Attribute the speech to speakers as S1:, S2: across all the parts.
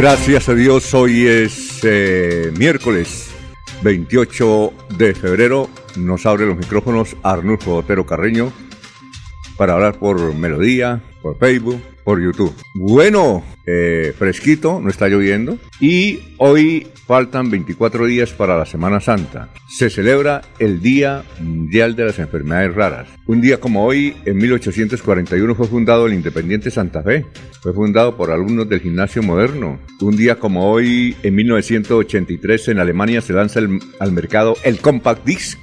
S1: Gracias a Dios, hoy es eh, miércoles 28 de febrero. Nos abre los micrófonos Arnulfo Otero Carreño para hablar por Melodía, por Facebook, por YouTube. Bueno, eh, fresquito, no está lloviendo. Y hoy faltan 24 días para la Semana Santa. Se celebra el Día Mundial de las Enfermedades Raras. Un día como hoy, en 1841, fue fundado el Independiente Santa Fe. Fue fundado por alumnos del gimnasio moderno. Un día como hoy, en 1983, en Alemania se lanza al mercado el Compact Disc.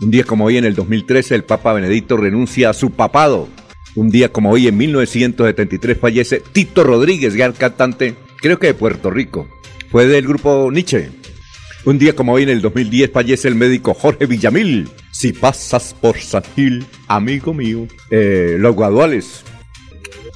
S1: Un día como hoy, en el 2013, el Papa Benedicto renuncia a su papado un día como hoy, en 1973, fallece Tito Rodríguez, gran cantante, creo que de Puerto Rico. Fue del grupo Nietzsche. Un día como hoy, en el 2010, fallece el médico Jorge Villamil. Si pasas por San Gil, amigo mío. Eh, los Guaduales.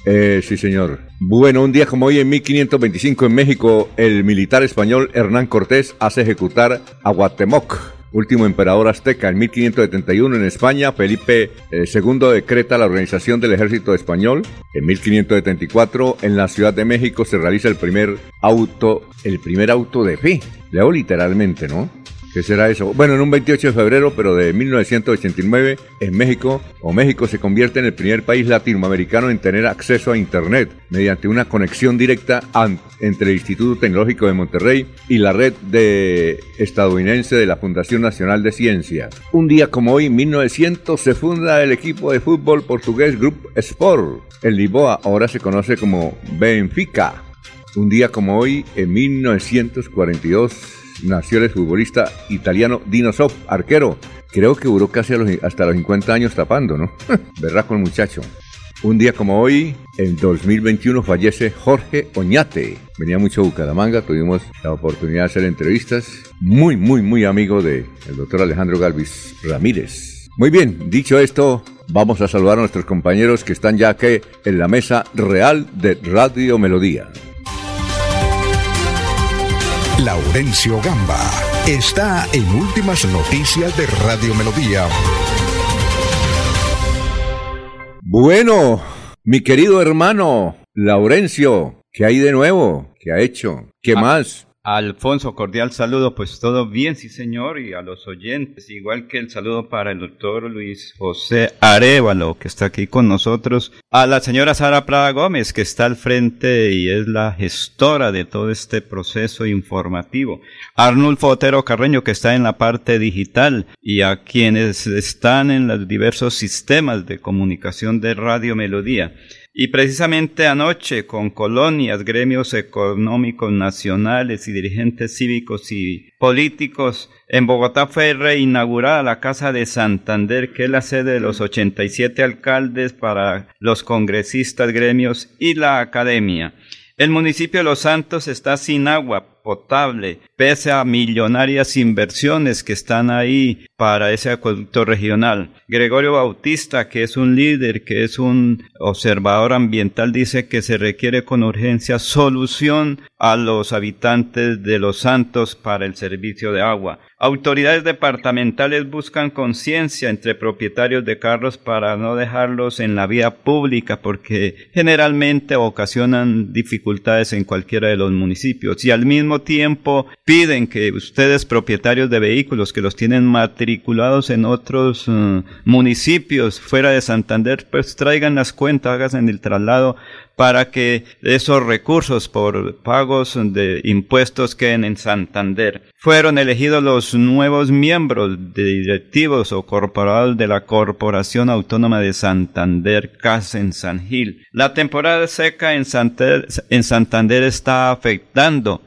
S1: Eh, sí, señor. Bueno, un día como hoy, en 1525, en México, el militar español Hernán Cortés hace ejecutar a Guatemoc último emperador azteca. En 1571 en España, Felipe II eh, decreta la organización del ejército español. En 1574 en la Ciudad de México se realiza el primer auto, el primer auto de fe. Leo literalmente, ¿no? ¿Qué será eso? Bueno, en un 28 de febrero, pero de 1989, en México, o México se convierte en el primer país latinoamericano en tener acceso a Internet mediante una conexión directa entre el Instituto Tecnológico de Monterrey y la red de estadounidense de la Fundación Nacional de Ciencia. Un día como hoy, en 1900, se funda el equipo de fútbol portugués Group Sport. El Lisboa ahora se conoce como Benfica. Un día como hoy, en 1942, nació el futbolista italiano Dino Sof, arquero. Creo que duró casi hasta los 50 años tapando, ¿no? con el muchacho. Un día como hoy, en 2021, fallece Jorge Oñate. Venía mucho a Bucaramanga, tuvimos la oportunidad de hacer entrevistas. Muy, muy, muy amigo del doctor Alejandro Galvis Ramírez. Muy bien, dicho esto, vamos a saludar a nuestros compañeros que están ya aquí en la mesa real de Radio Melodía.
S2: Laurencio Gamba está en Últimas Noticias de Radio Melodía.
S1: Bueno, mi querido hermano Laurencio, ¿qué hay de nuevo? ¿Qué ha hecho? ¿Qué ah, más?
S3: Alfonso, cordial saludo, pues todo bien, sí señor, y a los oyentes, igual que el saludo para el doctor Luis José Arevalo, que está aquí con nosotros, a la señora Sara Prada Gómez, que está al frente y es la gestora de todo este proceso informativo, Arnulfo Otero Carreño, que está en la parte digital, y a quienes están en los diversos sistemas de comunicación de Radio Melodía. Y precisamente anoche, con colonias, gremios económicos nacionales y dirigentes cívicos y políticos, en Bogotá fue reinaugurada la Casa de Santander, que es la sede de los 87 alcaldes para los congresistas, gremios y la academia. El municipio de Los Santos está sin agua potable pese a millonarias inversiones que están ahí para ese acueducto regional. Gregorio Bautista, que es un líder, que es un observador ambiental, dice que se requiere con urgencia solución a los habitantes de Los Santos para el servicio de agua. Autoridades departamentales buscan conciencia entre propietarios de carros para no dejarlos en la vía pública porque generalmente ocasionan dificultades en cualquiera de los municipios y al mismo tiempo piden que ustedes propietarios de vehículos que los tienen matriculados en otros uh, municipios fuera de Santander pues traigan las cuentas, hagan el traslado para que esos recursos por pagos de impuestos queden en Santander. Fueron elegidos los nuevos miembros de directivos o corporados de la Corporación Autónoma de Santander, CAS en San Gil. La temporada seca en Santander está afectando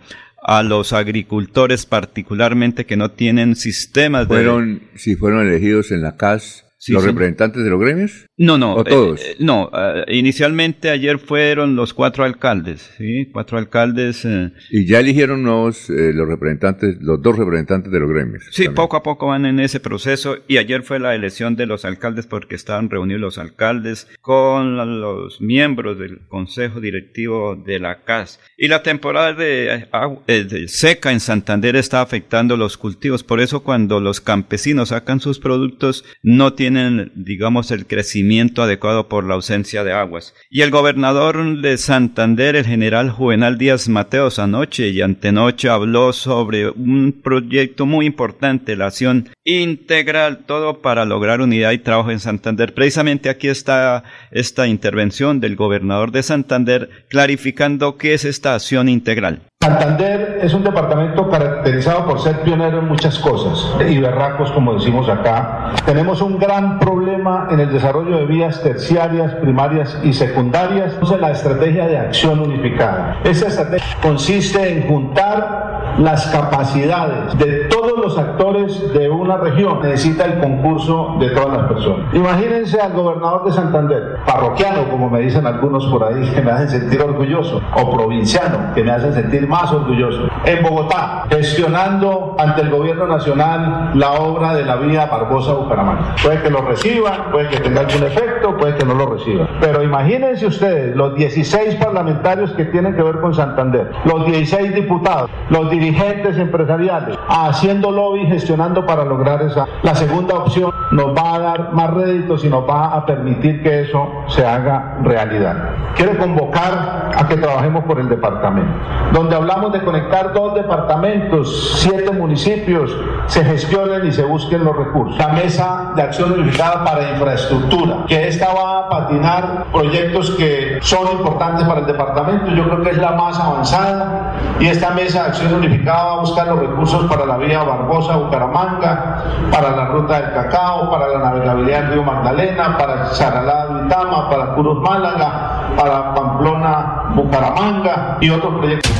S3: a los agricultores particularmente que no tienen sistemas
S1: fueron, Si fueron elegidos en la CAS, ¿Los representantes de los gremios?
S3: No, no.
S1: ¿O todos?
S3: Eh, no, eh, inicialmente ayer fueron los cuatro alcaldes, ¿sí? Cuatro alcaldes.
S1: Eh. y ya eligieron los, los representantes, los dos representantes de los gremios.
S3: Sí, poco a poco van en ese proceso y ayer fue la elección de los alcaldes porque estaban reunidos los alcaldes con los miembros del consejo directivo de la CAS. Y la temporada de, de seca en Santander está afectando los cultivos, por eso cuando los campesinos sacan sus productos no tienen tienen, digamos, el crecimiento adecuado por la ausencia de aguas. Y el gobernador de Santander, el general Juvenal Díaz Mateos, anoche y antenoche habló sobre un proyecto muy importante, la acción integral, todo para lograr unidad y trabajo en Santander. Precisamente aquí está esta intervención del gobernador de Santander clarificando qué es esta acción integral.
S4: Santander es un departamento caracterizado por ser pionero en muchas cosas y berracos, como decimos acá. Tenemos un gran problema en el desarrollo de vías terciarias, primarias y secundarias. Entonces, la estrategia de acción unificada. Esa estrategia consiste en juntar las capacidades de todos los actores de una región. Necesita el concurso de todas las personas. Imagínense al gobernador de Santander, parroquiano, como me dicen algunos por ahí, que me hacen sentir orgulloso, o provinciano, que me hacen sentir más orgulloso. En Bogotá, gestionando ante el gobierno nacional la obra de la vía Barbosa-Bucaramanga. Puede que lo reciban, puede que tenga algún efecto, puede que no lo reciban. Pero imagínense ustedes los 16 parlamentarios que tienen que ver con Santander, los 16 diputados, los dirigentes empresariales, haciendo lobby, gestionando para lograr esa. La segunda opción nos va a dar más réditos y nos va a permitir que eso se haga realidad. Quiero convocar a que trabajemos por el departamento, donde hablamos de conectar dos departamentos, siete municipios, se gestionen y se busquen los recursos. La mesa de acción unificada para infraestructura, que esta va a patinar proyectos que son importantes para el departamento, yo creo que es la más avanzada, y esta mesa de acción unificada va a buscar los recursos para la vía Bucaramanga, para la ruta del cacao, para la navegabilidad del río Magdalena, para Charalá, Vitama, para Puros Málaga, para Pamplona, Bucaramanga y otros proyectos.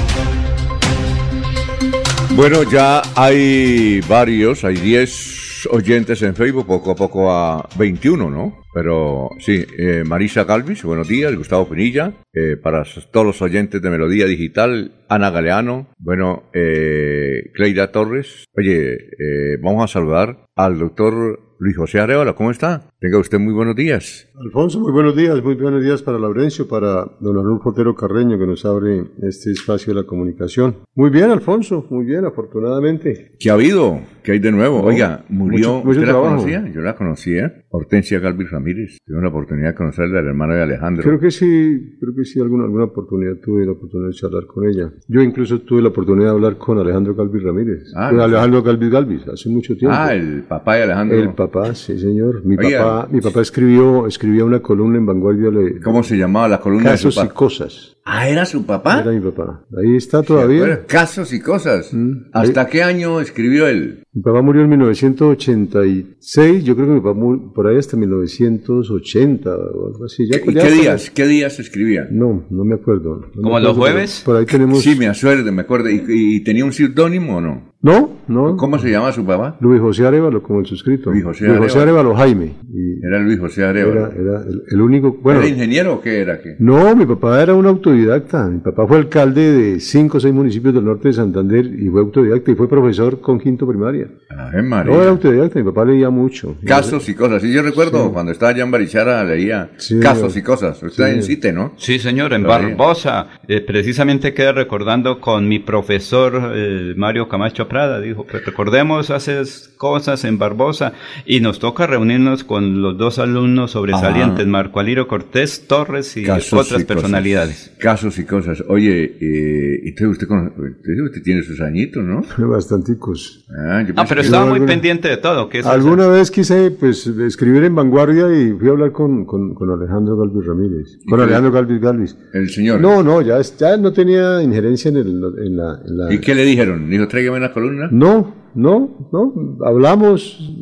S1: Bueno, ya hay varios, hay 10 oyentes en Facebook, poco a poco a 21, ¿no? Pero sí, eh, Marisa Galvis, buenos días, Gustavo Pinilla, eh, para todos los oyentes de Melodía Digital, Ana Galeano, bueno, eh, Cleida Torres. Oye, eh, vamos a saludar al doctor Luis José Arevalo, ¿cómo está? Tenga usted muy buenos días.
S5: Alfonso, muy buenos días, muy buenos días para Laurencio, para don Arnulfo Otero Carreño que nos abre este espacio de la comunicación. Muy bien, Alfonso, muy bien, afortunadamente.
S1: ¿Qué ha habido? ¿Qué hay de nuevo? Oiga, murió, ¿usted la conocía? Yo la conocía, Hortensia Galvis Ramírez. Tuve la oportunidad de conocerla, la hermana de Alejandro.
S5: Creo que sí, creo que sí, alguna, alguna oportunidad tuve la oportunidad de charlar con ella. Yo incluso tuve la oportunidad de hablar con Alejandro Galvis Ramírez. Ah, Alejandro Galvis Galvis, hace mucho tiempo.
S1: Ah, el papá de Alejandro.
S5: El papá, sí, señor. Mi papá, mi papá escribió, escribía una columna en Vanguardia. Le,
S1: ¿Cómo se llamaba la columna?
S5: Casos y cosas.
S1: Ah, ¿era su papá?
S5: Era mi papá. Ahí está todavía.
S1: casos y cosas. Mm, ¿Hasta qué año escribió él?
S5: Mi papá murió en 1986. Yo creo que mi papá murió por ahí hasta 1980 o algo así.
S1: ¿Qué, ¿qué días? ¿Qué días escribía?
S5: No, no me acuerdo.
S3: ¿Como los jueves?
S5: Por ahí tenemos...
S1: Sí, me acuerdo, me acuerdo. ¿Y, y tenía un seudónimo o no?
S5: No, no.
S1: ¿Cómo se llama su papá?
S5: Luis José Arevalo, como el suscrito.
S1: Luis José
S5: Arevalo Jaime.
S1: era Luis José Arevalo.
S5: Era, era el, único. Bueno,
S1: ¿Era ingeniero o qué era? Qué?
S5: No, mi papá era un autodidacta. Mi papá fue alcalde de cinco o seis municipios del norte de Santander y fue autodidacta y fue profesor con quinto primaria.
S1: Ah, María.
S5: No, era autodidacta. Mi papá leía mucho.
S1: Casos y cosas. Sí, yo recuerdo cuando estaba allá en Barichara leía casos y cosas. Usted en CITE, ¿no?
S3: Sí, señor, en Barbosa. Eh, precisamente quedé recordando con mi profesor eh, Mario Camacho Prada. Dijo, pues recordemos hacer cosas en Barbosa y nos toca reunirnos con los dos alumnos sobresalientes, Marco Aliro Cortés Torres y otras personalidades.
S1: Casos y cosas. Oye, eh, usted, usted, usted, tiene sus añitos, ¿no?
S5: Bastanticos.
S3: Ah, ah pero estaba muy pendiente de todo.
S5: alguna vez quise pues escribir en Vanguardia y fui a hablar con, con, Alejandro Galvis Ramírez. Con Alejandro Galvis Galvis.
S1: El señor.
S5: No, no, ya, ya no tenía injerencia en, el, en, la, en la...
S1: ¿Y qué le dijeron? ¿Dijo, tráigame la columna?
S5: No, no, no, hablamos,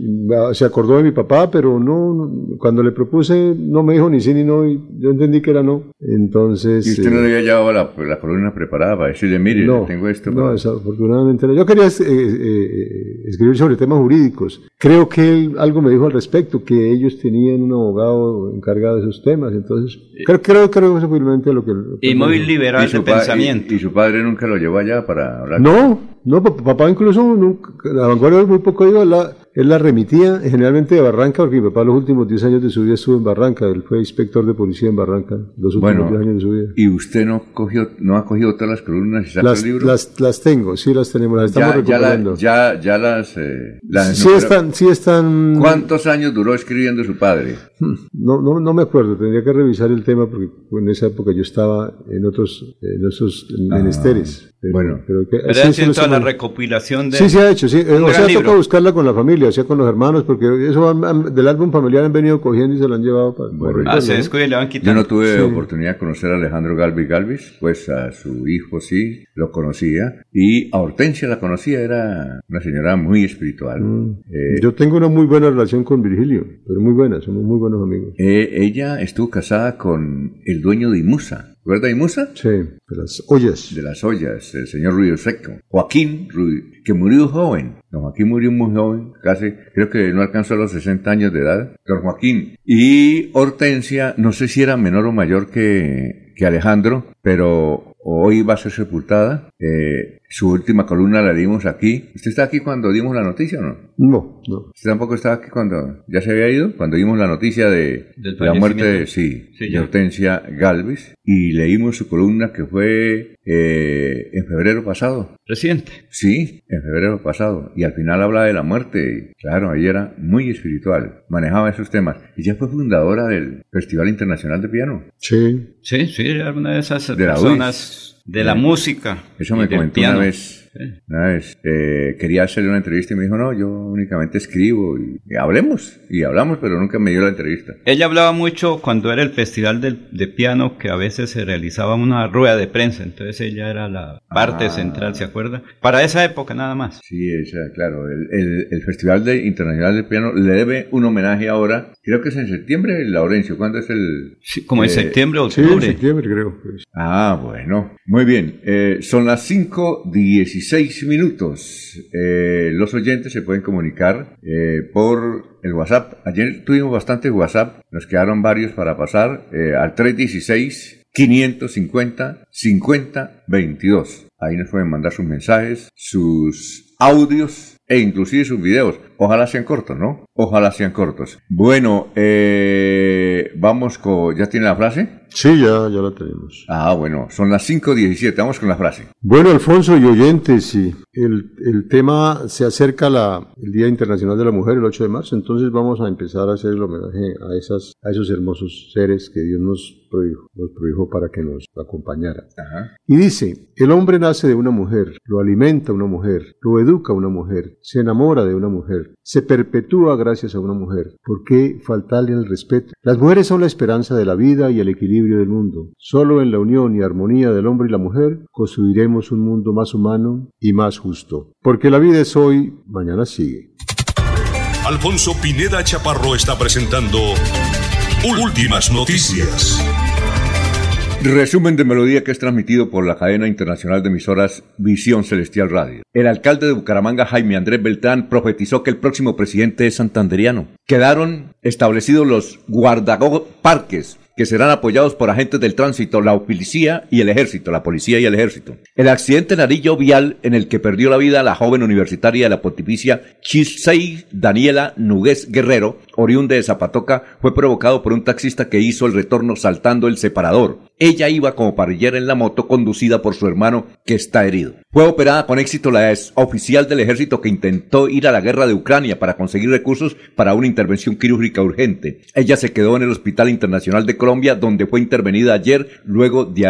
S5: se acordó de mi papá, pero no, cuando le propuse no me dijo ni sí ni no, y yo entendí que era no. Entonces...
S1: ¿Y usted no le había llevado la, la columna preparada para decirle, mire, no, tengo esto?
S5: No, desafortunadamente no. Yo quería eh, eh, escribir sobre temas jurídicos. Creo que él algo me dijo al respecto, que ellos tenían un abogado encargado de esos temas, entonces... Creo, creo, creo que eso fue lo que...
S3: y muy liberal de pensamiento.
S1: Y, y, su padre nunca lo llevó allá para hablar?
S5: No, no, papá incluso nunca, la vanguardia muy poco digo, la, él la remitía generalmente de Barranca, porque mi papá los últimos 10 años de su vida estuvo en Barranca, él fue inspector de policía en Barranca los últimos 10 años de su vida.
S1: ¿Y usted no cogió, no ha cogido todas las columnas y
S5: las, Las, las tengo, sí las tenemos, las estamos recuperando.
S1: Ya, ya, las, eh,
S5: sí, están, sí están...
S1: ¿Cuántos años duró escribiendo su padre?
S5: Hmm, no, no, no me acuerdo, tendría que revisar el tema porque en esa época yo estaba en otros, en esos ah, menesteres.
S1: bueno,
S3: pero, que, pero la recopilación de...
S5: Sí, se ha hecho, sí. O sea, toca buscarla con la familia hacía con los hermanos, porque eso del álbum familiar han venido cogiendo y se lo han llevado para
S3: bueno, ah, se le van
S1: Yo no tuve oportunidad de conocer a Alejandro Galvis Galvis, pues a su hijo sí, lo conocía, y a Hortensia la conocía, era una señora muy espiritual. Mm.
S5: Eh, Yo tengo una muy buena relación con Virgilio, pero muy buena, somos muy buenos amigos.
S1: Eh, ella estuvo casada con el dueño de Imusa, ¿Verdad, Imusa?
S5: Sí, de las ollas.
S1: De las ollas, el señor Ruido Seco. Joaquín, que murió joven. Don Joaquín murió muy joven, casi, creo que no alcanzó los 60 años de edad. Don Joaquín. Y Hortensia, no sé si era menor o mayor que, que Alejandro, pero hoy va a ser sepultada. Eh, su última columna la dimos aquí. ¿Usted está aquí cuando dimos la noticia o no?
S5: No, no.
S1: ¿Usted tampoco estaba aquí cuando ya se había ido? Cuando dimos la noticia de, la muerte de, sí, de Hortensia Galvis. Y leímos su columna que fue eh, en febrero pasado.
S3: ¿Reciente?
S1: Sí, en febrero pasado. Y al final habla de la muerte. claro, ella era muy espiritual. Manejaba esos temas. Y ya fue fundadora del Festival Internacional de Piano.
S5: Sí.
S3: Sí, sí, era una de esas personas de la música.
S1: Eso me comentó una vez una vez eh, quería hacerle una entrevista y me dijo, no, yo únicamente escribo y, hablemos. Y hablamos, pero nunca me dio la entrevista.
S3: Ella hablaba mucho cuando era el festival de, piano, que a veces se realizaba una rueda de prensa. Entonces ella era la parte ah. central, ¿se acuerda? Para esa época nada más.
S1: Sí, esa, claro. El, el, Festival de Internacional de Piano le debe un homenaje ahora. Creo que es en septiembre, Laurencio. ¿Cuándo es el...?
S3: Sí, como en eh, septiembre o octubre.
S5: Sí, en septiembre creo.
S1: Ah, bueno. Muy bien. Eh, son las 5.16 seis minutos. Eh, los oyentes se pueden comunicar eh, por el WhatsApp. Ayer tuvimos bastante WhatsApp, nos quedaron varios para pasar eh, al 316 550 50 22. Ahí nos pueden mandar sus mensajes, sus audios e inclusive sus videos. Ojalá sean cortos, ¿no? Ojalá sean cortos. Bueno, vamos con... ¿Ya tiene la frase?
S5: Sí, ya, ya la tenemos.
S1: Ah, bueno, son las 5.17, vamos con la frase.
S5: Bueno, Alfonso y oyentes, sí, el, el tema se acerca la, el Día Internacional de la Mujer, el 8 de marzo, entonces vamos a empezar a hacer el homenaje a, esas, a esos hermosos seres que Dios nos prohijo, nos prohijo para que nos acompañara. Y dice, el hombre nace de una mujer, lo alimenta una mujer, lo educa una mujer, se enamora de una mujer, se perpetúa gracias a una mujer. ¿Por qué faltarle el respeto? Las mujeres son la esperanza de la vida y el equilibrio del mundo. Solo en la unión y armonía del hombre y la mujer construiremos un mundo más humano y más justo. Porque la vida es hoy, mañana sigue.
S2: Alfonso Pineda Chaparro está presentando Últimas Noticias.
S1: Resumen de melodía que es transmitido por la cadena internacional de emisoras Visión Celestial Radio. El alcalde de Bucaramanga, Jaime Andrés Beltrán, profetizó que el próximo presidente es santanderiano. Quedaron establecidos los guardaparques que serán apoyados por agentes del tránsito, la policía y el ejército, la policía y el ejército. El accidente en Arillo Vial en el que perdió la vida la joven universitaria de la pontificia Chisei Daniela Nugués Guerrero, oriunda de Zapatoca, fue provocado por un taxista que hizo el retorno saltando el separador. Ella iba como parrillera en la moto conducida por su hermano que está herido. Fue operada con éxito la ex oficial del ejército que intentó ir a la guerra de Ucrania para conseguir recursos para una intervención quirúrgica urgente. Ella se quedó en el Hospital Internacional de Colombia donde fue intervenida ayer luego de,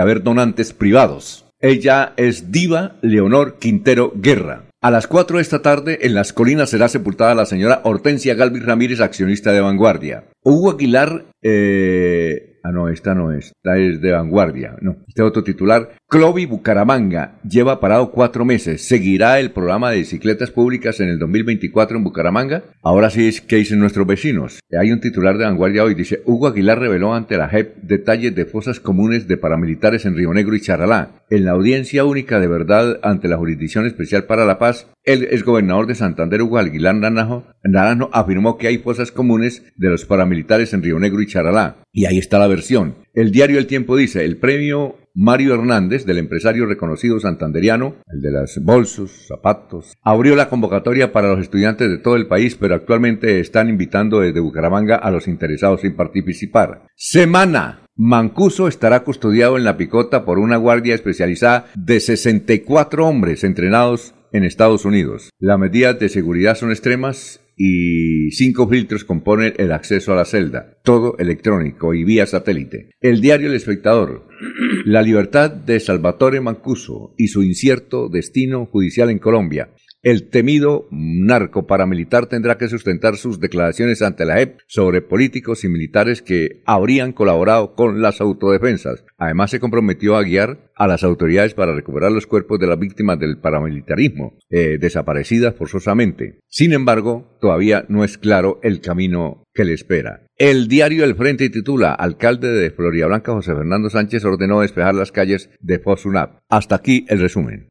S1: haber donantes privados. Ella es Diva Leonor Quintero Guerra. A las 4 de esta tarde, en las colinas será sepultada la señora Hortensia Galvis Ramírez, accionista de Vanguardia. Hugo Aguilar, eh, Ah, no, esta no es. Esta es de vanguardia. No, este otro titular. Clovi Bucaramanga lleva parado cuatro meses. ¿Seguirá el programa de bicicletas públicas en el 2024 en Bucaramanga? Ahora sí, es ¿qué dicen nuestros vecinos? Hay un titular de vanguardia hoy. Dice, Hugo Aguilar reveló ante la JEP detalles de fosas comunes de paramilitares en Río Negro y Charalá. En la audiencia única de verdad ante la Jurisdicción Especial para la Paz, el exgobernador de Santander, Hugo Aguilar Naranjo, afirmó que hay fosas comunes de los paramilitares en Río Negro y Charalá. Y ahí está la versión. El diario El Tiempo dice, el premio Mario Hernández, del empresario reconocido santanderiano, el de las bolsos, zapatos, abrió la convocatoria para los estudiantes de todo el país, pero actualmente están invitando desde Bucaramanga a los interesados en participar. Semana. Mancuso estará custodiado en la picota por una guardia especializada de 64 hombres entrenados en Estados Unidos. Las medidas de seguridad son extremas y cinco filtros componen el acceso a la celda, todo electrónico y vía satélite. El diario El Espectador, la libertad de Salvatore Mancuso y su incierto destino judicial en Colombia. El temido narco paramilitar tendrá que sustentar sus declaraciones ante la JEP sobre políticos y militares que habrían colaborado con las autodefensas. Además, se comprometió a guiar a las autoridades para recuperar los cuerpos de las víctimas del paramilitarismo, eh, desaparecidas forzosamente. Sin embargo, todavía no es claro el camino que le espera. El diario El Frente titula Alcalde de Blanca José Fernando Sánchez ordenó despejar las calles de Fosunap. Hasta aquí el resumen.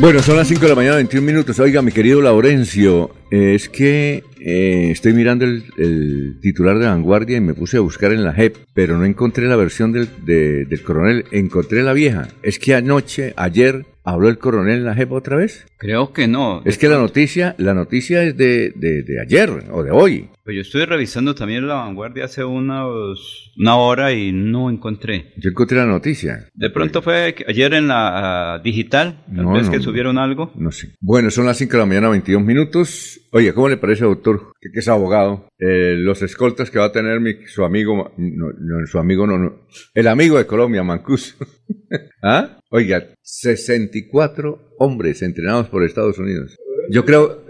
S1: Bueno, son las 5 de la mañana, 21 minutos. Oiga, mi querido Laurencio, eh, es que eh, estoy mirando el, titular de Vanguardia y me puse a buscar en la JEP, pero no encontré la versión del, del coronel, encontré la vieja. Es que anoche, ayer, ¿Habló el coronel en la JEP otra vez?
S3: Creo que no.
S1: Es que la noticia, la noticia es de, de, ayer o de hoy.
S3: Pues yo estoy revisando también la vanguardia hace unos, una hora y no encontré.
S1: Yo encontré la noticia.
S3: De pronto fue ayer en la ah, digital, tal vez que subieron algo.
S1: No sé. Bueno, son las 5 de la mañana, 22 minutos. Oye, ¿cómo le parece, doctor, que, es abogado? Eh, los escoltas que va a tener mi, su amigo, no, su amigo no, no, el amigo de Colombia, Mancus. ¿Ah? Oiga, 64 hombres entrenados por Estados Unidos. Yo creo...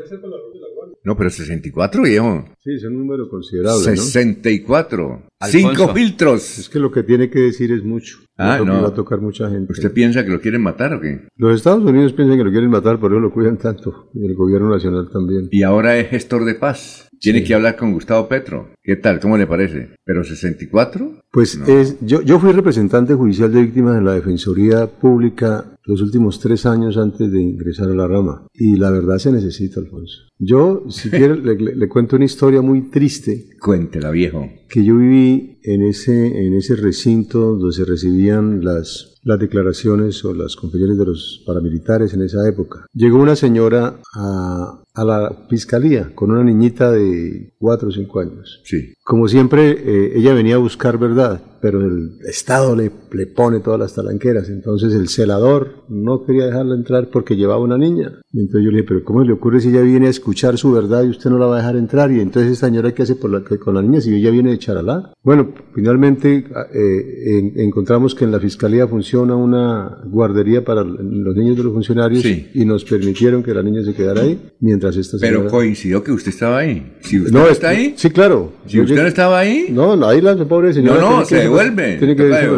S1: No, pero 64, viejo.
S5: Sí, es un número considerable.
S1: 64. Cinco filtros.
S5: Es que lo que tiene que decir es mucho. Ah, no. Va a tocar mucha gente.
S1: ¿Usted piensa que lo quieren matar o qué?
S5: Los Estados Unidos piensan que lo quieren matar, por eso lo cuidan tanto. Y el gobierno nacional también.
S1: Y ahora es gestor de paz. Tiene que hablar con Gustavo Petro. ¿Qué tal? ¿Cómo le parece? ¿Pero 64?
S5: Pues es, yo, yo fui representante judicial de víctimas en la Defensoría Pública los últimos tres años antes de ingresar a la rama. Y la verdad se necesita, Alfonso. Yo, si quiere, le, cuento una historia muy triste.
S1: Cuéntela, viejo.
S5: Que yo viví en ese, en ese recinto donde se recibían las, las declaraciones o las confesiones de los paramilitares en esa época. Llegó una señora a, a la fiscalía con una niñita de cuatro o cinco años.
S1: Sí.
S5: Como siempre, eh, ella venía a buscar verdad pero el Estado le, le pone todas las talanqueras. Entonces el celador no quería dejarla entrar porque llevaba una niña. Y entonces yo le dije, pero ¿cómo le ocurre si ella viene a escuchar su verdad y usted no la va a dejar entrar? Y entonces esta señora, ¿qué hace por la, con la niña si ella viene de Charalá? Bueno, finalmente eh, en, encontramos que en la Fiscalía funciona una guardería para los niños de los funcionarios y nos permitieron que la niña se quedara ahí mientras esta
S1: señora... Pero coincidió que usted estaba ahí.
S5: Si usted no, está ahí... Sí, claro.
S1: Si usted no estaba ahí...
S5: No, ahí la pobre señora...
S1: No, no, se devuelve.
S5: Tiene que irse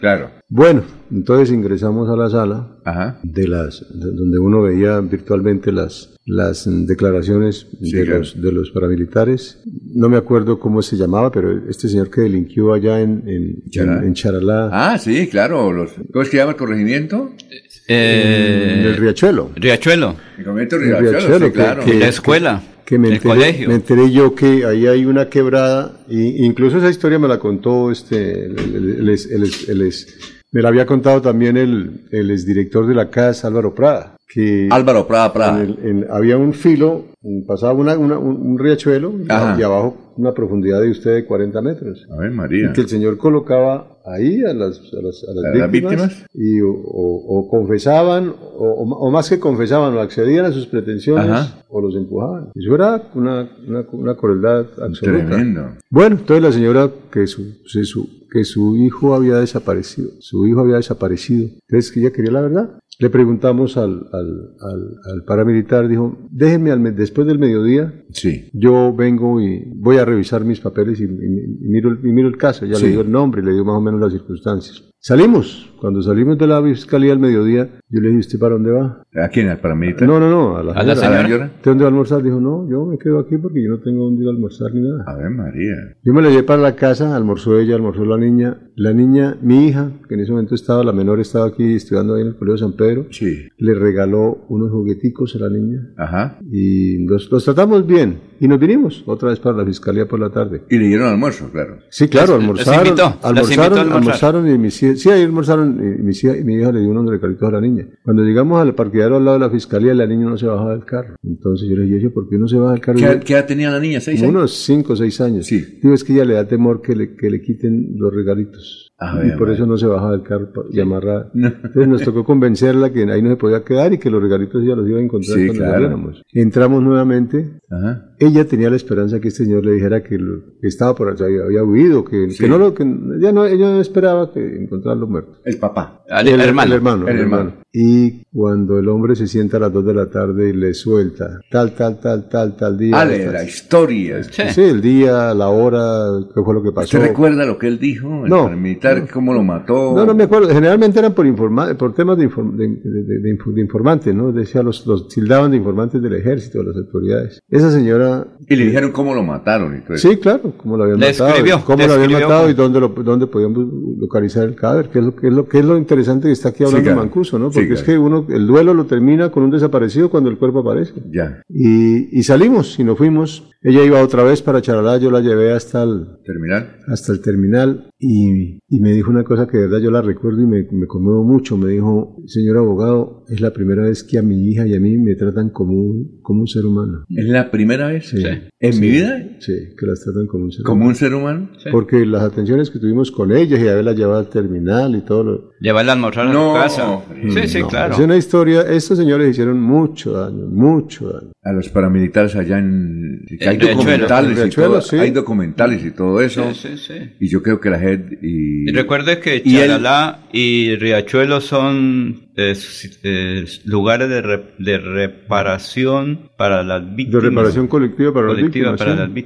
S1: Claro.
S5: Bueno, entonces ingresamos a la sala de las donde uno veía virtualmente las las declaraciones de, los, de los paramilitares. No me acuerdo cómo se llamaba, pero este señor que delinquió allá en, en, Charalá.
S1: Ah, sí, claro. Los, ¿Cómo es que llama el corregimiento?
S5: Eh, el Riachuelo.
S3: Riachuelo.
S1: El Riachuelo, claro.
S3: la escuela
S5: que me enteré, me enteré, yo que ahí hay una quebrada, y incluso esa historia me la contó este, el, me la había contado también el, el exdirector de la casa, Álvaro Prada. Que
S1: Álvaro Prada, Prada.
S5: había un filo, pasaba una, un riachuelo y abajo una profundidad de usted de 40 metros.
S1: A ver, María.
S5: Y que el señor colocaba ahí a las, a las, a las, víctimas, y o, confesaban, o, más que confesaban, o accedían a sus pretensiones o los empujaban. Eso era una, una, una crueldad absoluta.
S1: Tremendo.
S5: Bueno, entonces la señora que su, su, que su hijo había desaparecido, su hijo había desaparecido. Entonces que ella quería la verdad. Le preguntamos al, al, al, paramilitar, dijo, déjenme al, después del mediodía,
S1: sí.
S5: yo vengo y voy a revisar mis papeles y, miro, y miro el caso, ya le dio el nombre, le dio más o menos las circunstancias. Salimos. Cuando salimos de la fiscalía al mediodía, yo le dije, ¿usted para dónde va?
S1: ¿A quién? ¿Al paramilitar?
S5: No, no, no. A la,
S3: ¿A la señora.
S5: ¿Usted dónde va a almorzar? Dijo, no, yo me quedo aquí porque yo no tengo dónde ir a almorzar ni nada.
S1: A ver, María.
S5: Yo me la llevé para la casa, almorzó ella, almorzó la niña. La niña, mi hija, que en ese momento estaba, la menor estaba aquí estudiando ahí en el Colegio San Pedro.
S1: Sí.
S5: Le regaló unos jugueticos a la niña.
S1: Ajá.
S5: Y los, los tratamos bien. Y nos vinimos otra vez para la fiscalía por la tarde.
S1: Y le dieron almuerzo, claro.
S5: Sí, claro, almorzaron. Almorzaron, almorzaron y mis sí, ahí almorzaron y mi, mi hija le dio unos recalitos a la niña. Cuando llegamos al parqueadero al lado de la fiscalía, la niña no se bajaba del carro. Entonces yo le dije, ¿por qué no se baja del carro?
S1: ¿Qué, edad tenía la niña? ¿Seis
S5: años? Unos cinco o seis años.
S1: Sí.
S5: Digo, es que ella le da temor que le, que le quiten los regalitos. Ah, y por eso no se bajaba del carro y amarraba. Entonces nos tocó convencerla que ahí no se podía quedar y que los regalitos ya los iba a encontrar cuando claro. Entramos nuevamente. Ella tenía la esperanza que este señor le dijera que, estaba por allá, había huido, que, no lo, que ella no, ella no esperaba que encontrarlo muerto.
S1: El papá.
S3: El, hermano.
S5: El hermano. El hermano. Y cuando el hombre se sienta a las 2 de la tarde y le suelta tal, tal, tal, tal, tal día.
S1: Ah, la historia.
S5: Sí. el día, la hora, qué fue lo que pasó.
S1: ¿Usted recuerda lo que él dijo?
S5: no.
S1: Militar, cómo lo mató.
S5: No, no me acuerdo. Generalmente eran por, informa por temas de, de, informantes, ¿no? Decía, los, los tildaban de informantes del ejército, de las autoridades. Esa señora.
S1: Y le dijeron cómo lo mataron y todo
S5: Sí, claro, cómo lo habían matado. cómo lo habían matado y dónde, lo, dónde podían localizar el cadáver, que es lo, que es lo, que es lo interesante que está aquí hablando Mancuso, ¿no? Porque es que uno, el duelo lo termina con un desaparecido cuando el cuerpo aparece.
S1: Ya.
S5: Y, y salimos y nos fuimos. Ella iba otra vez para Charalá, yo la llevé hasta el
S1: terminal.
S5: Hasta el terminal y, y me dijo una cosa que de verdad yo la recuerdo y me, me, conmuevo mucho. Me dijo, señor abogado, es la primera vez que a mi hija y a mí me tratan como un, como un ser humano.
S1: ¿Es la primera vez?
S5: Sí.
S1: ¿En mi vida?
S5: Sí, que las tratan como un ser
S1: humano. ¿Como un ser humano?
S5: Porque las atenciones que tuvimos con ellas y haberla llevado al terminal y todo lo...
S3: Llevarla a almorzar a su casa. Sí, sí, claro.
S5: Es una historia, estos señores hicieron mucho daño, mucho daño.
S1: A los paramilitares allá en... Hay documentales, y todo, hay documentales y todo eso.
S3: Sí, sí,
S1: y yo creo que la gente... Y,
S3: y recuerde que Charalá y Riachuelo son lugares de, de, reparación para las víctimas.
S5: De reparación colectiva para, las, víctimas,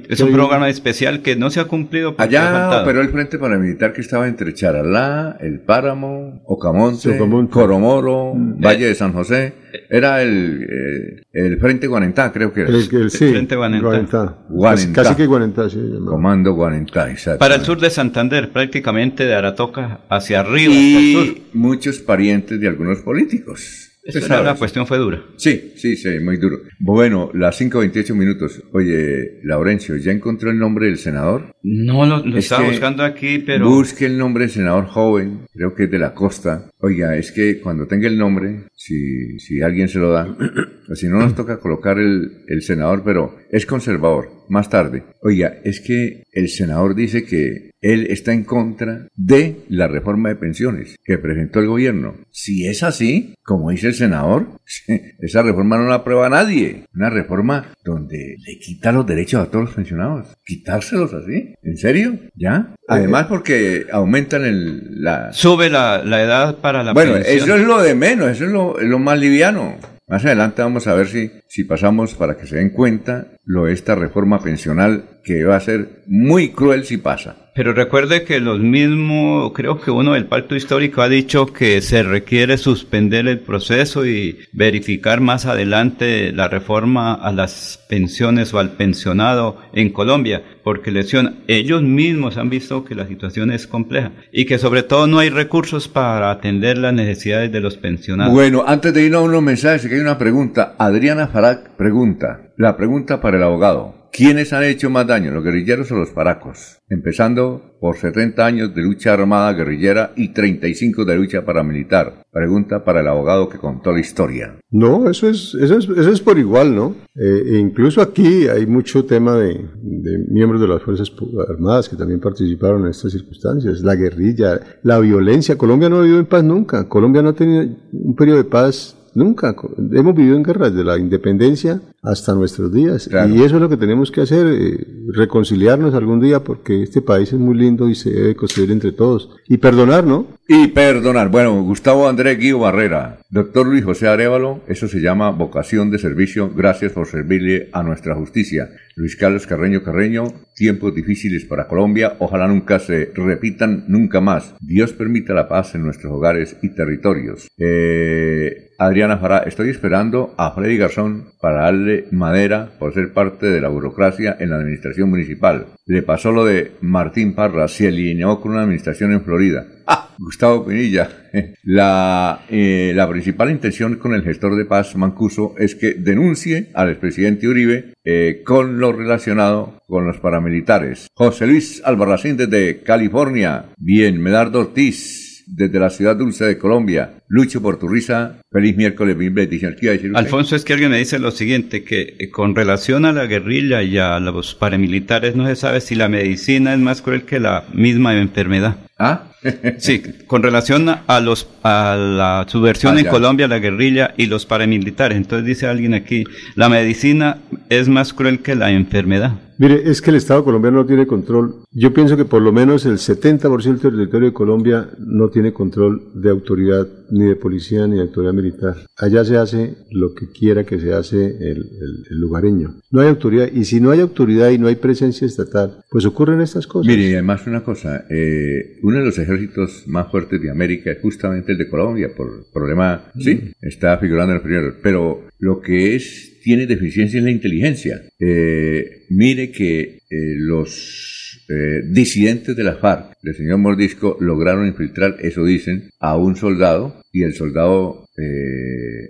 S3: Es un programa especial que no se ha cumplido.
S1: Allá pero el frente paramilitar que estaba entre Charalá, El Páramo, Ocamonte, Coromoro, mm. Valle de San José. Era el, eh, el Frente Guanentá, creo que era.
S5: El, el, sí,
S3: Frente Guanentá.
S5: Guanentá. Casi, que Guanentá, sí.
S1: Comando Guanentá, exacto.
S3: Para el sur de Santander, prácticamente de Aratoca hacia arriba,
S1: y
S3: hasta el sur.
S1: muchos parientes de algunos políticos.
S3: Esa la cuestión fue dura.
S1: Sí, sí, sí, muy duro. Bueno, las 5.28 minutos. Oye, Laurencio, ¿ya encontró el nombre del senador?
S3: No, lo, estaba buscando aquí, pero...
S1: Busque el nombre del senador joven, creo que es de la costa. Oiga, es que cuando tenga el nombre, si, si alguien se lo da, o si no nos toca colocar el, el senador, pero es conservador más tarde, oiga, es que el senador dice que él está en contra de la reforma de pensiones que presentó el gobierno. Si es así, como dice el senador, esa reforma no la aprueba nadie. Una reforma donde le quita los derechos a todos los pensionados. Quitárselos así. ¿En serio? ¿Ya? Además porque aumentan el, la...
S3: Sube la, edad para la
S1: bueno, pensión. Bueno, eso es lo de menos, eso es lo, es lo más liviano. Más adelante vamos a ver si, si pasamos para que se den cuenta lo de esta reforma pensional que va a ser muy cruel si pasa.
S3: Pero recuerde que los mismos, creo que uno del pacto histórico ha dicho que se requiere suspender el proceso y verificar más adelante la reforma a las pensiones o al pensionado en Colombia, porque lesión, ellos mismos han visto que la situación es compleja y que sobre todo no hay recursos para atender las necesidades de los pensionados.
S1: Bueno, antes de ir a unos mensajes, que hay una pregunta. Adriana Farag pregunta, la pregunta para el abogado. ¿Quiénes han hecho más daño, los guerrilleros o los paracos? Empezando por 70 años de lucha armada guerrillera y 35 de lucha paramilitar. Pregunta para el abogado que contó la historia.
S5: No, eso es, eso es, eso es por igual, ¿no? Eh, e incluso aquí hay mucho tema de, de, miembros de las Fuerzas Armadas que también participaron en estas circunstancias. La guerrilla, la violencia. Colombia no ha vivido en paz nunca. Colombia no ha tenido un periodo de paz Nunca. Hemos vivido en guerras de la independencia hasta nuestros días. Y eso es lo que tenemos que hacer, eh, reconciliarnos algún día porque este país es muy lindo y se debe construir entre todos. Y perdonar, ¿no?
S1: Y perdonar. Bueno, Gustavo Andrés Guido Barrera, doctor Luis José Arevalo, eso se llama vocación de servicio. Gracias por servirle a nuestra justicia. Luis Carlos Carreño Carreño, tiempos difíciles para Colombia, ojalá nunca se repitan nunca más. Dios permita la paz en nuestros hogares y territorios. Eh, Adriana Fará, estoy esperando a Freddy Garzón para darle madera por ser parte de la burocracia en la administración municipal. Le pasó lo de Martín Parra, se alineó con una administración en Florida. ¡Ah! Gustavo Pinilla, la, eh, la principal intención con el gestor de paz Mancuso es que denuncie al expresidente Uribe eh, con lo relacionado con los paramilitares. José Luis Albarracín desde California. Bien, Medardo Ortiz desde la ciudad dulce de Colombia. Lucho por tu risa. Feliz miércoles, mi bendición.
S3: Alfonso, es que alguien me dice lo siguiente, que eh, con relación a la guerrilla y a los paramilitares no se sabe si la medicina es más cruel que la misma enfermedad.
S1: ¿Ah?
S3: sí, con relación a los a la subversión ah, en Colombia, la guerrilla y los paramilitares. Entonces dice alguien aquí, la medicina es más cruel que la enfermedad.
S5: Mire, es que el Estado colombiano no tiene control. Yo pienso que por lo menos el 70% del territorio de Colombia no tiene control de autoridad, ni de policía, ni de autoridad militar. Allá se hace lo que quiera que se hace el, lugareño. No hay autoridad, y si no hay autoridad y no hay presencia estatal, pues ocurren estas cosas.
S1: Mire, y además una cosa, eh, uno de los ejércitos más fuertes de América es justamente el de Colombia, por problema, sí, mm. está figurando en el primero, pero lo que es tiene deficiencia en la inteligencia. Eh, mire que eh, los eh, disidentes de la FARC, del señor Mordisco, lograron infiltrar, eso dicen, a un soldado y el soldado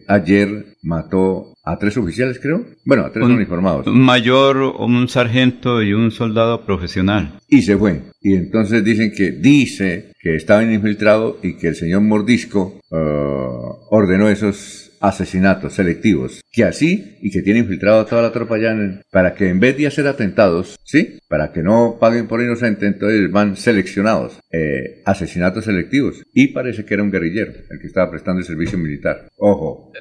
S1: ayer mató a tres oficiales, creo. Bueno, a tres uniformados.
S3: Un mayor, un sargento y un soldado profesional.
S1: Y se fue. Y entonces dicen que dice que estaban infiltrados y que el señor Mordisco ordenó esos asesinatos selectivos, que así y que tiene infiltrado a toda la tropa ya para que en vez de hacer atentados, ¿sí? Para que no paguen por inocente, entonces van seleccionados eh, asesinatos selectivos. Y parece que era un guerrillero el que estaba prestando el servicio militar. Ojo.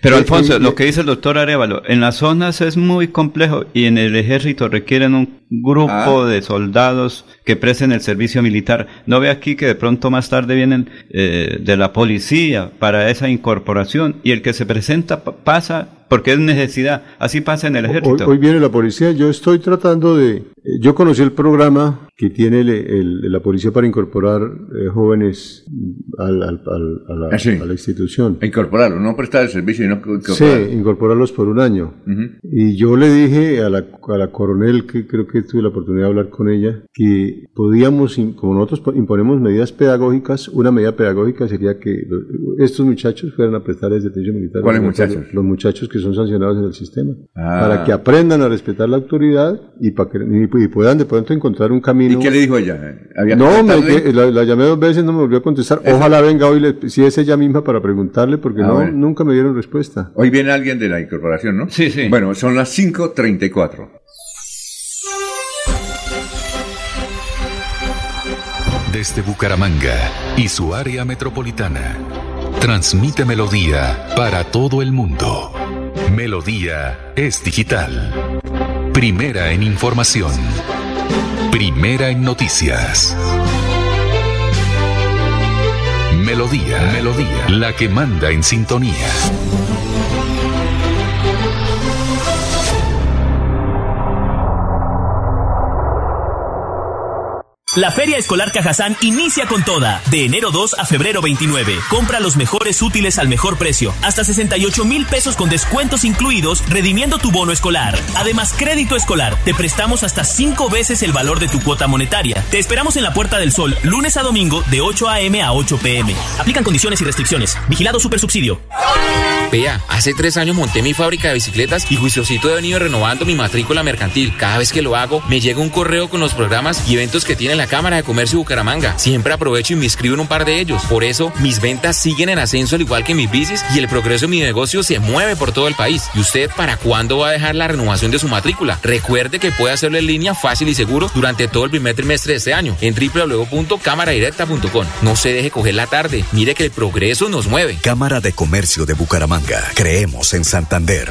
S3: Pero Alfonso, lo que dice el doctor Arevalo, en las zonas es muy complejo y en el ejército requieren un grupo ah. de soldados que presten el servicio militar. No ve aquí que de pronto más tarde vienen eh, de la policía para esa incorporación y el que se presenta pasa porque es necesidad. Así pasa en el ejército.
S5: Hoy, viene la policía. Yo estoy tratando de. Yo conocí el programa que tiene la policía para incorporar eh, jóvenes al, al, a, la, ah, a, la, institución.
S1: Incorporarlos, no prestar el servicio, sino
S5: incorporarlos. Sí, incorporarlos por un año. Y yo le dije a la, a la coronel, que creo que tuve la oportunidad de hablar con ella, que podíamos, como nosotros imponemos medidas pedagógicas, una medida pedagógica sería que estos muchachos fueran a prestar el servicio militar.
S1: ¿Cuáles muchachos?
S5: Los muchachos que son sancionados en el sistema. Ah. Para que aprendan a respetar la autoridad y, para que, y puedan de pronto encontrar un camino.
S1: ¿Y qué le dijo ella?
S5: No, la, llamé dos veces, no me volvió a contestar. Ojalá venga hoy, si es ella misma, para preguntarle, porque ah, nunca me dieron respuesta.
S1: Hoy viene alguien de la incorporación, ¿no?
S3: Sí, sí.
S1: Bueno, son las 5.34.
S2: Desde Bucaramanga y su área metropolitana, transmite Melodía para todo el mundo. Melodía es digital. Primera en información. Primera en noticias. Melodía, Melodía, la que manda en sintonía.
S6: La Feria Escolar Cajazán inicia con toda. De enero 2 a febrero 29. Compra los mejores útiles al mejor precio. Hasta 68 mil pesos con descuentos incluidos, redimiendo tu bono escolar. Además, crédito escolar. Te prestamos hasta 5 veces el valor de tu cuota monetaria. Te esperamos en la Puerta del Sol, lunes a domingo, de 8 a.m. a 8 p.m. Aplican condiciones y restricciones. Vigilado Super Subsidio.
S7: Vea, hace tres años monté mi fábrica de bicicletas y juiciosito he venido renovando mi matrícula mercantil. Cada vez que lo hago, me llega un correo con los programas y eventos que tiene la Cámara de Comercio Bucaramanga. Siempre aprovecho y me inscribo en un par de ellos. Por eso, mis ventas siguen en ascenso al igual que mis bicis y el progreso de mi negocio se mueve por todo el país. ¿Y usted para cuándo va a dejar la renovación de su matrícula? Recuerde que puede hacerlo en línea fácil y seguro durante todo el primer trimestre de este año en www.cámaradirecta.com. No se deje coger la tarde. Mire que el progreso nos mueve.
S8: Cámara de Comercio de Bucaramanga. Creemos en Santander.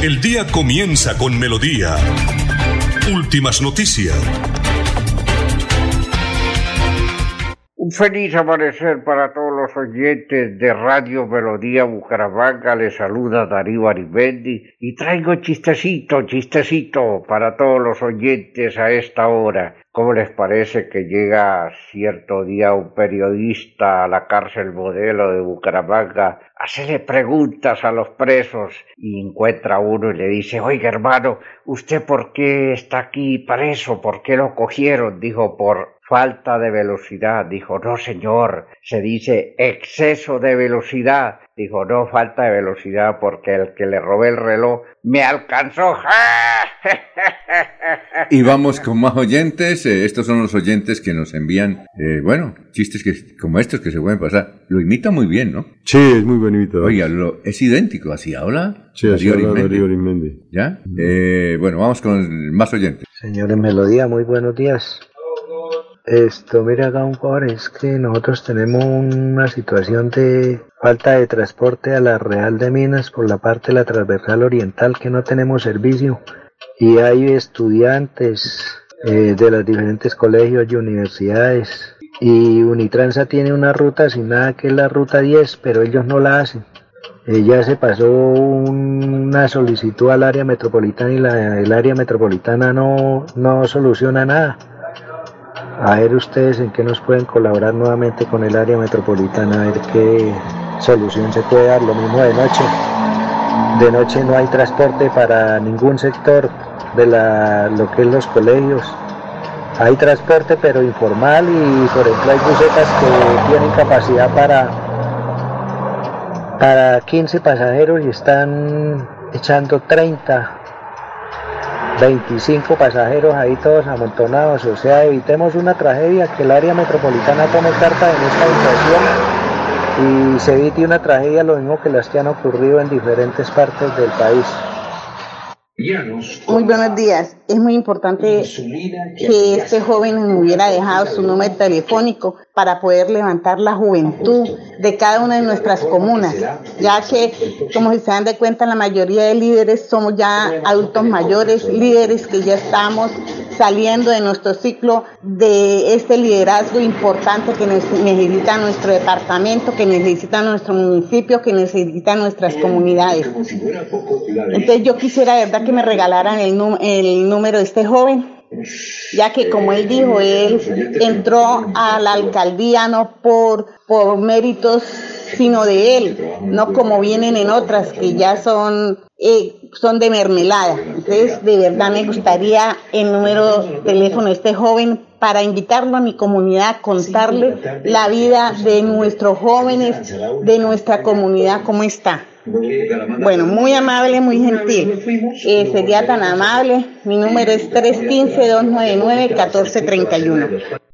S2: El día comienza con Melodía. Últimas noticias.
S9: Un feliz amanecer para todos los oyentes de Radio Melodía Bucaramanga. Les saluda Darío Arimendi y traigo chistecito, chistecito para todos los oyentes a esta hora. ¿Cómo les parece que llega cierto día un periodista a la cárcel modelo de Bucaramanga a hacerle preguntas a los presos y encuentra uno y le dice, oiga hermano, ¿usted por qué está aquí preso? ¿Por qué lo cogieron? Dijo, por falta de velocidad. Dijo, no señor, se dice exceso de velocidad. Dijo, no, falta de velocidad porque el que le robé el reloj me alcanzó.
S1: y vamos con más oyentes. Eh, estos son los oyentes que nos envían, eh, bueno, chistes que, como estos que se pueden pasar. Lo imita muy bien, ¿no?
S5: Sí, es muy bonito.
S1: Oiga, lo, es idéntico, así habla.
S5: Sí, así habla Darío.
S1: ¿Ya? Eh, bueno, vamos con más oyentes.
S10: Señores Melodía, muy buenos días. Esto, mira acá un pobre, es que nosotros tenemos una situación de falta de transporte a la Real de Minas por la parte de la transversal oriental que no tenemos servicio. Y hay estudiantes eh, de los diferentes colegios y universidades. Y Unitransa tiene una ruta asignada que es la ruta 10 pero ellos no la hacen. Ella se pasó una solicitud al área metropolitana y la, el área metropolitana no, no soluciona nada a ver ustedes en qué nos pueden colaborar nuevamente con el área metropolitana, a ver qué solución se puede dar. Lo mismo de noche. De noche no hay transporte para ningún sector de la, lo que es los colegios. Hay transporte pero informal y por ejemplo hay busetas que tienen capacidad para, para 15 pasajeros y están echando 30 25 pasajeros ahí todos amontonados, o sea, evitemos una tragedia, que el área metropolitana tome carta en esta inversión y se evite una tragedia lo mismo que las que han ocurrido en diferentes partes del país.
S11: Muy buenos días. Es muy importante que este joven nos hubiera dejado su número telefónico para poder levantar la juventud de cada una de nuestras comunas, ya que, como se dan de cuenta, la mayoría de líderes somos ya adultos mayores, líderes que ya estamos saliendo de nuestro ciclo de este liderazgo importante que necesita nuestro departamento, que necesita nuestro municipio, que necesita nuestras comunidades. Entonces yo quisiera, verdad, que me regalaran el, el número de este joven ya que como él dijo, él entró a la alcaldía no por, por méritos, sino de él, no como vienen en otras que ya son, eh, son de mermelada. Entonces, de verdad me gustaría el número de teléfono de este joven para invitarlo a mi comunidad, contarle la vida de nuestros jóvenes, de nuestra comunidad, cómo está. Bueno, muy amable, muy gentil. Eh, sería tan amable. Mi número es 315-299-1431.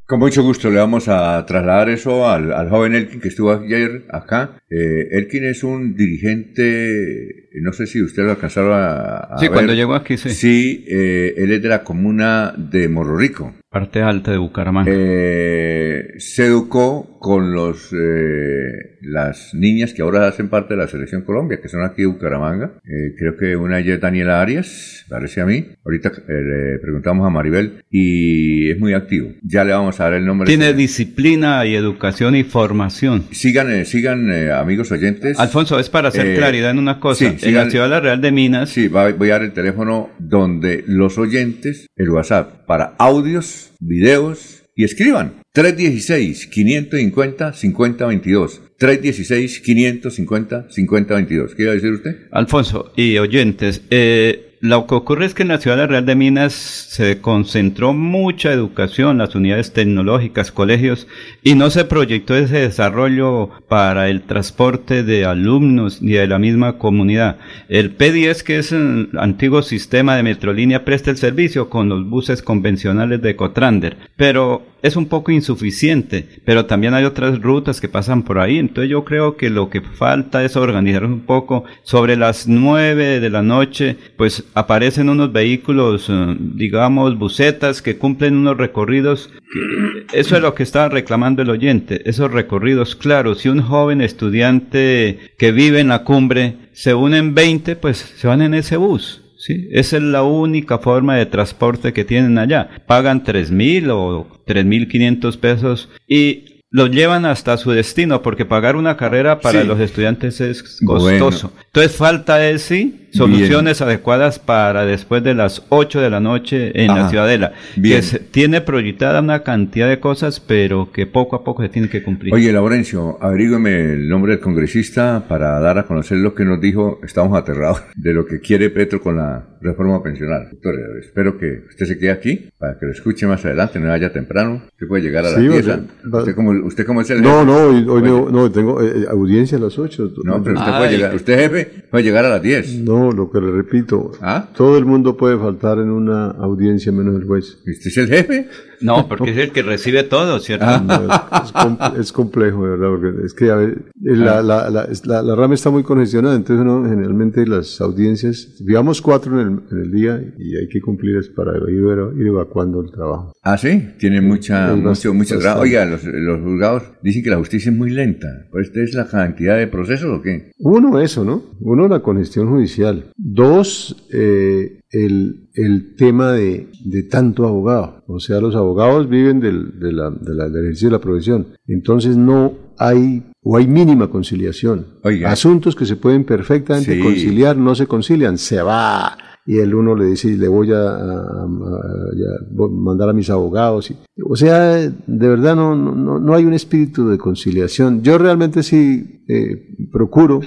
S1: Con mucho gusto le vamos a trasladar eso al, al joven Elkin que estuvo ayer acá. Eh, Elkin es un dirigente, no sé si usted lo alcanzaron a, a
S3: Sí,
S1: ver.
S3: cuando llegó aquí, sí.
S1: Sí, eh, él es de la comuna de Morro Rico.
S3: Parte alta de Bucaramanga.
S1: Eh, se educó con los eh, las niñas que ahora hacen parte de la selección Colombia, que son aquí de Bucaramanga. Eh, creo que una es Daniela Arias, parece a mí. Ahorita eh, le preguntamos a Maribel y es muy activo. Ya le vamos a dar el nombre.
S3: Tiene disciplina y educación y formación.
S1: Sigan, eh, sigan amigos oyentes.
S3: Alfonso, es para hacer claridad en una cosa.
S1: sí,
S3: en la ciudad de la Real de Minas,
S1: Sí, voy a dar el teléfono donde los oyentes, el WhatsApp, para audios, videos y escriban. 316-550-5022. 316-550-5022. ¿Qué iba a decir usted?
S3: Alfonso y oyentes, eh, lo que ocurre es que en la ciudad de Real de Minas se concentró mucha educación, las unidades tecnológicas, colegios, y no se proyectó ese desarrollo para el transporte de alumnos ni de la misma comunidad. El P10, que es el antiguo sistema de Metrolínea, presta el servicio con los buses convencionales de Cotrander, pero es un poco insuficiente, pero también hay otras rutas que pasan por ahí, entonces yo creo que lo que falta es organizar un poco. Sobre las nueve de la noche, pues aparecen unos vehículos, eh, digamos, busetas que cumplen unos recorridos. eso es lo que estaba reclamando el oyente, esos recorridos claros. Si un joven estudiante que vive en la cumbre se unen 20, pues se van en ese bus. Sí, esa es la única forma de transporte que tienen allá. Pagan tres mil o tres mil quinientos pesos y los llevan hasta su destino porque pagar una carrera para
S1: Sí.
S3: los estudiantes es
S1: Bueno.
S3: costoso. Entonces falta es sí soluciones adecuadas para después de las 8 de la noche en la ciudadela.
S1: Bien.
S3: Que se tiene proyectada una cantidad de cosas, pero que poco a poco se tiene que cumplir.
S1: Oye, Laurencio, averígüeme el nombre del congresista para dar a conocer lo que nos dijo. Estamos aterrados de lo que quiere Petro con la reforma pensional. Doctor, espero que usted se quede aquí para que lo escuche más adelante, no vaya temprano. Usted puede llegar a las
S5: Sí,
S1: 10.
S5: va- va-
S1: ¿Usted, como, ¿Usted cómo es el
S5: No,
S1: jefe?
S5: no, hoy, no, no, tengo eh, audiencia a las 8.
S1: No, pero usted puede llegar. Usted, jefe, puede llegar a las 10.
S5: No, lo que le repito,
S1: ¿Ah?
S5: todo el mundo puede faltar en una audiencia menos el juez.
S1: ¿Usted es el jefe?
S3: No, porque es el que recibe todo, ¿cierto?
S1: Ah.
S5: No, es, es complejo, de verdad, porque es que a ver, la, la, la, la- la rama está muy congestionada, entonces uno generalmente las audiencias, digamos cuatro en el, en el día y hay que cumplirlas para ir, ir evacuando el trabajo.
S1: Ah, sí, tiene mucha, mucho, mucho trabajo. Oiga, los, los juzgados dicen que la justicia es muy lenta. ¿Pues esta es la cantidad de procesos o qué?
S5: Uno, eso, ¿no? Uno, la congestión judicial. Dos, eh, el, el tema de, de tanto abogado. O sea, los abogados viven del, de la, de la- del ejercicio de la profesión. Entonces no hay, o hay mínima conciliación.
S1: Oiga.
S5: Asuntos que se pueden perfectamente
S1: Sí.
S5: conciliar, no se concilian, se va. Y el uno le dice, le voy a, a- a- mandar a mis abogados. O sea, de verdad no, no, no- no hay un espíritu de conciliación. Yo realmente sí eh, procuro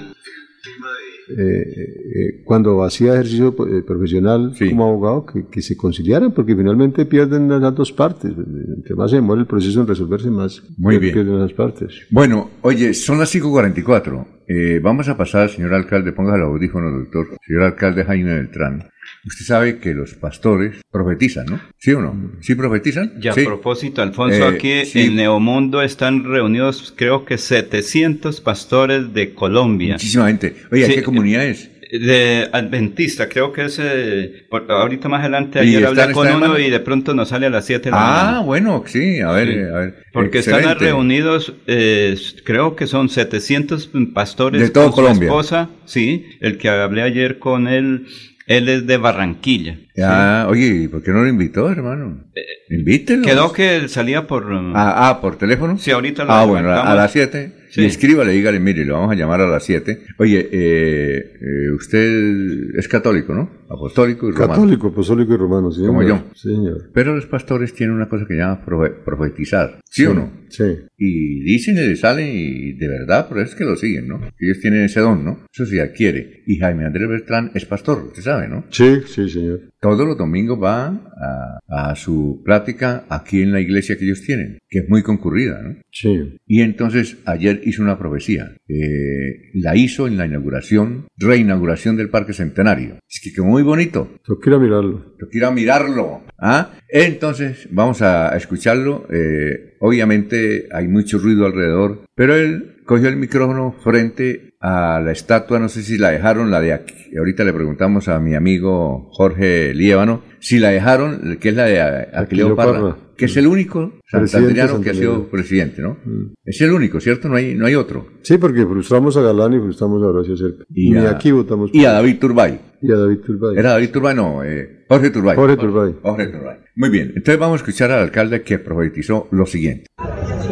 S5: eh, eh, cuando hacía ejercicio eh, profesional como abogado, que, que se conciliaran, porque finalmente pierden las dos partes. Entre más se demora el proceso en resolverse, más
S1: Muy
S5: pier-
S1: bien.
S5: pierden las partes.
S1: Bueno, oye, son las 5.44. Eh, vamos a pasar señor alcalde, ponga el audífono, doctor. Señor alcalde Jaime Beltrán. Usted sabe que los pastores profetizan, ¿no? ¿Sí o no? ¿Sí profetizan?
S3: Y a
S1: Sí.
S3: propósito, Alfonso,
S1: Eh,
S3: aquí
S1: sí.
S3: en Neomundo están reunidos creo que 700 pastores de Colombia.
S1: Muchísima gente. Oye,
S3: Sí,
S1: ¿qué comunidad es?
S3: De Adventista, creo que es... eh, por- ahorita más adelante,
S1: ¿Y
S3: ayer
S1: están-
S3: hablé con
S1: están,
S3: uno
S1: hermano?
S3: y de pronto nos sale a las 7 de la
S1: Ah,
S3: mañana.
S1: bueno, sí, a ver,
S3: Sí.
S1: a ver.
S3: Porque están
S1: Excelente.
S3: reunidos, eh, creo que son 700 pastores
S1: De todo
S3: con su
S1: Colombia.
S3: esposa, sí, el que hablé ayer con él, él es de Barranquilla.
S1: Ah, oye, ¿y por qué no lo invitó, hermano? Invítelo.
S3: Quedó que salía por... um,
S1: Ah, ah, ¿por teléfono?
S3: Sí, ahorita lo
S1: Ah, bueno, a las 7.
S3: Sí.
S1: Y escríbale, dígale, mire, lo vamos a llamar a las 7. Oye, eh, eh, usted es católico, ¿no? Apostólico y romano.
S5: Católico, apostólico y romano, sí.
S1: Como
S5: señor.
S1: yo.
S5: Sí, señor.
S1: Pero los pastores tienen una cosa que se llama profe- profetizar. ¿Sí, o no?
S5: Sí.
S1: Y dicen y le salen y de verdad, por eso es que lo siguen, ¿no? Ellos tienen ese don, ¿no? Eso se adquiere. Y Jaime Andrés Beltrán es pastor, usted sabe, ¿no?
S5: Sí, sí, señor.
S1: todos los domingos va a, a, su plática aquí en la iglesia que ellos tienen, que es muy concurrida, ¿no?
S5: Sí.
S1: Y entonces ayer hizo una profecía. Eh, la hizo en la inauguración, reinauguración del Parque Centenario. Es que quedó muy bonito.
S5: Yo quiero mirarlo.
S1: Yo quiero mirarlo. ¿Ah? Entonces vamos a escucharlo. Eh, obviamente hay mucho ruido alrededor, pero él cogió el micrófono frente a la estatua, no sé si la dejaron, la de aquí. Ahorita le preguntamos a mi amigo Jorge Liévano si la dejaron, que es la de Aquileo Parra, que es el único santanderiano que ha sido presidente, ¿no? Mm. Es el único, ¿cierto? No hay, no hay otro.
S5: Sí, porque frustramos a Galán y frustramos a Horacio Serpa.
S1: Y,
S5: a, aquí votamos.
S1: Y a David Turbay.
S5: Y a David Turbay.
S1: Era David Turbay, no, eh, Jorge Turbay.
S5: Jorge Turbay.
S1: Jorge Turbay. Muy bien, entonces vamos a escuchar al alcalde que profetizó lo siguiente.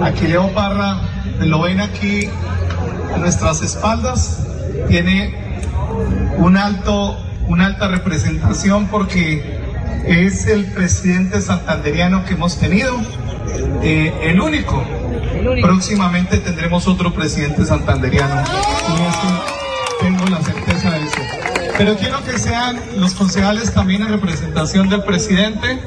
S12: Aquileo Parra, lo ven aquí a nuestras espaldas, tiene un alto, una alta representación porque es el presidente santanderiano que hemos tenido, eh, el, único. Próximamente tendremos otro presidente santanderiano y eso tengo la certeza de eso. Pero quiero que sean los concejales también en representación del presidente,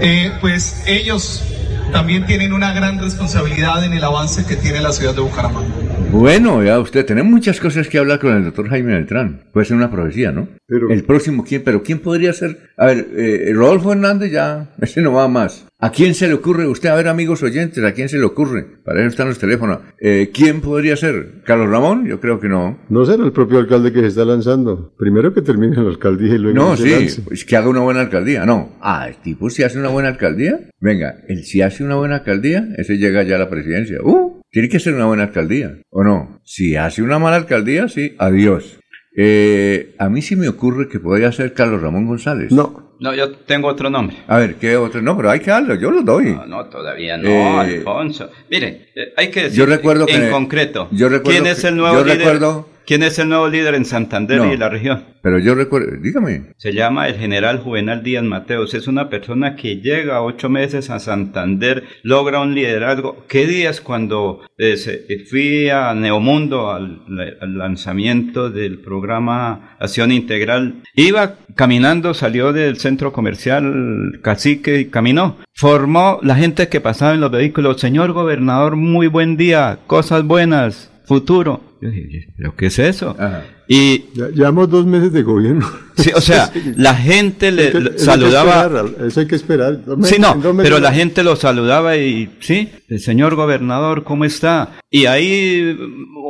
S12: eh, pues ellos también tienen una gran responsabilidad en el avance que tiene la ciudad de Bucaramanga.
S1: Bueno, ya usted, tenemos muchas cosas que hablar con el doctor Jaime Beltrán. Puede ser una profecía, ¿no?
S5: Pero,
S1: el próximo, ¿quién? Pero ¿quién podría ser? A ver, eh, Rodolfo Hernández ya, ese no va más. ¿A quién se le ocurre? Usted, a ver, amigos oyentes, ¿a quién se le ocurre? Para eso están los teléfonos. Eh, ¿Quién podría ser? ¿Carlos Ramón? Yo creo que no.
S5: No será el propio alcalde que se está lanzando. Primero que termine la alcaldía y luego
S1: No,
S5: se
S1: sí,
S5: lance.
S1: pues que haga una buena alcaldía. No. Ah, el tipo si hace una buena alcaldía. Venga, el si hace una buena alcaldía, ese llega ya a la presidencia. ¡Uh! Tiene que ser una buena alcaldía, ¿o no? Si hace una mala alcaldía, sí, adiós. Eh, a mí sí me ocurre que podría ser Carlos Ramón González.
S5: No.
S3: No, yo tengo otro nombre.
S1: A ver, ¿qué otro? No, pero hay que darlo, yo lo doy.
S3: No, no, todavía no,
S1: Eh,
S3: Alfonso. Mire, eh, hay que decir
S1: Yo recuerdo
S3: en
S1: que-
S3: concreto.
S1: yo recuerdo
S3: ¿Quién
S1: que-
S3: es el nuevo
S1: yo
S3: líder?
S1: recuerdo-
S3: ¿Quién es el nuevo líder en Santander
S1: No.
S3: y la región?
S1: Pero yo recuerdo, dígame.
S3: Se llama el general Juvenal Díaz Mateos. Es una persona que llega ocho meses a Santander, logra un liderazgo. ¿Qué días cuando eh, se- eh, fui a Neomundo al, al lanzamiento del programa Acción Integral? Iba caminando, salió del centro comercial Cacique y caminó. Formó la gente que pasaba en los vehículos. Señor gobernador, muy buen día, cosas buenas, futuro. Yo dije, ¿pero qué es eso?
S1: Ajá.
S3: Y
S5: Ya, llevamos dos meses de gobierno.
S3: Sí, o sea, la gente le,
S5: Eso- hay
S3: saludaba.
S5: esperar, Eso hay que esperar. Dos meses-
S3: Sí, no,
S5: en dos meses-
S3: pero la gente lo saludaba y, sí, el señor gobernador, ¿cómo está? Y ahí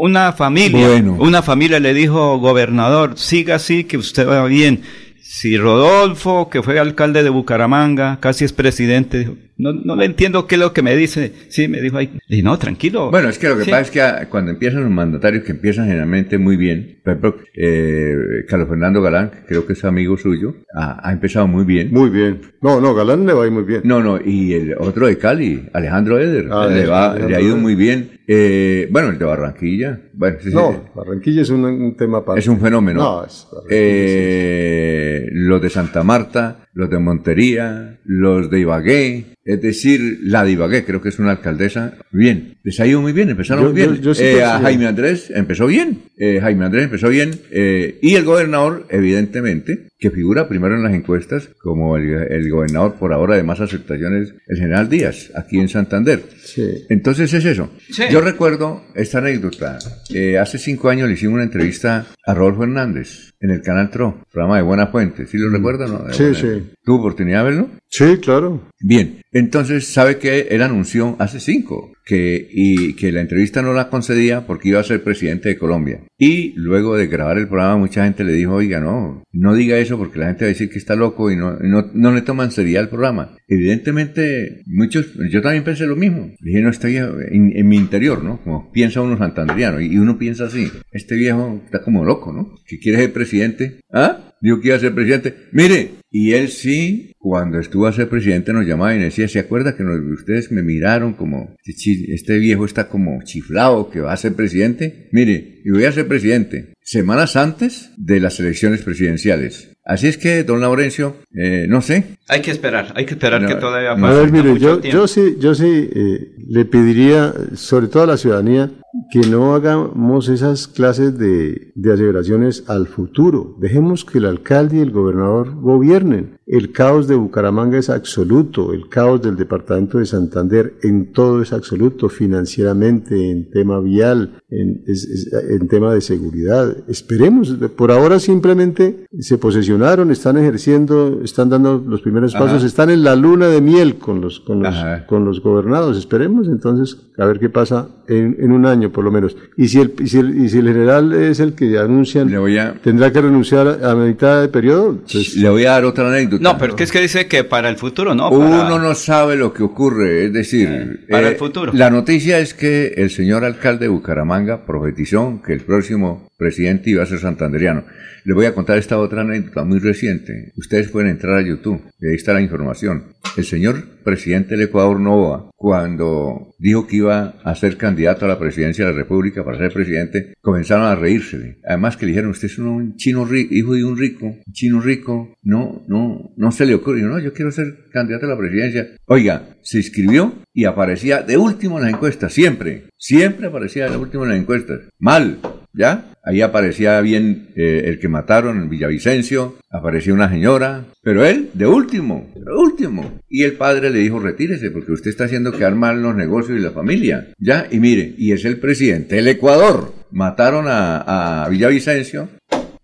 S3: una familia,
S1: Bueno.
S3: una familia le dijo, gobernador, siga así, que usted va bien. Si Rodolfo, que fue alcalde de Bucaramanga, casi es presidente, dijo, no, no le entiendo qué es lo que me dice. Sí, me dijo ahí. Dije, no, tranquilo.
S1: Bueno, es que lo que
S3: Sí.
S1: pasa es que ah, cuando empiezan los mandatarios, que empiezan generalmente muy bien, por ejemplo, eh, Carlos Fernando Galán, que creo que es amigo suyo, ha, ha empezado muy bien.
S5: Muy bien. No, no, Galán le va a ir muy bien.
S1: No, no, y el otro de Cali, Alejandro Eder,
S5: Ah,
S1: le, va,
S5: Alejandro
S1: le ha ido muy bien. Eh, bueno, el de Barranquilla, bueno, sí, sí,
S5: No, Barranquilla es un, un tema aparte.
S1: es un fenómeno.
S5: No, es
S1: Eh, los de Santa Marta, los de Montería, los de Ibagué, es decir, la de Ibagué, creo que es una alcaldesa, bien, les ha ido muy bien, empezaron
S5: Yo-
S1: muy bien.
S5: yo- yo sí
S1: Eh, a Jaime Andrés empezó bien, eh, Jaime Andrés empezó bien, eh, y el gobernador, evidentemente, que figura primero en las encuestas como el, el gobernador por ahora de más aceptaciones, el general Díaz, aquí en Santander.
S5: Sí.
S1: Entonces es eso.
S3: Sí.
S1: Yo recuerdo esta anécdota. Eh, hace cinco años le hicimos una entrevista a Rodolfo Hernández en el canal TRO, programa de Buena Fuente. ¿Sí lo recuerda o no? De
S5: Sí,
S1: Buena-
S5: sí.
S1: ¿Tuvo oportunidad de verlo?
S5: Sí, claro.
S1: Bien, entonces sabe que él anunció hace cinco que, y que la entrevista no la concedía porque iba a ser presidente de Colombia. Y luego de grabar el programa mucha gente le dijo, oiga, no, no diga eso porque la gente va a decir que está loco y no, y no, no le toman seriedad el programa. Evidentemente, muchos, yo también pensé lo mismo. Dije, no, este viejo, en, mi interior, ¿no? Como piensa uno santanderiano y uno piensa así, este viejo está como loco, ¿no? Que quiere ser presidente. ¿Ah? Dijo que iba a ser presidente. Mire, y él sí, cuando estuvo a ser presidente, nos llamaba y nos decía, ¿se acuerda que nos- ustedes me miraron como, este este viejo está como chiflado que va a ser presidente? Mire, y voy a ser presidente semanas antes de las elecciones presidenciales. Así es que, don Laurencio, eh, no sé.
S3: Hay que esperar, hay que esperar
S1: No,
S3: que todavía
S5: A
S3: falta
S5: ver, mire,
S3: mucho
S5: yo,
S3: tiempo.
S5: yo sí, yo sí eh, le pediría, sobre todo a la ciudadanía, que no hagamos esas clases de, de aseveraciones al futuro. Dejemos que el alcalde y el gobernador gobiernen. el caos de Bucaramanga es absoluto, el caos del departamento de Santander en todo es absoluto, financieramente, en tema vial, en, en tema de seguridad. Esperemos, por ahora simplemente se posesionaron, están ejerciendo, están dando los primeros pasos, están en la luna de miel con los, con los, con los gobernados. Esperemos entonces a ver qué pasa en, en un año por lo menos. Y si el, y si el, y si el general es el que anuncian, tendrá que renunciar a, mitad de periodo.
S1: Pues Le voy a dar otra anécdota.
S3: No, pero es que dice que para el futuro, ¿no?
S1: Uno no sabe lo que ocurre, es decir,
S3: eh, para el eh, futuro.
S1: La noticia es que el señor alcalde de Bucaramanga profetizó que el próximo presidente iba a ser santanderiano. Le voy a contar esta otra anécdota muy reciente. Ustedes pueden entrar a YouTube y ahí está la información. El señor presidente del Ecuador, Nova, cuando dijo que iba a ser candidato a la presidencia de la República para ser presidente, comenzaron a reírsele. Además que le dijeron, usted es un chino rico, hijo de un rico, un chino rico, no, no, no se le ocurre. no, yo quiero ser candidato a la presidencia. Oiga, se inscribió y aparecía de último en las encuestas, siempre, siempre aparecía de último en las encuestas. Mal, ¿ya? Ahí aparecía bien eh, el que mataron en Villavicencio, aparecía una señora, pero él, de último, de último. Y el padre le dijo, retírese, porque usted está haciendo quedar mal los negocios y la familia. ¿Ya? Y mire, y es el presidente del Ecuador. Mataron a, Villavicencio,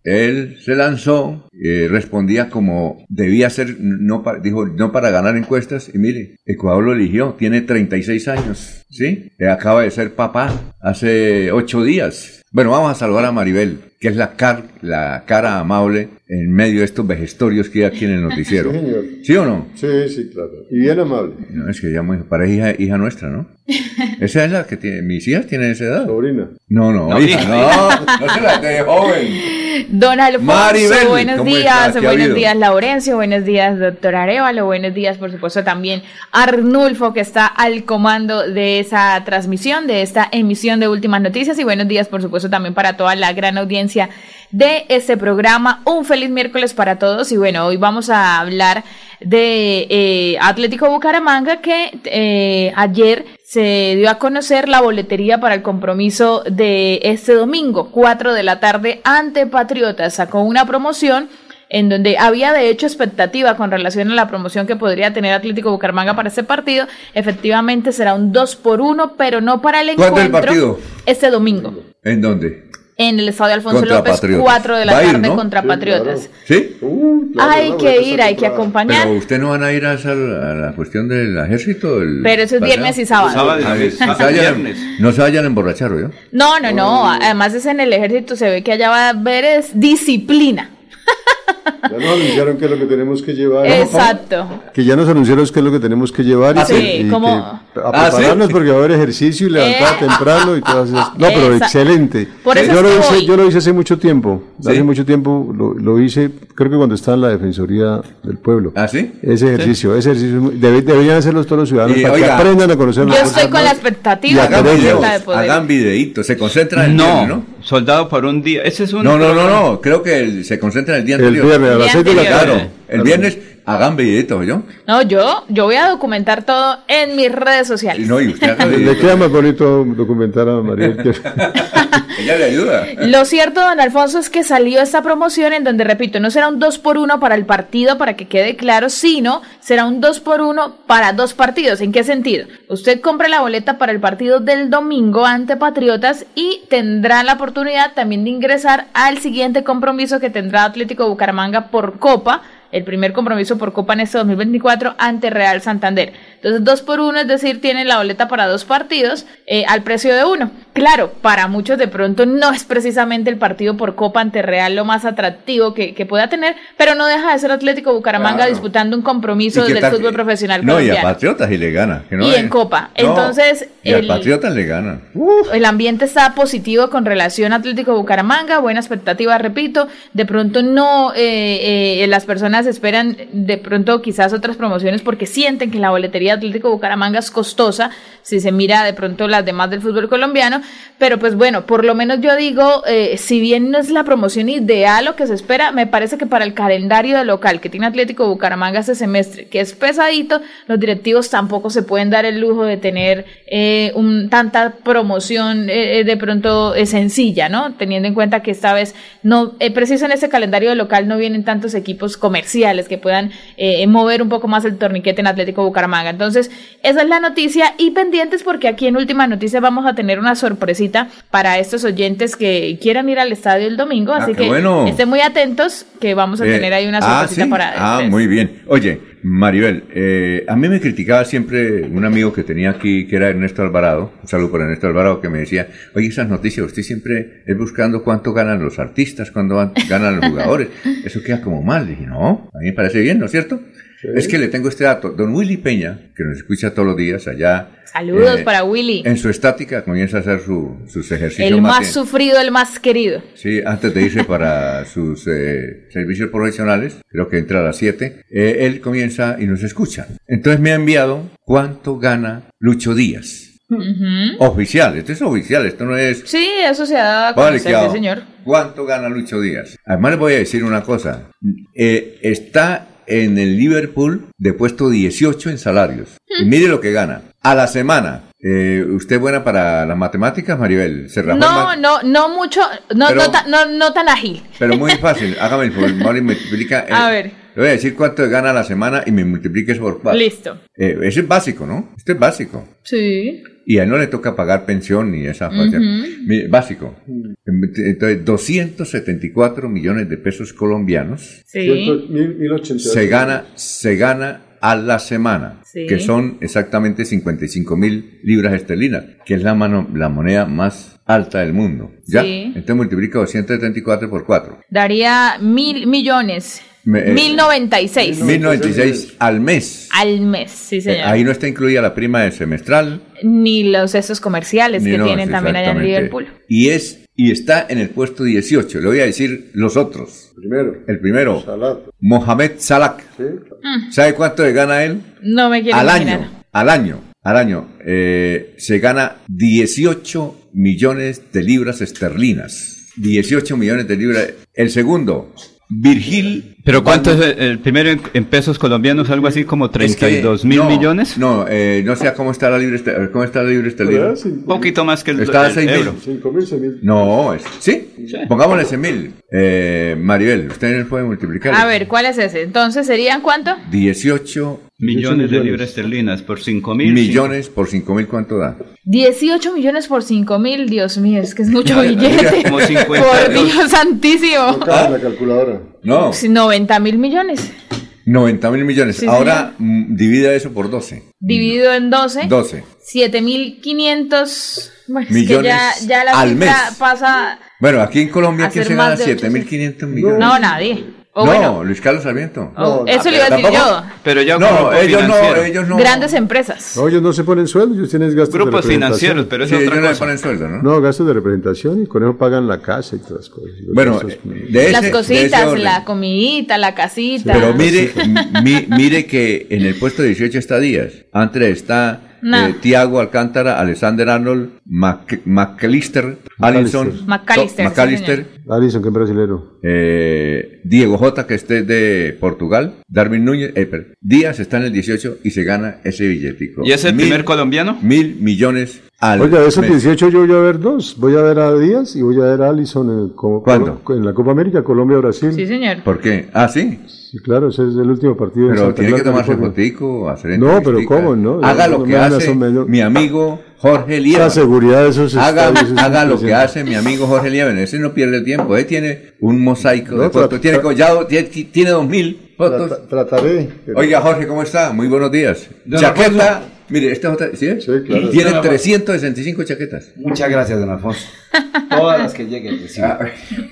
S1: él se lanzó, eh, respondía como debía ser, no dijo, no para ganar encuestas, y mire, Ecuador lo eligió, tiene 36 años, ¿sí? Eh, acaba de ser papá hace 8 días. Bueno, vamos a saludar a Maribel, que es la, car la cara amable en medio de estos vejestorios que hay aquí en el noticiero. Sí, señor. ¿Sí o no?
S5: Sí, sí, claro. Y bien amable.
S1: No, es que ya muy, parece hija, hija nuestra, ¿no? Esa es la que tiene, mis hijas tienen esa edad.
S5: Sobrina.
S1: No, no, no, hija, no, no se la de joven.
S13: Don Alfonso, buenos días, buenos días Laurencio, buenos días doctor Arevalo, buenos días por supuesto también Arnulfo que está al comando de esa transmisión, de esta emisión de Últimas Noticias y buenos días por supuesto también para toda la gran audiencia de este programa. Un feliz miércoles para todos y bueno, hoy vamos a hablar de eh, Atlético Bucaramanga que eh, ayer se dio a conocer la boletería para el compromiso de este domingo, 4 de la tarde, ante Patriotas. Sacó una promoción en donde había de hecho expectativa con relación a la promoción que podría tener Atlético Bucaramanga para este partido. Efectivamente será un 2 por 1, pero no para el encuentro.
S1: ¿Cuándo el partido?
S13: Este domingo.
S1: ¿En dónde?
S13: En el estadio Alfonso López, 4 de la tarde contra Patriotas.
S1: ¿Sí?
S13: Uh, hay que ir, hay que acompañar.
S1: Pero usted no van a ir a, la cuestión del ejército.
S13: Pero eso es viernes y sábado. sábado
S1: y viernes. No se vayan a emborrachar, ¿o
S13: No, no, no. Además es en el ejército, se ve que allá va a haber es disciplina.
S5: Ya nos anunciaron qué es lo que tenemos que llevar.
S13: Exacto.
S5: Que ya nos anunciaron qué es lo que tenemos que llevar.
S13: y, sí, como... a
S5: ah, prepararnos porque va a haber ejercicio y levantar eh. temprano y todas esas... No, pero excelente. yo, lo hice, yo lo hice hace mucho tiempo. Hace mucho tiempo lo, lo, hice, creo que cuando estaba en la Defensoría del Pueblo.
S1: ¿Ah, sí?
S5: Ese ejercicio, ese ejercicio. deberían hacerlo todos los ciudadanos para que aprendan a conocer
S13: Yo estoy con la expectativa
S1: de poder. Hagan videitos, se concentran en
S3: no, ¿no? Soldado por un día. Ese es un.
S1: No, no, no, no. Creo que se concentra en el día
S5: anterior. El viernes, a las 6 de la tarde.
S1: El viernes hagan videitos, ¿yo?
S13: No, yo, yo voy a documentar todo en mis redes sociales.
S1: No, y usted
S5: Le queda más bonito documentar a María.
S1: Ella le ayuda.
S13: Lo cierto, don Alfonso, es que salió esta promoción en donde, repito, no será un 2 por 1 para el partido, para que quede claro, sino será un 2 por 1 para dos partidos. ¿En qué sentido? Usted compra la boleta para el partido del domingo ante Patriotas y tendrá la oportunidad también de ingresar al siguiente compromiso que tendrá Atlético Bucaramanga por Copa el primer compromiso por Copa en este 2024 ante Real Santander. Entonces, dos por uno, es decir, tienen la boleta para dos partidos eh, al precio de uno. Claro, para muchos de pronto no es precisamente el partido por Copa ante Real lo más atractivo que, pueda tener, pero no deja de ser Atlético Bucaramanga disputando un compromiso del fútbol profesional
S1: no, y a Patriotas y le gana.
S13: y en Copa. Entonces,
S1: y el, a Patriotas le gana.
S13: El ambiente está positivo con relación a Atlético Bucaramanga, buena expectativa, repito. De pronto no, eh, eh, las personas esperan de pronto quizás otras promociones porque sienten que la boletería de Atlético Bucaramanga es costosa si se mira de pronto las demás del fútbol colombiano, pero pues bueno, por lo menos yo digo, eh, si bien no es la promoción ideal lo que se espera, me parece que para el calendario de local que tiene Atlético Bucaramanga este semestre, que es pesadito, los directivos tampoco se pueden dar el lujo de tener eh, un, tanta promoción eh, de pronto sencilla, ¿no? Teniendo en cuenta que esta vez no, preciso en ese calendario de local no vienen tantos equipos comerciales que puedan mover un poco más el torniquete en Atlético Bucaramanga. Entonces, esa es la noticia y pendientes porque aquí en última noticia vamos a tener una sorpresita para estos oyentes que quieran ir al estadio el domingo. Ah, así que estén muy atentos que vamos a eh, tener ahí una ah, sorpresita para.
S1: Ah, muy bien. Oye, Maribel, eh, a mí me criticaba siempre un amigo que tenía aquí, que era Ernesto Alvarado, un saludo para Ernesto Alvarado, que me decía, oye, esas noticias, usted siempre es buscando cuánto ganan los artistas, cuánto ganan los jugadores. Eso queda como mal. Dije, no, a mí me parece bien, ¿no es cierto? Es que le tengo este dato. Don Willy Peña, que nos escucha todos los días allá.
S13: Saludos eh, para Willy.
S1: En su estática comienza a hacer sus ejercicios.
S13: El más, sufrido, el más querido.
S1: Sí, antes de irse para sus eh, servicios profesionales, creo que entra a las 7, eh, él comienza y nos escucha. Entonces me ha enviado cuánto gana Lucho Díaz. Oficial, esto es oficial, esto no es...
S13: Sí, eso se ha dado a conocer, señor.
S1: ¿Cuánto gana Lucho Díaz? Además le voy a decir una cosa. está en el Liverpool de puesto 18 en salarios. Y mire lo que gana. A la semana. Eh, ¿Usted es buena para las matemáticas, Maribel?
S13: no, no, no mucho, no, no, no, tan ágil.
S1: Pero muy fácil. Hágame el favor, multiplica. a ver. Le voy a decir cuánto gana a la semana y me multiplique eso por cuatro.
S13: Listo.
S1: Eh, ese es básico, ¿no? Este es básico.
S13: Sí
S1: y a él no le toca pagar pensión ni esa básico. Entonces, 274 millones de pesos colombianos se gana se gana a la semana, que son exactamente 55 mil libras esterlinas, que es la, mano, la moneda más alta del mundo. ¿Ya? Entonces multiplica 274 por 4.
S13: Daría mil millones. 1096.
S1: 1096 al mes.
S13: Al mes, sí, señor.
S1: ahí no está incluida la prima de semestral.
S13: Ni los esos comerciales que tienen también allá en Liverpool.
S1: Y es y está en el puesto 18. Le voy a decir los otros.
S5: Primero.
S1: El primero. Mohamed Salak. Mm. ¿Sabe cuánto le gana él?
S13: No me quiero
S1: al año. Al año. Al año. Eh, se gana 18 millones de libras esterlinas. 18 millones de libras. El segundo, Virgil.
S3: ¿Pero cuánto es el, primero en, pesos colombianos? ¿Algo así como 32 mil millones?
S1: No, eh, no sé cómo está la libre cómo está la libre esterlina.
S3: Un poquito más que el,
S1: está a 6 mil. No, es, ¿sí? Pongámosle 6 mil. Eh, Maribel, ustedes pueden multiplicar.
S13: A ver, ¿cuál es ese? Entonces, ¿serían cuánto?
S1: 18
S3: millones de libras esterlinas por 5 mil.
S1: Millones por 5 mil, ¿cuánto da?
S13: 18 millones por 5 mil, Dios mío, es que es mucho billete. Como 50 por Dios santísimo.
S5: ¿Ah? la calculadora.
S1: No.
S13: 90 mil millones.
S1: 90 mil millones. Ahora mm, divida eso por 12.
S13: Dividido en 12.
S1: 12.
S13: 7 mil 500 bueno, millones es que ya, ya la
S1: al mes.
S13: pasa.
S1: Bueno, aquí en Colombia, ¿quién se gana 7 mil 500 millones?
S13: No, nadie
S1: no, Luis Carlos Sarmiento.
S13: Oh, eso le iba a decir yo.
S3: Pero yo
S1: no, ellos no, ellos no.
S13: Grandes empresas.
S5: No, ellos no se ponen sueldo, ellos tienen gastos
S3: Grupos de representación. financieros, pero eso
S1: sí, ellos no ponen sueldo, ¿no?
S5: No, gastos de representación y con eso pagan la casa y todas las cosas.
S1: Bueno,
S13: de ese, las cositas, la comidita, la casita.
S1: Pero mire, mire que en el puesto 18 está Díaz. Antes está eh, Tiago Alcántara, Alexander Arnold, McAllister, Alison,
S13: McAllister,
S5: Alison, que es brasilero.
S1: Eh, Diego J, que este es de Portugal, Darwin Núñez, eh, Díaz está en el 18 y se gana ese billetico.
S3: ¿Y es el primer colombiano?
S1: Mil millones
S5: al Oiga, de esos 18 yo voy a ver dos. Voy a ver a Díaz y voy a ver a Alison en,
S1: ¿Cuándo?
S5: en la Copa América, Colombia-Brasil.
S13: Sí, señor.
S1: ¿Por qué? Ah, sí.
S5: Sí, claro, ese es el último partido.
S1: Pero tiene que tomarse fotico, hacer
S5: No, pero ¿cómo? No,
S1: haga lo que hace mi amigo Jorge Lieven.
S5: La seguridad de esos
S1: Haga, haga lo que hace mi amigo Jorge Lieven. Ese no pierde el tiempo. Él tiene un mosaico de fotos. Tiene, ya, tiene dos mil fotos.
S5: trataré.
S1: Oiga, Jorge, ¿cómo está? Muy buenos días. Chaqueta. Mire, esta otra, ¿sí? sí claro. Tiene 365 chaquetas.
S14: Muchas gracias, don Alfonso. Todas las que lleguen. Ah,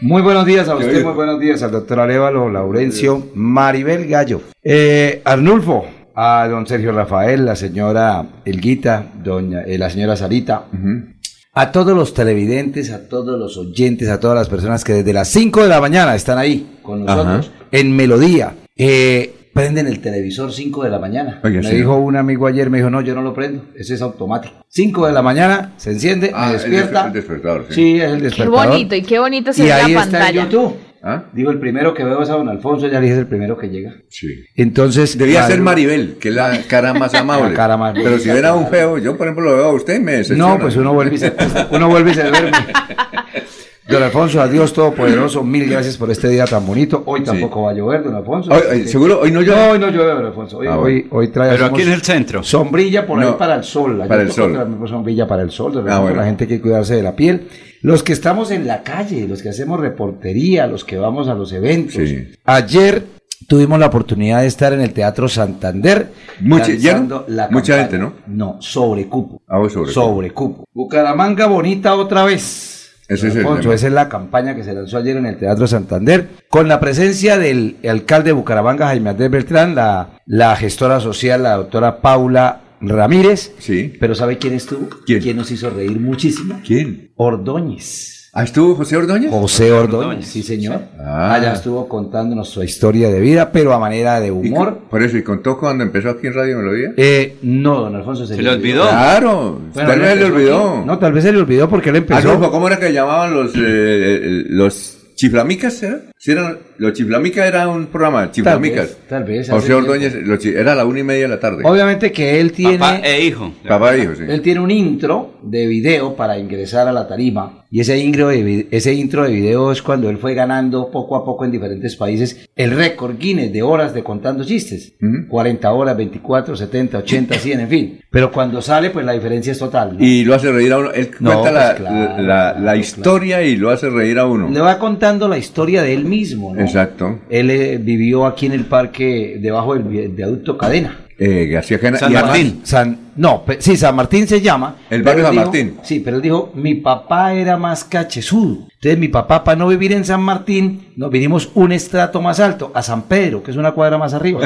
S14: muy buenos días a usted, muy buenos días al doctor Arevalo, Laurencio, Maribel Gallo. Eh, Arnulfo, a don Sergio Rafael, la señora Elguita, doña, eh, la señora Sarita. A todos los televidentes, a todos los oyentes, a todas las personas que desde las 5 de la mañana están ahí con nosotros en Melodía. Eh, prenden el televisor 5 de la mañana. me dijo un amigo ayer, me dijo, no, yo no lo prendo, ese es automático. 5 de la mañana, se enciende, me ah, despierta. Es el despertador, sí. es el despertador.
S13: Qué bonito, y qué bonito se ve la pantalla. Está
S14: YouTube. ¿Ah? Digo, el primero que veo es a don Alfonso, ya dije, es el primero que llega. Sí. Entonces.
S1: Debía ser Maribel, que es la cara más amable. la cara más Pero si era un feo, yo por ejemplo lo veo a usted me
S14: decepciona. No, pues uno vuelve y se, uno vuelve y se duerme. Don Alfonso, adiós Todopoderoso, mil gracias por este día tan bonito. Hoy tampoco va a llover, don Alfonso.
S1: ¿Seguro? ¿Hoy no llueve?
S14: No, hoy no llueve, don Alfonso. Hoy, ah, hoy, trae.
S3: Pero aquí en el centro.
S14: Sombrilla por ahí para el sol.
S1: Para el sol.
S14: Sombrilla para el sol. Ah, La gente que cuidarse de la piel. Los que estamos en la calle, los que hacemos reportería, los que vamos a los eventos. Ayer tuvimos la oportunidad de estar en el Teatro Santander.
S1: Mucha, Mucha gente, ¿no?
S14: No, sobre cupo.
S1: Ah, sobre,
S14: sobre cupo. Bucaramanga bonita otra vez. Ese es esa es la campaña que se lanzó ayer en el Teatro Santander, con la presencia del alcalde de Bucaramanga, Jaime Andrés Beltrán, la, la gestora social, la doctora Paula Ramírez.
S1: Sí.
S14: Pero ¿sabe quién estuvo?
S1: ¿Quién?
S14: ¿Quién nos hizo reír muchísimo?
S1: ¿Quién?
S14: Ordóñez.
S1: ¿Ah, estuvo José Ordóñez?
S14: José Ordóñez, sí, señor. Ah. Allá estuvo contándonos su historia de vida, pero a manera de humor.
S1: por eso, ¿y contó cuando empezó aquí en Radio Melodía?
S14: Eh, no, don Alfonso
S3: se, le olvidó.
S1: Claro, tal vez le olvidó.
S14: No, tal vez se le olvidó porque él empezó.
S1: ¿cómo era que llamaban los, eh, los chiflamicas? ¿era? ¿Sí eran los Chiflamicas era un programa, Chiflamicas.
S14: Tal vez.
S1: José Ordóñez, era a la una y media de la tarde.
S14: Obviamente que él tiene.
S3: Papá e hijo.
S1: Papá e hijo, sí.
S14: Él tiene un intro de video para ingresar a la tarima. Y ese intro, de, ese intro de video es cuando él fue ganando poco a poco en diferentes países el récord Guinness de horas de contando chistes. 40 horas, 24, 70, 80, 100, en fin. Pero cuando sale, pues la diferencia es total.
S1: Y lo hace reír a uno. Él cuenta pues la, la, historia y lo hace reír a uno.
S14: Le va contando la historia de él mismo, ¿no?
S1: Exacto.
S14: Él eh, vivió aquí en el parque debajo del viaducto Cadena.
S1: Eh, García
S14: San Martín. San, no, sí, San Martín se llama.
S1: El barrio San Martín.
S14: Sí, pero él dijo, mi papá era más cachezudo. Entonces mi papá, para no vivir en San Martín, nos vinimos un estrato más alto, a San Pedro, que es una cuadra más arriba.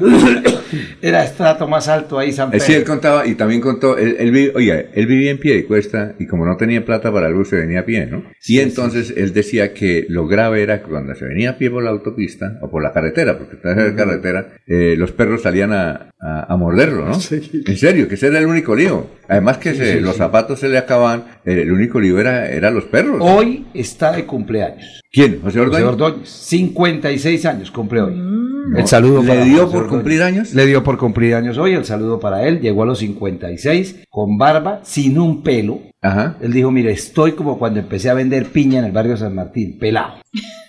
S14: Era estrato más alto ahí San Pedro.
S1: Sí, él contaba y también contó, él, él, oiga, él vivía en pie de cuesta y como no tenía plata para el bus se venía a pie, ¿no? y entonces él decía que lo grave era que cuando se venía a pie por la autopista o por la carretera, porque estaba en la carretera, eh, los perros salían a, a, morderlo, ¿no? En serio, que ese era el único lío. Además que los zapatos se le acababan, eh, el único lío era, era los perros.
S14: Hoy está de cumpleaños.
S1: ¿Quién? José Ordóñez.
S14: José Ordóñez. 56 años cumple hoy. Mm. El saludo
S1: ¿Le dio por cumplir años?
S14: Le dio por cumplir años hoy. El saludo para él. Llegó a los 56 con barba, sin un pelo.
S1: Ajá.
S14: Él dijo, mire, estoy como cuando empecé a vender piña en el barrio San Martín, pelado.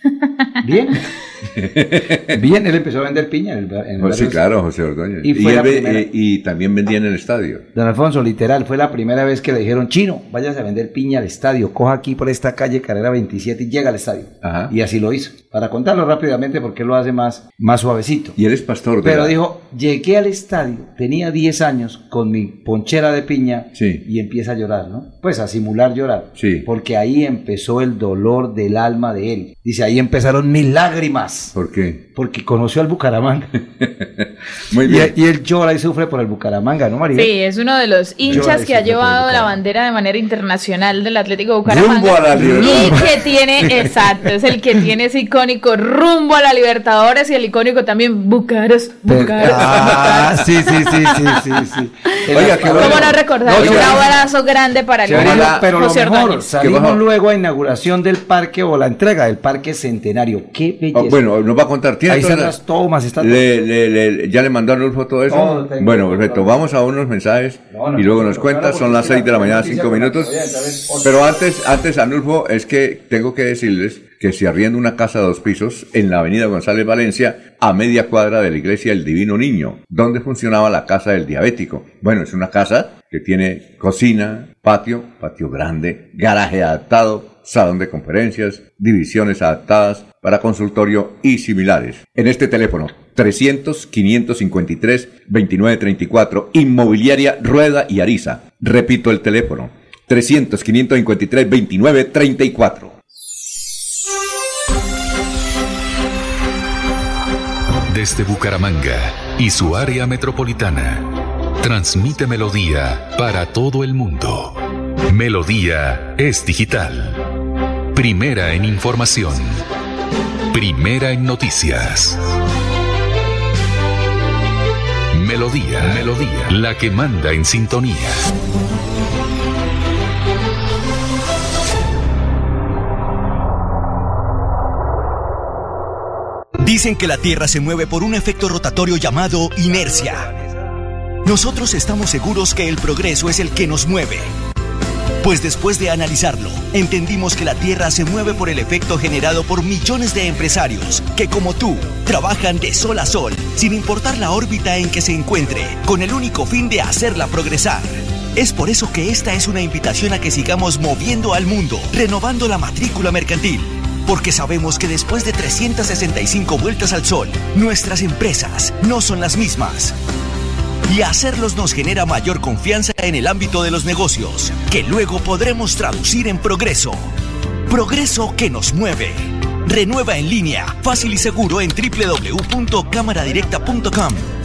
S14: Bien. Bien, él empezó a vender piña en el,
S1: oh, Sí, claro, José Ordóñez. Y, también vendía en el estadio.
S14: Don Alfonso, literal, fue la primera vez que le dijeron, chino, vayas a vender piña al estadio, coja aquí por esta calle Carrera 27 y llega al estadio. Y así lo hizo. Para contarlo rápidamente porque lo hace más, más suavecito.
S1: Y él es pastor.
S14: Pero dijo, llegué al estadio, tenía 10 años con mi ponchera de piña y empieza a llorar, ¿no? Pues a simular llorar.
S1: Sí.
S14: Porque ahí empezó el dolor del alma de él. Dice, ahí empezaron mis lágrimas.
S1: ¿Por qué?
S14: Porque conoció al Bucaramanga. Muy bien. Y, él llora y sufre por el Bucaramanga, ¿no, María?
S13: Sí, es uno de los hinchas que ha llevado la bandera de manera internacional del Atlético Bucaramanga.
S1: Rumbo a la
S13: Libertadores. Y que tiene, exacto, es el que tiene ese icónico rumbo a la Libertadores y el icónico también Bucaros, Bucaros.
S14: Ah, sí, sí, sí, sí, sí, sí.
S13: Oiga, qué ¿Cómo no recordar? un abrazo grande para el
S14: Pero lo mejor, salimos luego a inauguración del parque o la entrega del parque centenario. Qué belleza.
S1: Oh, bueno, nos va a contar.
S14: Ahí están las tomas. Está
S1: le, ¿Ya le mandó a Nulfo todo eso? bueno, perfecto. Vamos a unos mensajes y luego nos cuenta. Son las 6 de la mañana, 5 minutos. Pero antes, antes, Anulfo, es que tengo que decirles que se arrienda una casa de dos pisos en la avenida González Valencia, a media cuadra de la iglesia del Divino Niño, donde funcionaba la casa del diabético. Bueno, es una casa que tiene cocina, patio, patio grande, garaje adaptado, salón de conferencias, divisiones adaptadas para consultorio y similares. En este teléfono 300-553-2934, Inmobiliaria Rueda y Ariza. Repito el teléfono 300-553-2934.
S2: Desde Bucaramanga y su área metropolitana, transmite Melodía para todo el mundo. Melodía es digital. Primera en información. Primera en noticias. Melodía, Melodía, la que manda en sintonía.
S15: Dicen que la Tierra se mueve por un efecto rotatorio llamado inercia. Nosotros estamos seguros que el progreso es el que nos mueve. Pues después de analizarlo, entendimos que la Tierra se mueve por el efecto generado por millones de empresarios que, como tú, trabajan de sol a sol, sin importar la órbita en que se encuentre, con el único fin de hacerla progresar. Es por eso que esta es una invitación a que sigamos moviendo al mundo, renovando la matrícula mercantil. Porque sabemos que después de 365 vueltas al sol, nuestras empresas no son las mismas y hacerlos nos genera mayor confianza en el ámbito de los negocios, que luego podremos traducir en progreso. Progreso que nos mueve. Renueva en línea, fácil y seguro en www.cámaradirecta.com.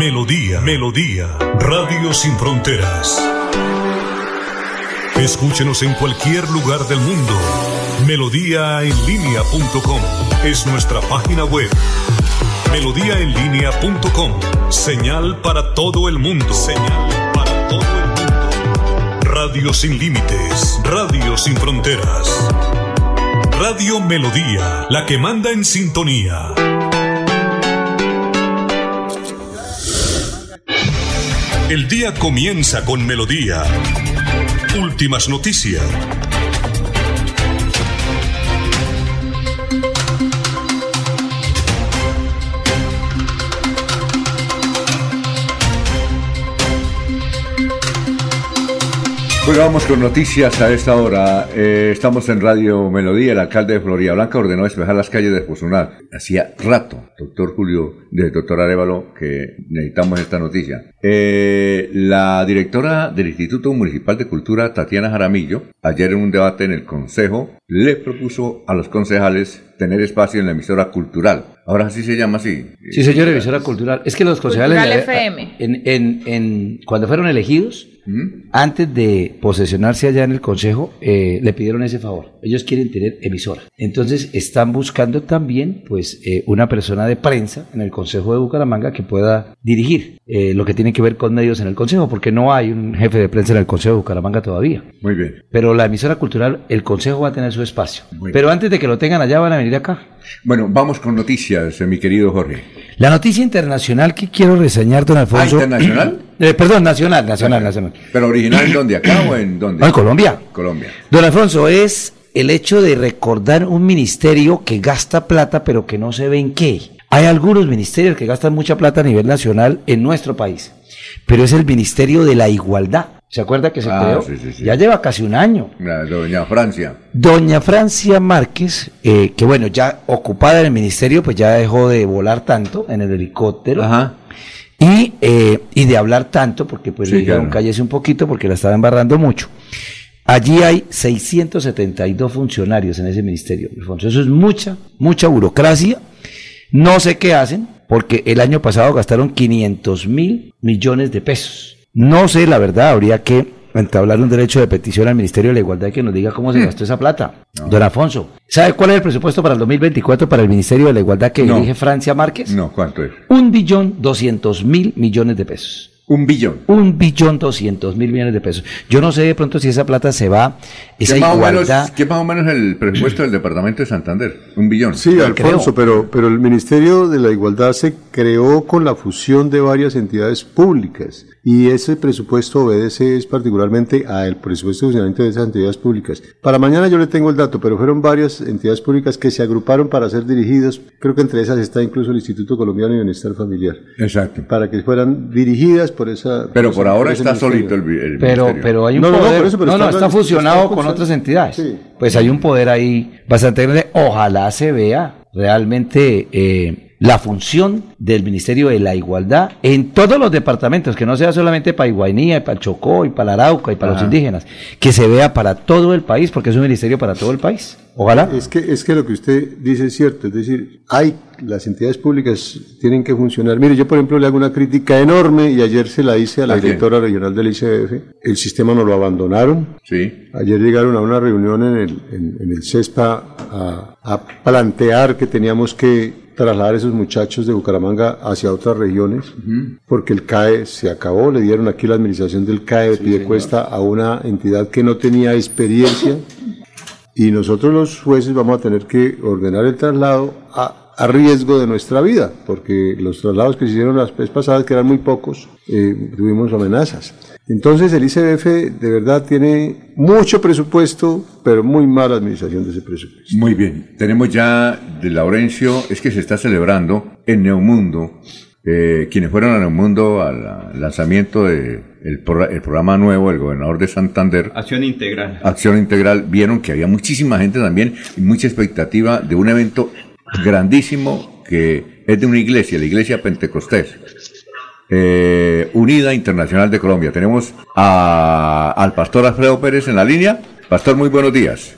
S16: Melodía, Melodía, Radio Sin Fronteras. Escúchenos en cualquier lugar del mundo. Melodíaenlínea.com es nuestra página web. Melodíaenlínea.com. Señal para todo el mundo. Señal para todo el mundo. Radio sin límites. Radio sin fronteras. Radio Melodía, la que manda en sintonía. El día comienza con melodía. Últimas noticias.
S1: Bueno, vamos con noticias a esta hora. Eh, estamos en Radio Melodía. El alcalde de Florida Blanca ordenó despejar las calles de Fusunal. Hacía rato, doctor Julio, de doctor Arevalo, que necesitamos esta noticia. Eh, la directora del Instituto Municipal de Cultura, Tatiana Jaramillo, ayer en un debate en el Consejo, le propuso a los concejales tener espacio en la emisora cultural. Ahora sí se llama así.
S14: Sí, señor, emisora cultural. Es que los concejales...
S13: FM.
S14: En, en, en, cuando fueron elegidos, antes de posesionarse allá en el Consejo, eh, le pidieron ese favor. Ellos quieren tener emisora. Entonces están buscando también pues eh, una persona de prensa en el Consejo de Bucaramanga que pueda dirigir eh, lo que tiene que ver con medios en el Consejo, porque no hay un jefe de prensa en el Consejo de Bucaramanga todavía.
S1: Muy bien.
S14: Pero la emisora cultural, el Consejo va a tener su espacio. Pero antes de que lo tengan allá, van a venir acá.
S1: Bueno, vamos con noticias, mi querido Jorge.
S14: La noticia internacional que quiero reseñar, don Alfonso.
S1: ¿Ah, internacional?
S14: Eh, perdón, nacional, nacional, nacional.
S1: ¿Pero original en dónde? ¿Acá o en dónde?
S14: No, en Colombia.
S1: Colombia.
S14: Don Alfonso, es el hecho de recordar un ministerio que gasta plata, pero que no se ve en qué. Hay algunos ministerios que gastan mucha plata a nivel nacional en nuestro país, pero es el Ministerio de la Igualdad. ¿Se acuerda que se
S1: Ah,
S14: creó?
S1: sí, sí, sí.
S14: Ya lleva casi un año.
S1: Doña Francia.
S14: Doña Francia Márquez, eh, que bueno, ya ocupada en el ministerio, pues ya dejó de volar tanto en el helicóptero. Y, eh, y de hablar tanto, porque pues le dijeron
S1: claro.
S14: cállese un poquito porque la estaba embarrando mucho. Allí hay 672 funcionarios en ese ministerio, Alfonso. Eso es mucha, mucha burocracia. No sé qué hacen, porque el año pasado gastaron 500 mil millones de pesos. No sé, la verdad, habría que entablar un derecho de petición al Ministerio de la Igualdad que nos diga cómo se gastó esa plata. Don Alfonso, ¿sabe cuál es el presupuesto para el 2024 para el Ministerio de la Igualdad que
S1: No.
S14: dirige Francia Márquez?
S1: No, ¿cuánto es?
S14: Un billón doscientos mil millones de pesos.
S1: Un billón.
S14: Un billón doscientos mil millones de pesos. Yo no sé de pronto si esa plata se va, esa
S1: ¿Qué más, o
S14: igualdad.
S1: menos, ¿Qué más o menos el presupuesto del departamento de Santander? Un billón.
S5: Sí, Alfonso, pero, pero el Ministerio de la Igualdad se creó con la fusión de varias entidades públicas y ese presupuesto obedece es particularmente al presupuesto de funcionamiento de esas entidades públicas. Para mañana yo le tengo el dato, pero fueron varias entidades públicas que se agruparon para ser dirigidas, creo que entre esas está incluso el Instituto Colombiano de Bienestar Familiar,
S1: Exacto.
S5: para que fueran dirigidas por esa...
S1: Pero por ahora está
S5: ministerio.
S1: solito el, el
S14: Pero,
S1: ministerio.
S14: pero hay un
S5: No, no, no,
S14: poder.
S5: por eso, pero
S14: no, no,
S5: está-
S14: fusionado con otras entidades.
S5: Sí.
S14: Pues hay un poder ahí bastante grande. Ojalá se vea realmente eh, la función del Ministerio de la Igualdad en todos los departamentos, que no sea solamente para Iguainía, para el Chocó, y para Arauca, y para los indígenas, que se vea para todo el país, porque es un ministerio para todo el país. Ojalá.
S5: Es que, es que lo que usted dice es cierto, es decir, hay, las entidades públicas tienen que funcionar. Mire, yo por ejemplo le hago una crítica enorme y ayer se la hice a la directora regional del ICF. El sistema nos lo abandonaron.
S1: Sí.
S5: Ayer llegaron a una reunión en el, en, el CESPA a, a plantear que teníamos que trasladar a esos muchachos de Bucaramanga hacia otras regiones, porque el CAE se acabó, le dieron aquí la administración del CAE de Pidecuesta a una entidad que no tenía experiencia y nosotros los jueces vamos a tener que ordenar el traslado a, a riesgo de nuestra vida, porque los traslados que se hicieron las veces pasadas, que eran muy pocos, eh, tuvimos amenazas. Entonces el ICBF de verdad tiene mucho presupuesto, pero muy mala administración de ese presupuesto.
S1: Muy bien, tenemos ya de Laurencio, es que se está celebrando en Neomundo, eh, quienes fueron a Neomundo al lanzamiento del de el programa nuevo del gobernador de Santander.
S3: Acción Integral.
S1: Acción Integral, vieron que había muchísima gente también y mucha expectativa de un evento grandísimo que es de una iglesia, la iglesia Pentecostés eh, Unida Internacional de Colombia. Tenemos al pastor Alfredo Pérez en la línea. Pastor, muy buenos días.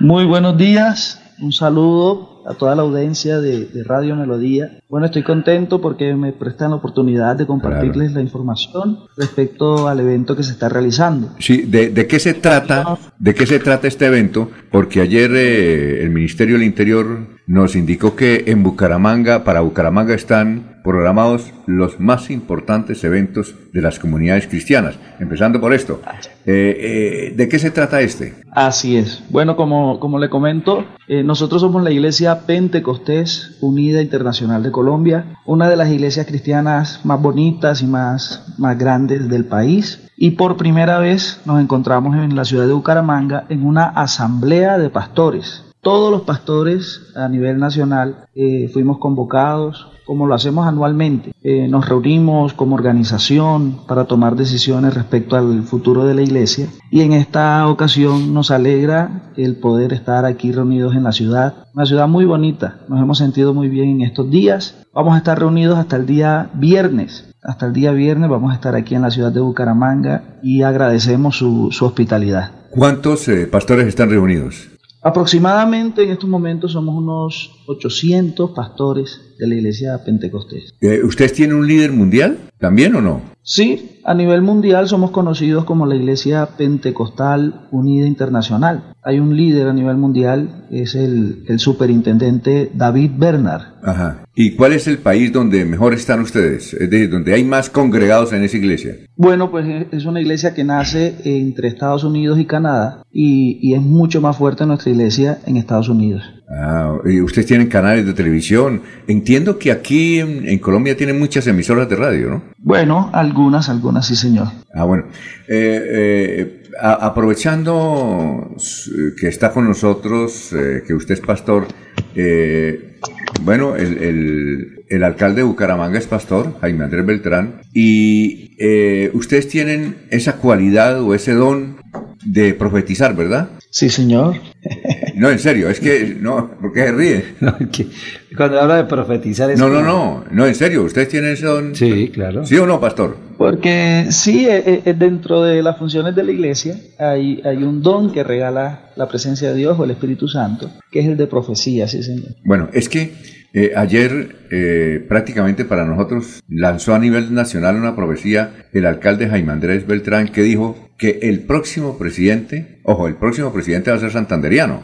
S17: Muy buenos días, un saludo a toda la audiencia de, Radio Melodía. Bueno, estoy contento porque me prestan la oportunidad de compartirles la información respecto al evento que se está realizando.
S1: Sí, ¿de, qué se trata? ¿De qué se trata este evento? Porque ayer eh, el Ministerio del Interior nos indicó que en Bucaramanga, para Bucaramanga están programados los más importantes eventos de las comunidades cristianas. Empezando por esto, eh, eh, ¿de qué se trata este?
S17: Así es. Bueno, como, como le comento, nosotros somos la iglesia Pentecostés Unida Internacional de Colombia, una de las iglesias cristianas más bonitas y más, más grandes del país. Y por primera vez nos encontramos en la ciudad de Bucaramanga en una asamblea de pastores. Todos los pastores a nivel nacional eh, fuimos convocados, como lo hacemos anualmente. Eh, nos reunimos como organización para tomar decisiones respecto al futuro de la iglesia y en esta ocasión nos alegra el poder estar aquí reunidos en la ciudad, una ciudad muy bonita, nos hemos sentido muy bien en estos días. Vamos a estar reunidos hasta el día viernes. Hasta el día viernes vamos a estar aquí en la ciudad de Bucaramanga y agradecemos su, hospitalidad.
S1: ¿Cuántos eh, pastores están reunidos?
S17: Aproximadamente en estos momentos somos unos 800 pastores de la iglesia pentecostés.
S1: Eh, ¿Ustedes tienen un líder mundial también o no?
S17: Sí, a nivel mundial somos conocidos como la iglesia pentecostal unida internacional. Hay un líder a nivel mundial, es el, el superintendente David Bernard.
S1: Ajá. ¿Y cuál es el país donde mejor están ustedes? Es decir, donde hay más congregados en esa iglesia.
S17: Bueno, pues es una iglesia que nace entre Estados Unidos y Canadá y, y es mucho más fuerte nuestra iglesia en Estados Unidos.
S1: Ah, y ustedes tienen canales de televisión. Entiendo que aquí en, Colombia tienen muchas emisoras de radio, ¿no?
S17: Bueno, algunas, algunas sí, señor.
S1: Ah, bueno. Eh, eh, aprovechando que está con nosotros, eh, que usted es pastor, bueno, el, el, alcalde de Bucaramanga es pastor, Jaime Andrés Beltrán, y ustedes tienen esa cualidad o ese don de profetizar, ¿verdad?
S17: Sí, señor.
S1: No, en serio, es que, no, ¿por qué se ríe?
S14: cuando habla de profetizar es
S1: No, no, no, no, en serio, ¿ustedes tienen eso?
S14: Sí, claro.
S1: ¿Sí o no, pastor?
S17: Porque sí, eh, eh, dentro de las funciones de la iglesia hay, hay un don que regala la presencia de Dios o el Espíritu Santo, que es el de profecía, sí, señor.
S1: Bueno, es que eh, ayer prácticamente para nosotros lanzó a nivel nacional una profecía el alcalde Jaime Andrés Beltrán que dijo que el próximo presidente, ojo, el próximo presidente va a ser santanderiano.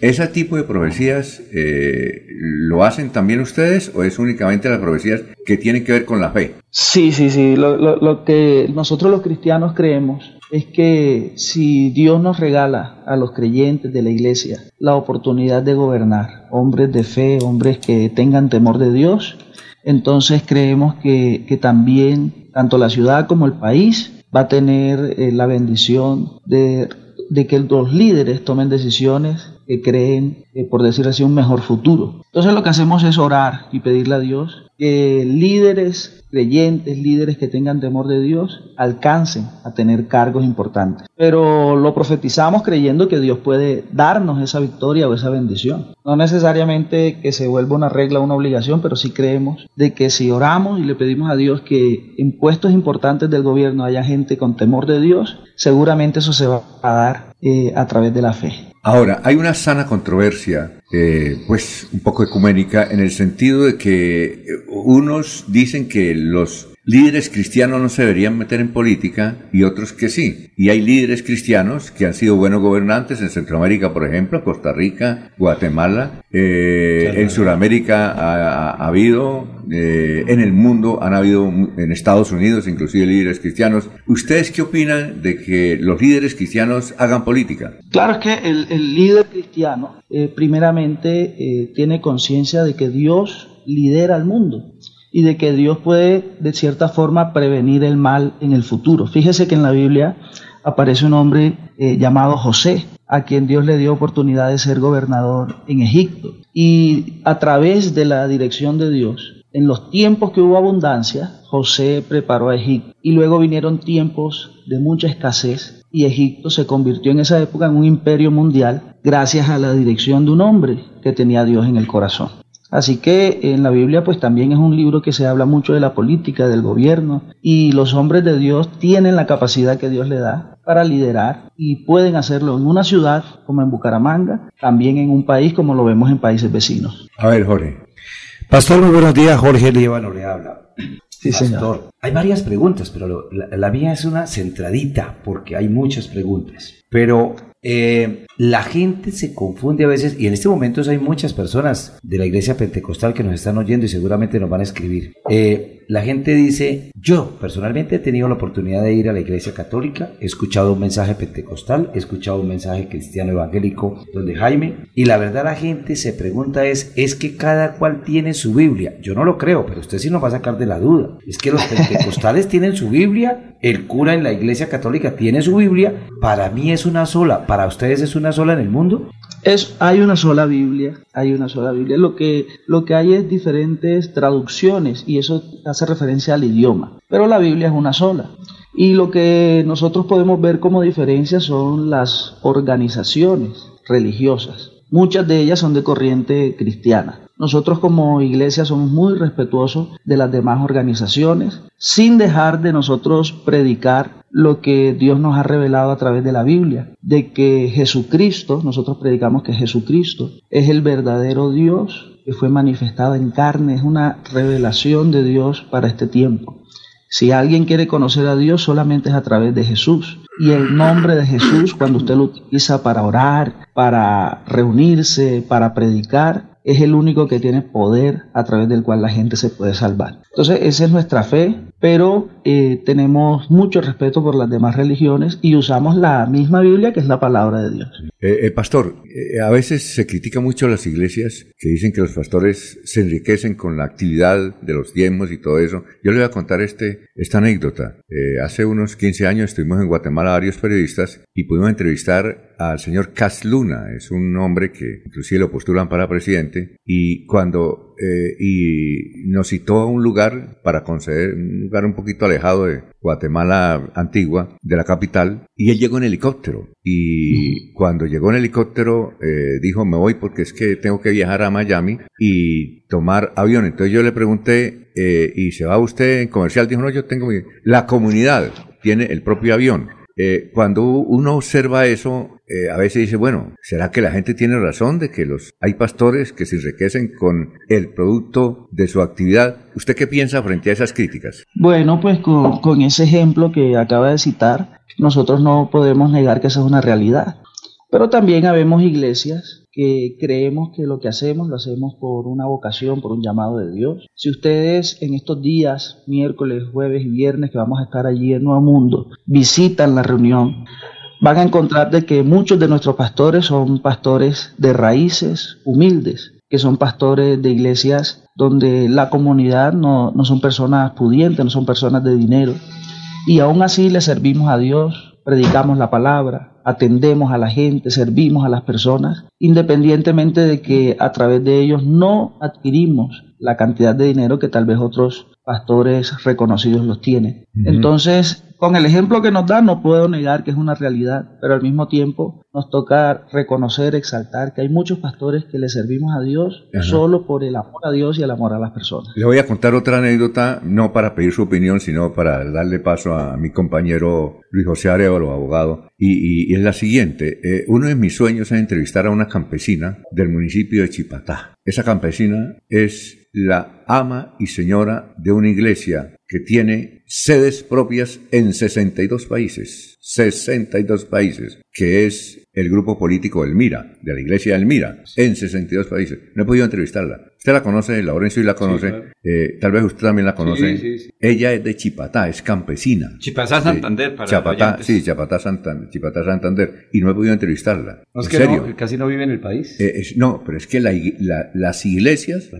S1: ¿Ese tipo de profecías eh, lo hacen también ustedes o es únicamente las profecías que tienen que ver con la fe?
S17: Sí, sí, sí. Lo, que nosotros los cristianos creemos es que si Dios nos regala a los creyentes de la iglesia la oportunidad de gobernar, hombres de fe, hombres que tengan temor de Dios, entonces creemos que, también tanto la ciudad como el país va a tener eh, la bendición de, de que los líderes tomen decisiones que creen, eh, por decir así, un mejor futuro. Entonces lo que hacemos es orar y pedirle a Dios que líderes creyentes, líderes que tengan temor de Dios, alcancen a tener cargos importantes. Pero lo profetizamos creyendo que Dios puede darnos esa victoria o esa bendición. No necesariamente que se vuelva una regla o una obligación, pero sí creemos de que si oramos y le pedimos a Dios que en puestos importantes del gobierno haya gente con temor de Dios, seguramente eso se va a dar eh, a través de la fe.
S1: Ahora, hay una sana controversia, eh, pues un poco ecuménica, en el sentido de que eh, unos dicen que los líderes cristianos no se deberían meter en política y otros que sí. Y hay líderes cristianos que han sido buenos gobernantes en Centroamérica, por ejemplo, Costa Rica, Guatemala, eh, en Sudamérica ha, habido, eh, en el mundo han habido, en Estados Unidos inclusive líderes cristianos. ¿Ustedes qué opinan de que los líderes cristianos hagan política?
S17: Claro, es que el, líder cristiano eh, primeramente tiene conciencia de que Dios lidera al mundo y de que Dios puede de cierta forma prevenir el mal en el futuro. Fíjese que en la Biblia aparece un hombre eh, llamado José, a quien Dios le dio oportunidad de ser gobernador en Egipto. Y a través de la dirección de Dios, en los tiempos que hubo abundancia, José preparó a Egipto. Y luego vinieron tiempos de mucha escasez y Egipto se convirtió en esa época en un imperio mundial gracias a la dirección de un hombre que tenía Dios en el corazón. Así que en la Biblia pues también es un libro que se habla mucho de la política, del gobierno y los hombres de Dios tienen la capacidad que Dios le da para liderar y pueden hacerlo en una ciudad como en Bucaramanga, también en un país como lo vemos en países vecinos.
S1: A ver, Jorge.
S14: Pastor, muy buenos días. Jorge Líbano le habla.
S17: Sí, señor.
S14: Hay varias preguntas, pero la, la mía es una centradita porque hay muchas preguntas. Pero eh, la gente se confunde a veces y en este momento hay muchas personas de la iglesia pentecostal que nos están oyendo y seguramente nos van a escribir. Eh, la gente dice, yo personalmente he tenido la oportunidad de ir a la iglesia católica, he escuchado un mensaje pentecostal, he escuchado un mensaje cristiano evangélico donde Jaime, y la verdad la gente se pregunta es, es que cada cual tiene su Biblia. Yo no lo creo, pero usted sí nos va a sacar de la duda. Es que los pentecostales tienen su Biblia, el cura en la iglesia católica tiene su Biblia, para mí es una sola, para ustedes es una sola en el mundo.
S17: Es, hay una sola Biblia, hay una sola Biblia. Lo que, lo que hay es diferentes traducciones y eso hace referencia al idioma. Pero la Biblia es una sola. Y lo que nosotros podemos ver como diferencia son las organizaciones religiosas. Muchas de ellas son de corriente cristiana. Nosotros como iglesia somos muy respetuosos de las demás organizaciones, sin dejar de nosotros predicar lo que Dios nos ha revelado a través de la Biblia, de que Jesucristo, nosotros predicamos que Jesucristo es el verdadero Dios que fue manifestado en carne, es una revelación de Dios para este tiempo. Si alguien quiere conocer a Dios, solamente es a través de Jesús. Y el nombre de Jesús, cuando usted lo utiliza para orar, para reunirse, para predicar, es el único que tiene poder a través del cual la gente se puede salvar. Entonces, esa es nuestra fe, pero eh, tenemos mucho respeto por las demás religiones y usamos la misma Biblia que es la palabra de Dios.
S1: Eh, eh pastor, eh, a veces se critica mucho a las iglesias que dicen que los pastores se enriquecen con la actividad de los diezmos y todo eso. Yo le voy a contar este, esta anécdota. hace unos 15 años estuvimos en Guatemala varios periodistas y pudimos entrevistar al señor Cas Luna, es un hombre que inclusive lo postulan para presidente, y cuando eh, y nos citó a un lugar para conceder, un lugar un poquito alejado de Guatemala antigua, de la capital, y él llegó en helicóptero. Y cuando llegó en helicóptero, eh, dijo, me voy porque es que tengo que viajar a Miami y tomar avión. Entonces yo le pregunté, eh, ¿y se va usted en comercial? Dijo, no, yo tengo mi... La comunidad tiene el propio avión. cuando uno observa eso, eh, a veces dice, bueno, ¿será que la gente tiene razón de que los hay pastores que se enriquecen con el producto de su actividad? ¿Usted qué piensa frente a esas críticas?
S17: Bueno, pues con, con ese ejemplo que acaba de citar, nosotros no podemos negar que esa es una realidad. Pero también habemos iglesias que creemos que lo que hacemos lo hacemos por una vocación, por un llamado de Dios. Si ustedes en estos días, miércoles, jueves y viernes que vamos a estar allí en Nuevo Mundo, visitan la reunión, van a encontrar de que muchos de nuestros pastores son pastores de raíces humildes, que son pastores de iglesias donde la comunidad no, no son personas pudientes, no son personas de dinero. Y aún así le servimos a Dios, predicamos la palabra, atendemos a la gente, servimos a las personas, independientemente de que a través de ellos no adquirimos la cantidad de dinero que tal vez otros pastores reconocidos los tienen. Entonces, con el ejemplo que nos da, no puedo negar que es una realidad, pero al mismo tiempo nos toca reconocer, exaltar que hay muchos pastores que le servimos a Dios solo por el amor a Dios y el amor a las personas.
S1: Le voy a contar otra anécdota, no para pedir su opinión, sino para darle paso a mi compañero Luis José Arevalo, abogado, y, es la siguiente. Eh, uno de mis sueños es entrevistar a una campesina del municipio de Chipatá. Esa campesina es la ama y señora de una iglesia que tiene sedes propias en 62 países. 62 países, que es el grupo político Elmira, de la iglesia Elmira, en 62 países. No he podido entrevistarla. Usted la conoce, Laurencio, y la conoce. Eh, tal vez usted también la conoce. Ella es de Chipatá, es campesina.
S3: Chipatá, Santander, para
S1: Chapatá, Sí, Chapatá, Santander, Chipatá, Santander. Y no he podido entrevistarla.
S14: ¿En serio? casi no vive en el país.
S1: Eh, no, pero es que las iglesias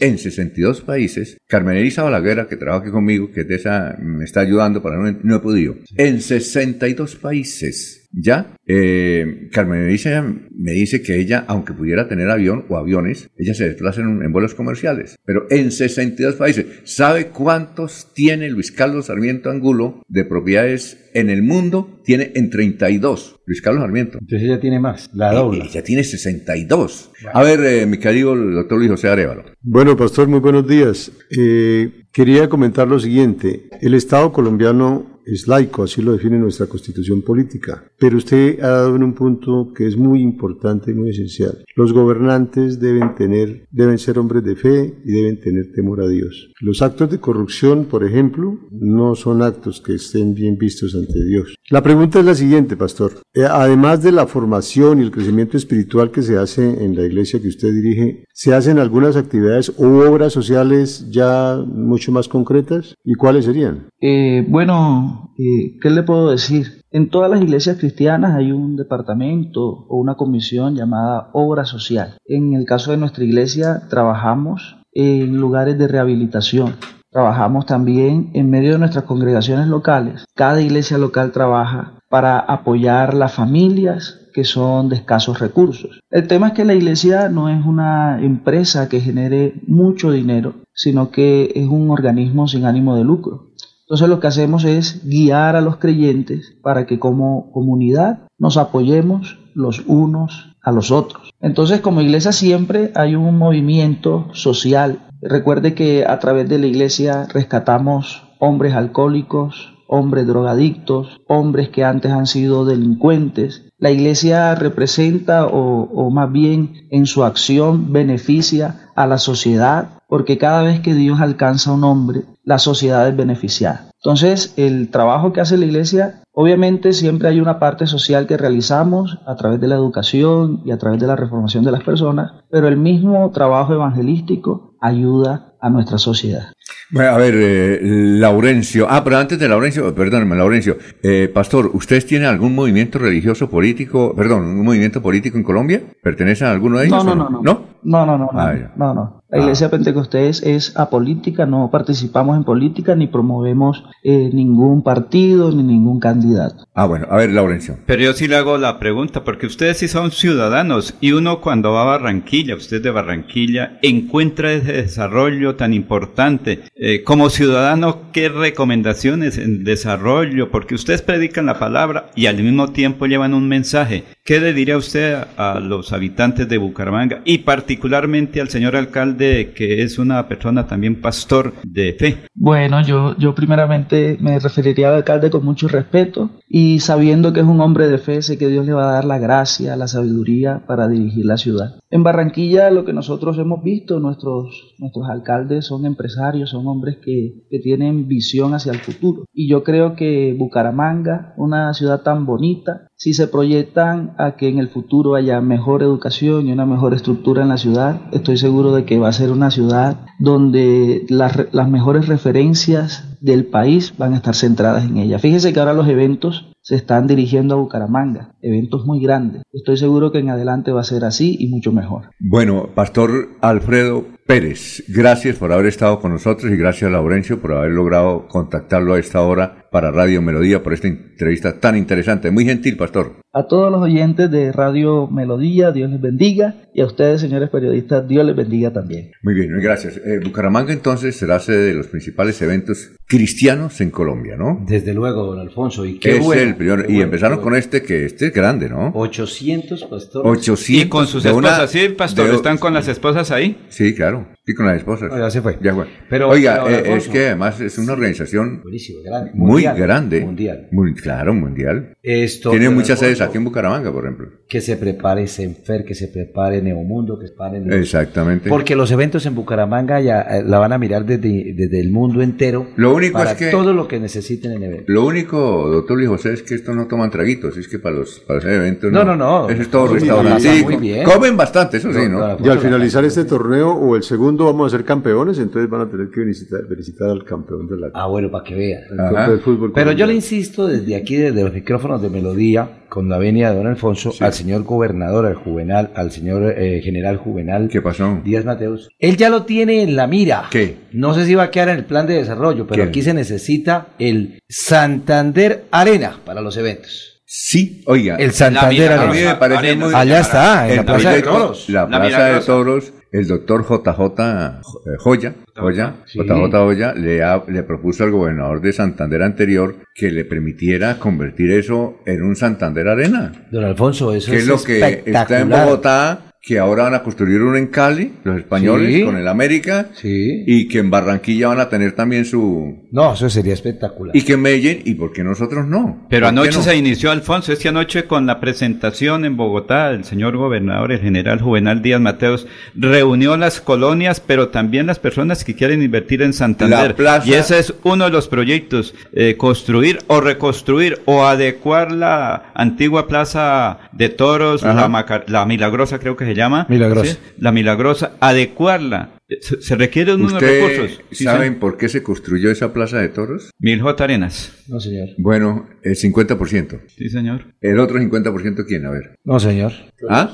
S1: en 62 países, Carmen Elisa Balaguera, que trabaja aquí conmigo, que es de esa, me está ayudando para no, no he podido. En 62 países ya, eh, Carmen dice, me dice que ella, aunque pudiera tener avión o aviones, ella se desplaza en, vuelos comerciales, pero en 62 países. ¿Sabe cuántos tiene Luis Carlos Sarmiento Angulo de propiedades en el mundo? Tiene en 32. Luis Carlos Sarmiento.
S14: Entonces ella tiene más, la doble.
S1: Ella tiene 62. A ver, eh, mi querido doctor Luis José Arevalo.
S5: Bueno, pastor, muy buenos días. Eh, quería comentar lo siguiente. El Estado colombiano es laico, así lo define nuestra constitución política. Pero usted ha dado en un punto que es muy importante y muy esencial. Los gobernantes deben tener, deben ser hombres de fe y deben tener temor a Dios. Los actos de corrupción, por ejemplo, no son actos que estén bien vistos ante Dios. La pregunta es la siguiente, pastor. Eh, además de la formación y el crecimiento espiritual que se hace en la iglesia que usted dirige, ¿se hacen algunas actividades u obras sociales ya mucho más concretas? ¿Y cuáles serían?
S17: Eh, bueno, eh, ¿qué le puedo decir? En todas las iglesias cristianas hay un departamento o una comisión llamada obra social. En el caso de nuestra iglesia trabajamos en lugares de rehabilitación. Trabajamos también en medio de nuestras congregaciones locales. Cada iglesia local trabaja para apoyar las familias que son de escasos recursos. El tema es que la iglesia no es una empresa que genere mucho dinero, sino que es un organismo sin ánimo de lucro. Entonces lo que hacemos es guiar a los creyentes para que como comunidad nos apoyemos los unos a los otros. Entonces como iglesia siempre hay un movimiento social. Recuerde que a través de la iglesia rescatamos hombres alcohólicos, hombres drogadictos, hombres que antes han sido delincuentes. La iglesia representa o, más bien en su acción beneficia a la sociedad porque cada vez que Dios alcanza a un hombre, la sociedad es beneficiada. Entonces, el trabajo que hace la iglesia, obviamente siempre hay una parte social que realizamos a través de la educación y a través de la reformación de las personas, pero el mismo trabajo evangelístico ayuda a nuestra sociedad.
S1: Bueno, a ver, eh, Laurencio. Ah, pero antes de Laurencio, perdóneme, Laurencio. Eh, pastor, ¿ustedes tienen algún movimiento religioso político, perdón, un movimiento político en Colombia? ¿Pertenecen a alguno de ellos?
S17: No, no, no. ¿No? No, no, no. No, ah, no, no. La Iglesia Pentecostés es apolítica, no participamos en política ni promovemos eh, ningún partido ni ningún candidato.
S1: Ah, bueno, a ver, Laurencio.
S3: Pero yo sí le hago la pregunta, porque ustedes sí son ciudadanos y uno cuando va a Barranquilla, usted de Barranquilla, encuentra ese desarrollo tan importante. Eh, como ciudadano, ¿qué recomendaciones en desarrollo? Porque ustedes predican la palabra y al mismo tiempo llevan un mensaje. ¿Qué le diría usted a los habitantes de Bucaramanga y particularmente al señor alcalde que es una persona también pastor de fe?
S17: Bueno, yo, yo primeramente me referiría al alcalde con mucho respeto y sabiendo que es un hombre de fe, sé que Dios le va a dar la gracia, la sabiduría para dirigir la ciudad. En Barranquilla lo que nosotros hemos visto, nuestros, nuestros alcaldes son empresarios, son hombres que, que tienen visión hacia el futuro. Y yo creo que Bucaramanga, una ciudad tan bonita, si se proyectan a que en el futuro haya mejor educación y una mejor estructura en la ciudad, estoy seguro de que va a ser una ciudad donde las, las mejores referencias del país van a estar centradas en ella. Fíjese que ahora los eventos se están dirigiendo a Bucaramanga, eventos muy grandes. Estoy seguro que en adelante va a ser así y mucho mejor.
S1: Bueno, Pastor Alfredo Pérez, gracias por haber estado con nosotros y gracias a Laurencio por haber logrado contactarlo a esta hora para Radio Melodía por esta entrevista tan interesante. Muy gentil, Pastor.
S17: A todos los oyentes de Radio Melodía, Dios les bendiga. Y a ustedes, señores periodistas, Dios les bendiga también.
S1: Muy bien, gracias. Eh, Bucaramanga entonces será sede de los principales eventos cristianos en Colombia, ¿no?
S14: Desde luego, don Alfonso. Y qué
S1: es
S14: bueno,
S1: el primer, y empezaron con este, que este es grande, ¿no?
S14: 800 pastores.
S1: 800.
S3: Y con sus esposas, ¿sí, pastor? ¿Están con las esposas ahí?
S1: Sí, claro. Y con las esposas.
S14: ya se fue.
S1: Ya fue.
S14: Pero,
S1: Oiga,
S14: pero,
S1: eh, es que además es una organización
S14: Buenísimo, grande.
S1: muy
S14: Mundial,
S1: grande.
S14: Mundial.
S1: Muy, claro, mundial.
S14: Esto,
S1: Tiene muchas sedes aquí en Bucaramanga, por ejemplo.
S14: Que se prepare Senfer, que se prepare Neomundo, que se prepare...
S1: Exactamente.
S14: Porque los eventos en Bucaramanga ya eh, la van a mirar desde, desde el mundo entero.
S1: Lo único
S14: para
S1: es que-
S14: todo lo que necesiten en eventos.
S1: Lo único, doctor Luis José, es que estos no toman traguitos, es que para los para eventos
S14: No, no, no.
S1: Eso es todo restaurante.
S14: pasa muy bien.
S1: Comen bastante, eso sí, ¿no?
S5: Y al finalizar este torneo o el segundo vamos a ser campeones, entonces van a tener que visitar, visitar al campeón de la
S14: Ah, bueno, para que vea.
S5: el fútbol.
S14: Pero yo le insisto desde aquí, desde los micrófonos de Melodía, con la venia de don Alfonso, al señor gobernador, al Juvenal, al señor eh, general Juvenal.
S1: ¿Qué pasó?
S14: Díaz Mateus. Él ya lo tiene en la mira.
S1: ¿Qué?
S14: No sé si va a quedar en el plan de desarrollo, pero
S1: ¿Qué?
S14: aquí se necesita el Santander Arena para los eventos.
S1: Sí, oiga.
S14: El Santander
S1: a mí
S14: Arena.
S1: me parece
S3: Arena.
S1: muy...
S14: Allá está, en la Plaza de Toros.
S1: La
S3: La
S1: Plaza de. Toros, el doctor JJ eh, Joya, Joya,
S14: Sí.
S1: JJ Joya, le, ha- le propuso al gobernador de Santander anterior que le permitiera convertir eso en un Santander Arena.
S14: Don Alfonso, eso
S1: que es
S14: es
S1: lo que está en
S14: espectacular.
S1: Bogotá, que ahora van a construir uno en Cali, los españoles,
S14: Sí.
S1: con el América,
S14: Sí.
S1: y que en Barranquilla van a tener también su...
S14: No, eso sería espectacular.
S1: Y que en Medellín, ¿y por qué nosotros no?
S3: Pero
S1: ¿Por qué
S3: anoche
S1: no?
S3: se inició, Alfonso, esta noche con la presentación en Bogotá, el señor gobernador, el general Juvenal Díaz Mateos, reunió las colonias, pero también las personas que quieren invertir en Santander.
S1: La plaza-
S3: Y ese es uno de los proyectos, eh, construir o reconstruir o adecuar la antigua plaza de toros, la, la Milagrosa creo que se llama.
S14: Milagrosa.
S3: ¿sí? La Milagrosa, adecuarla. Se, se requieren unos
S1: ¿Usted
S3: recursos. Sí,
S1: saben por qué se construyó esa plaza de toros?
S3: Mil J. Arenas.
S14: No, señor.
S1: Bueno, el 50%.
S3: Sí, señor.
S1: ¿El otro 50% quién? A ver.
S14: No, señor.
S1: ¿Ah?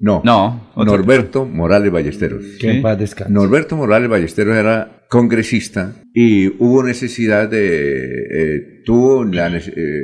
S1: No.
S3: No. otro-
S1: Norberto Morales Ballesteros.
S14: Que en paz descanse.
S1: Norberto Morales Ballesteros era congresista y hubo necesidad de, eh, tuvo la, eh,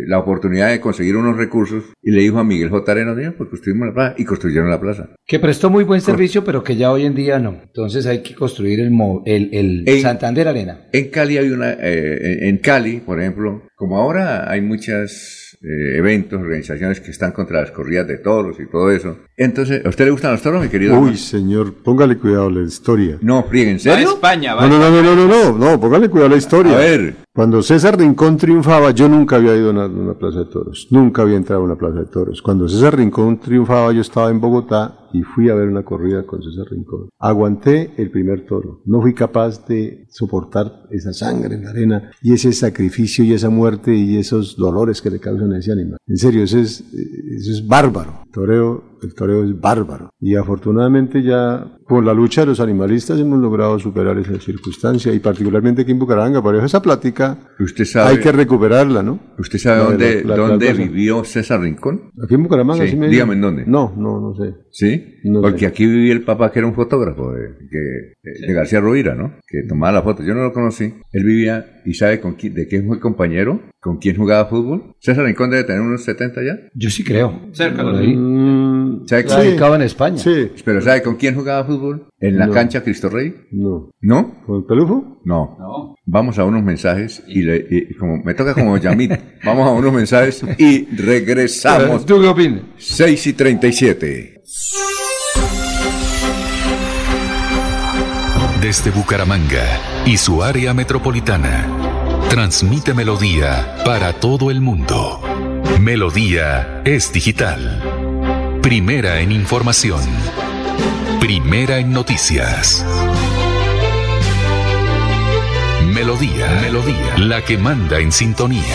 S1: la oportunidad de conseguir unos recursos y le dijo a Miguel J. Arenas, "Mira, pues construimos la plaza y construyeron la plaza.
S14: Que prestó muy buen servicio, pero que ya hoy en día no. Entonces hay que construir el, el, el
S1: En-
S14: Santander Arena.
S1: En Cali hay una, eh, en Cali, por ejemplo, como ahora hay muchos eventos, organizaciones que están contra las corridas de toros y todo eso. Entonces, ¿a usted le gustan los toros, mi querido?
S5: Uy,
S1: hermano?
S5: señor, póngale cuidado a la historia.
S1: No, fríe, ¿en
S3: Va a
S1: serio?
S3: España, va
S5: No, no, no, no, no, no, no, no, póngale cuidado a la historia.
S1: A ver,
S5: Cuando César Rincón triunfaba, yo nunca había ido a una, una plaza de toros, nunca había entrado a una plaza de toros. Cuando César Rincón triunfaba, yo estaba en Bogotá y fui a ver una corrida con César Rincón. Aguanté el primer toro, no fui capaz de soportar esa sangre en la arena y ese sacrificio y esa muerte y esos dolores que le causan a ese animal. En serio, eso es, eso es bárbaro. Toreo, el toreo es bárbaro. Y afortunadamente ya con la lucha de los animalistas hemos logrado superar esa circunstancia y particularmente aquí en Bucaramanga, por eso esa plática
S1: usted sabe,
S5: hay que recuperarla, ¿no?
S1: ¿usted sabe
S5: La de
S1: dónde,
S5: la- la-
S1: dónde vivió César Rincón?
S5: Aquí en Bucaramanga,
S1: Sí,
S5: sí me
S1: dígame en dónde.
S5: No, no, no sé.
S1: ¿Sí?
S5: No
S1: Porque
S5: sé.
S1: aquí vivía el papá que era un fotógrafo de, que- de García Rovira, ¿no? Que tomaba la foto. Yo no lo conocí. Él vivía y sabe con quién, de quién fue compañero, con quién jugaba fútbol. César Rincón debe tener unos 70 ya.
S14: Yo sí creo.
S3: Cerca, ¿no?
S14: ahí.
S5: Mm,
S1: ¿Sabe con-
S14: Radicado en España.
S5: sí,
S1: Pero ¿sabe con quién jugaba fútbol? En la
S5: No.
S1: cancha Cristo Rey.
S5: no.
S1: ¿No?
S5: ¿Con el pelufo?
S1: No.
S3: No.
S1: Vamos a unos mensajes y, le, y como me toca como Yamit. Vamos a unos mensajes y regresamos.
S14: ¿Tú qué opinas?
S1: 6 y 37.
S2: Desde Bucaramanga y su área metropolitana, transmite Melodía para todo el mundo. Melodía es digital. Primera en información. Primera en noticias. Melodía, Melodía, la que manda en sintonía.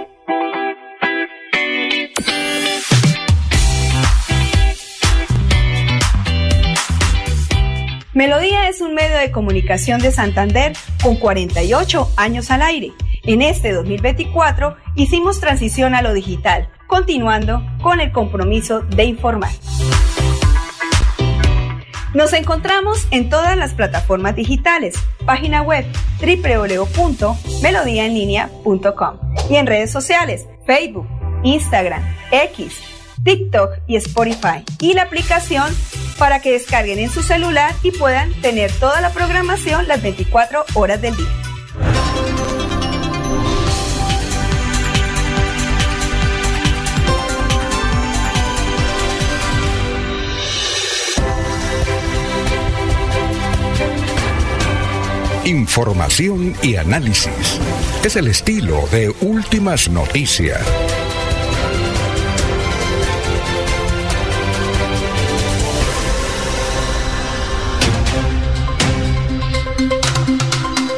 S18: Melodía es un medio de comunicación de Santander con 48 años al aire. En este 2024 hicimos transición a lo digital, continuando con el compromiso de informar. Nos encontramos en todas las plataformas digitales, página web www.melodiaenlinea.com y en redes sociales, Facebook, Instagram, X, TikTok y Spotify y la aplicación para que descarguen en su celular y puedan tener toda la programación las 24 horas del día.
S2: Información y análisis. Es el estilo de Últimas Noticias.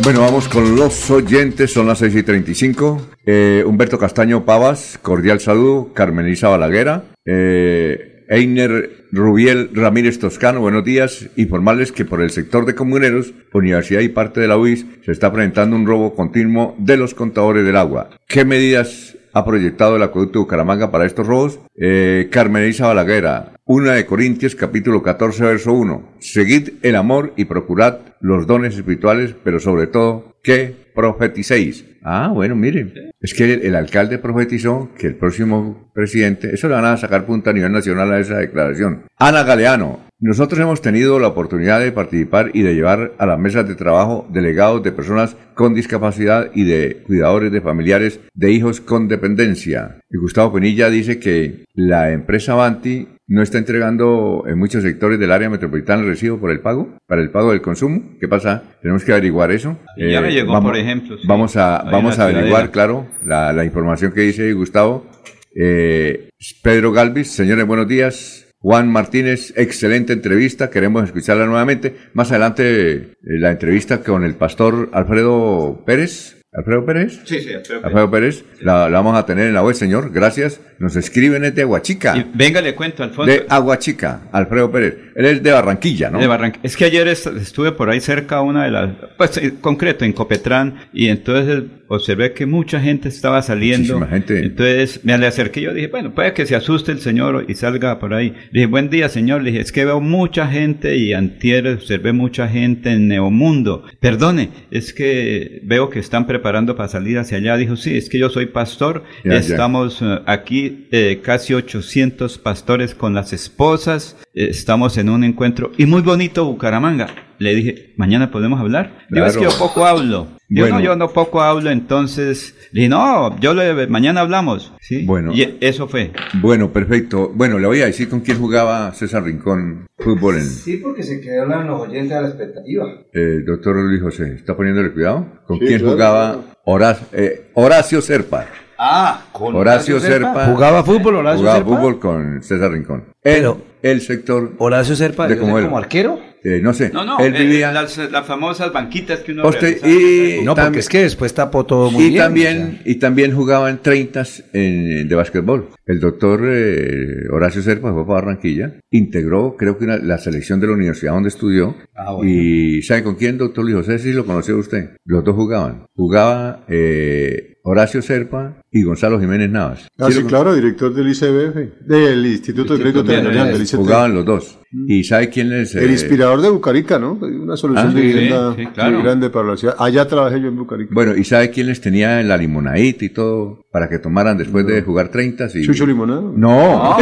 S1: Bueno, vamos con los oyentes, son las 6 y 35. Eh, Humberto Castaño Pavas, cordial saludo. Carmen Isa Balaguera. Eh, Einer Rubiel Ramírez Toscano, buenos días. Informarles que por el sector de comuneros, Universidad y parte de la UIS se está presentando un robo continuo de los contadores del agua. ¿Qué medidas ha proyectado el acueducto de Bucaramanga para estos robos? Eh, Carmen Isa Balaguera, de Corintios capítulo 14 verso 1. Seguid el amor y procurad los dones espirituales, pero sobre todo que profeticéis. Ah, bueno, miren, es que el, alcalde profetizó que el próximo presidente, eso le van a sacar punta a nivel nacional a esa declaración. Ana Galeano, nosotros hemos tenido la oportunidad de participar y de llevar a las mesas de trabajo delegados de personas con discapacidad y de cuidadores de familiares de hijos con dependencia. Y Gustavo Penilla dice que la empresa Avanti no está entregando en muchos sectores del área metropolitana el recibo por el pago, para el pago del consumo. ¿Qué pasa? Tenemos que averiguar eso.
S3: ya me eh, llegó, por ejemplo.
S1: Vamos a, vamos a averiguar, claro, la, información que dice Gustavo. Eh, Pedro Galvis, señores, buenos días. Juan Martínez, excelente entrevista, queremos escucharla nuevamente. Más adelante eh, la entrevista con el pastor Alfredo Pérez, ¿Alfredo Pérez?
S3: Sí, sí, Alfredo Pérez.
S1: Alfredo Pérez. La, vamos a tener en la web, señor. Gracias. Nos escriben es de Aguachica.
S3: venga, le cuento, Alfonso.
S1: De Aguachica, Alfredo Pérez. Él es de Barranquilla, ¿no?
S3: De Barranquilla. Es que ayer estuve por ahí cerca, una de las, pues en concreto, en Copetrán, y entonces observé que mucha gente estaba saliendo.
S1: Muchísima gente.
S3: Entonces me le acerqué y yo dije, bueno, puede que se asuste el señor y salga por ahí. Le dije, buen día, señor. Le dije, es que veo mucha gente y antier observé mucha gente en Neomundo. Perdone, es que veo que están preparando para salir hacia allá. Dijo, sí, es que yo soy pastor. Estamos eh, aquí eh, casi 800 pastores con las esposas. Eh, estamos en un encuentro y muy bonito Bucaramanga. Le dije, mañana podemos hablar. Yo es que yo poco hablo. Yo no, yo no poco hablo, entonces dije, no, yo le, mañana hablamos. ¿sí?
S1: Bueno.
S3: Y eso fue.
S1: Bueno, perfecto. Bueno, le voy a decir con quién jugaba César Rincón fútbol en...
S14: Sí, porque se quedaron los oyentes a la expectativa.
S1: Eh, doctor Luis José, ¿está poniéndole cuidado? ¿Con quién jugaba Horacio, eh, Horacio Serpa?
S14: Ah, con
S1: Horacio, Serpa.
S14: ¿Jugaba fútbol Horacio
S1: Serpa? Jugaba fútbol con César Rincón. Pero, el sector...
S14: Horacio Serpa, de como, como arquero.
S1: Eh, no sé.
S3: No, no, él vivía... las, famosas banquitas que uno
S1: y
S14: No, porque es que después tapó todo muy
S1: y
S14: bien.
S1: También, Y también jugaba en 30 en, de básquetbol. El doctor eh, Horacio Serpa fue para Barranquilla, integró creo que la selección de la universidad donde estudió. Ah, y ¿sabe con quién, doctor Luis José? Sí lo conoció usted. Los dos jugaban. Jugaba... Eh, Horacio Serpa y Gonzalo Jiménez Navas.
S5: Ah, sí, claro, director del ICBF, del Instituto de Crédito Territorial del
S1: ICT. Jugaban los dos. Mm. ¿Y sabe quién es?
S5: El inspirador de Bucarica, ¿no? Una solución ah, de vivienda muy grande para la ciudad. Allá trabajé yo en Bucarica.
S1: Bueno, ¿y sabe quién les tenía en la limonadita y todo para que tomaran después de jugar 30?
S5: Y... ¿Chucho Limonado?
S1: No,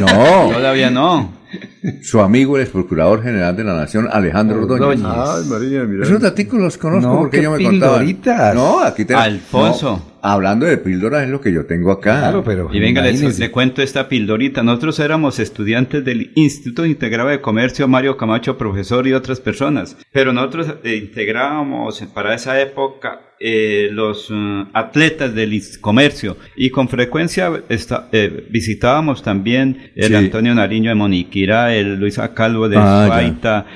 S1: no.
S3: Todavía no.
S1: Su amigo, el ex procurador general de la Nación, Alejandro Ordóñez.
S5: Ay, María, mira.
S1: Esos datos los conozco porque yo me contaba.
S3: No, aquí tenemos. Alfonso.
S1: Hablando de píldoras es lo que yo tengo acá.
S3: Claro, pero. Y venga, le cuento esta pildorita. Nosotros éramos estudiantes del Instituto Integrado de Comercio Mario Camacho, profesor y otras personas. Pero nosotros eh, integrábamos para esa época eh, los uh, atletas del comercio y con frecuencia eh, visitábamos también el Antonio Nariño de Moniquirá, el Luis Acalvo de ah, Suaita,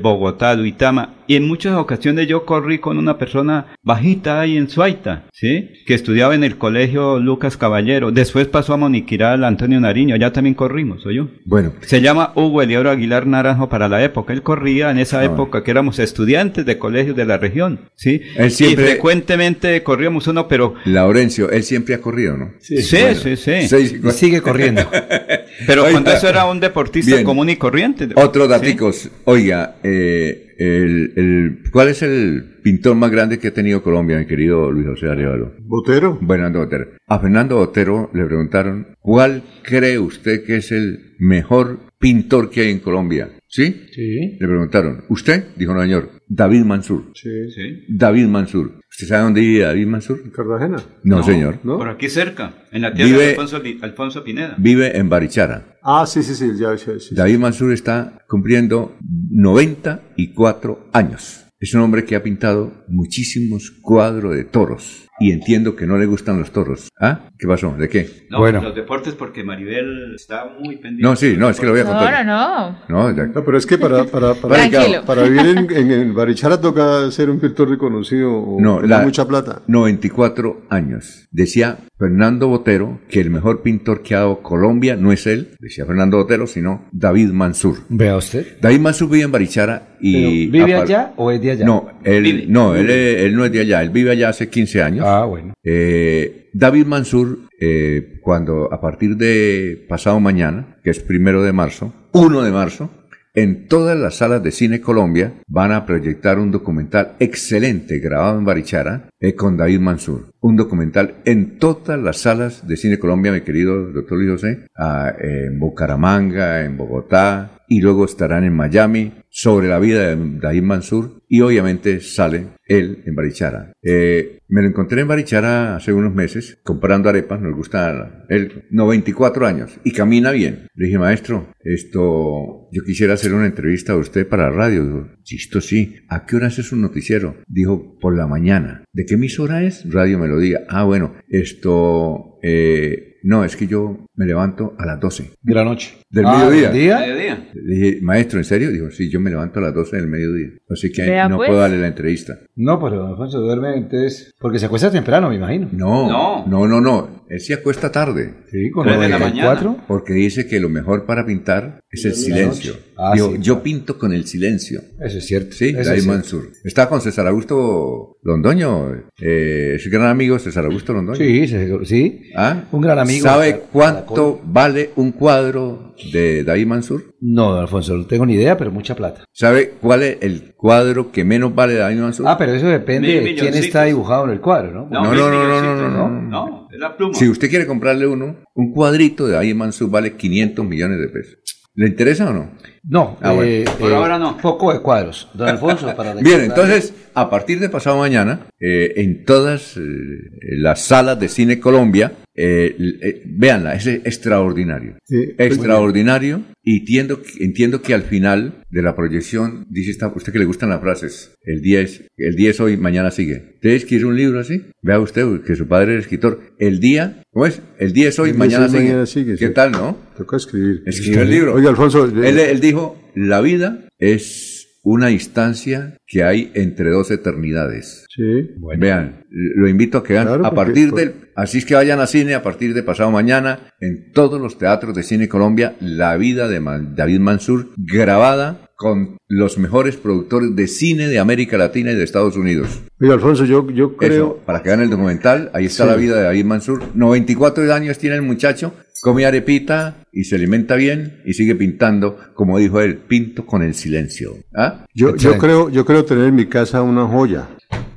S3: Bogotá, Duitama y en muchas ocasiones yo corrí con una persona bajita ahí en Suaita, ¿sí? Que estudiaba en el colegio Lucas Caballero. Después pasó a Moniquirá al Antonio Nariño, allá también corrimos, ¿soy yo?
S1: Bueno.
S3: Se llama Hugo Elioro Aguilar Naranjo para la época. Él corría en esa ah. época que éramos estudiantes de colegios de la región, ¿sí?
S1: Él siempre...
S3: Y frecuentemente corríamos uno, pero...
S1: Laurencio, él siempre ha corrido, ¿no?
S3: Sí, sí, sí. sigue corriendo. pero cuando eso era un deportista común y corriente.
S1: Otro daticos. Oiga, eh el, el, ¿Cuál es el pintor más grande que ha tenido Colombia, mi querido Luis José Arevalo?
S5: Botero.
S1: Fernando Botero. A Fernando Botero le preguntaron, ¿cuál cree usted que es el mejor pintor que hay en Colombia? ¿Sí?
S5: Sí.
S1: Le preguntaron, ¿usted? Dijo, no, señor, David Mansur.
S5: Sí. sí.
S1: David Mansur. ¿Usted sabe dónde vive David Mansur?
S5: En Cartagena.
S1: No, señor.
S3: Por aquí cerca, en la tierra de Alfonso, Alfonso, Pineda.
S1: Vive en Barichara.
S5: Ah, sí, sí, sí, ya,
S1: David Mansur está cumpliendo 94 años. Es un hombre que ha pintado muchísimos cuadros de toros y entiendo que no le gustan los toros. ¿Ah? ¿Qué pasó? ¿De qué?
S3: No, bueno. los deportes porque Maribel está muy pendiente.
S1: No, sí, no, es que lo voy a contar.
S13: No,
S5: no. No, no pero es que para, para, para, para vivir en, en, Barichara toca ser un pintor reconocido o no, la, mucha plata.
S1: 94 años. Decía Fernando Botero que el mejor pintor que ha dado Colombia no es él, decía Fernando Botero, sino David Mansur.
S14: Vea usted.
S1: David Mansur vive en Barichara y...
S14: ¿Vive allá o es de allá?
S1: No, él, no él, él, no es de allá, él vive allá hace 15 años.
S14: Ah, bueno.
S1: Eh, David Mansur, eh, cuando a partir de pasado mañana, que es primero de marzo, 1 de marzo, en todas las salas de Cine Colombia van a proyectar un documental excelente grabado en Barichara eh, con David Mansur. Un documental en todas las salas de Cine Colombia, mi querido doctor Luis José, ah, en Bucaramanga, en Bogotá, y luego estarán en Miami sobre la vida de David Mansur y obviamente sale él en Barichara. Eh, me lo encontré en Barichara hace unos meses comprando arepas, nos gusta él, 94 años y camina bien. Le dije, maestro, esto, yo quisiera hacer una entrevista a usted para la radio. Dijo, chisto sí, ¿a qué hora hace su noticiero? Dijo, por la mañana. ¿De qué emisora es? Radio Melodía. Ah, bueno, esto, eh, no, es que yo me levanto a las 12.
S14: ¿De la noche?
S1: ¿Del ah, mediodía?
S3: mediodía?
S1: Le dije, maestro, ¿en serio? Dijo, sí, yo me levanto a las 12 del mediodía. Así que no pues. puedo darle la entrevista.
S14: No, pero Alfonso duerme entonces... Porque se acuesta temprano, me imagino.
S1: No, no, no, no. Él se acuesta tarde.
S14: Sí, con de la mañana.
S1: Porque dice que lo mejor para pintar es el silencio. Ah, yo pinto con el silencio.
S14: Eso es cierto.
S1: Sí, David Mansur. Está con César Augusto Londoño. Eh, es gran amigo César Augusto Londoño.
S14: Sí, sí.
S1: ¿Ah?
S14: Un gran amigo.
S1: ¿Sabe cuánto vale un cuadro de David Mansur?
S14: No, Alfonso, no tengo ni idea, pero mucha plata.
S1: ¿Sabe cuál es el cuadro que menos vale de David Mansur?
S14: Ah, pero eso depende de quién está dibujado en el cuadro, ¿no?
S1: No, no, no, no, no, no, no, es la pluma. Si usted quiere comprarle uno, un cuadrito de Mansur vale 500 millones de pesos. ¿Le interesa o no?
S14: No,
S3: ah, eh, por eh, ahora no.
S14: Poco de cuadros. Don Alfonso,
S1: para Bien, entonces, a partir de pasado mañana, eh, en todas las salas de Cine Colombia, eh, véanla, es extraordinario. extraordinario. Y entiendo, entiendo que al final de la proyección, dice usted que le gustan las frases, el 10, el 10 hoy, mañana sigue. ¿Usted escribe un libro así? Vea usted que su padre es escritor. El día, ¿cómo es? El 10 hoy, mañana, sigue. ¿Qué tal, no?
S5: Toca escribir.
S1: Escribe el libro.
S5: Oye, Alfonso.
S1: Él, él dijo, la vida es una instancia que hay entre dos eternidades.
S5: Sí.
S1: Vean, lo invito a que vean a partir del, así es que vayan a cine a partir de pasado mañana en todos los teatros de cine Colombia, la vida de David Mansur grabada con los mejores productores de cine de América Latina y de Estados Unidos.
S5: Mira, Alfonso, yo, yo creo...
S1: para que vean el documental, ahí está la vida de David Mansur. 94 años tiene el muchacho, come arepita y se alimenta bien y sigue pintando, como dijo él, pinto con el silencio. ¿Ah?
S5: Yo, yo, creo, yo creo tener en mi casa una joya.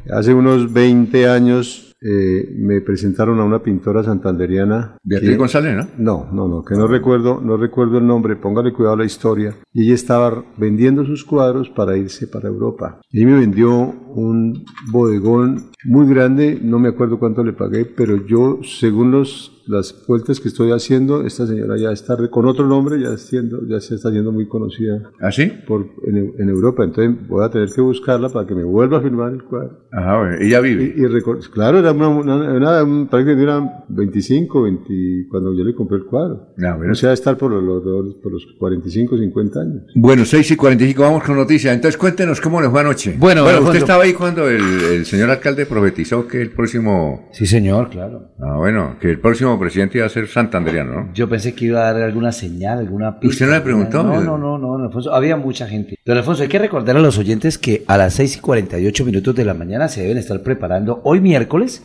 S5: Hace unos 20 años eh, me presentaron a una pintora santanderiana.
S1: Beatriz González, ¿no?
S5: No, no, no, que no recuerdo, no recuerdo el nombre, póngale cuidado a la historia. Y ella estaba vendiendo sus cuadros para irse para Europa. Y me vendió un bodegón muy grande, no me acuerdo cuánto le pagué, pero yo, según los las vueltas que estoy haciendo, esta señora ya está con otro nombre, ya, siendo, ya se está haciendo muy conocida.
S1: ¿Ah, sí?
S5: Por, en, Europa. Entonces voy a tener que buscarla para que me vuelva a filmar el cuadro.
S1: Ajá, bueno. ¿Ella vive?
S5: Y, claro, era una, una, una, prácticamente era 25, 20, cuando yo le compré el cuadro. Ah, bueno. O sea, estar por los, por los 45, 50 años.
S1: Bueno, 6 y 45, vamos con noticias. Entonces cuéntenos cómo les fue anoche. Bueno, bueno usted estaba ahí cuando el, el señor alcalde profetizó que el próximo...
S14: Sí, señor, claro.
S1: Ah, bueno, que el próximo presidente iba a ser santanderiano, ¿no?
S14: Yo pensé que iba a dar alguna señal, alguna
S1: pista. ¿Usted no le preguntó?
S14: No, no, no, no, Alfonso, había mucha gente. Don Alfonso, hay que recordar a los oyentes que a las 6 y 48 minutos de la mañana se deben estar preparando hoy miércoles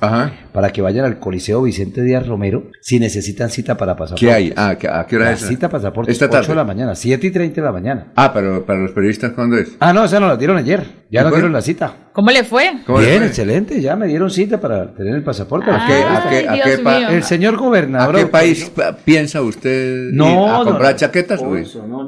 S14: para que vayan al Coliseo Vicente Díaz Romero si necesitan cita para pasaporte.
S1: ¿Qué hay? Ah, ¿a qué hora es?
S14: Cita pasaporte Esta 8 de la mañana, 7 y 30 de la mañana.
S1: Ah, pero para los periodistas, ¿cuándo es?
S14: Ah, no, esa nos la dieron ayer. Ya nos dieron la cita.
S13: ¿Cómo le fue?
S14: Bien, excelente. Ya me dieron cita para tener el pasaporte.
S13: ¿A qué, a qué,
S14: el señor gobernador.
S1: ¿A qué país piensa usted no, a comprar chaquetas?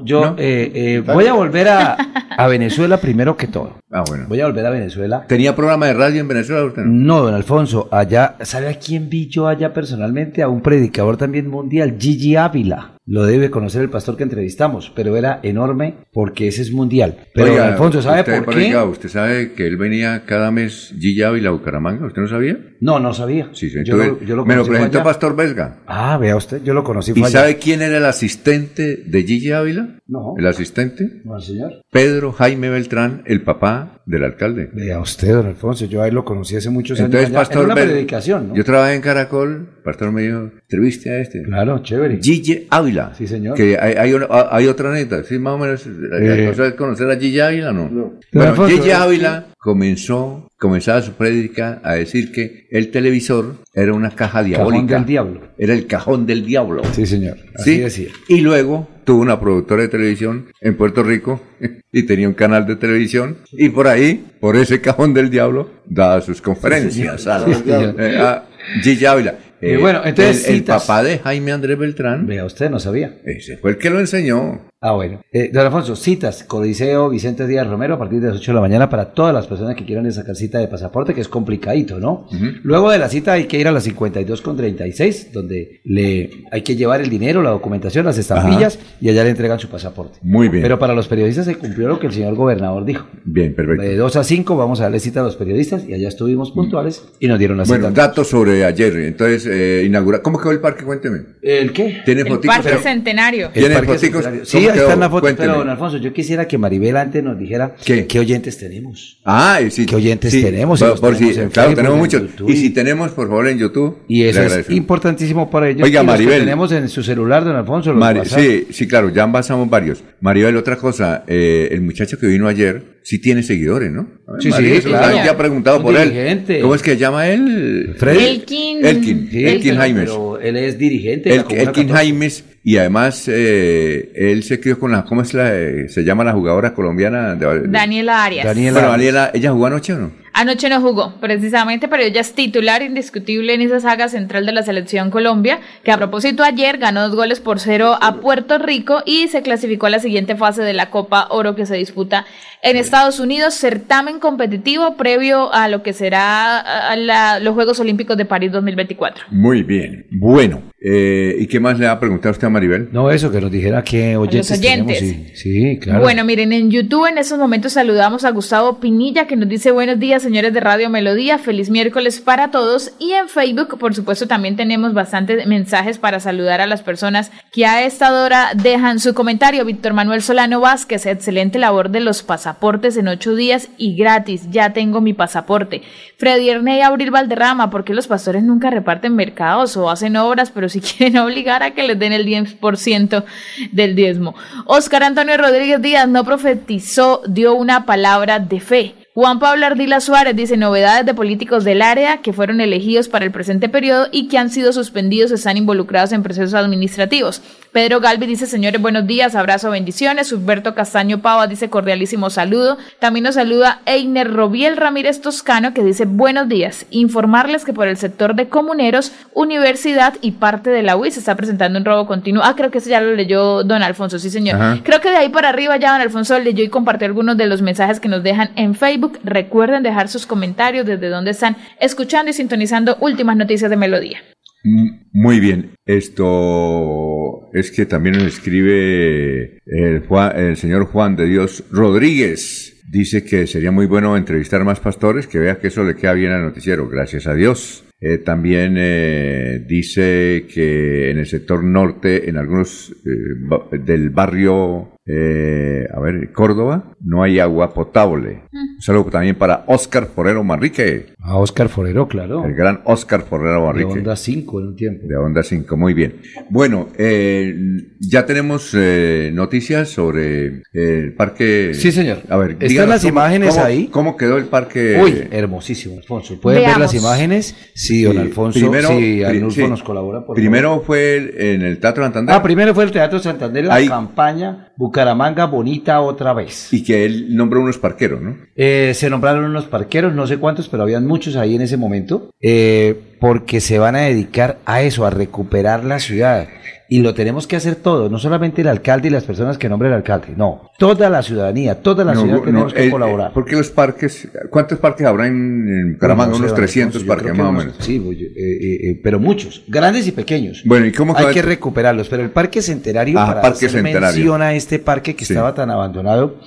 S14: yo eh, eh, voy a volver a, a, Venezuela primero que todo.
S1: Ah, bueno.
S14: Voy a volver a Venezuela.
S1: ¿Tenía programa de radio en Venezuela usted?
S14: No, don Alfonso. Allá, ¿sabe a quién vi yo allá personalmente? A un predicador también mundial, Gigi Ávila lo debe conocer el pastor que entrevistamos, pero era enorme porque ese es mundial. Pero Alfonso, ¿sabe por qué?
S1: ¿Usted sabe que él venía cada mes Gigi Ávila a Bucaramanga? ¿Usted no sabía?
S14: No, no sabía.
S1: Sí, sí. Yo, lo, me lo presentó Pastor Vesga.
S14: Ah, vea usted, yo lo conocí.
S1: ¿Y sabe quién era el asistente de Gigi Ávila?
S14: No.
S1: ¿El asistente?
S14: No, señor.
S1: Pedro Jaime Beltrán, el papá del alcalde.
S14: Vea usted, don Alfonso, yo ahí lo conocí hace muchos
S1: Entonces,
S14: años.
S1: Pastor
S14: una predicación, ¿no?
S1: Yo trabajé en Caracol, Pastor me dijo, entreviste a este.
S14: Claro, chévere.
S1: Gigi Ávila.
S14: Sí, señor.
S1: Que hay, hay, hay otra neta, sí, más o menos. Eh, conocer a Gigi Ávila no? no. Bueno, Gigi Ávila comenzó, comenzaba su prédica a decir que el televisor era una caja diabólica.
S14: Cajón del diablo.
S1: Era el cajón del diablo.
S14: Sí, señor. Así decía.
S1: Y luego tuvo una productora de televisión en Puerto Rico y tenía un canal de televisión y por ahí, por ese cajón del diablo, daba sus conferencias a, eh, a Gigi Ávila.
S14: Eh, bueno, entonces
S1: el, papá de Jaime Andrés Beltrán.
S14: Vea, usted no sabía.
S1: Ese fue el que lo enseñó.
S14: Ah, bueno. Eh, don Alfonso, citas, Codiceo Vicente Díaz Romero a partir de las 8 de la mañana para todas las personas que quieran sacar cita de pasaporte, que es complicadito, ¿no? Luego de la cita hay que ir a las 52 con 36, donde le hay que llevar el dinero, la documentación, las estampillas y allá le entregan su pasaporte.
S1: Muy bien.
S14: Pero para los periodistas se cumplió lo que el señor gobernador dijo.
S1: Bien, perfecto.
S14: De 2 a 5 vamos a darle cita a los periodistas y allá estuvimos puntuales y nos dieron la
S1: cita. Bueno, datos sobre ayer. Entonces, eh, inaugura. ¿Cómo quedó el parque? Cuénteme.
S14: ¿El qué?
S1: ¿Tiene
S13: el Parque Centenario.
S1: ¿Tiene fotos?
S14: Sí, está en la foto don Alfonso, yo quisiera que Maribel antes nos dijera ¿Qué? qué oyentes tenemos.
S1: Ah, sí.
S14: ¿Qué oyentes tenemos?
S1: Por, si, claro, tenemos muchos. Y si tenemos, por favor, en YouTube.
S14: Y eso es importantísimo para ellos.
S1: Oiga, Maribel.
S14: tenemos en su celular, don Alfonso.
S1: sí, sí, claro, ya pasamos varios. Maribel, otra cosa, eh, el muchacho que vino ayer sí tiene seguidores, ¿no?
S14: sí, sí, claro.
S1: Ya ha preguntado por él. ¿Cómo es que llama él?
S13: Elkin.
S1: Elkin. Elkin Jaimes.
S14: Pero él es dirigente.
S1: Elkin Jaimes y además eh, él se crió con la, ¿cómo es la, eh, se llama la jugadora colombiana? De,
S13: Daniela Arias.
S1: Daniela, bueno, Daniela, ¿ella jugó anoche o no?
S13: Anoche no jugó, precisamente, pero ella es titular indiscutible en esa saga central de la selección Colombia, que a propósito ayer ganó dos goles por cero a Puerto Rico y se clasificó a la siguiente fase de la Copa Oro que se disputa en Estados Unidos, certamen competitivo previo a lo que será los Juegos Olímpicos de París 2024.
S1: Muy bien, bueno. Eh, ¿Y qué más le ha preguntado usted a Maribel?
S14: No, eso, que nos dijera qué oyentes, los oyentes. Sí, claro.
S13: Bueno, miren, en YouTube en esos momentos saludamos a Gustavo Pinilla, que nos dice buenos días, señores de Radio Melodía, feliz miércoles para todos. Y en Facebook, por supuesto, también tenemos bastantes mensajes para saludar a las personas que a esta hora dejan su comentario. Víctor Manuel Solano Vázquez, excelente labor de los pasaportes en ocho días y gratis, ya tengo mi pasaporte. Freddy Erney Abril Valderrama, ¿por qué los pastores nunca reparten mercados o hacen obras, pero si quieren obligar a que les den el 10% del diezmo. Oscar Antonio Rodríguez Díaz no profetizó, dio una palabra de fe. Juan Pablo Ardila Suárez dice novedades de políticos del área que fueron elegidos para el presente periodo y que han sido suspendidos están involucrados en procesos administrativos. Pedro Galvi dice señores buenos días, abrazo, bendiciones. Humberto Castaño Pava dice cordialísimo saludo. También nos saluda Einer Robiel Ramírez Toscano que dice buenos días. Informarles que por el sector de comuneros, universidad y parte de la UIS se está presentando un robo continuo. Ah, creo que eso ya lo leyó don Alfonso, sí señor. Creo que de ahí para arriba ya don Alfonso leyó y compartió algunos de los mensajes que nos dejan en Facebook Recuerden dejar sus comentarios desde donde están escuchando y sintonizando últimas noticias de Melodía.
S1: Mm, muy bien, esto es que también nos escribe el, señor Juan de Dios Rodríguez. Dice que sería muy bueno entrevistar más pastores, que vea que eso le queda bien al noticiero, gracias a Dios. Eh, también eh, dice que en el sector norte, en algunos eh, del barrio eh, a ver, Córdoba, no hay agua potable. Mm. Un saludo también para Oscar Forero Manrique.
S14: A Oscar Forero, claro.
S1: El gran Oscar Forero Manrique.
S14: De Onda 5 en un tiempo.
S1: De Onda 5, muy bien. Bueno, eh, ya tenemos eh, noticias sobre el parque.
S14: Sí, señor.
S1: A ver,
S14: ¿están las imágenes ahí?
S1: ¿Cómo quedó el parque?
S14: Uy, hermosísimo, Alfonso. ¿Pueden ver las imágenes? Sí, don Alfonso. Primero, sí, Arnulfo nos colabora.
S1: Por primero fue en el Teatro Santander.
S14: Ah, primero fue el Teatro Santander, la campaña Bucaramanga Bonita otra vez.
S1: Y que él nombró unos parqueros, ¿no?
S14: Eh, se nombraron unos parqueros, no sé cuántos, pero habían muchos ahí en ese momento, eh, porque se van a dedicar a eso, a recuperar la ciudad y lo tenemos que hacer todo, no solamente el alcalde y las personas que nombre el alcalde, no, toda la ciudadanía, toda la ciudad tenemos que eh, colaborar.
S1: ¿Por qué los parques, cuántos parques habrá en, Caramanga? unos 300 parques más o menos.
S14: Sí, eh, eh, pero muchos, grandes y pequeños.
S1: Bueno, ¿y cómo
S14: Hay que recuperarlos, pero el Parque Centenario,
S1: ah, para hacer
S14: mención a este parque que estaba tan abandonado,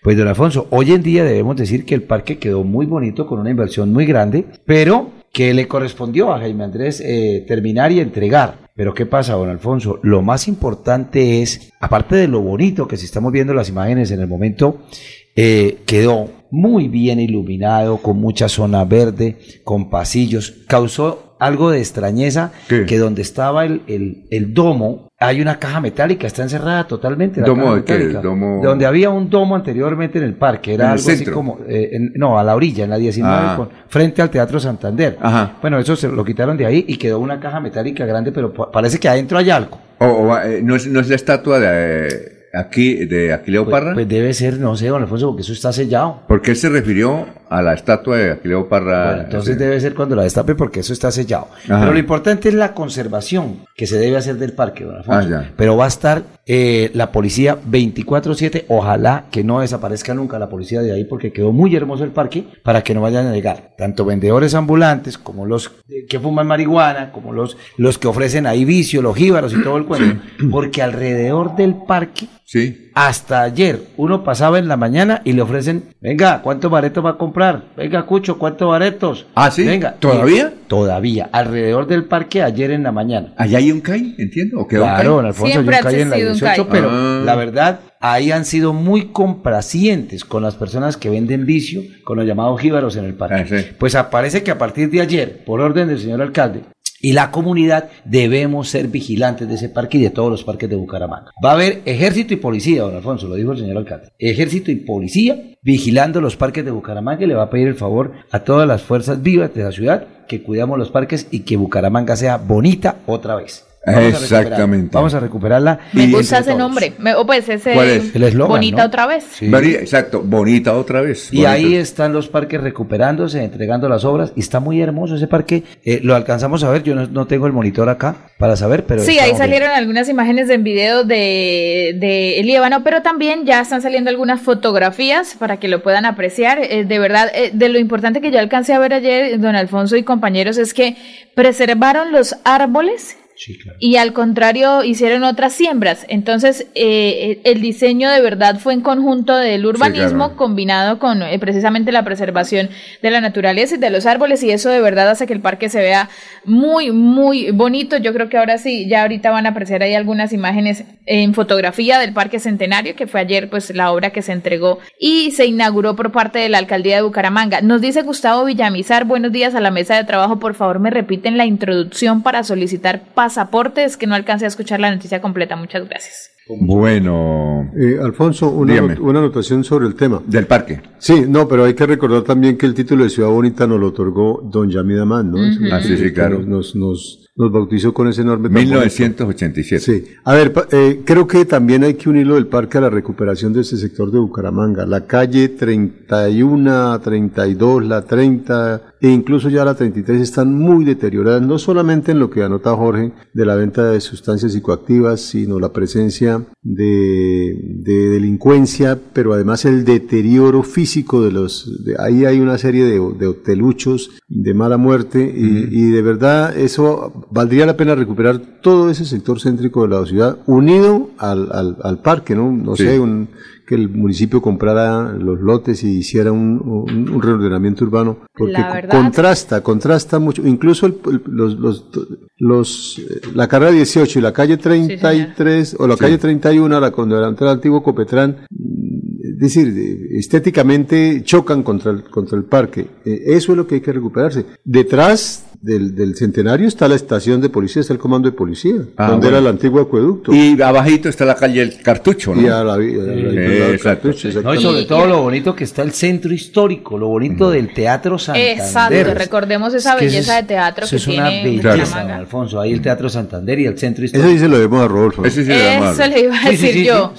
S14: pues don Alfonso, hoy en día debemos decir que el parque quedó muy bonito, con una inversión muy grande, pero que le correspondió a Jaime Andrés terminar y entregar. Pero ¿qué pasa, don Alfonso? Lo más importante es, aparte de lo bonito que si estamos viendo las imágenes en el momento, eh, quedó muy bien iluminado, con mucha zona verde, con pasillos, causó algo de extrañeza que donde estaba el, el, domo hay una caja metálica, está encerrada totalmente.
S1: ¿Domo de qué?
S14: Donde había un domo anteriormente en el parque, era algo así como, eh, no, a la orilla, en la 19, ah. frente al Teatro Santander. Bueno, eso se lo quitaron de ahí y quedó una caja metálica grande, pero parece que adentro hay algo.
S1: Eh, no, es, no es la estatua de aquí de Aquileo
S14: pues,
S1: Parra?
S14: Pues debe ser, no sé, don Alfonso, porque eso está sellado.
S1: ¿Por qué se refirió a la estatua de Aquileo Parra?
S14: entonces debe ser cuando la destape porque eso está sellado. Pero lo importante es la conservación que se debe hacer del parque, don Alfonso. Ah, Pero va a estar eh, la policía 24-7, ojalá que no desaparezca nunca la policía de ahí porque quedó muy hermoso el parque para que no vayan a negar tanto vendedores ambulantes como los que fuman marihuana, como los, los que ofrecen ahí vicio, los jíbaros y todo el cuento, porque alrededor del parque
S1: Sí.
S14: Hasta ayer uno pasaba en la mañana y le ofrecen, venga, ¿cuántos baretos va a comprar? Venga, Cucho, ¿cuántos baretos?
S1: Ah, sí.
S14: Venga.
S1: ¿Todavía?
S14: todavía, alrededor del parque ayer en la mañana.
S1: ¿Allá hay un CAI, entiendo? ¿O
S14: claro, en Alfonso, hay un CAI en la 18, pero ah. la verdad, ahí han sido muy complacientes con las personas que venden vicio, con los llamados jíbaros en el parque. Ah, pues aparece que a partir de ayer, por orden del señor alcalde, y la comunidad debemos ser vigilantes de ese parque y de todos los parques de Bucaramanga. Va a haber ejército y policía, don Alfonso, lo dijo el señor alcalde. Ejército y policía vigilando los parques de Bucaramanga y le va a pedir el favor a todas las fuerzas vivas de la ciudad que cuidamos los parques y que Bucaramanga sea bonita otra vez.
S1: Exactamente.
S14: vamos a recuperarla.
S13: Me gusta ese nombre. o pues ese
S1: es?
S13: Bonita otra vez.
S1: Exacto, bonita otra vez.
S14: Y ahí están los parques recuperándose, entregando las obras. Y está muy hermoso ese parque. Eh, lo alcanzamos a ver. Yo no, tengo el monitor acá para saber, pero.
S13: Sí, ahí salieron algunas imágenes en video de, de Líbano, pero también ya están saliendo algunas fotografías para que lo puedan apreciar. Eh, de verdad, eh, de lo importante que yo alcancé a ver ayer, don Alfonso y compañeros, es que preservaron los árboles y al contrario, hicieron otras siembras. Entonces, eh, el diseño de verdad fue en conjunto del urbanismo combinado con eh, precisamente la preservación de la naturaleza y de los árboles y eso de verdad hace que el parque se vea muy, muy bonito. Yo creo que ahora sí, ya ahorita van a aparecer ahí algunas imágenes en fotografía del Parque Centenario, que fue ayer pues la obra que se entregó y se inauguró por parte de la Alcaldía de Bucaramanga. Nos dice Gustavo Villamizar, buenos días a la mesa de trabajo, por favor me repiten la introducción para solicitar paso pasaporte. Es que no alcancé a escuchar la noticia completa. Muchas gracias.
S1: Bueno.
S5: Eh, Alfonso, una, una, anotación sobre el tema.
S1: Del parque.
S5: Sí, no, pero hay que recordar también que el título de Ciudad Bonita nos lo otorgó don Yamid Amán, ¿no?
S1: Ah, sí, sí, claro.
S5: Nos, nos, nos bautizó con ese enorme
S1: 1987.
S5: Sí. A ver, eh, creo que también hay que unirlo del parque a la recuperación de ese sector de Bucaramanga. La calle 31, 32, la 30 e incluso ya la 33 están muy deterioradas, no solamente en lo que anota Jorge de la venta de sustancias psicoactivas, sino la presencia de, delincuencia, pero además el deterioro físico de los... ahí hay una serie de, de hoteluchos de mala muerte y, de verdad eso valdría la pena recuperar todo ese sector céntrico de la ciudad unido al, al, parque, ¿no? No sé, un, que el municipio comprara los lotes y hiciera un, un, reordenamiento urbano, porque contrasta, contrasta mucho, incluso los, los, los, eh, la carrera 18 y la calle 33 o la calle 31, la cuando delante del antiguo Copetrán, decir, estéticamente chocan contra el, contra el parque. Eh, eso es lo que hay que recuperarse. Detrás del, del, centenario está la estación de policía, está el comando de policía, ah, donde era el antiguo acueducto.
S1: Y abajito está la calle El Cartucho, ¿no?
S5: Y a la, el
S14: Cartucho, no, y sobre todo lo bonito que está el centro histórico, lo bonito mm. del Teatro Santander.
S13: Exacto, recordemos esa belleza de teatro que
S14: es
S13: tiene
S14: una belleza, Alfonso, ahí el Teatro Santander y el centro histórico.
S5: Eso dice lo de a Rodolfo.
S13: Eso, sí Eso le iba a decir yo.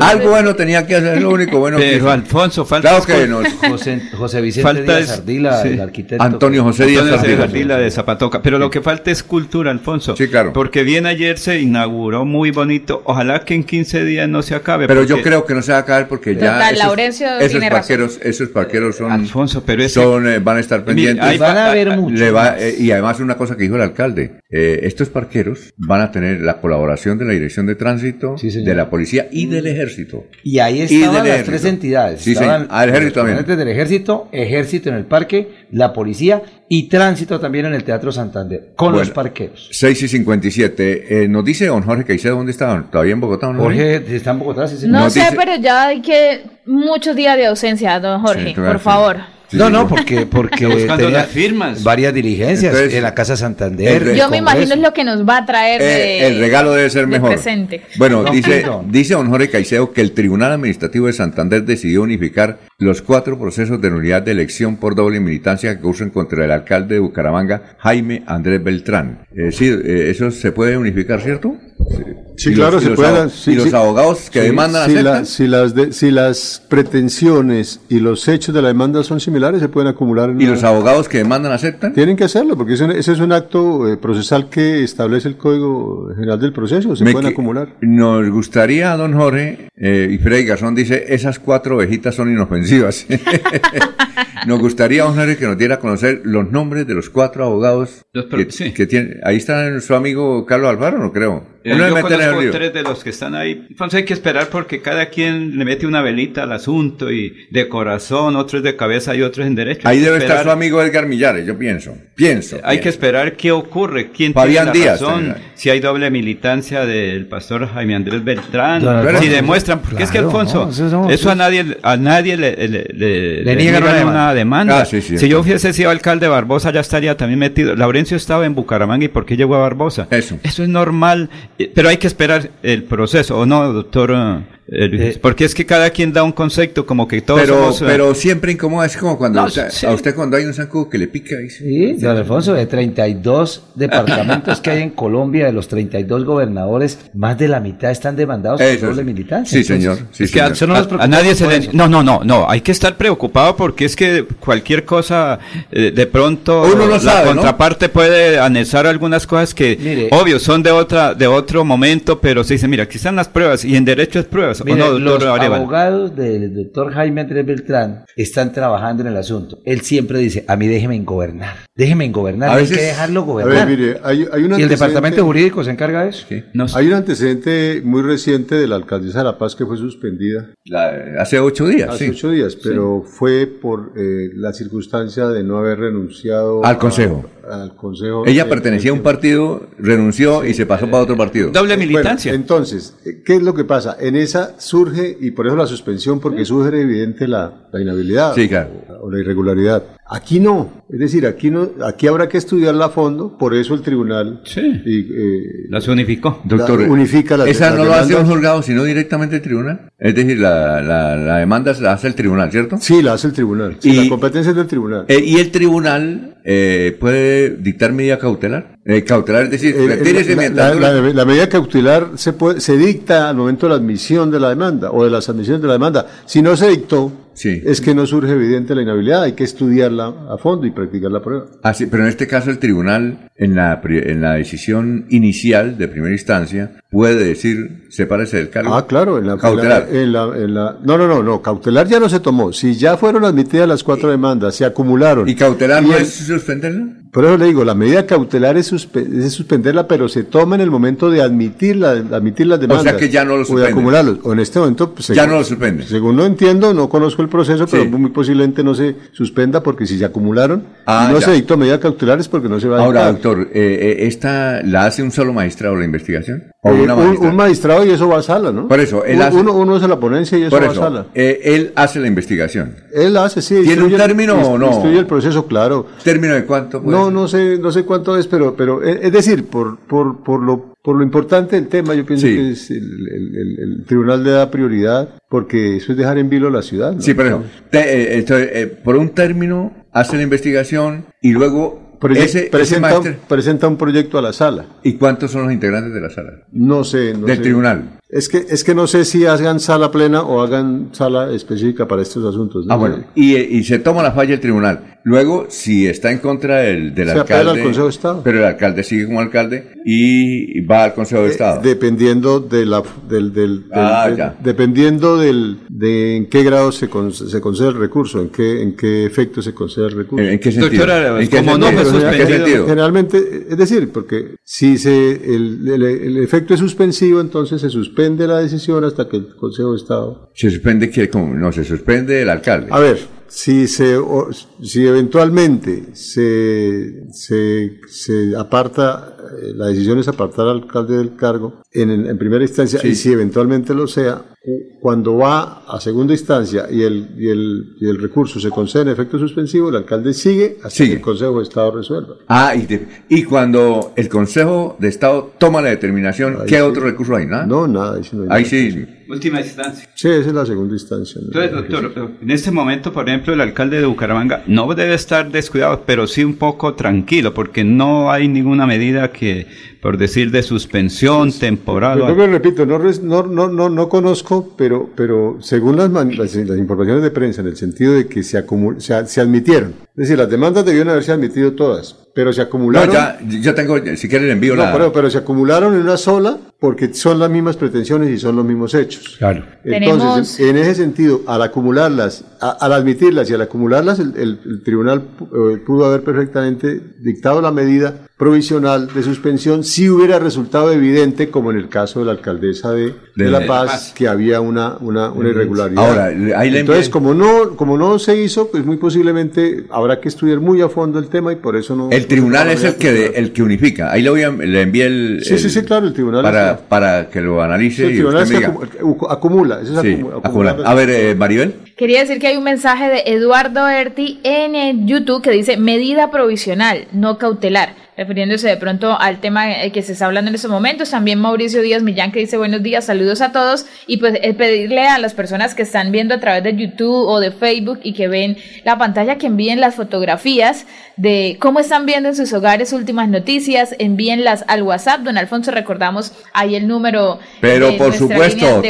S1: Algo bueno tenía que hacer, lo único bueno
S3: Pero
S1: que
S3: Alfonso, falta
S1: claro que nos...
S14: José, José Vicente Díaz Ardila, el arquitecto.
S1: Antonio José Díaz
S3: Ardila de Zapatoca, pero lo que falta es cultura, Alfonso.
S1: Sí, claro.
S3: Porque bien ayer se inauguró muy bonito. Ojalá que en 15 días no se acabe.
S1: Pero yo creo que no se va a acabar porque ya.
S13: Laurencio
S1: esos, parqueros, esos parqueros son.
S3: Alfonso, pero
S1: son, eh, van a estar pendientes.
S14: van a haber muchos.
S1: Eh, y además, una cosa que dijo el alcalde: eh, estos parqueros van a tener la colaboración de la Dirección de Tránsito, de la Policía y del Ejército.
S14: Y ahí estaban las tres entidades.
S1: Sí, estaban
S14: Al
S1: Ejército también.
S14: del Ejército, Ejército en el parque, la Policía y Tránsito también en el Teatro Santander, con los parqueros.
S1: 6 y 57. Eh, nos dice don Jorge Caicedo, ¿dónde estaban? ¿Todavía en Bogotá o
S14: no? Jorge, ¿está en Bogotá?
S13: Sí, no sé, pero ya hay que... Muchos días de ausencia, don Jorge, por favor
S14: no, no, porque, porque tenía firmas. varias diligencias en la Casa Santander.
S13: Yo me imagino es lo que nos va a traer
S1: eh, el regalo debe ser mejor.
S13: Presente.
S1: Bueno, dice, dice don Jorge Caicedo que el Tribunal Administrativo de Santander decidió unificar los cuatro procesos de nulidad de elección por doble militancia que cursan contra el alcalde de Bucaramanga, Jaime Andrés Beltrán. Eh, sí, eh, eso se puede unificar, ¿cierto?
S5: Sí, claro, se puede.
S1: y los abogados que demandan
S5: si, si, las si las pretensiones y los hechos de la demanda son similares, se pueden acumular.
S1: ¿Y los abogados que demandan aceptan?
S5: Tienen que hacerlo, porque ese, es un acto eh, procesal que establece el Código General del Proceso, se pueden acumular.
S1: Nos gustaría, don Jorge, eh, y Freddy Garzón dice, esas cuatro ovejitas son inofensivas. nos gustaría, Jorge, que nos diera a conocer los nombres de los cuatro abogados que, que tienen. Ahí está nuestro amigo Carlos Alvaro, no creo.
S3: Eh, yo conozco tres de los que están ahí. Entonces hay que esperar porque cada quien le mete una velita al asunto y de corazón, otros de cabeza y otros en derecho.
S1: Ahí debe estar su amigo Edgar Millares, yo pienso. Pienso.
S3: Hay que esperar qué ocurre, quién tiene la razón, si hay doble militancia del pastor Jaime Andrés Beltrán, si demuestran, porque es que Alfonso, eso, a nadie a nadie le, le, niegan una, demanda. Ah, si yo hubiese sido alcalde de Barbosa ya estaría también metido. Laurencio estaba en Bucaramanga y ¿por qué llegó a Barbosa?
S1: Eso.
S3: Eso es normal pero hay que esperar el proceso, ¿o no, doctor? Eh, porque es que cada quien da un concepto como que todos
S1: pero,
S3: somos,
S1: eh, Pero siempre incómoda, es como cuando a usted cuando hay un zancudo que le pica. Y
S14: sí, don Alfonso, de 32 departamentos que hay en Colombia, de los 32 gobernadores, más de la mitad están demandados por doble militancia.
S1: Sí, señor. Sí,
S3: es que a, nadie se le... No, no, no, no, hay que estar preocupado porque es que cualquier cosa, eh, de pronto,
S1: Uno lo
S3: la contraparte puede anexar algunas cosas que, obvio, son de otra de otro momento, pero se dice, mira, aquí están las pruebas y en derecho es pruebas
S14: los abogados del doctor Jaime Andrés Beltrán están trabajando en el asunto. Él siempre dice, a mí déjeme gobernar, déjeme gobernar, hay que dejarlo gobernar. y el departamento jurídico se encarga de eso.
S5: Hay un antecedente muy reciente de la alcaldesa de La Paz que fue suspendida.
S1: hace ocho días.
S5: Hace ocho días, pero fue por eh, la circunstancia de no haber renunciado
S1: al consejo
S5: al Consejo.
S1: Ella pertenecía a un partido, renunció y se pasó para otro partido.
S3: Doble militancia.
S5: entonces, ¿qué es lo que pasa? En esa surge, y por eso la suspensión, porque surge evidente la, la inhabilidad o, la irregularidad. Aquí no, es decir, aquí no, aquí habrá que estudiarla a fondo, por eso el tribunal
S3: sí. eh, las unificó.
S1: Doctor, unifica las Esa no lo hace un juzgado, sino directamente el tribunal. Es decir, la, la, la, demanda la hace el tribunal, ¿cierto?
S5: Sí, la hace el tribunal. y, la competencia es del tribunal.
S1: Eh, y el tribunal eh, puede dictar medida cautelar. Eh, cautelar, es decir,
S5: la, la, medida cautelar se, puede, se dicta al momento de la admisión de la demanda o de las admisiones de la demanda. Si no se dictó, es que no surge evidente la inhabilidad, hay que estudiarla a fondo y practicar la prueba.
S1: Ah, sí, pero en este caso el tribunal, en la, en la decisión inicial de primera instancia, puede decir, sepárese del cargo.
S5: Ah, claro, en la cautelar. En la, en la, no, no, no, no, cautelar ya no se tomó. Si ya fueron admitidas las cuatro demandas, se acumularon.
S1: ¿Y cautelar no es suspenderla?
S5: Por eso le digo, la medida cautelar es, suspenderla, pero se toma en el momento de admitir, la, admitir las demandas.
S1: O sea que ya no lo suspende.
S5: O de acumularlos. O en este momento...
S1: Pues, ya no lo suspende.
S5: Según no entiendo, no conozco el proceso, pero muy posiblemente no se suspenda porque si se acumularon ah, y no se dictó medida cautelar es porque no se va a
S1: Ahora, doctor, eh, eh, ¿esta la hace un solo magistrado la investigación?
S5: ¿O eh, un, magistrado y eso va a sala, ¿no?
S1: Por eso,
S5: él hace, uno, uno hace la ponencia y eso, va a sala.
S1: él hace la investigación.
S5: Él hace, sí.
S1: ¿Tiene un término o no?
S5: Estudia el proceso, claro.
S1: ¿Término de cuánto?
S5: No, no sé, no sé cuánto es, pero, pero es decir, por, por, por lo por lo importante del tema, yo pienso que es el, tribunal le da prioridad porque eso es dejar en vilo la ciudad.
S1: Sí, pero eh, eh, por un término hace la investigación y luego
S5: ese, presenta, un proyecto a la sala.
S1: ¿Y cuántos son los integrantes de la sala?
S5: No sé. No
S1: Del tribunal.
S5: Es que, es que no sé si hagan sala plena o hagan sala específica para estos asuntos.
S1: Ah, bueno. Y, y, se toma la falla el tribunal. Luego, si está en contra del, del alcalde.
S5: al Consejo de Estado.
S1: Pero el alcalde sigue como alcalde y va al Consejo de eh, Estado.
S5: dependiendo de la, del, del, ah, ya. dependiendo del, de en qué grado se, se concede el recurso, en qué, en qué efecto se concede el recurso.
S1: ¿En, qué sentido?
S3: ¿En qué no
S5: sentido? Generalmente, es decir, porque si se, el, el, el efecto es suspensivo, entonces se suspende suspende la decisión hasta que el Consejo de Estado.
S1: ¿Se suspende que No, se suspende el alcalde.
S5: A ver, si, se, si eventualmente se, se, se aparta, eh, la decisión es apartar al alcalde del cargo en, en primera instancia, y si eventualmente lo sea, cuando va a segunda instancia y el, y el, y el recurso se concede en efecto suspensivo, el alcalde sigue hasta que el Consejo de Estado resuelva.
S1: Ah, y, y, cuando el Consejo de Estado toma la determinación, ¿qué otro recurso hay? ¿Nada?
S5: No, nada.
S1: Ahí sí.
S3: Última instancia.
S5: Sí, esa es la segunda instancia.
S3: Entonces, doctor, en este momento, por ejemplo, el alcalde de Bucaramanga no debe estar descuidado, pero sí un poco tranquilo, porque no hay ninguna medida que por decir de suspensión temporal.
S5: Yo repito, no, no, no, no, conozco, pero, pero según las, las, informaciones de prensa, en el sentido de que se, se, se admitieron, es decir, las demandas debieron haberse admitido todas, pero se acumularon.
S1: No, ya, ya tengo, si quieren envío
S5: no, Pero, pero se acumularon en una sola porque son las mismas pretensiones y son los mismos hechos.
S1: Claro.
S5: Entonces, en, ese sentido, al acumularlas, al admitirlas y al acumularlas, el, el tribunal eh, pudo haber perfectamente dictado la medida provisional de suspensión si hubiera resultado evidente, como en el caso de la alcaldesa de, de, la, Paz, que había una, una, una irregularidad.
S1: Ahora,
S5: Entonces, como no, como no se hizo, pues muy posiblemente habrá que estudiar muy a fondo el tema y por eso no...
S1: El tribunal es el que, el que unifica. Ahí le, voy a, le envié el...
S5: Sí, sí, sí, claro, el tribunal.
S1: Para, para que lo analice.
S5: el tribunal acumula, eso es acumula.
S1: A ver, eh, Maribel.
S13: Quería decir que hay un mensaje de Eduardo Erti en YouTube que dice medida provisional, no cautelar refiriéndose de pronto al tema eh, que se está hablando en estos momentos. También Mauricio Díaz Millán que dice buenos días, saludos a todos y pues eh, pedirle a las personas que están viendo a través de YouTube o de Facebook y que ven la pantalla que envíen las fotografías de cómo están viendo en sus hogares últimas noticias, envíenlas al WhatsApp. Don Alfonso, recordamos ahí el número.
S1: Pero por supuesto,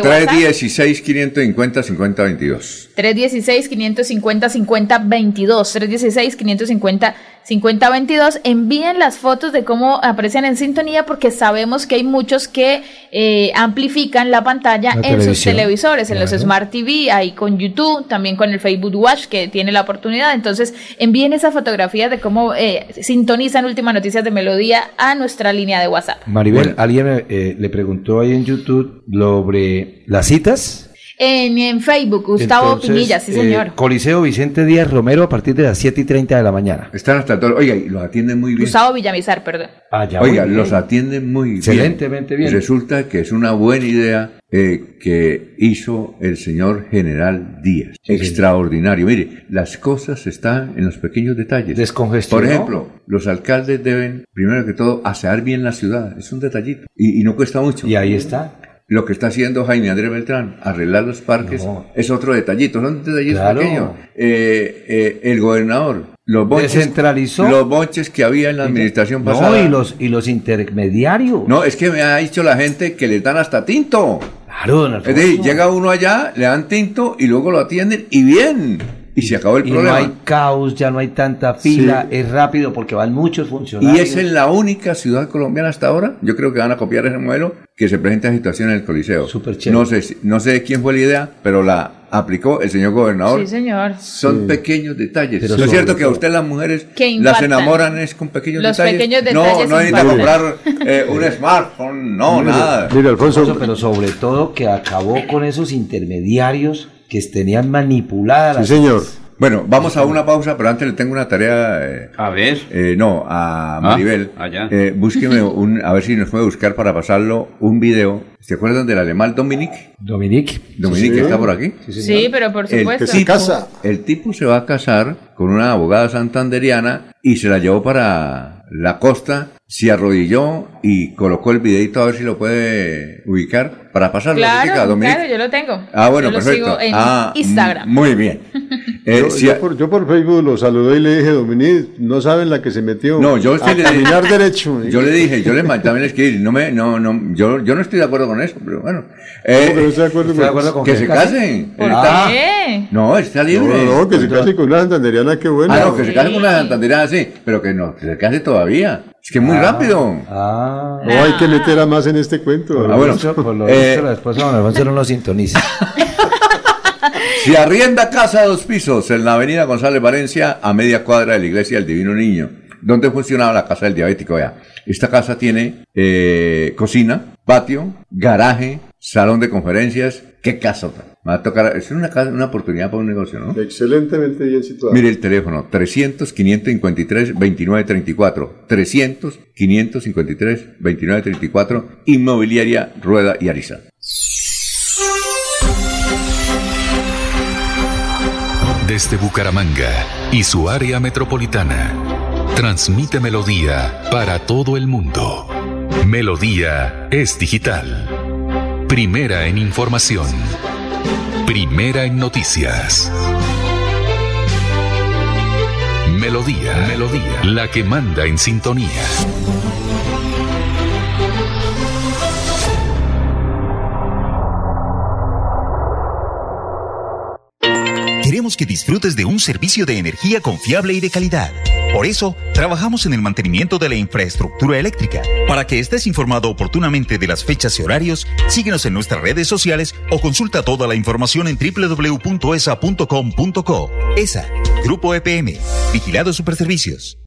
S1: 316 550 5022.
S13: 316 550 5022. 316 550 5022. Envíen las fotos de cómo aprecian en sintonía porque sabemos que hay muchos que eh, amplifican la pantalla en sus televisores, en los Smart TV, ahí con YouTube, también con el Facebook Watch que tiene la oportunidad. Entonces, envíen esa fotografía de cómo eh, sintonizan últimas noticias de Melodía a nuestra línea de WhatsApp.
S14: Maribel, alguien eh, le preguntó ahí en YouTube sobre las citas
S13: En, Facebook, Gustavo Pinilla, sí, señor. Eh,
S14: Coliseo Vicente Díaz Romero a partir de las 7 y 30 de la mañana.
S1: Están hasta todo. Oiga, y los atienden muy bien.
S13: Gustavo Villamizar, perdón.
S1: Ah, Oiga, los atienden muy
S14: Excelentemente bien.
S1: Y resulta que es una buena idea eh, que hizo el señor general Díaz. Extraordinario. Mire, las cosas están en los pequeños detalles.
S14: Descongestión.
S1: Por ejemplo, los alcaldes deben, primero que todo, asear bien la ciudad. Es un detallito. Y, y no cuesta mucho.
S14: Y ahí está.
S1: Lo que está haciendo Jaime Andrés Beltrán, arreglar los parques, es otro detallito, son detallitos pequeños. Eh, eh, el gobernador, los bonches,
S14: Descentralizó.
S1: los bonches que había en la administración pasada.
S14: No, y los, y los intermediarios.
S1: No, es que me ha dicho la gente que le dan hasta tinto.
S14: Claro, don
S1: Es decir, llega uno allá, le dan tinto y luego lo atienden y bien y se acabó el
S14: y
S1: problema.
S14: no hay caos, ya no hay tanta fila, es rápido porque van muchos funcionarios.
S1: Y es en la única ciudad colombiana hasta ahora, yo creo que van a copiar ese modelo, que se presenta situación en el Coliseo.
S14: Súper chévere.
S1: No sé, no sé quién fue la idea, pero la aplicó el señor gobernador.
S13: Sí, señor.
S1: Son
S14: Sí.
S1: pequeños detalles.
S14: Pero
S1: ¿No es cierto que a usted las mujeres
S13: Que
S1: las enamoran es con pequeños
S13: Los
S1: detalles?
S13: pequeños
S1: no,
S13: detalles
S1: no necesita
S13: impactan.
S1: comprar eh, un smartphone, no,
S5: Mire,
S1: nada.
S5: Mire, Alfonso,
S14: pero sobre todo que acabó con esos intermediarios que tenían manipuladas
S5: sí,
S14: las
S5: señor.
S1: Bueno, vamos a una pausa, pero antes le tengo una tarea. eh,
S3: A ver.
S1: eh, no, a Maribel.
S3: allá.
S1: Eh, búsqueme un, a ver si nos puede buscar para pasarlo un video. ¿Se acuerdan del alemán Dominic?
S14: Dominique.
S1: Dominic
S5: Sí.
S1: está por aquí.
S13: Sí, pero por
S1: El
S13: supuesto.
S5: se casa.
S1: El tipo se va a casar con una abogada santanderiana y se la llevó para la costa, se arrodilló y colocó el videito a ver si lo puede ubicar para pasarlo.
S13: Claro, claro, yo lo tengo.
S1: Ah, bueno,
S13: yo lo
S1: perfecto.
S13: sigo en
S1: Ah,
S13: Instagram.
S1: m- Muy bien. Eh,
S5: Yo,
S1: si
S5: yo por, yo por Facebook lo saludé y le dije, Dominique, no saben la que se metió.
S1: No, yo
S5: a
S1: le-
S5: caminar derecho.
S1: Yo le dije, yo le también le escribí, no me, no, no, yo, yo no estoy de acuerdo con eso, pero bueno. Eh,
S5: ¿Cómo que no está de acuerdo
S14: ¿Está de
S5: con-
S14: acuerdo con
S1: que
S14: que
S1: se
S14: case?
S1: casen.
S13: ¿Por
S1: Está-
S13: qué?
S1: No, está libre.
S5: no, no, que se case con una santanderiana, qué bueno.
S1: Ah, no, que se case con una santanderana, sí, pero que no, que se case todavía. Es que es muy
S14: Ah.
S1: rápido.
S14: Ah.
S5: No hay que meter a más en este cuento.
S1: Ah, bueno.
S14: Por, por lo
S1: Eh,
S14: visto, la esposa de don Alfonso no lo sintoniza.
S1: Si arrienda casa de dos pisos en la avenida González Valencia, a media cuadra de la iglesia del Divino Niño, donde funcionaba la casa del diabético. Vea, esta casa tiene eh, cocina, patio, garaje, salón de conferencias. ¿Qué casa? Va a tocar, es una, una oportunidad para un negocio, ¿no?
S5: Excelentemente bien situado.
S1: Mire el teléfono, 300-553-2934. 300-553-2934. Inmobiliaria Rueda y Ariza.
S2: Desde Bucaramanga y su área metropolitana, transmite Melodía para todo el mundo. Melodía es digital. Primera en información. Primera en noticias. Melodía, Melodía, la que manda en sintonía.
S19: Queremos que disfrutes de un servicio de energía confiable y de calidad. Por eso, trabajamos en el mantenimiento de la infraestructura eléctrica. Para que estés informado oportunamente de las fechas y horarios, síguenos en nuestras redes sociales o consulta toda la información en www.esa.com.co. ESA, Grupo EPM, Vigilado Superservicios.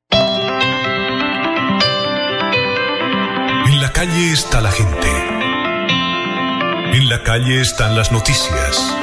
S16: En la calle está la gente. En la calle están las noticias.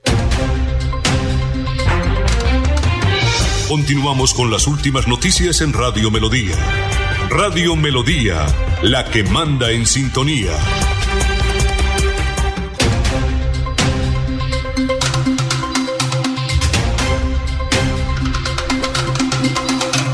S16: Continuamos con las últimas noticias en Radio Melodía. Radio Melodía, la que manda en sintonía.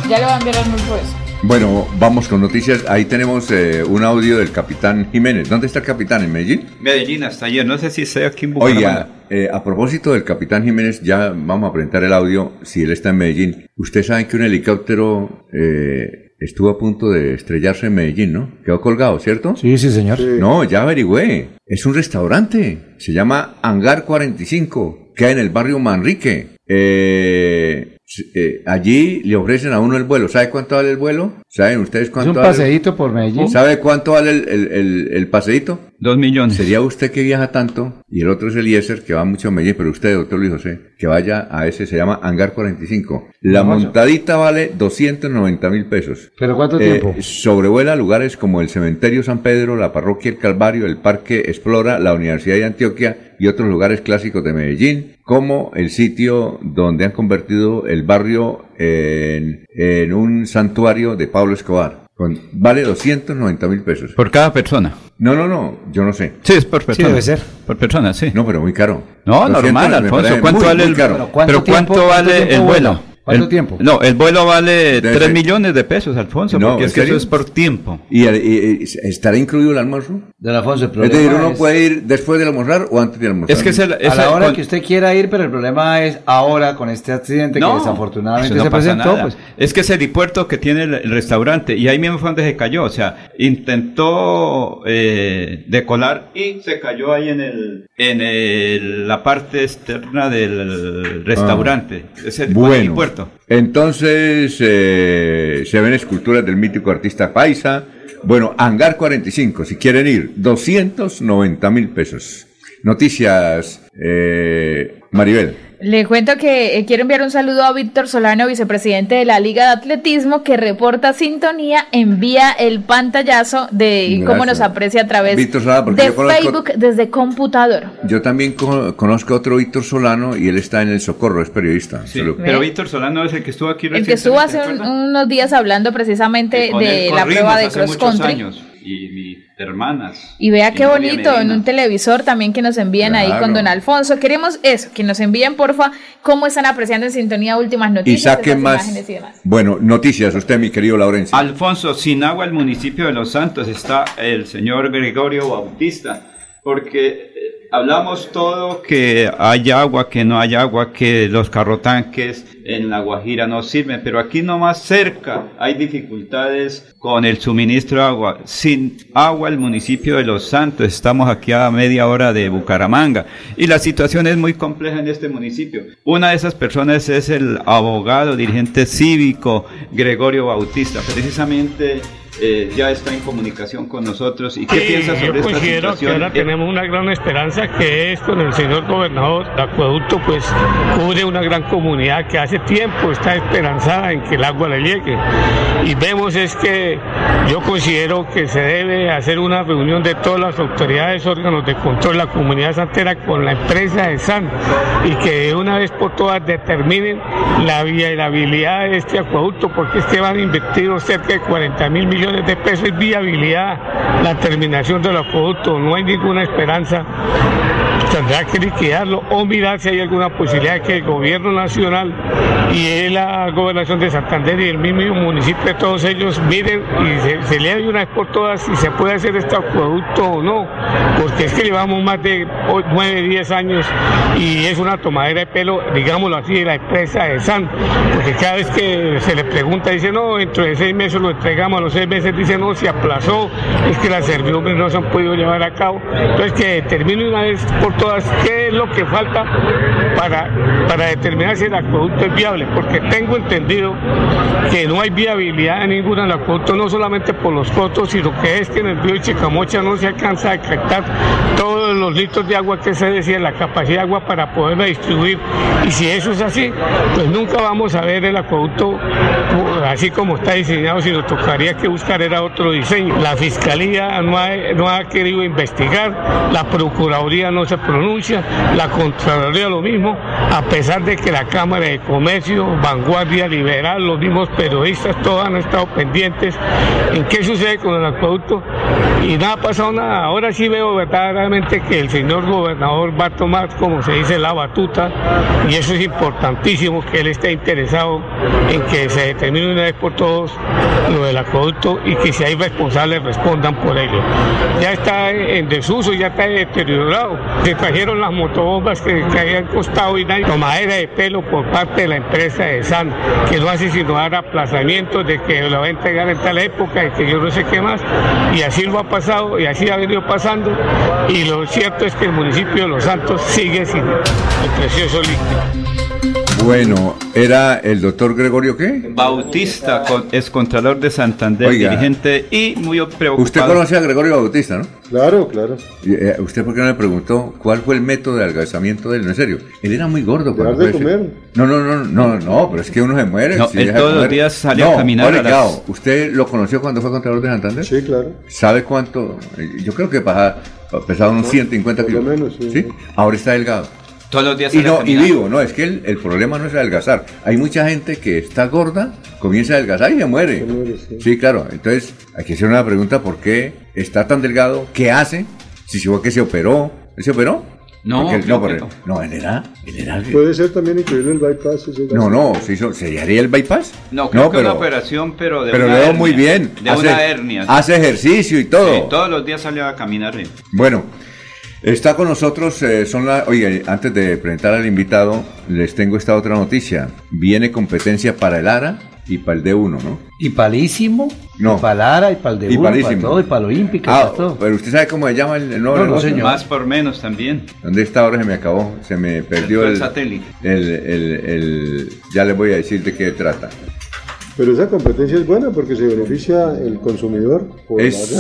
S13: Ya le va a enviar Arnulfo eso.
S1: Bueno, vamos con noticias. Ahí tenemos eh, un audio del capitán Jiménez. ¿Dónde está el capitán? ¿En Medellín?
S3: Medellín, hasta ayer. No sé si sea aquí en
S1: Bucaramanga. Oiga, eh, a propósito del capitán Jiménez, ya vamos a presentar el audio si él está en Medellín. Usted sabe que un helicóptero eh, estuvo a punto de estrellarse en Medellín, ¿no? Quedó colgado, ¿cierto?
S14: Sí, sí, señor.
S1: No, ya averigüé. Es un restaurante. Se llama Hangar 45. Queda en el barrio Manrique. Eh, eh, allí le ofrecen a uno el vuelo. ¿Sabe cuánto vale el vuelo? ¿Saben ustedes cuánto
S14: vale? Es un paseíto por Medellín.
S1: ¿Sabe cuánto vale el, el, el, paseíto?
S3: Dos millones.
S1: Sería usted que viaja tanto, y el otro es Eliezer, que va mucho a Medellín, pero usted, doctor Luis José, que vaya a ese, se llama Hangar 45. La montadita vale 290 mil pesos.
S14: ¿Pero cuánto eh, tiempo?
S1: Sobrevuela lugares como el Cementerio San Pedro, la Parroquia El Calvario, el Parque Explora, la Universidad de Antioquia y otros lugares clásicos de Medellín, como el sitio donde han convertido el barrio en, en un santuario de Pablo Escobar. Con, vale 290 mil pesos.
S3: ¿Por cada persona?
S1: No, no, no, yo no sé.
S3: Sí, es por persona.
S14: Sí, debe ser.
S3: Por persona, sí.
S1: No, pero muy caro.
S3: No, normal, Alfonso. ¿Cuánto vale el, pero ¿cuánto, vale el vuelo?
S14: ¿Cuánto tiempo?
S3: No, el vuelo vale 3 millones de pesos, Alfonso, porque es que eso es por tiempo.
S1: ¿Y, estará incluido el almuerzo?
S14: Del Alfonso,
S1: el problema es decir, uno puede ir después de almorzar o antes de almorzar.
S14: Es que es a la hora que usted quiera ir, pero el problema es ahora con este accidente que desafortunadamente se presentó. Pues.
S3: Es que es el helipuerto que tiene el, restaurante y ahí mismo fue donde se cayó. O sea, intentó eh, decolar y se cayó ahí en el en el, la parte externa del restaurante. Ah. Es el
S1: bueno. Entonces eh, se ven esculturas del mítico artista Paisa. Bueno, Hangar 45, si quieren ir, 290 mil pesos. Noticias, eh, Maribel.
S13: Le cuento que eh, quiero enviar un saludo a Víctor Solano, vicepresidente de la Liga de Atletismo, que reporta sintonía, envía el pantallazo de cómo nos aprecia a través de Facebook desde computador.
S1: Yo también conozco a otro Víctor Solano y él está en el Socorro, es periodista.
S3: pero Víctor Solano es el que estuvo aquí
S13: El que estuvo hace unos días hablando precisamente de la prueba de cross country.
S3: Y mis hermanas.
S13: Y vea qué bonito, en un televisor también que nos envían ahí con don Alfonso. Queremos eso, que nos envíen porfa cómo están apreciando en sintonía últimas noticias.
S1: Y saquen más, Bueno, noticias, usted mi querido Laurencio.
S3: Alfonso, sin agua el municipio de Los Santos está el señor Gregorio Bautista, porque hablamos todo que hay agua, que no hay agua, que los carrotanques en La Guajira no sirven, pero aquí nomás cerca hay dificultades con el suministro de agua. Sin agua el municipio de Los Santos, estamos aquí a media hora de Bucaramanga y la situación es muy compleja en este municipio. Una de esas personas es el abogado, dirigente cívico Gregorio Bautista, precisamente eh, ya está en comunicación con nosotros. ¿Y qué piensa sobre esta situación?
S20: que ahora tenemos una gran esperanza que es con el señor gobernador. El acueducto pues cubre una gran comunidad que hace tiempo está esperanzada en que el agua le llegue. Y vemos es que yo considero que se debe hacer una reunión de todas las autoridades, órganos de control de la comunidad santera con la empresa de SAN y que de una vez por todas determinen la viabilidad de este acueducto porque es que van a invertir cerca de 40 mil millones de pesos es viabilidad la terminación del acueducto, no hay ninguna esperanza. Tendrá que liquidarlo o mirar si hay alguna posibilidad de que el gobierno nacional y la gobernación de Santander y el mismo municipio, todos ellos miren y se, le una vez por todas si se puede hacer este acueducto o no, porque es que llevamos más de 9, 10 años y es una tomadera de pelo, digámoslo así, de la empresa de San, porque cada vez que se le pregunta dice no, dentro de seis meses lo entregamos, a los seis meses dice no, se aplazó, es que las servidumbre no se han podido llevar a cabo, entonces que termine una vez por todas qué es lo que falta para, para determinar si el acueducto es viable, porque tengo entendido que no hay viabilidad en ningún acueducto, no solamente por los costos, sino que es que en el río Chicamocha no se alcanza a captar todos los litros de agua que se decía, la capacidad de agua para poderla distribuir. Y si eso es así, pues nunca vamos a ver el acueducto uh, así como está diseñado, sino tocaría que buscar era otro diseño. La Fiscalía no ha, no ha querido investigar, la Procuraduría no se pronuncia, la Contraloría lo mismo, a pesar de que la Cámara de Comercio, Vanguardia Liberal, los mismos periodistas, todos han estado pendientes en qué sucede con el acueducto y nada ha pasado nada. Ahora sí veo verdaderamente el señor gobernador va a tomar, como se dice, la batuta y eso es importantísimo que él esté interesado en que se determine una vez por todos lo del acueducto y que si hay responsables respondan por ello. Ya está en desuso, ya está deteriorado. Se trajeron las motobombas que, habían costado y tomadera de pelo por parte de la empresa de San, que no hace sino dar aplazamientos de que lo va a entregar en tal época y que yo no sé qué más. Y así lo ha pasado y así ha venido pasando. Y lo cierto es que el municipio de Los Santos sigue sin el precioso líquido.
S1: Bueno, era el doctor Gregorio qué?
S3: Bautista, es contralor de Santander, dirigente y muy preocupado.
S1: Usted conoce a Gregorio Bautista, ¿no?
S5: Claro, claro.
S1: Eh, ¿Usted por qué no le preguntó cuál fue el método de adelgazamiento de él? No, en serio. Él era muy gordo.
S5: Cuando de comer?
S1: No, no, no, no, no, pero es que uno se muere.
S3: No, él todos los días salía a caminar.
S1: a las... ¿Usted lo conoció cuando fue contralor de Santander?
S5: Sí, claro.
S1: ¿Sabe cuánto? Yo creo que pesaba unos 150 kilos. Menos, sí. ¿Sí? Ahora está delgado.
S3: Todos los días
S1: y, no, y vivo, no, es que el, problema no es adelgazar. Hay mucha gente que está gorda, comienza a adelgazar y se muere. sí. claro. Entonces, hay que hacer una pregunta: ¿por qué está tan delgado? ¿Qué hace? Si se fue que se operó, ¿él se operó?
S3: No,
S1: no, no, él era,
S5: Puede ser también incluir el bypass.
S1: no, no, ¿se, haría el bypass?
S3: No, creo que una operación, pero de
S1: Pero muy bien.
S3: De una hernia.
S1: Hace ejercicio y todo. Sí,
S3: todos los días sale a caminar.
S1: Bueno, Está con nosotros, eh, son la, oye, antes de presentar al invitado, les tengo esta otra noticia. Viene competencia para el ARA y para el D1, ¿no?
S14: ¿Y palísimo?
S1: No.
S14: ¿Y para el ARA y para el D1?
S1: Y palísimo.
S14: Para todo, y para lo olímpico,
S1: ah, todo. Pero usted sabe cómo se llama el,
S3: nuevo no, no, señor. Más por menos también.
S1: ¿Dónde está ahora? Se me acabó, se me perdió
S3: el, el satélite.
S1: El, el, el, ya le voy a decir de qué trata.
S5: Pero esa competencia es buena porque se beneficia el consumidor.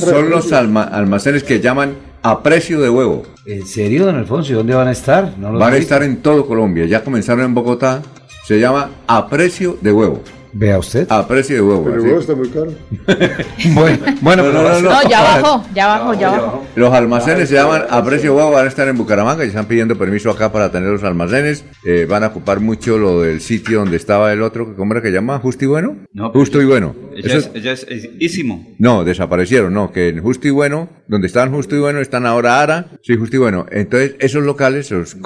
S1: son los almacenes que llaman a precio de huevo.
S14: ¿En serio, don Alfonso? ¿Y dónde van a estar?
S1: van a estar en todo Colombia. Ya comenzaron en Bogotá. Se llama a precio de huevo.
S14: Vea usted.
S1: A precio de huevo.
S5: Pero el huevo está muy caro.
S13: bueno, bueno, no, no, no, ya bajó, ya bajó, ya bajó.
S1: Los almacenes se llaman a precio de huevo, van a estar en Bucaramanga y están pidiendo permiso acá para tener los almacenes. Eh, van a ocupar mucho lo del sitio donde estaba el otro, ¿cómo era que llama? ¿Justo y Bueno?
S3: No,
S1: Justo y Bueno.
S3: Ella es, ella es, isísimo.
S1: No, desaparecieron, no, que en Justo y Bueno, donde estaban Justo y Bueno, están ahora Ara, sí, Justo y Bueno. Entonces, esos locales los,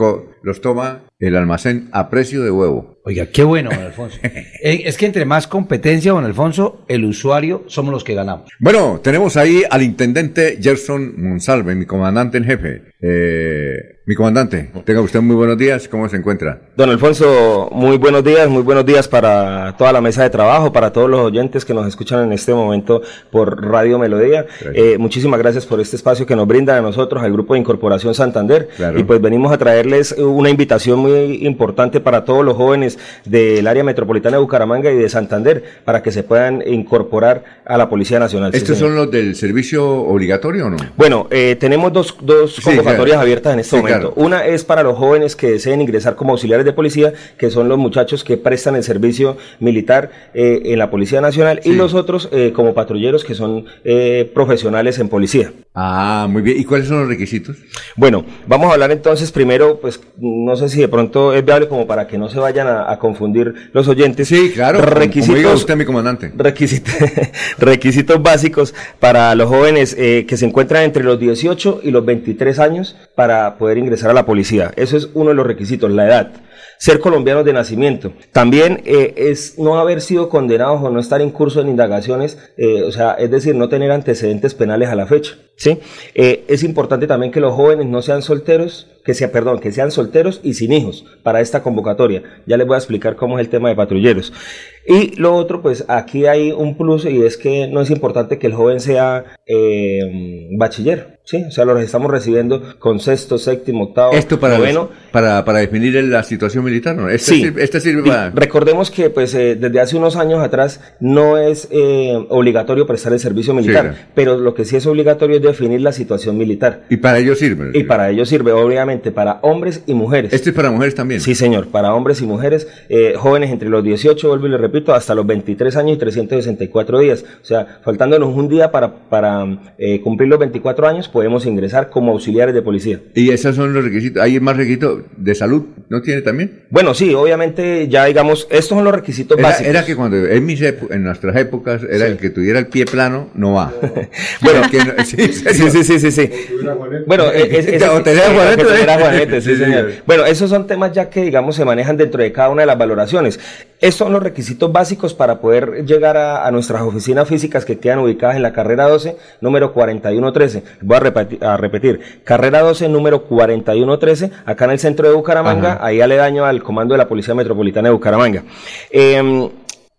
S1: los toma el almacén a precio de huevo.
S14: Oiga, qué bueno, don Alfonso. Eh, es que entre más competencia, don Alfonso, el usuario somos los que ganamos.
S1: Bueno, tenemos ahí al intendente Gerson Monsalve, mi comandante en jefe. Eh, mi comandante, tenga usted muy buenos días, ¿cómo se encuentra?
S21: Don Alfonso, muy buenos días, muy buenos días para toda la mesa de trabajo, para todos los oyentes que nos escuchan en este momento por Radio Melodía. Eh, muchísimas gracias por este espacio que nos brindan a nosotros, al Grupo de Incorporación Santander. Y pues venimos a traerles una invitación muy importante para todos los jóvenes del área metropolitana de Bucaramanga y de Santander, para que se puedan incorporar a la Policía Nacional.
S1: ¿Estos son los del servicio obligatorio o no?
S21: Bueno, eh, tenemos dos, dos convocatorias abiertas en este momento. Una es para los jóvenes que deseen ingresar como auxiliares de policía, que son los muchachos que prestan el servicio militar eh, en la Policía Nacional, y los otros eh, como patrulleros que son eh, profesionales en policía.
S1: Ah, muy bien. ¿Y cuáles son los requisitos?
S21: Bueno, vamos a hablar entonces primero, pues no sé si de pronto es viable como para que no se vayan a, confundir los oyentes.
S1: Sí, claro. Requisitos, usted, mi comandante.
S21: Requisitos, requisitos básicos para los jóvenes que se encuentran entre los 18 y los 23 años para poder ingresar a la policía. Eso es uno de los requisitos, la edad. Ser colombianos de nacimiento. También eh, es no haber sido condenados o no estar en curso de indagaciones, eh, o sea, es decir, no tener antecedentes penales a la fecha. ¿sí? Eh, es importante también que los jóvenes no sean solteros, que sea, perdón, que sean solteros y sin hijos para esta convocatoria. Ya les voy a explicar cómo es el tema de patrulleros. Y lo otro, pues aquí hay un plus y es que no es importante que el joven sea bachiller. Sí, o sea, los estamos recibiendo con sexto, séptimo, octavo,
S1: Esto para noveno. para, para definir la situación militar, ¿no? Este
S21: sí. Sirve, este sirve para... Recordemos que pues eh, desde hace unos años atrás no es eh, obligatorio prestar el servicio militar, pero lo que sí es obligatorio es definir la situación militar.
S1: ¿Y para ello sirve?
S21: Y para ello sirve, obviamente, para hombres y mujeres.
S1: ¿Este es para mujeres también?
S21: Sí, señor, para hombres y mujeres, eh, jóvenes entre los 18, vuelvo y le repito, hasta los 23 años y 364 días. O sea, faltándonos un día para, para cumplir los 24 años, podemos ingresar como auxiliares de policía.
S1: ¿Y esos son los requisitos? ¿Hay más requisitos de salud? ¿No tiene también?
S21: Bueno, sí, obviamente ya digamos, estos son los requisitos
S1: era,
S21: básicos.
S1: Era que cuando en, mis en nuestras épocas era el que tuviera el pie plano, no va.
S21: bueno, no, sí, sí, sí, sí, sí, Bueno, es, es, o tenía Juanete, sí, señor. Bueno, esos son temas ya que digamos se manejan dentro de cada una de las valoraciones. Estos son los requisitos básicos para poder llegar a, a nuestras oficinas físicas que quedan ubicadas en la carrera 12, número 4113. Voy a repetir, a repetir. carrera 12, número 4113, acá en el centro de Bucaramanga, Ajá. ahí aledaño al comando de la Policía Metropolitana de Bucaramanga. Eh,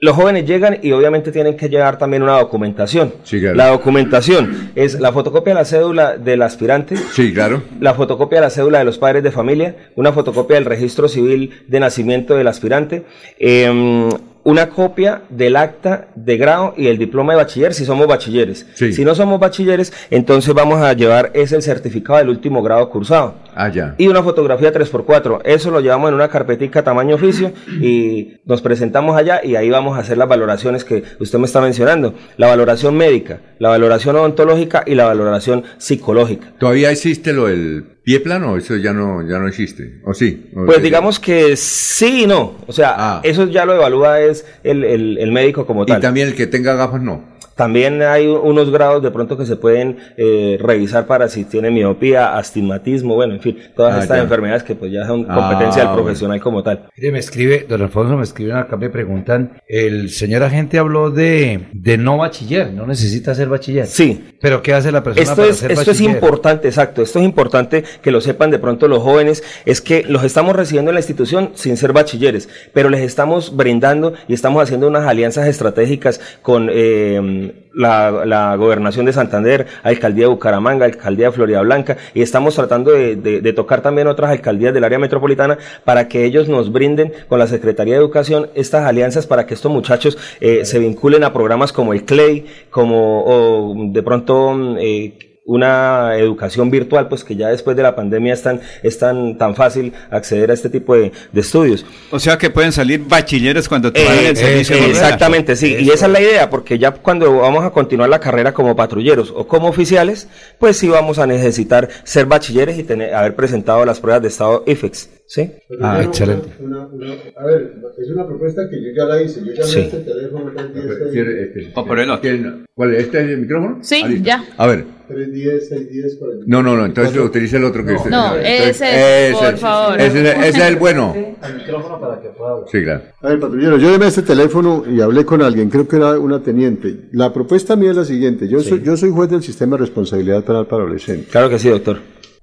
S21: los jóvenes llegan y obviamente tienen que llevar también una documentación.
S1: Sí, claro.
S21: La documentación es la fotocopia de la cédula del aspirante.
S1: Sí, claro.
S21: La fotocopia de la cédula de los padres de familia, una fotocopia del registro civil de nacimiento del aspirante, eh, una copia del acta de grado y el diploma de bachiller si somos bachilleres.
S1: Sí.
S21: Si no somos bachilleres, entonces vamos a llevar es el certificado del último grado cursado.
S1: Ah, ya.
S21: Y una fotografía 3x4. Eso lo llevamos en una carpetica tamaño oficio y nos presentamos allá y ahí vamos a hacer las valoraciones que usted me está mencionando. La valoración médica, la valoración odontológica y la valoración psicológica.
S1: ¿Todavía existe lo del pie plano? Eso ya no, ya no existe. ¿O sí? ¿O
S21: pues digamos que sí y no. O sea, ah. eso ya lo evalúa es el, el, el médico como tal.
S1: Y también el que tenga gafas no.
S21: También hay unos grados de pronto que se pueden eh, revisar para si tiene miopía, astigmatismo, bueno, en fin, todas ah, estas ya. enfermedades que pues ya son competencia ah, del profesional bueno. como tal.
S14: Mire, me escribe, don Alfonso, me escriben acá, me preguntan, el señor agente habló de, de no bachiller, no necesita ser bachiller.
S21: Sí.
S14: Pero ¿qué hace la persona
S21: esto
S14: para
S21: es,
S14: ser
S21: Esto
S14: bachiller?
S21: es importante, exacto, esto es importante que lo sepan de pronto los jóvenes, es que los estamos recibiendo en la institución sin ser bachilleres, pero les estamos brindando y estamos haciendo unas alianzas estratégicas con eh, la, la, gobernación de Santander, alcaldía de Bucaramanga, alcaldía de Florida Blanca, y estamos tratando de, de, de, tocar también otras alcaldías del área metropolitana para que ellos nos brinden con la Secretaría de Educación estas alianzas para que estos muchachos eh, se vinculen a programas como el CLEI, como o de pronto eh, una educación virtual, pues que ya después de la pandemia es tan, es tan, tan fácil acceder a este tipo de, de estudios.
S3: O sea que pueden salir bachilleres cuando te eh, el servicio.
S21: Eh, exactamente, sí, Eso. y esa es la idea, porque ya cuando vamos a continuar la carrera como patrulleros o como oficiales, pues sí vamos a necesitar ser bachilleres y tener, haber presentado las pruebas de estado IFEX. ¿Sí?
S5: Pero
S21: ah,
S5: una,
S21: excelente.
S5: Una, una, a ver, es una propuesta que yo ya la hice. Yo ya
S21: Sí.
S5: este teléfono 310
S1: O por el otro. ¿Cuál, ¿Este es el micrófono?
S13: Sí,
S1: Ah,
S13: ya.
S1: A ver.
S5: 310 610 40.
S1: No, no, no, entonces utilice el otro que es.
S13: No, ese es, por favor.
S1: Ese, ese es el bueno.
S5: Al micrófono para que pueda hablar.
S1: Sí, claro.
S5: A ver, patrullero, yo llamé a este teléfono y hablé con alguien, creo que era una teniente. La propuesta mía es la siguiente, yo, soy, yo soy juez del sistema de responsabilidad penal para adolescentes.
S21: Claro que sí, doctor.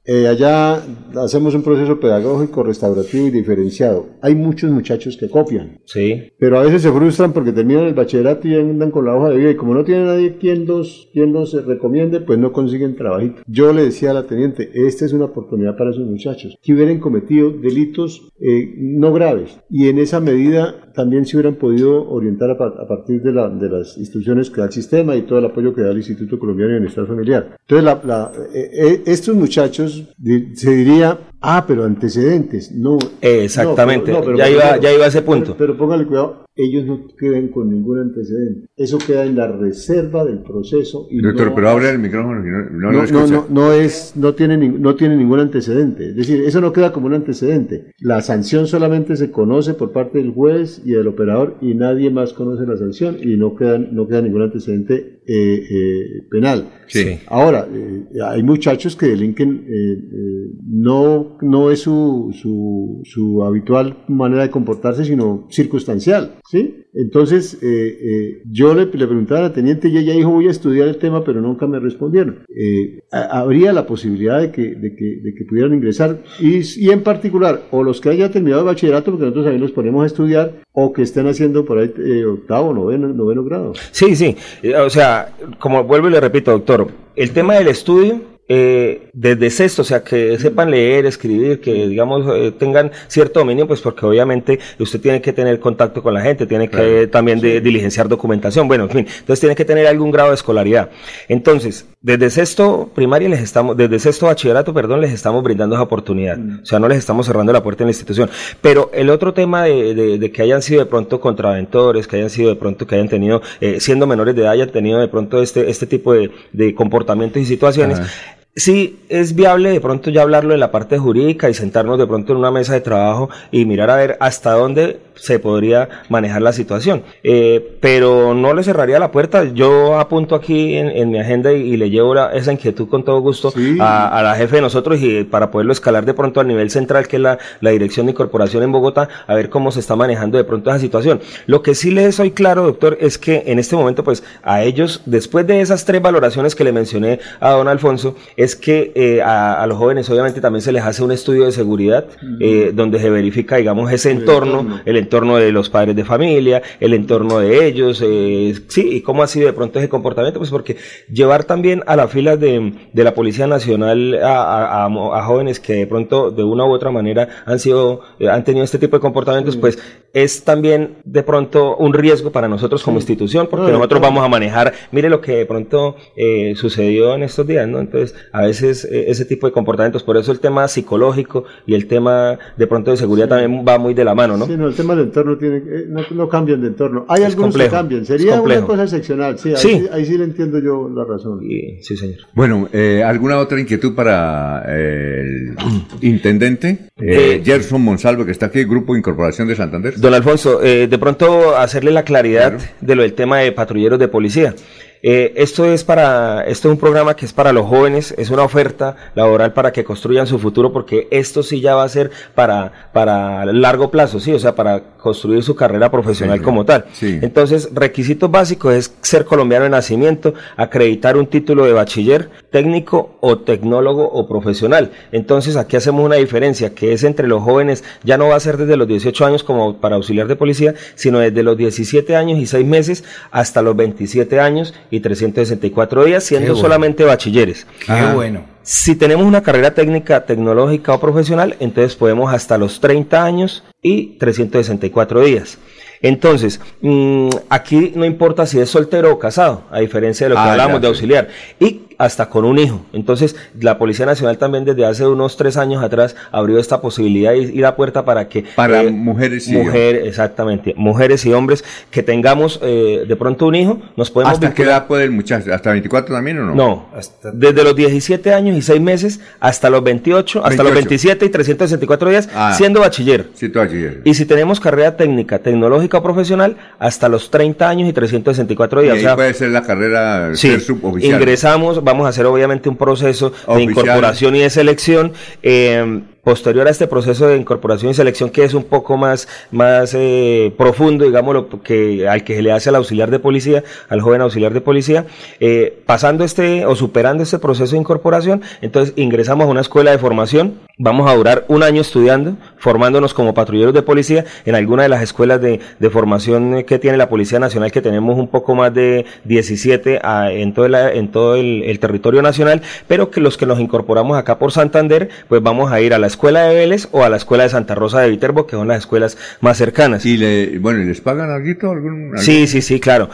S5: Eh, allá hacemos un proceso pedagógico, restaurativo y diferenciado. Hay muchos muchachos que copian,
S21: Sí.
S5: pero a veces se frustran porque terminan el bachillerato y andan con la hoja de vida y como no tienen nadie quien los, quien los recomiende, pues no consiguen trabajito. Yo le decía a la teniente, esta es una oportunidad para esos muchachos que hubieran cometido delitos eh, no graves y en esa medida también se hubieran podido orientar a, a partir de, la- de las instrucciones que da el sistema y todo el apoyo que da el Instituto Colombiano de Bienestar Familiar. Entonces, la- la- eh, eh, estos muchachos se diría, ah, pero antecedentes. No,
S21: Exactamente.
S5: no, pero- no, pero-
S21: ya, iba, ya iba a ese punto.
S5: Pero, pero póngale cuidado, ellos no quedan con ningún antecedente. Eso queda en la reserva del proceso. Y
S1: Doctor,
S5: no-
S1: pero abre el micrófono que no, no,
S5: no,
S1: lo
S5: no, no, no es, no tiene, ni- no tiene ningún antecedente. Es decir, eso no queda como un antecedente. La sanción solamente se conoce por parte del juez y del operador y nadie más conoce la sanción y no queda, no queda ningún antecedente eh, eh, penal.
S1: Sí.
S5: Ahora, eh, hay muchachos que delinquen, eh, eh, no, no es su, su, su habitual manera de comportarse, sino circunstancial, ¿sí? Entonces, eh, eh, yo le, preguntaba a la teniente y ella dijo, voy a estudiar el tema, pero nunca me respondieron. Eh, habría la posibilidad de que, de que, pudieran ingresar y, y en particular, o los que hayan terminado el bachillerato, porque nosotros ahí los ponemos a estudiar, o que estén haciendo por ahí eh, octavo, noveno, noveno grado.
S21: Sí, sí. Eh, O sea, como vuelvo y le repito, doctor, el tema del estudio, eh, desde sexto, o sea, que sepan leer, escribir, que digamos eh, tengan cierto dominio, pues porque obviamente usted tiene que tener contacto con la gente, tiene que
S1: Claro.
S21: también de, diligenciar documentación, bueno, en fin, entonces tiene que tener algún grado de escolaridad. Entonces, desde sexto primaria les estamos, desde sexto bachillerato, perdón, les estamos brindando esa oportunidad, o sea, no les estamos cerrando la puerta en la institución. Pero el otro tema de, de- de que hayan sido de pronto contraventores, que hayan sido de pronto, que hayan tenido, eh, siendo menores de edad, hayan tenido de pronto este, este tipo de, de comportamientos y situaciones,
S1: Ajá.
S21: Sí es viable de pronto ya hablarlo en la parte jurídica y sentarnos de pronto en una mesa de trabajo y mirar a ver hasta dónde se podría manejar la situación. Eh, pero no le cerraría la puerta. Yo apunto aquí en, mi agenda y, le llevo esa inquietud con todo gusto a, la jefe de nosotros y para poderlo escalar de pronto al nivel central, que es la, la Dirección de Incorporación en Bogotá, a ver cómo se está manejando de pronto esa situación. Lo que sí le soy claro, doctor, es que en este momento, pues a ellos, después de esas tres valoraciones que le mencioné a don Alfonso, es que eh, a, los jóvenes obviamente también se les hace un estudio de seguridad eh, donde se verifica, digamos, ese entorno, el entorno de los padres de familia, el entorno de ellos, eh, sí, y cómo ha sido de pronto ese comportamiento, pues porque llevar también a la fila de, de la Policía Nacional a, a, jóvenes que de pronto de una u otra manera han sido, eh, han tenido este tipo de comportamientos, pues es también de pronto un riesgo para nosotros como institución, porque nosotros vamos a manejar, mire lo que de pronto eh, sucedió en estos días, ¿no? Entonces, a veces ese tipo de comportamientos, por eso el tema psicológico y el tema de pronto de seguridad también va muy de la mano, ¿no?
S5: Sí, no, el tema entorno tiene, eh, no, no, cambian de entorno. Hay algunos que cambian. Sería una cosa excepcional. Sí, Ahí, sí le entiendo yo la razón.
S21: sí, señor.
S1: Bueno, eh, ¿alguna otra inquietud para eh, el intendente? Eh, Gerson Monsalvo, que está aquí, Grupo Incorporación de Santander.
S21: Don Alfonso, de pronto hacerle la claridad de lo del tema de patrulleros de policía. Eh, esto es para, esto es un programa que es para los jóvenes, es una oferta laboral para que construyan su futuro, porque esto sí ya va a ser para, para largo plazo, sí, o sea, para construir su carrera profesional como tal. Entonces, requisitos básicos es ser colombiano de nacimiento, acreditar un título de bachiller, técnico o tecnólogo o profesional. Entonces, aquí hacemos una diferencia, que es entre los jóvenes, ya no va a ser desde los 18 años como para auxiliar de policía, sino desde los 17 años y 6 meses hasta los 27 años y 364 días, siendo solamente bachilleres.
S14: Qué ah. bueno.
S21: Si tenemos una carrera técnica, tecnológica o profesional, entonces podemos hasta los 30 años y 364 días. Entonces, mm, aquí no importa si es soltero o casado, a diferencia de lo que ah, hablamos de auxiliar. Y hasta con un hijo. Entonces, la Policía Nacional también desde hace unos tres años atrás abrió esta posibilidad y, la puerta para que...
S1: Para eh, mujeres
S21: y mujeres, exactamente, mujeres y hombres que tengamos eh, de pronto un hijo, nos podemos...
S1: ¿Hasta qué edad puede el muchacho? ¿Hasta 24 también o no?
S21: No, desde los 17 años y 6 meses hasta los 28, hasta los 27 y 364 días, ah. siendo bachiller.
S1: Siendo bachiller.
S21: Y si tenemos carrera técnica, tecnológica o profesional, hasta los 30 años y 364 días.
S1: Y ahí puede ser la carrera
S21: ser suboficial. Ingresamos, vamos a hacer obviamente un proceso de incorporación y de selección. Eh, posterior a este proceso de incorporación y selección que es un poco más, más eh, profundo, digamos, que, al que se le hace al auxiliar de policía, al joven auxiliar de policía, eh, pasando este o superando este proceso de incorporación, entonces ingresamos a una escuela de formación, vamos a durar un año estudiando, formándonos como patrulleros de policía en alguna de las escuelas de, de formación que tiene la Policía Nacional, que tenemos un poco más de 17 a, en todo, en todo el, el, territorio nacional, pero que los que nos incorporamos acá por Santander, pues vamos a ir a la escuela de Vélez o a la escuela de Santa Rosa de Viterbo, que son las escuelas más cercanas.
S1: ¿Y le, bueno, les pagan algo? Algún,
S21: Sí, sí, sí, claro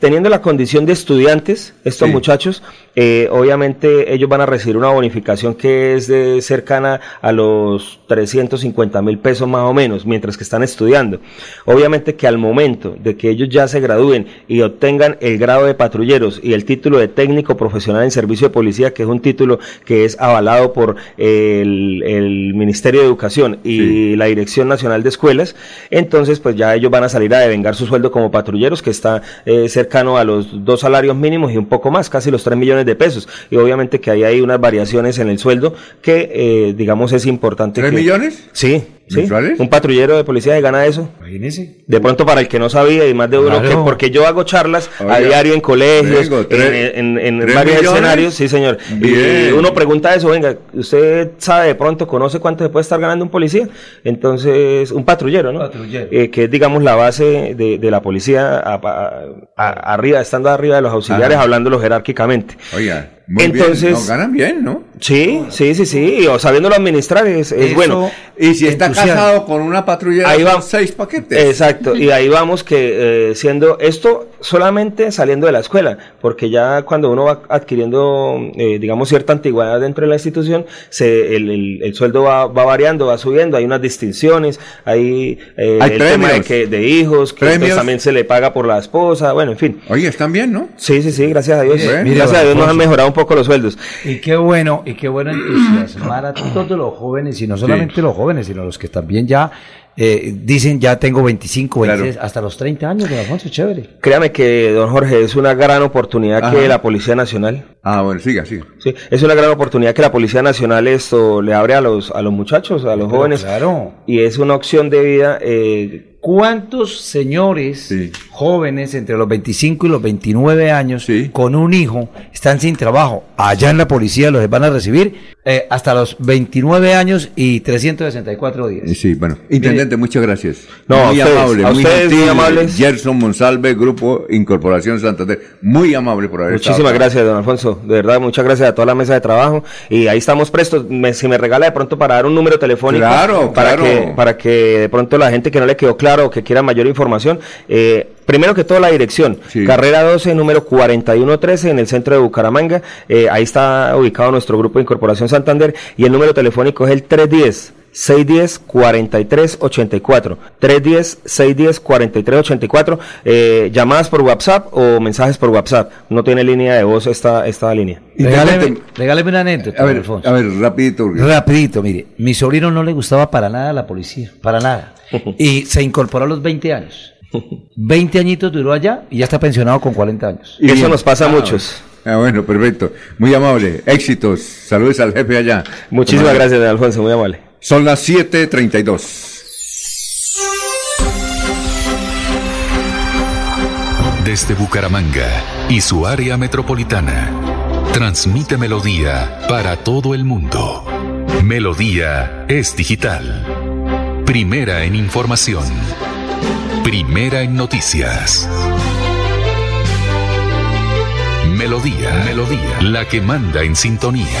S21: teniendo la condición de estudiantes, estos muchachos, eh, obviamente ellos van a recibir una bonificación que es de cercana a los 350 mil pesos más o menos, mientras que están estudiando. Obviamente que al momento de que ellos ya se gradúen y obtengan el grado de patrulleros y el título de técnico profesional en servicio de policía, que es un título que es avalado por el, Ministerio de Educación y la Dirección Nacional de Escuelas, entonces pues ya ellos van a salir a devengar su sueldo como patrulleros, que está... Eh, cercano a los dos salarios mínimos y un poco más, casi los tres millones de pesos. Y obviamente que ahí hay unas variaciones en el sueldo que, eh, digamos, es importante.
S1: ¿Tres millones?
S21: Sí, ¿Sí? Un patrullero de policía que gana eso.
S14: Imagínese.
S21: De pronto para el que no sabía y más de uno que porque yo hago charlas a diario en colegios, en, varios escenarios, sí señor. Y uno pregunta eso, venga, usted sabe de pronto, conoce cuánto se puede estar ganando un policía. Entonces, un patrullero, ¿no?
S14: Patrullero.
S21: Eh, que es digamos la base de, la policía arriba, estando arriba de los auxiliares, hablándolo jerárquicamente.
S1: Oiga. Entonces, ganan bien, ¿no?
S21: Sí, sí, sí, sí, o sabiéndolo administrar es, bueno.
S1: Y si está casado con una patrulla,
S21: ahí vamos
S1: seis paquetes.
S21: Exacto, y ahí vamos que eh, siendo esto solamente saliendo de la escuela, porque ya cuando uno va adquiriendo, eh, digamos, cierta antigüedad dentro de la institución, se, el, el, sueldo va, va, variando, va subiendo, hay unas distinciones, hay,
S1: eh, el
S21: tema de, que, de hijos, que también se le paga por la esposa, bueno, en fin.
S1: Oye, ¿están bien, no?
S21: Sí, sí, sí, gracias a Dios. gracias a Dios nos han mejorado un poco los sueldos.
S14: Y qué bueno, y qué bueno entusiasmar a todos los jóvenes, y no solamente los jóvenes, sino los que también ya eh, dicen ya tengo 25, 26, hasta los 30 años, don Alfonso, chévere.
S21: Créame que, don Jorge, es una gran oportunidad que la Policía Nacional.
S1: Ah, bueno, siga, siga.
S21: Sí, es una gran oportunidad que la Policía Nacional esto le abre a los, a los muchachos, a los jóvenes.
S14: Claro.
S21: Y es una opción de vida eh,
S14: ¿Cuántos señores jóvenes entre los 25 y los 29 años con un hijo están sin trabajo? Allá en la policía los van a recibir eh, hasta los 29 años y 364 días.
S1: Sí, bueno. Intendente, muchas gracias.
S21: No, muy amable,
S1: muy, muy amable. Gerson Monsalve, Grupo Incorporación Santander. Muy amable por haber
S21: Muchísimas gracias, don Alfonso. De verdad, muchas gracias a toda la mesa de trabajo. Y ahí estamos prestos. si me regala de pronto para dar un número telefónico.
S1: Claro,
S21: para
S1: claro.
S21: Que, para que de pronto la gente que no le quedó claro o que quiera mayor información, eh, primero que todo la dirección, carrera 12, número 4113 en el centro de Bucaramanga, eh, ahí está ubicado nuestro grupo de Incorporación Santander. Y el número telefónico es el 310. 610-4384. 310-610-4384. Eh, llamadas por WhatsApp o mensajes por WhatsApp. No tiene línea de voz esta, esta línea.
S14: Regáleme, regáleme una anécdota.
S1: A ver, a ver, rapidito.
S14: Rapidito, mire. Mi sobrino no le gustaba para nada la policía. Para nada. y se incorporó a los 20 años. 20 añitos duró allá y ya está pensionado con 40 años.
S21: Y eso nos pasa a muchos.
S1: Ah, bueno, perfecto. Muy amable. Éxitos. Saludos al jefe allá.
S21: Muchísimas gracias, Alfonso. Muy amable.
S1: Son las 7:32.
S2: Desde Bucaramanga y su área metropolitana. Transmite Melodía para todo el mundo. Melodía es digital. Primera en información. Primera en noticias. Melodía, Melodía, la que manda en sintonía.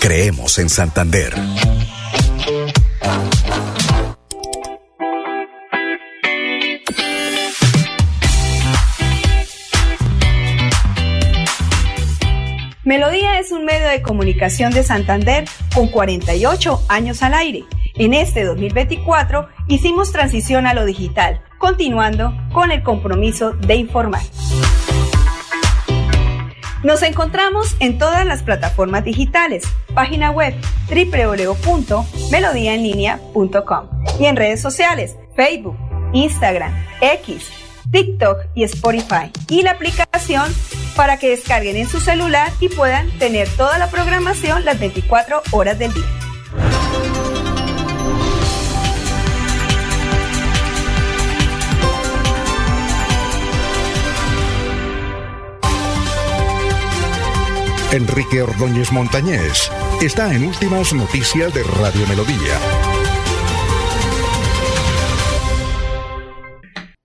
S8: Creemos en Santander.
S18: Melodía es un medio de comunicación de Santander con 48 años al aire. En este 2024 hicimos transición a lo digital, continuando con el compromiso de informar. Nos encontramos en todas las plataformas digitales, página web www.melodiaenlinea.com y en redes sociales, Facebook, Instagram, X, TikTok y Spotify y la aplicación para que descarguen en su celular y puedan tener toda la programación las 24 horas del día.
S2: Enrique Ordóñez Montañés está en Últimas Noticias de Radio Melodía.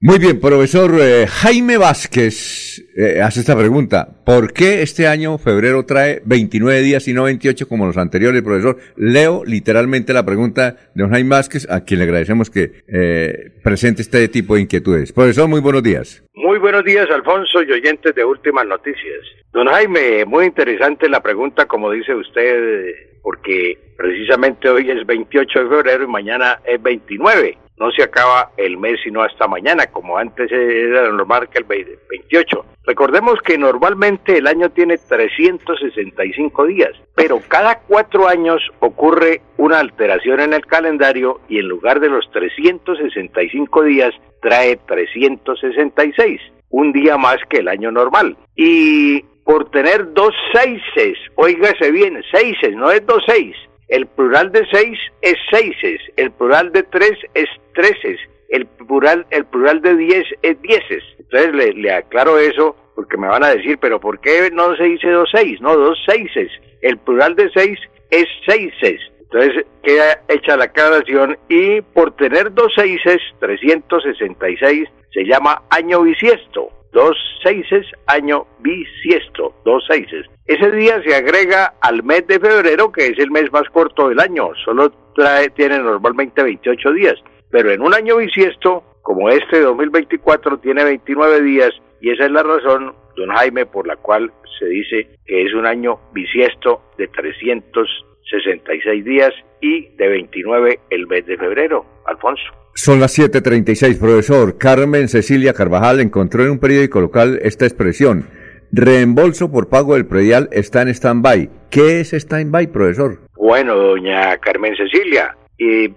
S1: Muy bien, profesor eh, Jaime Vázquez eh, hace esta pregunta. ¿Por qué este año, febrero, trae 29 días y no 28 como los anteriores, profesor? Leo literalmente la pregunta de don Jaime Vázquez, a quien le agradecemos que eh, presente este tipo de inquietudes. Profesor, muy buenos días.
S9: Muy buenos días, Alfonso y oyentes de Últimas Noticias. Don Jaime, muy interesante la pregunta, como dice usted, porque precisamente hoy es 28 de febrero y mañana es 29 no se acaba el mes sino hasta mañana, como antes era normal que el 28. Recordemos que normalmente el año tiene 365 días, pero cada cuatro años ocurre una alteración en el calendario y en lugar de los 365 días trae 366, un día más que el año normal. Y por tener dos seises, oígase bien, seises, no es dos seis, El plural de seis es seises, el plural de tres es treces, el plural, el plural de diez es dieces. Entonces le, aclaro eso porque me van a decir, pero ¿por qué no se dice dos seis? No, dos seises. El plural de seis es seises. Entonces queda hecha la aclaración y por tener dos seises, 366, se llama año bisiesto. Dos seises, año bisiesto, dos seises. Ese día se agrega al mes de febrero, que es el mes más corto del año, solo trae, tiene normalmente 28 días, pero en un año bisiesto, como este 2024 tiene 29 días, y esa es la razón, don Jaime, por la cual se dice que es un año bisiesto de 366 días y de 29 el mes de febrero, Alfonso.
S1: Son las 7:36, profesor. Carmen Cecilia Carvajal encontró en un periódico local esta expresión. Reembolso por pago del predial está en stand-by. ¿Qué es stand-by, profesor?
S9: Bueno, doña Carmen Cecilia, y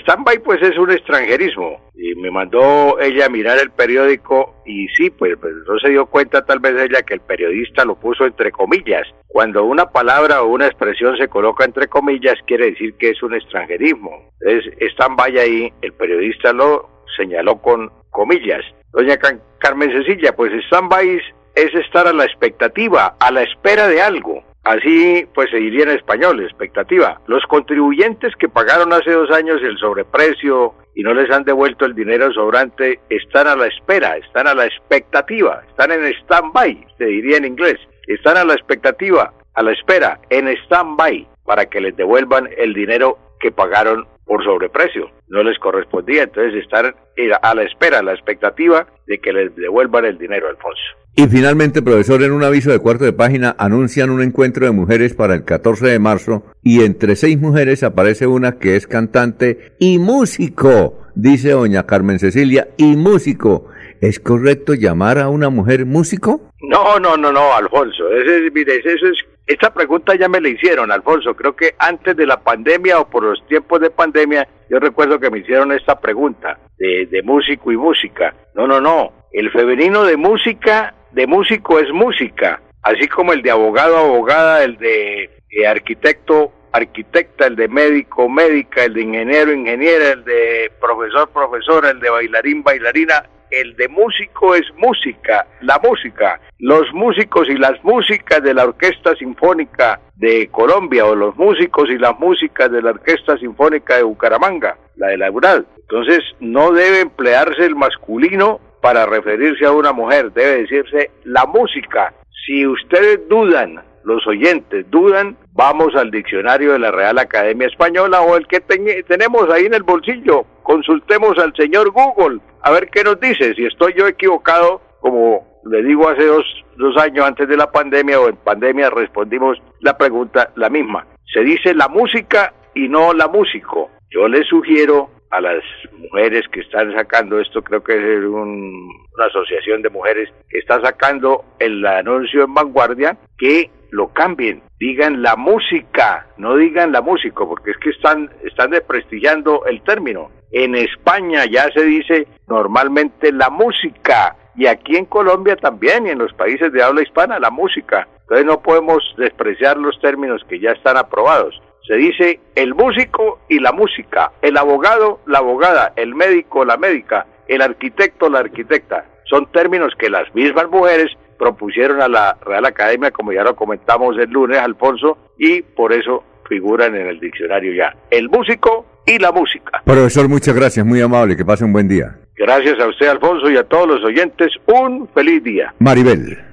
S9: stand-by pues es un extranjerismo. Y me mandó ella a mirar el periódico y sí, pues, pues, no se dio cuenta tal vez ella que el periodista lo puso entre comillas. Cuando una palabra o una expresión se coloca entre comillas quiere decir que es un extranjerismo. Entonces, stand-by ahí, el periodista lo señaló con comillas. Doña Carmen Cecilia, pues stand-by es estar a la expectativa, a la espera de algo. Así pues se diría en español, expectativa. Los contribuyentes que pagaron hace dos años el sobreprecio y no les han devuelto el dinero sobrante están a la espera, están a la expectativa, están en stand-by, se diría en inglés. Están a la expectativa, a la espera, en stand-by, para que les devuelvan el dinero que pagaron por sobreprecio. No les correspondía, entonces estar a la espera, a la expectativa de que les devuelvan el dinero, Alfonso.
S1: Y finalmente, profesor, en un aviso de cuarto de página anuncian un encuentro de mujeres para el 14 de marzo y entre seis mujeres aparece una que es cantante y músico, dice doña Carmen Cecilia, y músico. ¿Es correcto llamar a una mujer músico?
S9: No, no, no, no, Alfonso. Ese, mire, eso es, esta pregunta ya me la hicieron, Alfonso. Creo que antes de la pandemia o por los tiempos de pandemia, yo recuerdo que me hicieron esta pregunta de, de músico y música. No, no, no. El femenino de música de músico es música, así como el de abogado, abogada, el de eh, arquitecto, arquitecta, el de médico, médica, el de ingeniero, ingeniera, el de profesor, profesora, el de bailarín, bailarina, el de músico es música, la música. Los músicos y las músicas de la Orquesta Sinfónica de Colombia o los músicos y las músicas de la Orquesta Sinfónica de Bucaramanga, la de la URAL. Entonces no debe emplearse el masculino para referirse a una mujer, debe decirse la música. Si ustedes dudan, los oyentes dudan, vamos al diccionario de la Real Academia Española o el que tenemos ahí en el bolsillo. Consultemos al señor Google a ver qué nos dice. Si estoy yo equivocado, como le digo hace dos, dos años antes de la pandemia o en pandemia respondimos la pregunta la misma. Se dice la música y no la músico. Yo les sugiero a las mujeres que están sacando esto, creo que es una asociación de mujeres que está sacando el anuncio en vanguardia, que lo cambien, digan la música, no digan la músico, porque es que están, están desprestigiando el término. En España ya se dice normalmente la música, y aquí en Colombia también, y en los países de habla hispana, la música. Entonces no podemos despreciar los términos que ya están aprobados. Se dice el músico y la música, el abogado, la abogada, el médico, la médica, el arquitecto, la arquitecta. Son términos que las mismas mujeres propusieron a la Real Academia, como ya lo comentamos el lunes, Alfonso, y por eso figuran en el diccionario ya. El músico y la música.
S1: Profesor, muchas gracias, muy amable, que pase un buen día.
S9: Gracias a usted, Alfonso, y a todos los oyentes, un feliz día.
S1: Maribel.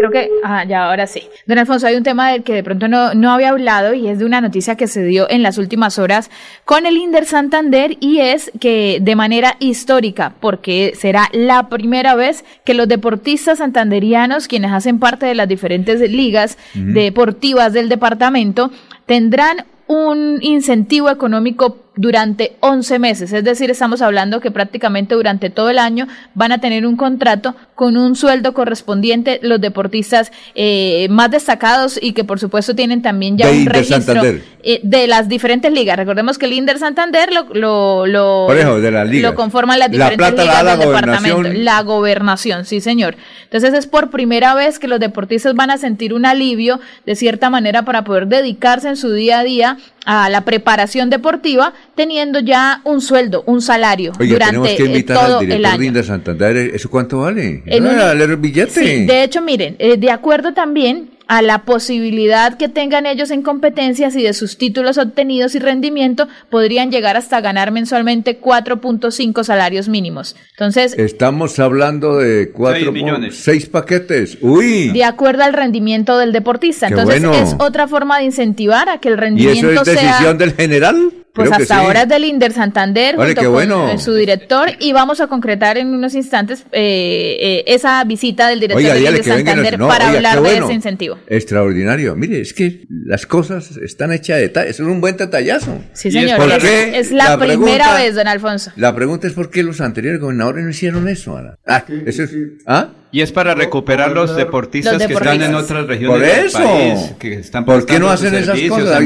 S13: Creo que, ah, ya, ahora sí. Don Alfonso, hay un tema del que de pronto no, no había hablado y es de una noticia que se dio en las últimas horas con el Inder Santander y es que de manera histórica, porque será la primera vez que los deportistas santanderianos, quienes hacen parte de las diferentes ligas deportivas del departamento, tendrán un incentivo económico durante 11 meses. Es decir, estamos hablando que prácticamente durante todo el año van a tener un contrato con un sueldo correspondiente los deportistas eh, más destacados y que por supuesto tienen también ya un registro eh, de las diferentes ligas. Recordemos que el Inder Santander lo, lo, lo, conforman las diferentes ligas del departamento. La gobernación, sí señor. Entonces es por primera vez que los deportistas van a sentir un alivio de cierta manera para poder dedicarse en su día a día a la preparación deportiva teniendo ya un sueldo, un salario durante que eh, todo el año.
S1: De Santander, ¿eso cuánto vale? el billete.
S13: de hecho, miren, eh, de acuerdo también a la posibilidad que tengan ellos en competencias y de sus títulos obtenidos y rendimiento, podrían llegar hasta ganar mensualmente 4.5 salarios mínimos. Entonces,
S1: estamos hablando de 4 millones, 6 paquetes. Uy.
S13: De acuerdo al rendimiento del deportista. Entonces, es otra forma de incentivar a que el rendimiento
S1: ¿Y eso es decisión del general?
S13: Pues hasta ahora es del Inder Santander junto con su director y vamos a concretar en unos instantes eh, eh, esa visita del director del Inder Santander para hablar de ese incentivo.
S1: Extraordinario. Mire, es que las cosas están hechas de detalle. Es un buen detallazo.
S13: Sí, señor. Es, la, primera vez, don Alfonso.
S1: La pregunta es por qué los anteriores gobernadores no hicieron eso. Ah, eso es, ¿ah?
S3: Y es para recuperar los deportistas, que están en otras regiones del país, que están
S1: ¿Por qué no hacen esas cosas?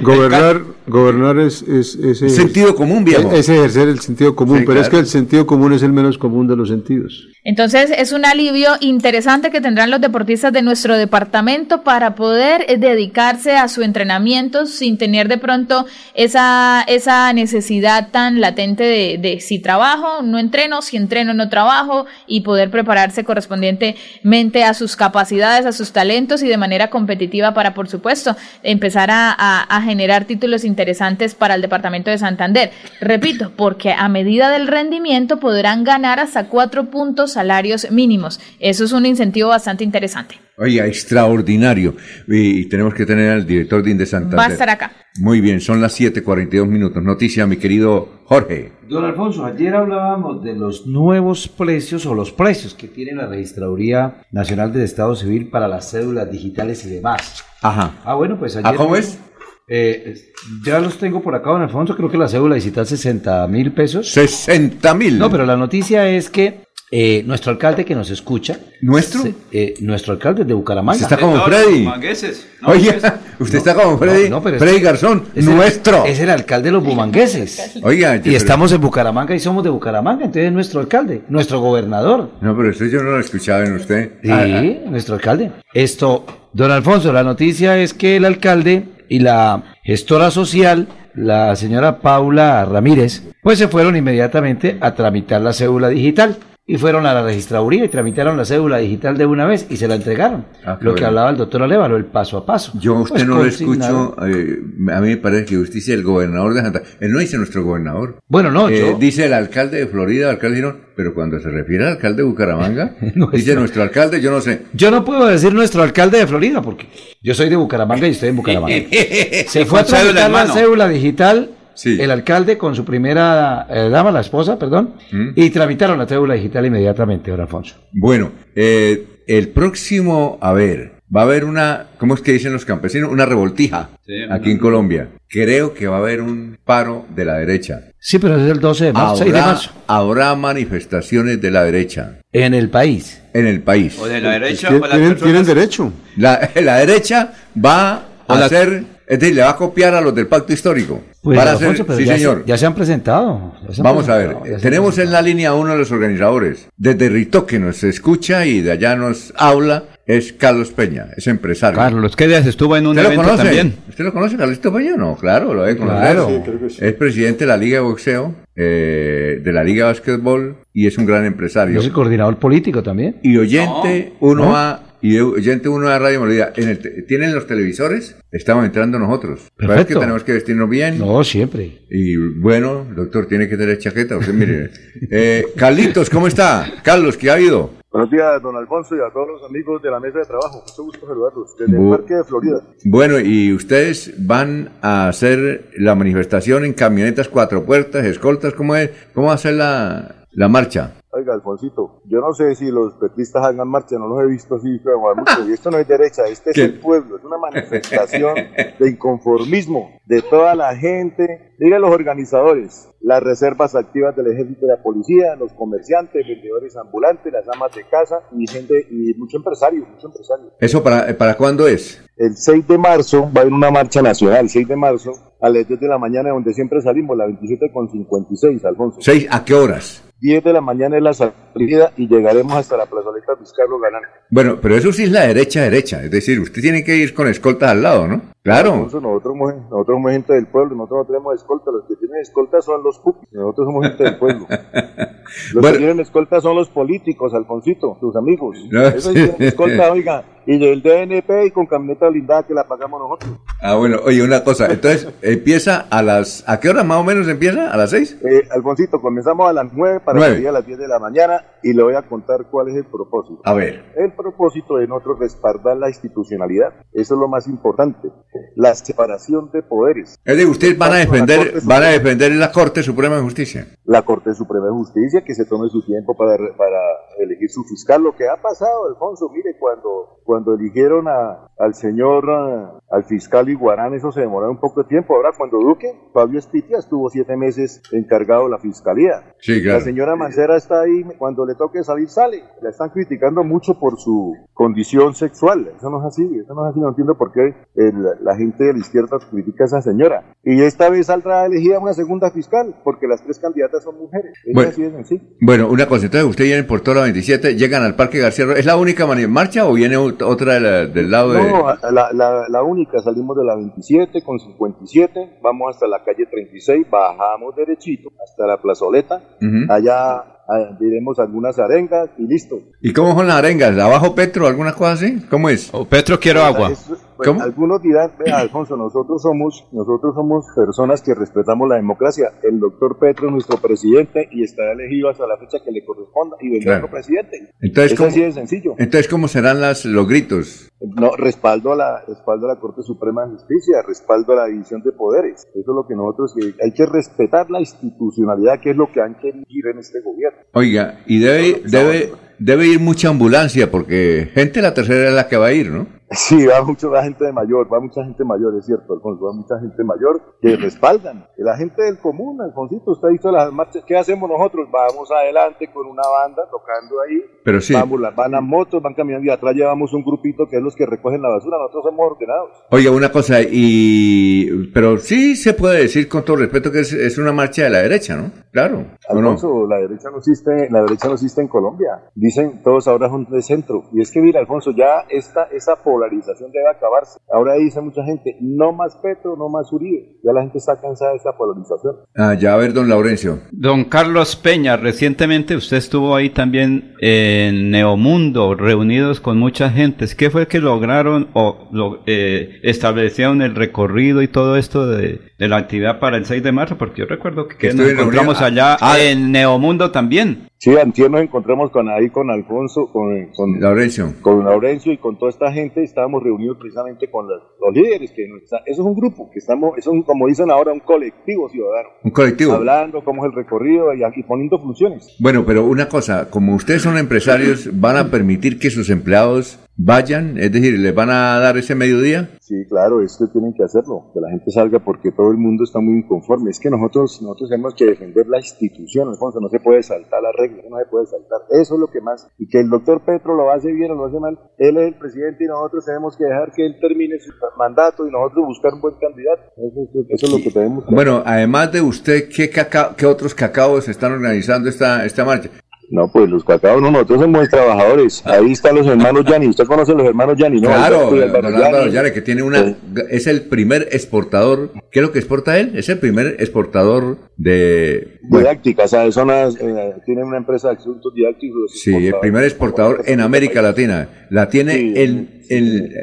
S5: Gobernar, gobernar es, es,
S1: es, sentido común, viejo.
S5: Es ejercer el sentido común, pero es que el sentido común es el menos común de los sentidos.
S13: Entonces es un alivio interesante que tendrán los deportistas de nuestro departamento para poder eh, dedicarse a su entrenamiento sin tener de pronto esa, esa necesidad tan latente de, de si trabajo, no entreno, si entreno, no trabajo y poder prepararse correspondientemente a sus capacidades, a sus talentos y de manera competitiva para, por supuesto, empezar a, generar títulos interesantes para el departamento de Santander. Repito, porque a medida del rendimiento podrán ganar hasta cuatro puntos salarios mínimos. Eso es un incentivo bastante interesante.
S1: Oye, extraordinario. Y, tenemos que tener al director de Indesantander.
S13: Va a estar acá.
S1: Muy bien, son las 7:42 minutos. Noticia, mi querido Jorge.
S14: Don Alfonso, ayer hablábamos de los nuevos precios o los precios que tiene la Registraduría Nacional del Estado Civil para las cédulas digitales y demás.
S1: Ajá.
S14: Ah, bueno, pues
S1: ayer. ¿Cómo es?
S14: Eh, ya los tengo por acá, don Alfonso. Creo que la cédula digital 60 mil pesos.
S1: ¿60 mil?
S14: No, pero la noticia es que eh, nuestro alcalde que nos escucha.
S1: ¿Nuestro?
S14: Eh, nuestro alcalde de Bucaramanga.
S1: Usted está como Freddy. Oye, usted está como Freddy. Freddy Garzón, nuestro.
S14: es el alcalde de los bumangueses.
S1: Oiga,
S14: y estamos en Bucaramanga y somos de Bucaramanga, entonces es nuestro alcalde, nuestro gobernador.
S1: No, pero eso yo no lo escuchaba en usted.
S14: Sí, ah, ah. nuestro alcalde. Esto, don Alfonso, la noticia es que el alcalde y la gestora social la señora Paula Ramírez, pues se fueron inmediatamente a tramitar la cédula digital y fueron a la registraduría y tramitaron la cédula digital de una vez y se la entregaron. Ah, lo que hablaba el doctor Alévalo, el paso a paso.
S1: Yo a usted pues no lo escucho, eh, a mí me parece que usted dice el gobernador de Santa Él no dice nuestro gobernador.
S14: Bueno, no, eh,
S1: Dice el alcalde de Florida, el alcalde Girón, pero cuando se refiere al alcalde de Bucaramanga, dice nuestro alcalde, yo no sé.
S14: Yo no puedo decir nuestro alcalde de Florida porque yo soy de Bucaramanga y estoy en Bucaramanga. se fue a tramitar la cédula digital el alcalde con su primera eh, dama, la esposa, perdón, mm. y tramitaron la cédula digital inmediatamente, don Alfonso.
S1: Bueno, eh, el próximo, a ver, va a haber una, ¿cómo es que dicen los campesinos? Una revoltija aquí en Colombia. Creo que va a haber un paro de la derecha.
S14: Sí, pero es el 12 de marzo,
S1: habrá, Habrá manifestaciones de la derecha.
S14: En el país.
S1: En el país.
S3: O de la derecha
S5: o la ¿Tienen, derecho.
S1: La, la derecha va a hacer es decir, le va a copiar a los del pacto histórico.
S14: Pues, sí, señor. ya se han presentado.
S1: Vamos a ver, tenemos en la línea uno de los organizadores. Desde Rito, que nos escucha y de allá nos habla, es Carlos Peña, es empresario.
S3: Carlos, ¿qué días estuvo en un evento
S1: lo conoce?
S3: también?
S1: ¿Usted lo conoce, Carlos Peña? No, claro, lo he conocido. Es presidente de la Liga de Boxeo, eh, de la Liga de Básquetbol y es un gran empresario.
S14: Es el coordinador político también.
S1: Y oyente, uno a y oyente uno de Radio Melodía, en el ¿tienen los televisores? Estamos entrando nosotros. Perfecto. que tenemos que vestirnos bien?
S14: No, siempre.
S1: Y bueno, doctor, tiene que tener chaqueta. Usted mire. eh, Carlitos, ¿cómo está? Carlos, ¿qué ha habido?
S22: Buenos días, don Alfonso, y a todos los amigos de la mesa de trabajo. Mucho gusto saludarlos desde el Parque de Florida.
S1: Bueno, y ustedes van a hacer la manifestación en camionetas cuatro puertas, escoltas, ¿cómo es? ¿Cómo va a ser la, la marcha?
S22: Oiga, Alfonsito, yo no sé si los petristas hagan marcha, no los he visto así, pero mucho. Y esto no es derecha, este es el pueblo, es una manifestación de inconformismo de toda la gente. Digan los organizadores, las reservas activas del ejército y la policía, los comerciantes, vendedores ambulantes, las amas de casa y gente y mucho empresario, mucho empresario.
S1: ¿Eso para, para cuándo es?
S22: El 6 de marzo va a haber una marcha nacional, 6 de marzo, a las 10 de la mañana, donde siempre salimos, la 27 con 56, Alfonso.
S1: ¿6 a qué horas?
S22: 10 de la mañana es la salida y llegaremos hasta la plazoleta Vizcarro Galán.
S1: Bueno, pero eso sí es la derecha derecha, es decir, usted tiene que ir con escoltas al lado, ¿no? Claro.
S22: nosotros, somos, nosotros somos gente del pueblo, nosotros no tenemos escolta, los que tienen escolta son los cookies, nosotros somos gente del pueblo. Los que tienen escolta son los políticos, Alfonsito, tus amigos. No, Eso sí. escolta, oiga, y del DNP y con camioneta blindada que la pagamos nosotros.
S1: Ah, bueno, oye, una cosa, entonces empieza a las, ¿a qué hora más o menos empieza? ¿A las seis?
S22: Eh, Alfonsito, comenzamos a las nueve para salir a las diez de la mañana y le voy a contar cuál es el propósito.
S1: A ver.
S22: El propósito de nosotros respaldar la institucionalidad, eso es lo más importante, la separación de poderes.
S1: Es decir, ustedes van a defender, van a defender la Corte Suprema de Justicia.
S22: La Corte Suprema de Justicia, que se tome su tiempo para, para elegir su fiscal. Lo que ha pasado, Alfonso, mire, cuando cuando eligieron a, al señor, al fiscal Iguarán, eso se demoró un poco de tiempo. Ahora, cuando Duque, Fabio Espitia estuvo siete meses encargado de la fiscalía. La señora Mancera está ahí, cuando le toque salir, sale. La están criticando mucho por su condición sexual. Eso no es así, eso no es así. No entiendo por qué la gente de la izquierda critica a esa señora. Y esta vez saldrá elegida una segunda fiscal, porque las tres candidatas son mujeres.
S1: bueno, así de sencillo. Bueno, una cosa, entonces usted viene por toda la 27, llegan al Parque García. ¿Es la única marcha o viene otra del lado de...?
S22: No, la, la, única, salimos de la 27 con 57, vamos hasta la calle 36, bajamos derechito hasta la plazoleta, allá diremos algunas arengas y listo.
S1: ¿Y cómo son las arengas? ¿Abajo Petro, alguna cosa así? ¿Cómo es?
S3: O Petro quiero agua.
S22: Pues, algunos dirán, vea, Alfonso, nosotros somos, nosotros somos personas que respetamos la democracia. El doctor Petro es nuestro presidente y estará elegido hasta la fecha que le corresponda y vendrá otro presidente.
S1: Entonces,
S22: ¿cómo, así de sencillo.
S1: Entonces, ¿cómo serán las, los gritos?
S22: No, respaldo a, la, respaldo a la Corte Suprema de Justicia, respaldo a la división de poderes. Eso es lo que nosotros, hay que respetar la institucionalidad, que es lo que han querido en este gobierno.
S1: Oiga, y debe, debe, debe ir mucha ambulancia, porque gente la tercera es la que va a ir, ¿no?
S22: Sí, va mucho la gente de mayor, va mucha gente mayor, es cierto, Alfonso, va mucha gente mayor que respaldan. La gente del común, Alfonsito, usted ha visto las marchas, ¿qué hacemos nosotros? Vamos adelante con una banda tocando ahí,
S1: Pero sí.
S22: vamos, van a motos, van caminando y atrás llevamos un grupito que es los que recogen la basura, nosotros somos ordenados.
S1: Oiga, una cosa, y pero sí se puede decir con todo respeto que es, una marcha de la derecha, ¿no? Claro.
S22: Alfonso, la derecha no existe, la derecha no existe en Colombia. Dicen todos ahora son de centro. Y es que mira, Alfonso, ya esta, esa polarización debe acabarse. Ahora dice mucha gente, no más Petro, no más Uribe. Ya la gente está cansada de esa polarización.
S1: Ah, ya a ver, don Laurencio.
S3: Don Carlos Peña, recientemente usted estuvo ahí también en Neomundo, reunidos con mucha gente. ¿Qué fue que lograron o lo, eh, establecieron el recorrido y todo esto de, la actividad para el 6 de marzo? Porque yo recuerdo que, nos encontramos allá ah, en Neomundo también.
S22: Sí, antier nos encontramos con ahí con Alfonso, con, con
S1: Laurencio.
S22: Con Laurencio y con toda esta gente. Estábamos reunidos precisamente con los, líderes. que Eso es un grupo, que estamos, eso es como dicen ahora, un colectivo ciudadano.
S1: Un colectivo.
S22: Hablando cómo es el recorrido y, y poniendo funciones.
S1: Bueno, pero una cosa, como ustedes son empresarios, ¿van a permitir que sus empleados vayan? Es decir, ¿les van a dar ese mediodía?
S22: Sí, claro, esto tienen que hacerlo, que la gente salga porque todo el mundo está muy inconforme. Es que nosotros, nosotros tenemos que defender la institución, Alfonso, no se puede saltar la regla, no se puede saltar. Eso es lo que más, y que el doctor Petro lo hace bien o lo hace mal, él es el presidente y nosotros tenemos que dejar que él termine su mandato y nosotros buscar un buen candidato. Eso, es lo que tenemos que
S1: Bueno, además de usted, ¿qué, ¿qué otros cacaos están organizando esta, esta marcha?
S22: No, pues los cacaos no, nosotros somos trabajadores. Ahí están los hermanos Yani. ¿Usted conoce a los hermanos Yani?
S1: ¿no? Claro, Yanni, que tiene una, es el primer exportador. ¿Qué es lo que exporta él? Es el primer exportador de...
S22: Didáctica, o sea, eh, tiene una empresa de asuntos didácticos.
S1: Sí, el primer exportador en América Latina. La tiene en el,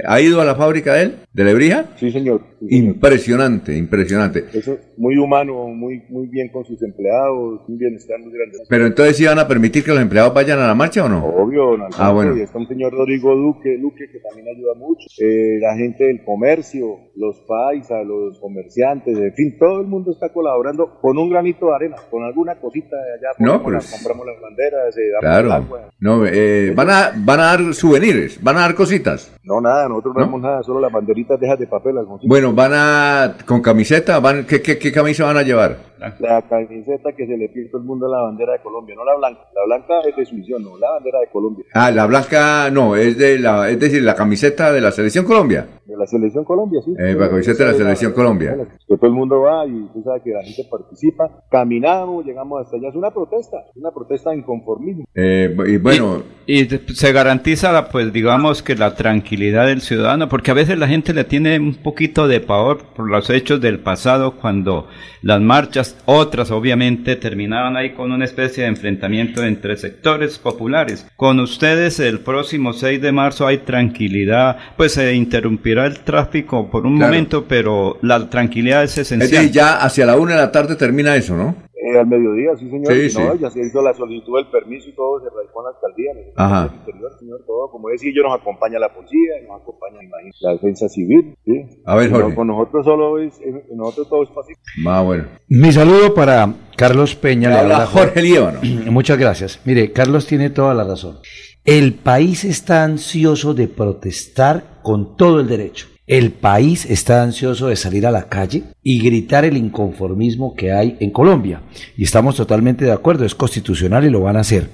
S1: ¿Ha ido a la fábrica de él, de Lebrija?
S22: Sí, señor.
S1: Impresionante, impresionante.
S22: Eso, muy humano, muy, muy bien con sus empleados, un bienestar muy grande.
S1: Pero entonces, ¿sí van a permitir que los empleados vayan a la marcha o no?
S22: Obvio, no,
S1: ah, bueno.
S22: Y está un señor Rodrigo Duque, Duque que también ayuda mucho. Eh, la gente del comercio, los paisas, los comerciantes, en fin, todo el mundo está colaborando con un granito de arena, con alguna cosita de allá.
S1: No, pues,
S22: compramos las banderas, eh,
S1: claro. agua. No, eh, van, a, van a dar souvenirs, van a dar cositas.
S22: No, nada, nosotros no, damos nada, solo las banderitas dejas de papel.
S1: Bueno, van a, con camiseta, van, ¿qué, qué, qué camisa van a llevar?
S22: La camiseta que se le pide todo el mundo a la bandera de Colombia, no la blanca. La blanca es de su misión, no, la bandera de Colombia.
S1: Ah, la blanca no, es de la, es decir, la camiseta de la Selección Colombia.
S22: De la Selección Colombia, sí.
S1: Eh, la camiseta de la Selección Colombia.
S22: Que todo el mundo va y tú sabes que la gente participa. Caminamos, llegamos hasta allá. Es una protesta, una protesta inconformismo.
S1: Eh, y bueno.
S3: Y, se garantiza, pues digamos que la tranquilidad del ciudadano, porque a veces la gente le tiene un poquito de pavor por los hechos del pasado cuando las marchas, otras obviamente, terminaban ahí con una especie de enfrentamiento entre sectores populares. Con ustedes el próximo 6 de marzo hay tranquilidad, pues se interrumpirá el tráfico por un momento, pero la tranquilidad es esencial.
S1: Es ya hacia la una de la tarde termina eso, ¿no?
S22: Eh, al mediodía, sí, señor. Sí, no, ya se hizo la solicitud del permiso y todo, se radicó en la alcaldía,
S1: Ajá.
S22: interior, señor, todo. Como decía yo, nos acompaña la policía, nos acompaña, la defensa civil, ¿sí?
S1: A ver, Jorge.
S22: con nosotros solo es, nosotros todo es pacífico.
S1: Ah, bueno.
S14: Mi saludo para Carlos Peña.
S1: Le habla Jorge Líbano.
S14: Muchas gracias. Mire, Carlos tiene toda la razón. El país está ansioso de protestar con todo el derecho. El país está ansioso de salir a la calle y gritar el inconformismo que hay en Colombia. Y estamos totalmente de acuerdo, es constitucional y lo van a hacer.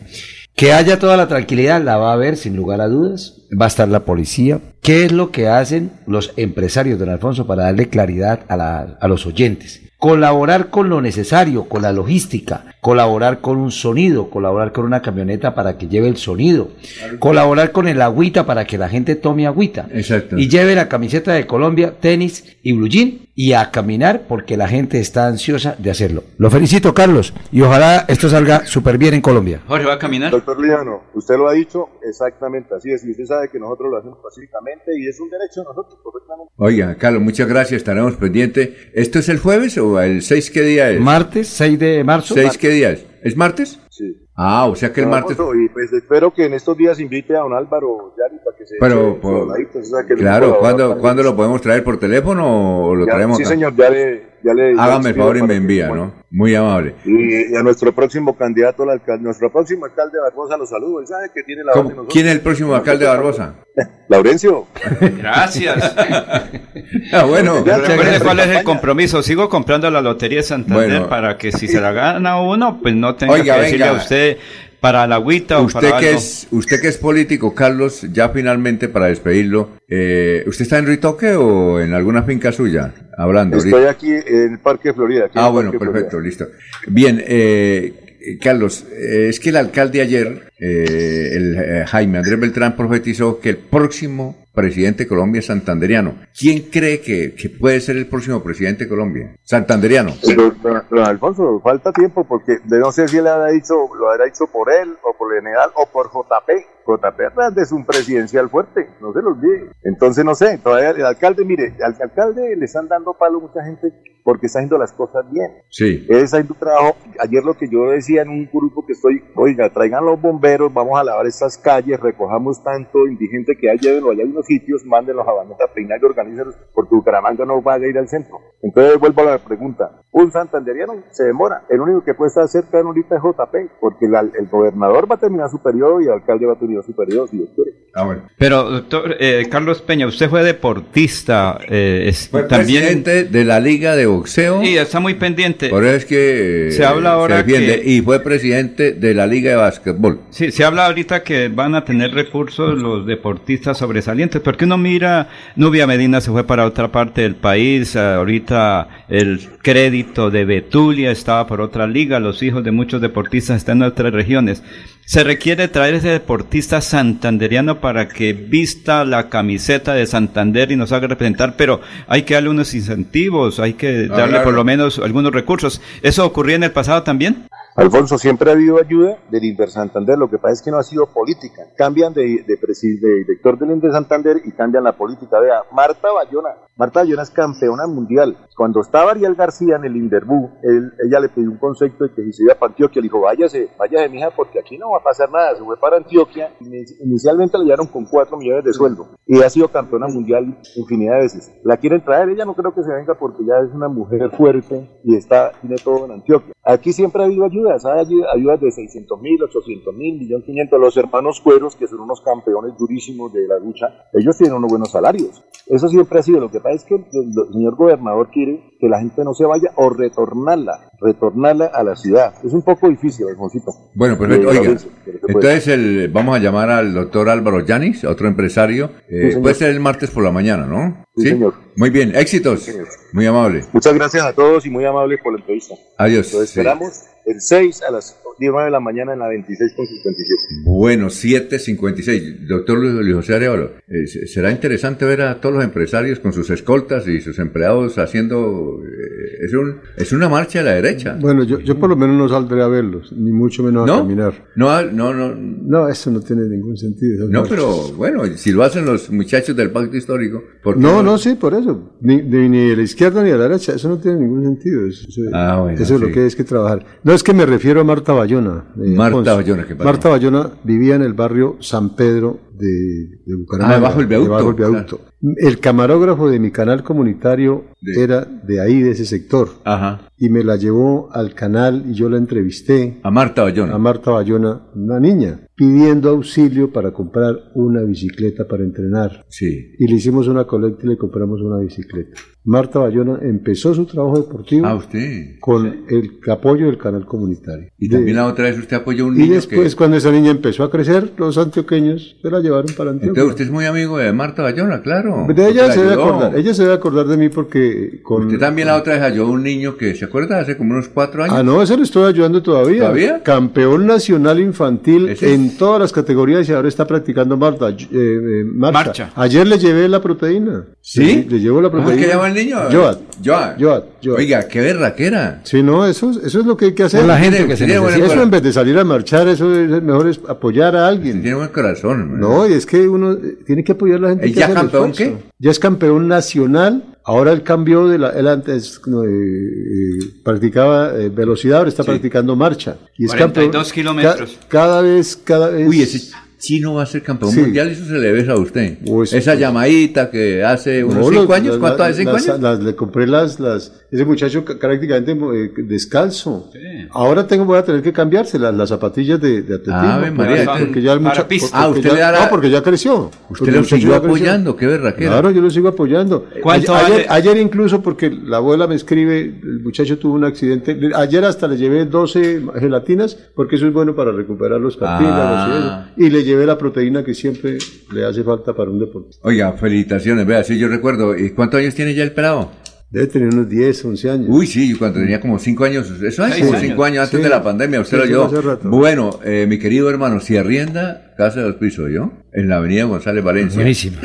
S14: Que haya toda la tranquilidad, la va a haber sin lugar a dudas. Va a estar la policía. ¿Qué es lo que hacen los empresarios, don Alfonso, para darle claridad a, a los oyentes? colaborar con lo necesario, con la logística, colaborar con un sonido, colaborar con una camioneta para que lleve el sonido, colaborar con el agüita para que la gente tome agüita
S1: Exacto.
S14: y lleve la camiseta de Colombia, tenis y blue jean y a caminar porque la gente está ansiosa de hacerlo. Lo felicito, Carlos, y ojalá esto salga súper bien en Colombia.
S3: Jorge, ¿va a caminar?
S22: Doctor Lijano, usted lo ha dicho exactamente así es, y usted sabe que nosotros lo hacemos pacíficamente y es un derecho de nosotros, correctamente.
S1: Oiga, Carlos, muchas gracias, estaremos pendientes. ¿Esto es el jueves o el 6 qué día es?
S14: Martes, 6 de marzo.
S1: ¿6 qué día es? ¿Es martes?
S22: Sí.
S1: Ah, o sea que el martes.
S22: Y pues espero que en estos días invite a don Álvaro Yari para que se.
S1: Pero, claro, ¿cuándo, ¿cuándo lo podemos traer por teléfono o lo traemos
S22: Sí, señor, ya le,
S1: Hágame el favor y me envía, ¿no? Muy amable.
S22: Y, a nuestro próximo candidato al alcalde, nuestro próximo alcalde Barbosa lo saludo. Él sabe que tiene la
S1: ¿Quién es el próximo alcalde Barbosa?
S22: Laurencio.
S3: Gracias.
S1: ah, bueno.
S3: Recuerde cuál es el compromiso. Sigo comprando la Lotería de Santander para que si se la gana uno, pues no tenga que decirle a usted para la agüita
S1: usted
S3: o para
S1: que es Usted que es político, Carlos, ya finalmente para despedirlo, eh, ¿usted está en Ritoque o en alguna finca suya? Hablando.
S22: Estoy aquí en el Parque Florida.
S1: ah, bueno, perfecto, listo. Bien, eh, Carlos, eh, es que el alcalde ayer, eh, el Jaime Andrés Beltrán, profetizó que el próximo presidente de Colombia santanderiano. ¿Quién cree que, puede ser el próximo presidente de Colombia? Santanderiano.
S22: Pero, don Alfonso, falta tiempo porque no sé si le habrá dicho, lo habrá dicho por él o por el general o por JP. JP es un presidencial fuerte, no se lo olvide. Entonces, no sé, todavía el alcalde, mire, al alcalde le están dando palo mucha gente porque está haciendo las cosas bien.
S1: Sí.
S22: Es haciendo un trabajo. Ayer lo que yo decía en un grupo que estoy, oiga, traigan los bomberos, vamos a lavar estas calles, recojamos tanto indigente que hay, llévenlo allá hay unos sitios, mándenlos a Baneta a peinar y organícenlos, porque Bucaramanga no va a ir al centro. Entonces vuelvo a la pregunta. Un santanderiano se demora. El único que puede estar cerca de ahorita es JP, porque el gobernador va a terminar su periodo y el alcalde va a terminar su periodo, si Dios quiere.
S1: Ah, bueno.
S3: Pero, doctor eh, Carlos Peña, usted fue deportista. Eh,
S1: fue también... presidente de la Liga de Boxeo.
S3: Sí, está muy pendiente.
S1: Por eso es que
S3: se habla ahora
S1: que... Y fue presidente de la Liga de Básquetbol.
S3: Sí, se habla ahorita que van a tener recursos los deportistas sobresalientes. ¿Por qué uno mira, Nubia Medina se fue para otra parte del país, ahorita el crédito de Betulia estaba por otra liga, los hijos de muchos deportistas están en otras regiones. Se requiere traer ese deportista santanderiano para que vista la camiseta de Santander y nos haga representar, pero hay que darle unos incentivos, hay que darle por lo menos algunos recursos. ¿Eso ocurría en el pasado también?
S22: Alfonso, siempre ha habido ayuda del Inter Santander, lo que pasa es que no ha sido política. Cambian de, de, de director del Inter Santander y cambian la política. Vea, Marta Bayona, Marta Bayona es campeona mundial. Cuando estaba Ariel García en el Inderbú, ella le pidió un concepto de que si se iba para Antioquia, le dijo, váyase, váyase, mija, porque aquí no va a pasar nada. Se fue para Antioquia. Inicialmente le dieron con 4 millones de sueldo y ha sido campeona mundial infinidad de veces. La quieren traer, ella no creo que se venga porque ya es una mujer fuerte y está, tiene todo en Antioquia. Aquí siempre ha habido ayudas, hay ayudas de 600 mil, 800 mil, 1.500.000. Los hermanos Cueros, que son unos campeones durísimos de la lucha, ellos tienen unos buenos salarios. Eso siempre ha sido. Lo que pasa es que el, señor gobernador quiere que la gente no se vaya o retornarla, retornarla a la ciudad. Es un poco difícil, Alfonsito.
S1: Bueno, perfecto. Oiga, entonces el, vamos a llamar al doctor Álvaro Yanis, otro empresario. Eh, puede ser el martes por la mañana, ¿no?
S22: Sí, señor.
S1: Muy bien, éxitos. Muy amable.
S22: Muchas gracias a todos y muy amable por la entrevista.
S1: Adiós.
S22: Lo esperamos el 6 a las 19 de la mañana en la 26 con 57.
S1: Bueno, 7.56. Doctor Luis José Arevalo, eh, será interesante ver a todos los empresarios con sus escoltas y sus empleados haciendo... Eh, es, un, es una marcha a la derecha.
S5: Bueno, yo, yo por lo menos no saldré a verlos, ni mucho menos a caminar.
S1: No, no, no.
S5: No, eso no tiene ningún sentido.
S1: No, pero bueno, si lo hacen los muchachos del pacto histórico...
S5: no, no, sí, por eso. Ni, ni, a la izquierda ni a la derecha, eso no tiene ningún sentido. Eso, ah, bueno, eso es lo que hay que trabajar. No es que me refiero a Marta Bayona.
S1: Marta Bayona, ¿qué
S5: Marta Bayona vivía en el barrio San Pedro de, de Bucaramanga.
S1: Ah, bajo el viaducto.
S5: el, viaducto. el camarógrafo de mi canal comunitario era de ahí, de ese sector.
S1: Ajá.
S5: Y me la llevó al canal y yo la entrevisté.
S1: A Marta Bayona.
S5: A Marta Bayona, una niña, pidiendo auxilio para comprar una bicicleta para entrenar.
S1: Sí.
S5: Y le hicimos una colecta y le compramos una bicicleta. Marta Bayona empezó su trabajo deportivo
S1: ah, usted.
S5: con el apoyo del canal comunitario.
S1: Y también la otra vez usted apoyó a un niño.
S5: Y después, cuando esa niña empezó a crecer, los antioqueños se la llevaron para Antioquia.
S1: Entonces usted es muy amigo de Marta Bayona, claro.
S5: De ella se debe acordar, ella se debe acordar de mí porque con...
S1: Usted también la otra vez ayudó a un niño que, ¿se acuerda? Hace como unos cuatro años.
S5: Ah, no, ese lo estoy ayudando todavía.
S1: ¿Todavía?
S5: Campeón nacional infantil en todas las categorías y ahora está practicando Marta. Eh, eh, marcha. Ayer le llevé la proteína.
S1: ¿Sí?
S5: Le llevo la proteína. ¿Cómo
S1: es que el niño?
S5: Joat.
S1: Joat.
S5: Joat.
S1: Oiga, qué berraquera.
S5: Sí, no, eso, eso es lo que hay que hacer.
S14: la gente que se
S5: Eso en vez de salir a marchar, eso es mejor es apoyar a alguien.
S1: Tiene buen corazón.
S5: No, y es que uno tiene que apoyar a la gente.
S1: ¿Y ya campeón qué?
S5: Ya es campeón nacional. Ahora él cambió de la, él antes eh, eh, practicaba eh, velocidad, ahora está practicando marcha.
S3: Y es 42 kilómetros.
S5: cada vez, cada vez.
S1: Uy, ese chino va a ser campeón mundial, eso se le besa a usted. Pues, Esa pues, llamadita que hace unos 5 años, ¿cuánto hace 5 años?
S5: le compré las, las, ese muchacho prácticamente eh, descalzo. Ahora tengo, voy a tener que cambiarse las, las zapatillas de, de atletismo.
S1: Ah, María,
S5: porque, ya el muchacho,
S1: ah, usted le
S5: No, porque ya creció.
S1: Usted lo siguió apoyando, qué verraquera.
S5: Claro, yo lo sigo apoyando. Ayer, ayer, incluso, porque la abuela me escribe, el muchacho tuvo un accidente, ayer hasta le llevé 12 gelatinas, porque eso es bueno para recuperar los cartílagos y eso. Ah. Y le llevé la proteína que siempre le hace falta para un deporte.
S1: Oiga, felicitaciones, vea, sí, yo recuerdo. ¿Y cuántos años tiene ya el pelado?
S5: Debe tener unos 10, 11 años.
S1: Uy, sí, cuando tenía como 5 años, eso hace como 5 años antes de la pandemia, usted lo yo. Bueno, eh, mi querido hermano, si arrienda casa de dos pisos, ¿yo? En la avenida González Valencia.
S14: Buenísimo.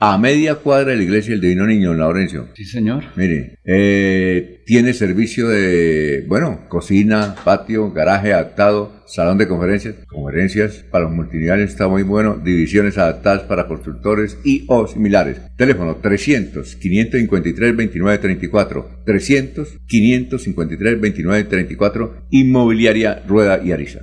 S1: A media cuadra de la iglesia del Divino Niño, en Laurencio.
S14: Sí, señor.
S1: Mire, eh, tiene servicio de, bueno, cocina, patio, garaje adaptado, salón de conferencias, conferencias para los multiniveles, está muy bueno, divisiones adaptadas para constructores y o similares. Teléfono 300 553 2934 300 553 2934 Inmobiliaria Rueda y Ariza.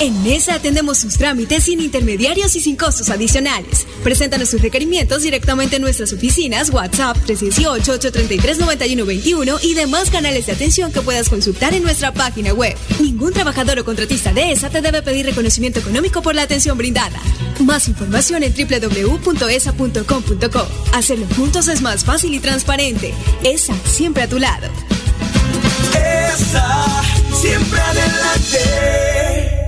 S23: En Mesa atendemos sus trámites sin intermediarios y sin costos adicionales. Preséntanos sus requerimientos directamente en nuestras oficinas, WhatsApp 318-833-9121 y demás canales de atención que puedas consultar en nuestra página web. Ningún trabajador o contratista de ESA te debe pedir reconocimiento económico por la atención brindada. Más información en www.esa.com.co. Hacerlo juntos es más fácil y transparente. ESA siempre a tu lado.
S24: casa, siempre adelante.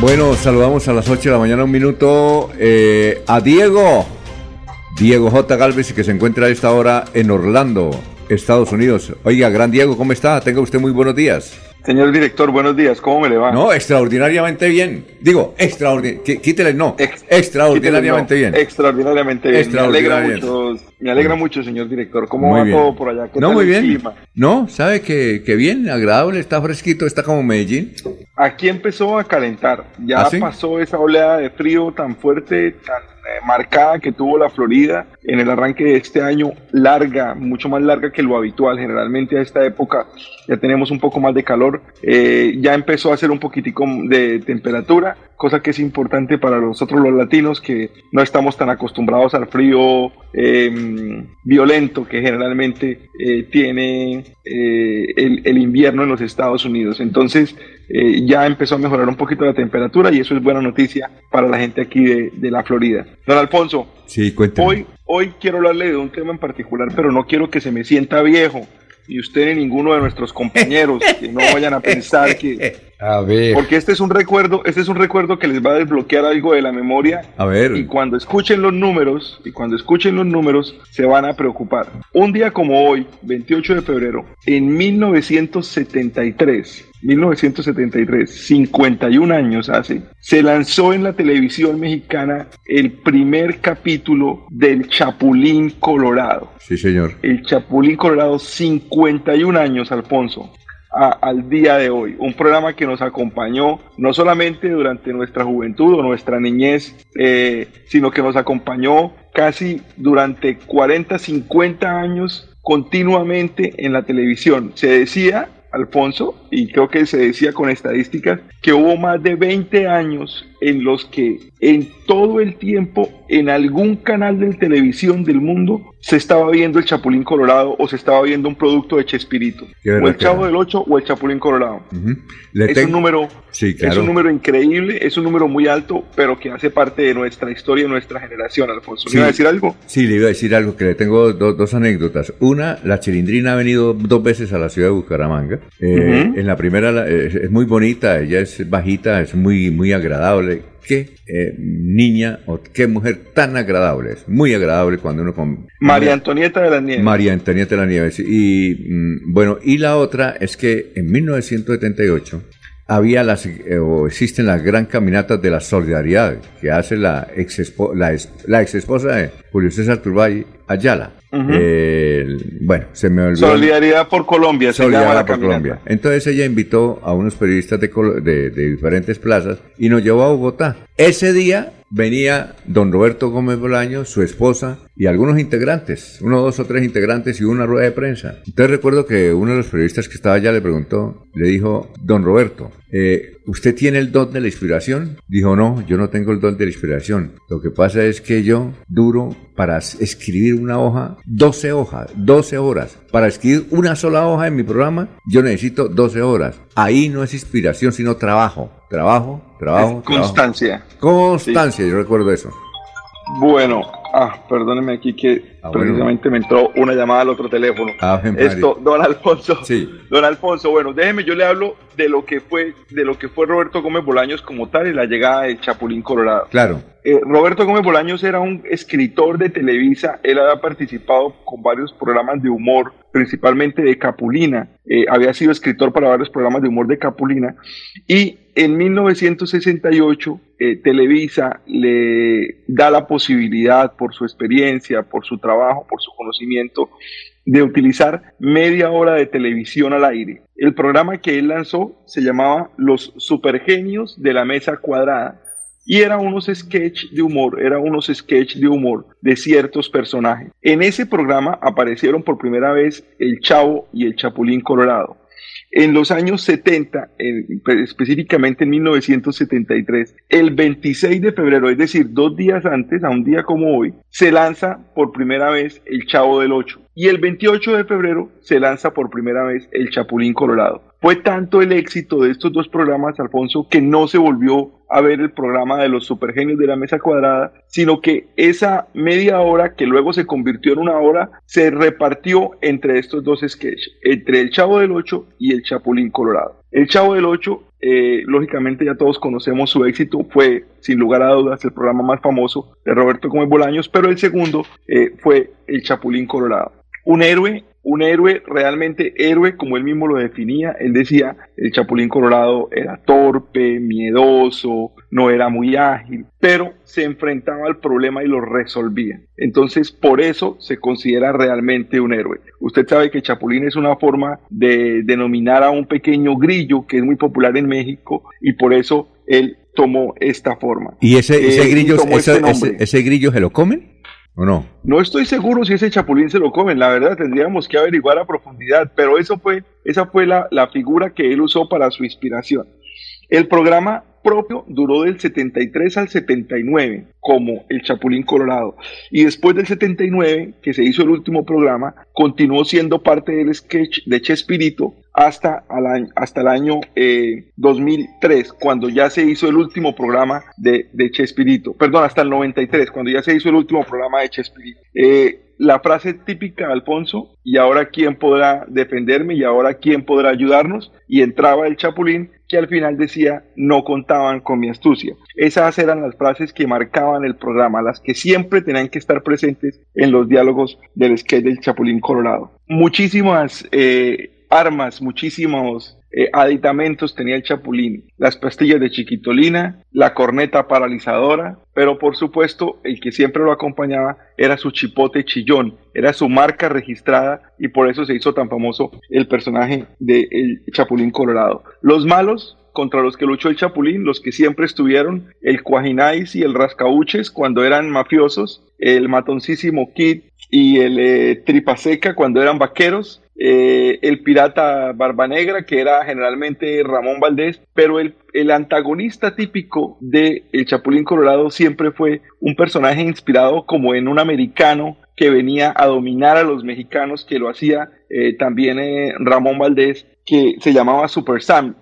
S1: Bueno, saludamos a las 8 de la mañana, un minuto, eh, a Diego. Diego J. Galvez, que se encuentra a esta hora en Orlando, Estados Unidos. Oiga, gran Diego, ¿cómo está? Tenga usted muy buenos días.
S25: Señor director, buenos días, ¿cómo me le va?
S1: No, extraordinariamente bien. Digo, extraordinariamente, quítele no, extraordinariamente bien.
S25: Extraordinariamente bien. me alegra mucho, me alegra mucho, señor director. ¿Cómo va todo por allá?
S1: ¿Qué no, muy bien. No, sabe que, que, bien, agradable, está fresquito, está como Medellín.
S25: Aquí empezó a calentar, ya ¿Ah, pasó esa oleada de frío tan fuerte, tan marcada que tuvo la Florida en el arranque de este año, larga, mucho más larga que lo habitual. Generalmente a esta época ya tenemos un poco más de calor. Eh, ya empezó a hacer un poquitico de temperatura, cosa que es importante para nosotros los latinos que no estamos tan acostumbrados al frío em, violento que generalmente eh, tiene el, invierno en los Estados Unidos. Entonces ya empezó a mejorar un poquito la temperatura y eso es buena noticia para la gente aquí de la Florida. Don Alfonso,
S1: sí,
S25: hoy, hoy quiero hablarle de un tema en particular, pero no quiero que se me sienta viejo y usted ni ninguno de nuestros compañeros que no vayan a pensar que
S1: a ver.
S25: porque este es un recuerdo este es un recuerdo que les va a desbloquear algo de la memoria.
S1: A ver.
S25: Y cuando escuchen los números y cuando escuchen los números se van a preocupar. Un día como hoy 28 de febrero en 1973 1973, 51 años hace, se lanzó en la televisión mexicana el primer capítulo del Chapulín Colorado.
S1: Sí, señor.
S25: El Chapulín Colorado, 51 años, Alfonso. al día de hoy. Un programa que nos acompañó no solamente durante nuestra juventud o nuestra niñez, eh, sino que nos acompañó casi durante 40, 50 años continuamente en la televisión. Se decía Alfonso, y creo que se decía con estadísticas, que hubo más de 20 años en los que en todo el tiempo en algún canal de televisión del mundo se estaba viendo el Chapulín Colorado o se estaba viendo un producto de Chespirito. O el Chavo del 8 o el Chapulín Colorado. es, un número, es un número increíble, es un número muy alto, pero que hace parte de nuestra historia, de nuestra generación, Alfonso. ¿Le iba a decir algo?
S1: Sí, le iba a decir algo, que le tengo dos anécdotas. Una, la chilindrina ha venido dos veces a la ciudad de Bucaramanga. Eh, en la primera es, muy bonita, ella es bajita, es muy, muy agradable qué eh, niña o qué mujer tan agradable es. Muy agradable cuando uno con...
S25: María Antonieta de las Nieves.
S1: María Antonieta de las Nieves. Y mm, bueno, y la otra es que en 1978 había las, eh, o existen las gran caminatas de la solidaridad que hace la ex, la, la ex esposa de Julio César Turbay Ayala. bueno, se me olvidó.
S25: Solidaridad por Colombia.
S1: Solidaridad por Colombia. Entonces ella invitó a unos periodistas de, de, de, diferentes plazas y nos llevó a Bogotá. Ese día venía don Roberto Gómez Bolaño, su esposa y algunos integrantes, uno, dos o tres integrantes y una rueda de prensa. Entonces recuerdo que uno de los periodistas que estaba allá le preguntó, le dijo, don Roberto, eh, ¿usted tiene el don de la inspiración? Dijo, no, yo no tengo el don de la inspiración. Lo que pasa es que yo duro para escribir una hoja, 12 hojas, 12 horas. Para escribir una sola hoja en mi programa, yo necesito 12 horas. Ahí no es inspiración, sino trabajo. Trabajo, trabajo.
S25: constancia.
S1: Constancia, yo recuerdo eso.
S25: Bueno, ah, perdóneme aquí que ah, precisamente me entró una llamada al otro teléfono. Ah, Esto, don Alfonso.
S1: Sí.
S25: Don Alfonso, bueno, déjeme, yo le hablo de lo que fue, de lo que fue Roberto Gómez Bolaños como tal y la llegada de Chapulín Colorado.
S1: Claro.
S25: Eh, Roberto Gómez Bolaños era un escritor de Televisa, él había participado con varios programas de humor, principalmente de Capulina, eh, había sido escritor para varios programas de humor de Capulina y en 1968 eh, Televisa le da la posibilidad por su experiencia, por su trabajo, por su conocimiento, de utilizar media hora de televisión al aire. El programa que él lanzó se llamaba Los Supergenios de la Mesa Cuadrada y era unos sketch de humor, era unos sketch de humor de ciertos personajes. En ese programa aparecieron por primera vez el Chavo y el Chapulín Colorado. En los años 70, específicamente en 1973, el 26 de febrero, es decir, dos días antes, a un día como hoy, se lanza por primera vez El Chavo del Ocho. Y el 28 de febrero se lanza por primera vez El Chapulín Colorado. Fue tanto el éxito de estos dos programas, Alfonso, que no se volvió a ver el programa de los supergenios de la mesa cuadrada, sino que esa media hora que luego se convirtió en una hora se repartió entre estos dos sketches, entre el Chavo del Ocho y el Chapulín Colorado. El Chavo del Ocho, eh, lógicamente ya todos conocemos su éxito, fue sin lugar a dudas el programa más famoso de Roberto Gómez Bolaños, pero el segundo eh, fue el Chapulín Colorado. Un héroe un héroe, realmente héroe, como él mismo lo definía. Él decía, el Chapulín Colorado era torpe, miedoso, no era muy ágil, pero se enfrentaba al problema y lo resolvía. Entonces, por eso se considera realmente un héroe. Usted sabe que Chapulín es una forma de denominar a un pequeño grillo que es muy popular en México y por eso él tomó esta forma.
S1: ¿Y ese, ese grillo, ese, ese grillo se lo comen? No
S25: estoy seguro si ese chapulín se lo comen, la verdad tendríamos que averiguar a profundidad, pero eso fue, esa fue la, la figura que él usó para su inspiración. El programa propio duró del 73 al 79 como El Chapulín Colorado. Y después del 79 que se hizo el último programa continuó siendo parte del sketch de Chespirito hasta, hasta el año 2003 eh, cuando ya se hizo el último programa de, Chespirito. Perdón hasta el 93 cuando ya se hizo el último programa de Chespirito. Eh, la frase típica de Alfonso, y ahora quién podrá defenderme y ahora quién podrá ayudarnos, y entraba el Chapulín que al final decía no contaban con mi astucia. Esas eran las frases que marcaban el programa, las que siempre tenían que estar presentes en los diálogos del sketch del Chapulín Colorado. Muchísimas eh, armas, muchísimos eh, aditamentos tenía el Chapulín, las pastillas de chiquitolina, la corneta paralizadora, pero por supuesto el que siempre lo acompañaba era su chipote chillón, era su marca registrada y por eso se hizo tan famoso el personaje de el Chapulín Colorado. Los malos contra los que luchó el Chapulín, los que siempre estuvieron, el Cuajinais y el Rascauches cuando eran mafiosos, el matoncísimo Kid y el eh, Tripaseca cuando eran vaqueros, eh, el pirata Barba Negra, que era generalmente Ramón Valdés, pero el, el antagonista típico de El Chapulín Colorado siempre fue un personaje inspirado como en un americano que venía a dominar a los mexicanos, que lo hacía eh, también eh, Ramón Valdés, que se llamaba Super Sam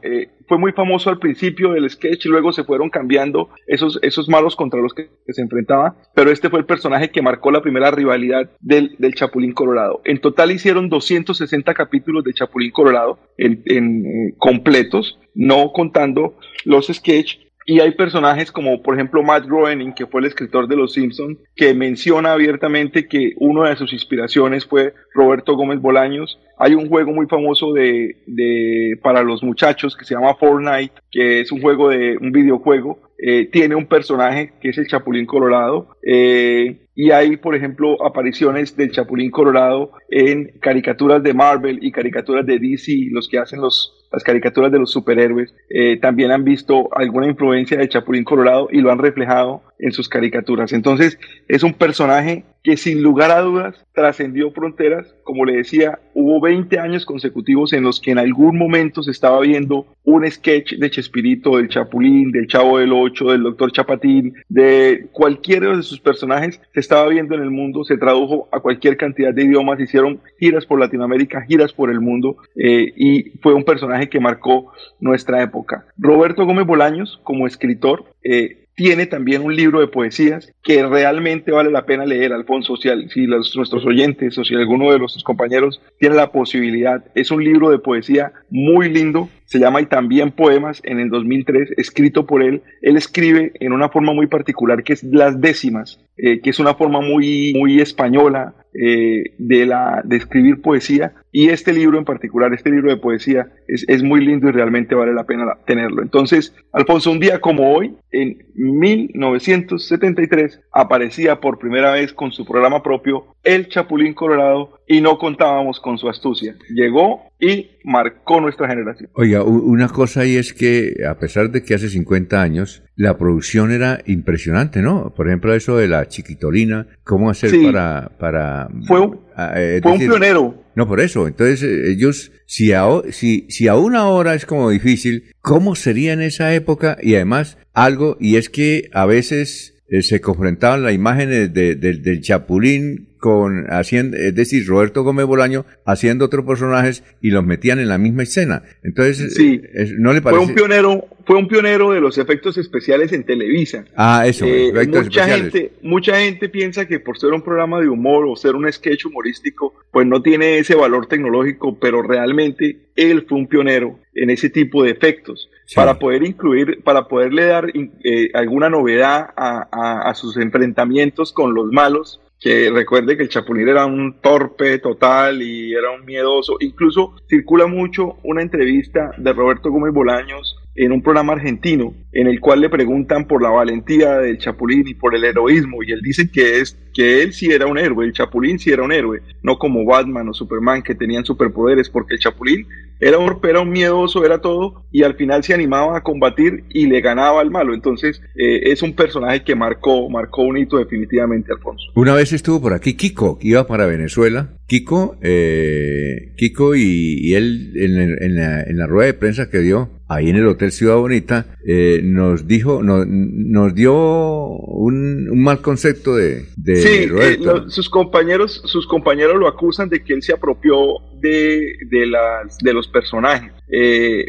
S25: fue muy famoso al principio del sketch y luego se fueron cambiando esos, esos malos contra los que, se enfrentaba, pero este fue el personaje que marcó la primera rivalidad del, del Chapulín Colorado. En total hicieron 260 capítulos de Chapulín Colorado en, eh, completos, no contando los sketch y hay personajes como, por ejemplo, Matt Groening, que fue el escritor de Los Simpsons, que menciona abiertamente que una de sus inspiraciones fue Roberto Gómez Bolaños. Hay un juego muy famoso de, para los muchachos que se llama Fortnite, que es un juego de un videojuego. Eh, tiene un personaje que es el Chapulín Colorado. Eh, y hay, por ejemplo, apariciones del Chapulín Colorado en caricaturas de Marvel y caricaturas de DC, los que hacen los, las caricaturas de los superhéroes, eh, también han visto alguna influencia del Chapulín Colorado y lo han reflejado en sus caricaturas. Entonces, es un personaje que sin lugar a dudas trascendió fronteras. Como le decía, hubo 20 años consecutivos en los que en algún momento se estaba viendo un sketch de Chespirito, del Chapulín, del Chavo del Ocho, del Doctor Chapatín, de cualquiera de sus personajes, se estaba viendo en el mundo, se tradujo a cualquier cantidad de idiomas, hicieron giras por Latinoamérica, giras por el mundo, eh, y fue un personaje que marcó nuestra época. Roberto Gómez Bolaños, como escritor, eh, tiene también un libro de poesías que realmente vale la pena leer, Alfonso, si, nuestros oyentes o si alguno de nuestros compañeros tiene la posibilidad. Es un libro de poesía muy lindo, se llama Y también Poemas en el 2003, escrito por él. Él escribe en una forma muy particular que es las décimas, eh, que es una forma muy, muy española, eh, de, la, de escribir poesía Y este libro en particular, este libro de poesía, es, es muy lindo y realmente vale la pena tenerlo. Entonces, Alfonso, un día como hoy, en 1973, aparecía por primera vez con su programa propio El Chapulín Colorado y no contábamos con su astucia. Llegó y marcó nuestra generación.
S1: Oiga, una cosa ahí es que a pesar de que hace 50 años la producción era impresionante, ¿no? Por ejemplo, eso de la chiquitolina, cómo hacer para... para
S25: fue un, eh, fue un pionero.
S1: No, por eso. Entonces, eh, ellos, si, a, si, si aún ahora es como difícil, ¿cómo sería en esa época? Y además, algo, y es que a veces eh, se confrontaban las imágenes de, del Chapulín con haciendo, es decir, Roberto Gómez Bolaño haciendo otros personajes y los metían en la misma escena. Entonces,
S25: sí, eh, no le parece. Fue un pionero, fue un pionero de los efectos especiales en Televisa.
S1: Ah, eso,
S25: eh, mucha gente, mucha gente piensa que por ser un programa de humor o ser un sketch humorístico, pues no tiene ese valor tecnológico, pero realmente él fue un pionero en ese tipo de efectos para poder incluir, para poderle dar eh, alguna novedad a, a sus enfrentamientos con los malos que recuerde que el Chapulín era un torpe total y era un miedoso. Incluso circula mucho una entrevista de Roberto Gómez Bolaños en un programa argentino en el cual le preguntan por la valentía del Chapulín y por el heroísmo y él dice que es que él sí era un héroe, el Chapulín sí era un héroe, no como Batman o Superman que tenían superpoderes, porque el Chapulín era un, era un miedoso, era todo, y al final se animaba a combatir y le ganaba al malo. Entonces eh, es un personaje que marcó, marcó un hito definitivamente, Alfonso.
S1: Una vez estuvo por aquí Kiko, iba para Venezuela. Kiko, eh, Kiko y, él en, la, en la rueda de prensa que dio, ahí en el Hotel Ciudad Bonita, eh, nos dijo, nos, nos dio un, un, mal concepto de, de
S25: sí, eh, sus compañeros, sus compañeros lo acusan de que él se apropió de, de, las, de los personajes. Eh,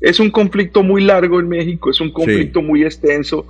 S25: es un conflicto muy largo en México, es un conflicto muy extenso.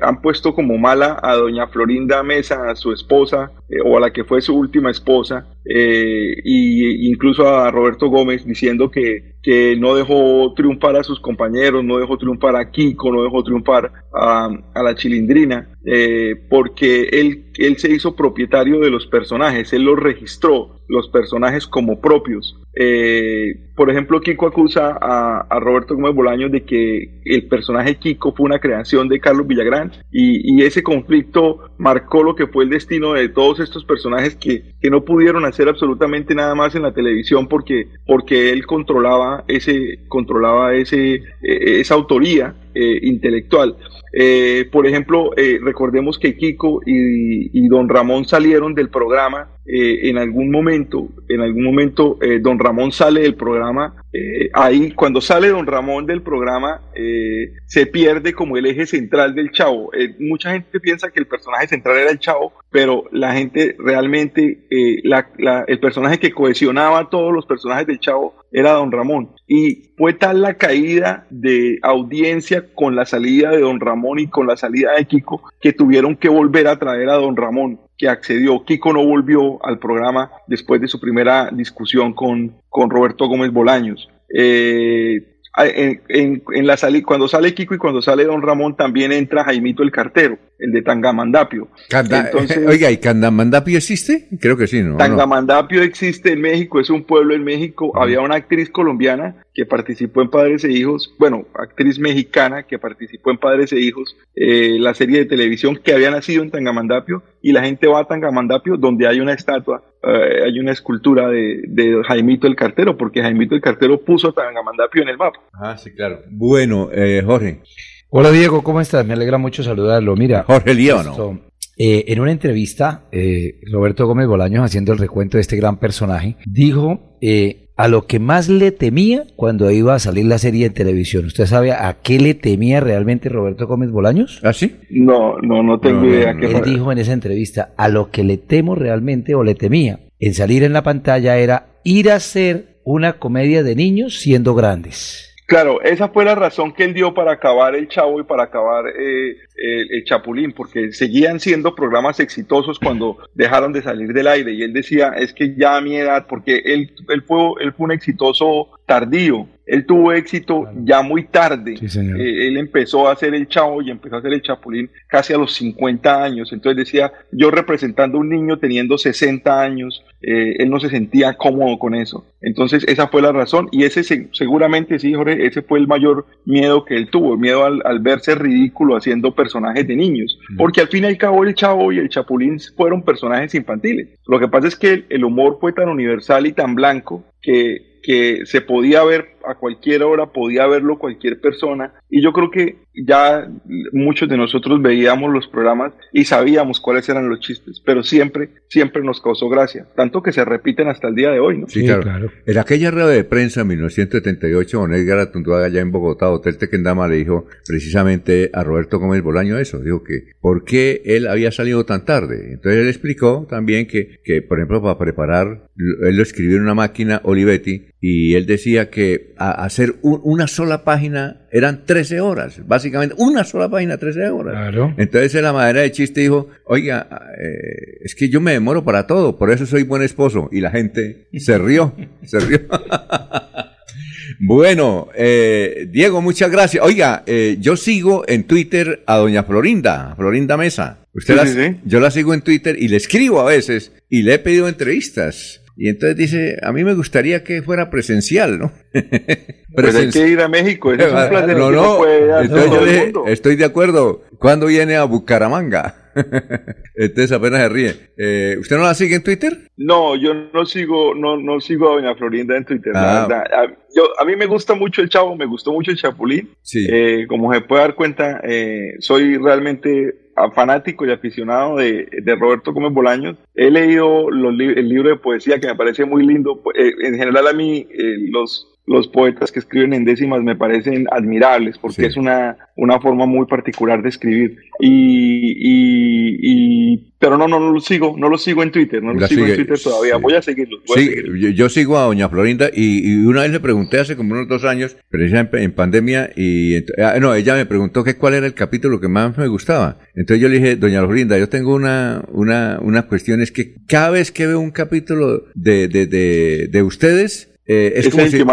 S25: han puesto como mala a doña Florinda Mesa, a su esposa, o a la que fue su última esposa, e incluso a Roberto Gómez, diciendo que, que no dejó triunfar a sus compañeros, no dejó triunfar a Kiko, no dejó triunfar a, la Chilindrina, eh, porque él, él se hizo propietario de los personajes, él los registró, los personajes como propios. Eh, por ejemplo, Kiko acusa a, Roberto Gómez Bolaños de que el personaje Kiko fue una creación de Carlos Villagrán y, ese conflicto marcó lo que fue el destino de todos estos personajes que, que, no pudieron hacer absolutamente nada más en la televisión porque, porque él controlaba ese controlaba ese eh, esa autoría eh, intelectual. Eh, por ejemplo, recordemos que Kiko y, Don Ramón salieron del programa en algún momento, en algún momento Don Ramón sale del programa, ahí cuando sale Don Ramón del programa se pierde como el eje central del Chavo. mucha gente piensa que el personaje central era el Chavo, pero la gente realmente, el personaje que cohesionaba a todos los personajes del Chavo era Don Ramón. Y fue tal la caída de audiencia con la salida de Don Ramón y con la salida de Kiko que tuvieron que volver a traer a Don Ramón, que accedió. Kiko no volvió al programa después de su primera discusión con, con Roberto Gómez Bolaños. Eh, en, la cuando sale Kiko y cuando sale Don Ramón también entra Jaimito el cartero, el de Tangamandapio.
S1: oiga, ¿y Tangamandapio existe? Creo que sí, ¿no?
S25: Tangamandapio existe en México, es un pueblo en México. Había una actriz colombiana que participó en Padres e Hijos, bueno, actriz mexicana que participó en Padres e Hijos, eh, la serie de televisión que había nacido en Tangamandapio y la gente va a Tangamandapio donde hay una estatua, eh, hay una escultura de, de, Jaimito el Cartero, porque Jaimito el Cartero puso Tangamandapio en el mapa.
S1: Ah, sí, claro. Bueno, eh, Jorge.
S14: Hola Diego, ¿cómo estás? Me alegra mucho saludarlo. Mira,
S1: Jorge Lío,
S14: eh, en una entrevista, eh, Roberto Gómez Bolaños, haciendo el recuento de este gran personaje, dijo eh, a lo que más le temía cuando iba a salir la serie en televisión. ¿Usted sabe a qué le temía realmente Roberto Gómez Bolaños?
S1: ¿Ah, sí?
S25: No, no, no tengo idea.
S14: Él dijo en esa entrevista, a lo que le temo realmente o le temía en salir en la pantalla era ir a hacer una comedia de niños siendo grandes.
S25: Claro, esa fue la razón que él dio para acabar el Chavo y para acabar eh, el, Chapulín, porque seguían siendo programas exitosos cuando dejaron de salir del aire. Y él decía, es que ya a mi edad, porque él, fue, él fue un exitoso tardío, él tuvo éxito ya muy tarde. Eh, él empezó a hacer el chavo y empezó a hacer el chapulín casi a los 50 años. Entonces decía, yo representando a un niño teniendo 60 años, eh, él no se sentía cómodo con eso. Entonces esa fue la razón y ese seguramente, sí, Jorge, ese fue el mayor miedo que él tuvo, el miedo al, verse ridículo haciendo personajes de niños. Porque al fin y al cabo el chavo y el chapulín fueron personajes infantiles. Lo que pasa es que el humor fue tan universal y tan blanco que que se podía ver a cualquier hora, podía verlo cualquier persona. Y yo creo que ya muchos de nosotros veíamos los programas y sabíamos cuáles eran los chistes, pero siempre, siempre nos causó gracia, tanto que se repiten hasta el día de hoy, ¿no?
S1: Sí, claro. En aquella rueda de prensa en 1978, con Edgar Atunduaga allá en Bogotá, Hotel Tequendama, le dijo precisamente a Roberto Gómez Bolaño eso, dijo que por qué él había salido tan tarde. Entonces él explicó también que, que por ejemplo, para preparar, él lo escribió en una máquina Olivetti, y él decía que hacer una sola página eran 13 horas, básicamente una sola página 13 horas. Claro. Entonces en la madera de chiste dijo, oiga, eh, es que yo me demoro para todo, por eso soy buen esposo. Y la gente se rió, se rió. Bueno, eh, Diego, muchas gracias. Oiga, eh, yo sigo en Twitter a doña Florinda, Florinda Mesa. Usted Yo la sigo en Twitter y le escribo a veces y le he pedido entrevistas. Y entonces dice, a mí me gustaría que fuera presencial, ¿no?
S25: pues hay que ir a México, es un placer
S1: no, no, estoy de acuerdo. ¿Cuándo viene a Bucaramanga? entonces apenas se ríe. Eh, ¿Usted no la sigue en Twitter?
S25: No, yo no sigo, no, no sigo a Doña Florinda en Twitter, ah. A, yo, a mí me gusta mucho el Chavo, me gustó mucho el Chapulín. Sí. Eh, como se puede dar cuenta, eh, soy realmente fanático y aficionado de, Roberto Gómez Bolaños. He leído el libro de poesía que me parece muy lindo. Eh, en general a mí eh, los, los poetas que escriben en décimas me parecen admirables porque es una, una forma muy particular de escribir. Y, y, pero no, no, no lo sigo, no lo sigo en Twitter, no lo sigo en Twitter todavía. Voy a seguirlo.
S1: sí, Yo, sigo a Doña Florinda y, una vez le pregunté hace como unos dos años, precisamente en pandemia, y ah, no, ella me preguntó que cuál era el capítulo que más me gustaba. Entonces yo le dije, Doña Florinda, yo tengo una, una, una cuestión, es que cada vez que veo un capítulo de, de, de, de ustedes, eh, es, como si, eh,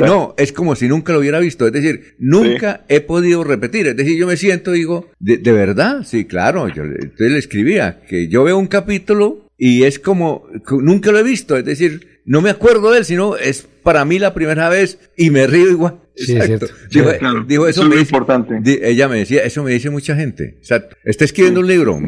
S1: no, es como si nunca lo hubiera visto. Es decir, nunca he podido repetir. Es decir, yo me siento, digo, de, de verdad, sí, claro. Yo, entonces le escribía que yo veo un capítulo y es como, nunca lo he visto. Es decir, no me acuerdo de él, sino es para mí la primera vez y me río igual. Sí, Exacto. Dijo, eso, es importante. ella me decía, eso me dice mucha gente. Exacto. Está escribiendo un libro.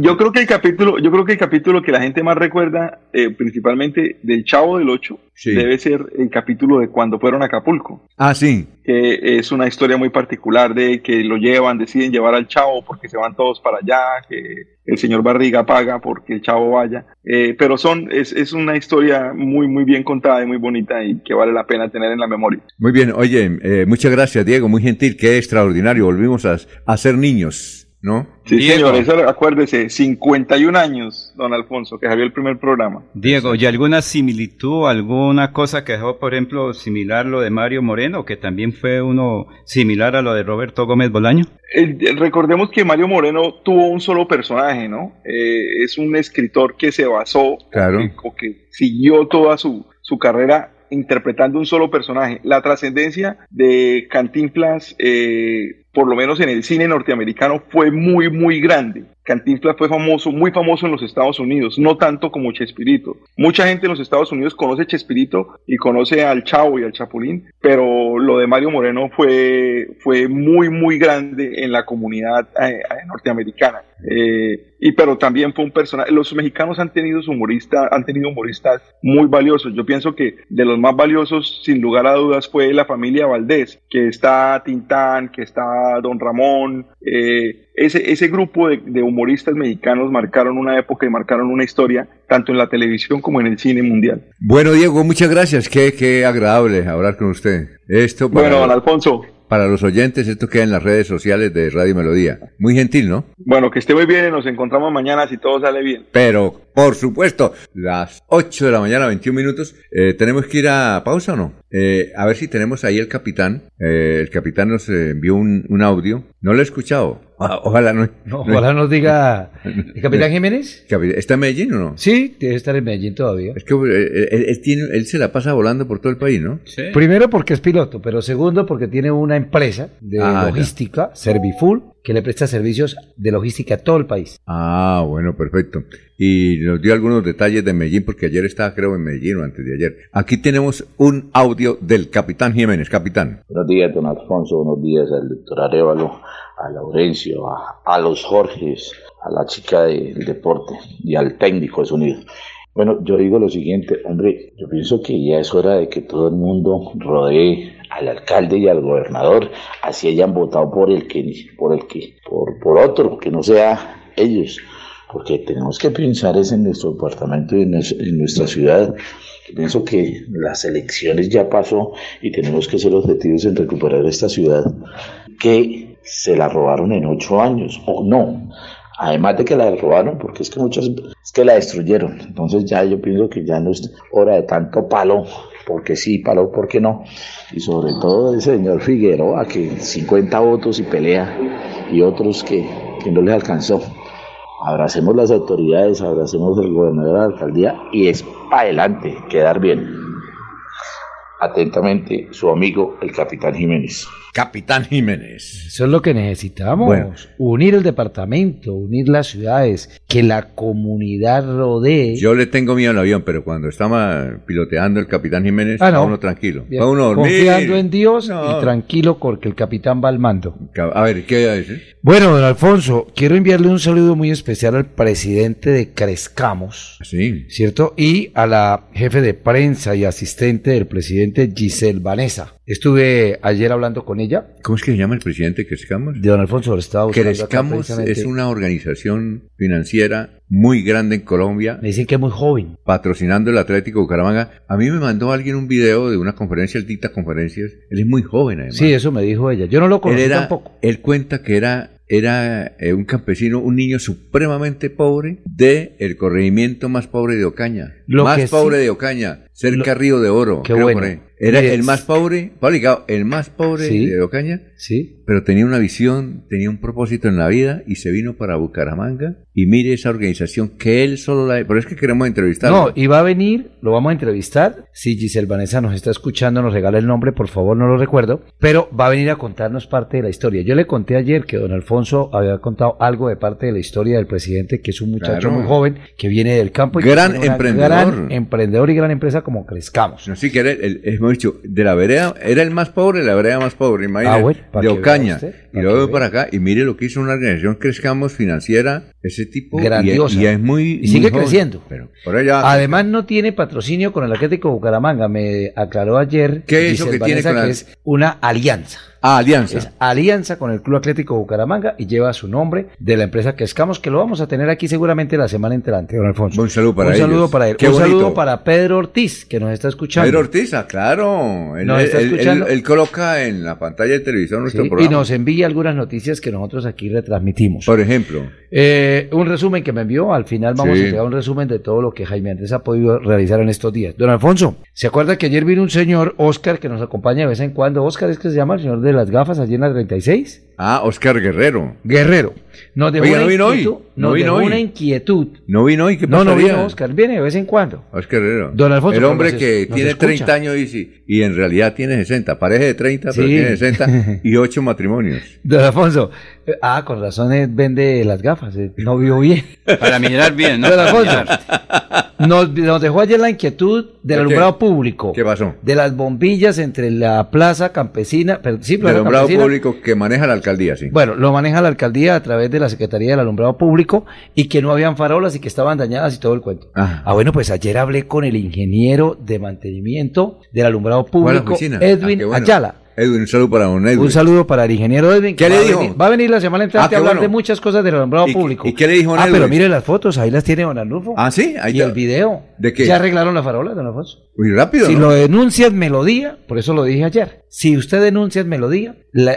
S25: yo creo que el capítulo, yo creo que el capítulo que la gente más recuerda, eh, principalmente del Chavo del Ocho, debe ser el capítulo de cuando fueron a Acapulco.
S1: Ah, sí.
S25: Que es una historia muy particular de que lo llevan, deciden llevar al Chavo porque se van todos para allá, que el señor Barriga paga porque el Chavo vaya. Eh, pero son, es, es una historia muy, muy bien contada y muy bonita y que vale la pena tener en la memoria.
S1: Muy bien, oye, eh, muchas gracias Diego, muy gentil, qué extraordinario, volvimos a, a ser niños. ¿no?
S25: Sí, señor, eso acuérdese, 51 años, don Alfonso, que salió el primer programa.
S3: Diego, ¿y alguna similitud, alguna cosa que dejó, por ejemplo, similar lo de Mario Moreno, que también fue uno similar a lo de Roberto Gómez Bolaño?
S25: recordemos que Mario Moreno tuvo un solo personaje, ¿no? Eh, es un escritor que se basó, claro. o, que, siguió toda su, su carrera interpretando un solo personaje. La trascendencia de Cantinflas, eh, por lo menos en el cine norteamericano, fue muy, muy grande. Cantinflas fue famoso, muy famoso en los Estados Unidos, no tanto como Chespirito. Mucha gente en los Estados Unidos conoce Chespirito y conoce al Chavo y al Chapulín, pero lo de Mario Moreno fue, fue muy, muy grande en la comunidad eh, norteamericana. Eh, y pero también fue un personaje. Los mexicanos han tenido humoristas, han tenido humoristas muy valiosos. Yo pienso que de los más valiosos, sin lugar a dudas, fue la familia Valdés, que está Tintán, que está Don Ramón. Eh, ese, ese grupo de, humoristas mexicanos marcaron una época y marcaron una historia, tanto en la televisión como en el cine mundial.
S1: Bueno, Diego, muchas gracias. Qué, qué agradable hablar con usted. Esto
S25: Bueno, don Alfonso,
S1: para los oyentes, esto queda en las redes sociales de Radio Melodía. Muy gentil, ¿no?
S25: Bueno, que esté muy bien y nos encontramos mañana si todo sale bien.
S1: Pero, por supuesto, las 8 de la mañana, 21 minutos. Eh, ¿Tenemos que ir a pausa o no? Eh, a ver si tenemos ahí el capitán. Eh, el capitán nos envió un, un audio No lo he escuchado. Ah, ojalá no.
S14: ojalá nos diga el capitán Jiménez.
S1: ¿Está en Medellín o no?
S14: Sí, debe estar en Medellín todavía.
S1: Es que él, tiene, él se la pasa volando por todo el país, ¿no?
S14: Sí. Primero porque es piloto, pero segundo porque tiene una empresa de ah, logística, Servifull, que le presta servicios de logística a todo el país.
S1: Ah, bueno, perfecto. Y nos dio algunos detalles de Medellín, porque ayer estaba, creo, en Medellín o antes de ayer. Aquí tenemos un audio del capitán Jiménez. Capitán.
S26: Buenos días, don Alfonso. Buenos días al doctor Arevalo, a Laurencio, a, los Jorges, a la chica del deporte y al técnico de sonido. Bueno, yo digo lo siguiente, hombre, yo pienso que ya es hora de que todo el mundo rodee al alcalde y al gobernador, así hayan votado por el que, por el que, por, por otro, que no sea ellos, porque tenemos que pensar es en nuestro departamento y en, nuestra ciudad. pienso que las elecciones ya pasó y tenemos que ser objetivos en recuperar esta ciudad que se la robaron en ocho años, o no, además de que la robaron, porque es que muchas, es que la destruyeron, entonces ya yo pienso que ya no es hora de tanto palo porque sí, palo, porque no. Y sobre todo el señor Figueroa, que 50 votos y pelea, y otros que, que no les alcanzó. Abracemos las autoridades, abracemos el gobernador de la alcaldía y es para adelante, quedar bien. Atentamente, su amigo, el capitán Jiménez.
S1: Capitán Jiménez.
S14: Eso es lo que necesitamos. Unir el departamento, unir las ciudades, que la comunidad rodee.
S1: Yo le tengo miedo al avión, pero cuando estaba piloteando el capitán Jiménez, ah, uno tranquilo.
S14: uno Confiando en Dios y tranquilo porque el capitán va al mando.
S1: A ver, ¿qué hay a decir?
S14: Bueno, don Alfonso, quiero enviarle un saludo muy especial al presidente de Crezcamos.
S1: Sí.
S14: ¿Cierto? Y a la jefe de prensa y asistente del presidente Giselle Vanessa. Estuve ayer hablando con ella.
S1: ¿Cómo es que se llama el presidente de Crezcamos?
S14: De don Alfonso del Estado.
S1: Crezcamos es una organización financiera muy grande en Colombia.
S14: Me dicen que es muy joven.
S1: Patrocinando el Atlético Bucaramanga. A mí me mandó alguien un video de una conferencia, él dicta conferencias. Él es muy joven además.
S14: Sí, eso me dijo ella. Yo no lo conocí tampoco.
S1: Él cuenta que era era eh, un campesino, un niño supremamente pobre de el corregimiento más pobre de Ocaña. más pobre de Ocaña, cerca Río de Oro.
S14: Qué bueno.
S1: Era el más pobre, el más pobre de Ocaña,
S14: sí.
S1: pero tenía una visión, tenía un propósito en la vida y se vino para Bucaramanga y mire esa organización que él solo la... Pero es que queremos entrevistarlo.
S14: No, y va a venir, lo vamos a entrevistar. Si Giselle Vanessa nos está escuchando, nos regala el nombre, por favor, no lo recuerdo, pero va a venir a contarnos parte de la historia. Yo le conté ayer que don Alfonso había contado algo de parte de la historia del presidente, que es un muchacho muy joven, que viene del campo. Y
S1: gran emprendedor.
S14: Gran emprendedor y gran empresa como Crezcamos.
S1: Así que el, el dicho, de la vereda, era el más pobre, la vereda más pobre, imagínate, ah, de Ocaña. y luego para acá, y mire lo que hizo una organización Crezcamos financiera, ese tipo.
S14: Grandiosa.
S1: Y, es muy.
S14: Y sigue creciendo. Pero por Además, no tiene patrocinio con el Atlético Bucaramanga. Me aclaró ayer.
S1: ¿Qué es eso que tiene
S14: que es una alianza.
S1: Ah, alianza. Es
S14: alianza con el Club Atlético Bucaramanga y lleva su nombre de la empresa que escamos, que lo vamos a tener aquí seguramente la semana entrante, don Alfonso.
S1: Un saludo para
S14: Un saludo para él. un saludo para Pedro Ortiz, que nos está escuchando.
S1: Pedro Ortiz, ah, claro. Él, nos está escuchando. Él, coloca en la pantalla de televisión nuestro programa.
S14: Y nos envía algunas noticias que nosotros aquí retransmitimos.
S1: Por ejemplo.
S14: Eh, un resumen que me envió. Al final vamos a entregar un resumen de todo lo que Jaime Andrés ha podido realizar en estos días. Don Alfonso, ¿se acuerda que ayer vino un señor, Oscar, que nos acompaña de vez en cuando? Oscar es que se llama el señor de las gafas allí en la 36.
S1: Ah, Oscar Guerrero.
S14: Guerrero. Nos dejó
S1: no vino hoy.
S14: No vino hoy. una inquietud.
S1: No vino hoy, ¿qué
S14: No, no vino Oscar, viene de vez en cuando.
S1: Oscar Guerrero.
S14: Don Alfonso.
S1: El hombre que tiene 30 años y, y, en realidad tiene 60. Parece de 30, pero tiene 60 y 8 matrimonios.
S14: Don Alfonso. Ah, con razón vende las gafas. No vio bien.
S3: Para mirar bien, ¿no?
S14: Don Alfonso. Nos, nos, dejó ayer la inquietud del alumbrado público.
S1: ¿Qué pasó?
S14: De las bombillas entre la plaza campesina. Pero, sí,
S1: plaza del alumbrado público que maneja la alcaldía, sí.
S14: Bueno, lo maneja la alcaldía a través de la Secretaría del Alumbrado Público y que no habían farolas y que estaban dañadas y todo el cuento. Ah, bueno, pues ayer hablé con el ingeniero de mantenimiento del alumbrado público, Edwin ah, Ayala
S1: Edwin, un saludo para don Edwin.
S14: Un saludo para el ingeniero Edwin.
S1: ¿Qué le dijo?
S14: va a venir la semana entrante ah, a hablar de muchas cosas del alumbrado público.
S1: ¿Y qué le dijo don
S14: Ah, pero mire las fotos, ahí las tiene don Arnulfo.
S1: Ah, sí,
S14: ahí Y el video.
S1: ¿De qué?
S14: Ya arreglaron la farola, don Alfonso.
S1: Muy rápido.
S14: Si lo denuncias melodía, por eso lo dije ayer. Si usted denuncia melodía,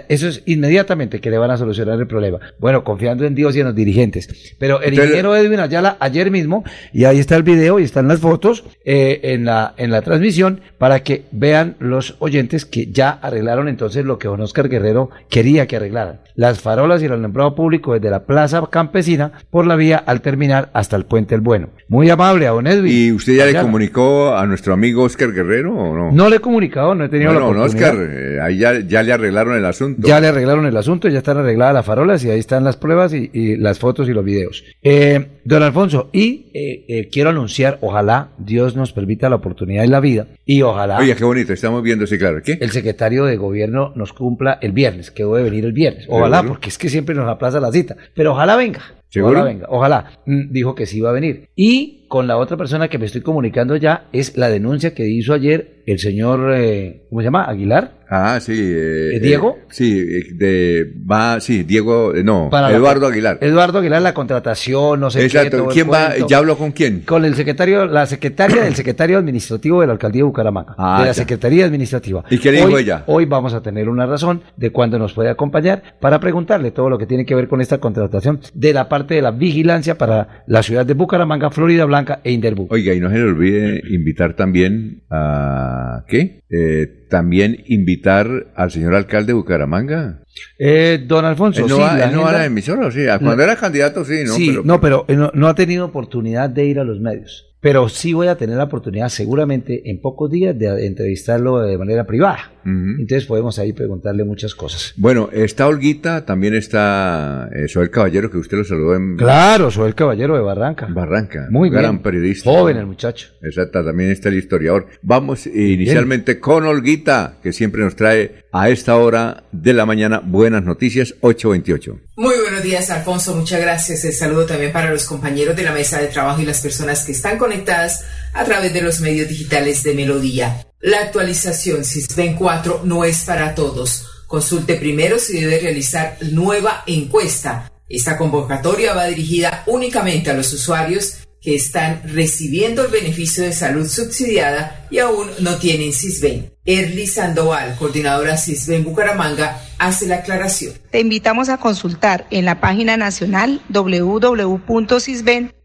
S14: eso es inmediatamente que le van a solucionar el problema. Bueno, confiando en Dios y en los dirigentes. Pero el ingeniero Edwin Ayala ayer mismo, y ahí está el video y están las fotos eh, en, la, en la transmisión, para que vean los oyentes que ya arreglaron entonces lo que don Oscar Guerrero quería que arreglaran. Las farolas y el alumbrado público desde la plaza campesina por la vía al terminar hasta el puente El Bueno. Muy amable a don Edwin.
S1: ¿Y usted ya le comunicó a nuestro amigo Oscar Guerrero o no?
S14: No le he comunicado, no he tenido la oportunidad.
S1: No, Oscar, eh, ahí ya, ya, le arreglaron el asunto.
S14: Ya le arreglaron el asunto, ya están arregladas las farolas y ahí están las pruebas y, las fotos y los videos. Eh, don Alfonso, y eh, eh, quiero anunciar, ojalá Dios nos permita la oportunidad y la vida, y ojalá...
S1: Oye, qué bonito, estamos viendo, sí, claro, ¿qué?
S14: El secretario de gobierno nos cumpla el viernes, que debe venir el viernes. Ojalá, porque es que siempre nos aplaza la cita, pero ojalá venga. Ojalá venga, ojalá. Mm, dijo que sí va a venir. Y con la otra persona que me estoy comunicando ya es la denuncia que hizo ayer el señor, eh, ¿cómo se llama? Aguilar.
S1: Ah, sí.
S14: Eh, ¿Diego?
S1: Eh, sí, de, va, sí, Diego, no, Eduardo Aguilar.
S14: Eduardo Aguilar, la contratación, no sé
S1: Exacto. ¿Quién va? ¿Ya habló con quién?
S14: Con el secretario, la secretaria del secretario administrativo de la alcaldía de Bucaramanga. Ah, de la secretaría administrativa.
S1: ¿Y qué dijo ella?
S14: Hoy vamos a tener una razón de cuándo nos puede acompañar para preguntarle todo lo que tiene que ver con esta contratación de la parte de la vigilancia para la ciudad de Bucaramanga, Florida Blanca e Inderbu.
S1: Oiga, y no se le olvide invitar también a, ¿qué? Eh, también invitar al señor alcalde de Bucaramanga.
S14: Eh, don Alfonso,
S1: no, sí, va, no a la emisora, sí. Cuando era candidato, sí, ¿no?
S14: Sí, pero, no, pero eh, no, ha tenido oportunidad de ir a los medios. Pero sí voy a tener la oportunidad, seguramente en pocos días, de entrevistarlo de manera privada. Entonces podemos ahí preguntarle muchas cosas.
S1: Bueno, está Olguita, también está eh, Soel Caballero, que usted lo saludó en...
S14: Claro, Soel Caballero de Barranca.
S1: Barranca. Muy gran periodista.
S14: Joven el muchacho.
S1: Exacto, también está el historiador. Vamos inicialmente con Olguita, que siempre nos trae a esta hora de la mañana buenas noticias, 828.
S27: Muy buenos días, Alfonso. Muchas gracias. El saludo también para los compañeros de la mesa de trabajo y las personas que están conectadas a través de los medios digitales de Melodía. La actualización SISBEN 4 no es para todos. Consulte primero si debe realizar nueva encuesta. Esta convocatoria va dirigida únicamente a los usuarios que están recibiendo el beneficio de salud subsidiada y aún no tienen CISBEN. Erly Sandoval, coordinadora CISBEN Bucaramanga, hace la aclaración.
S28: Te invitamos a consultar en la página nacional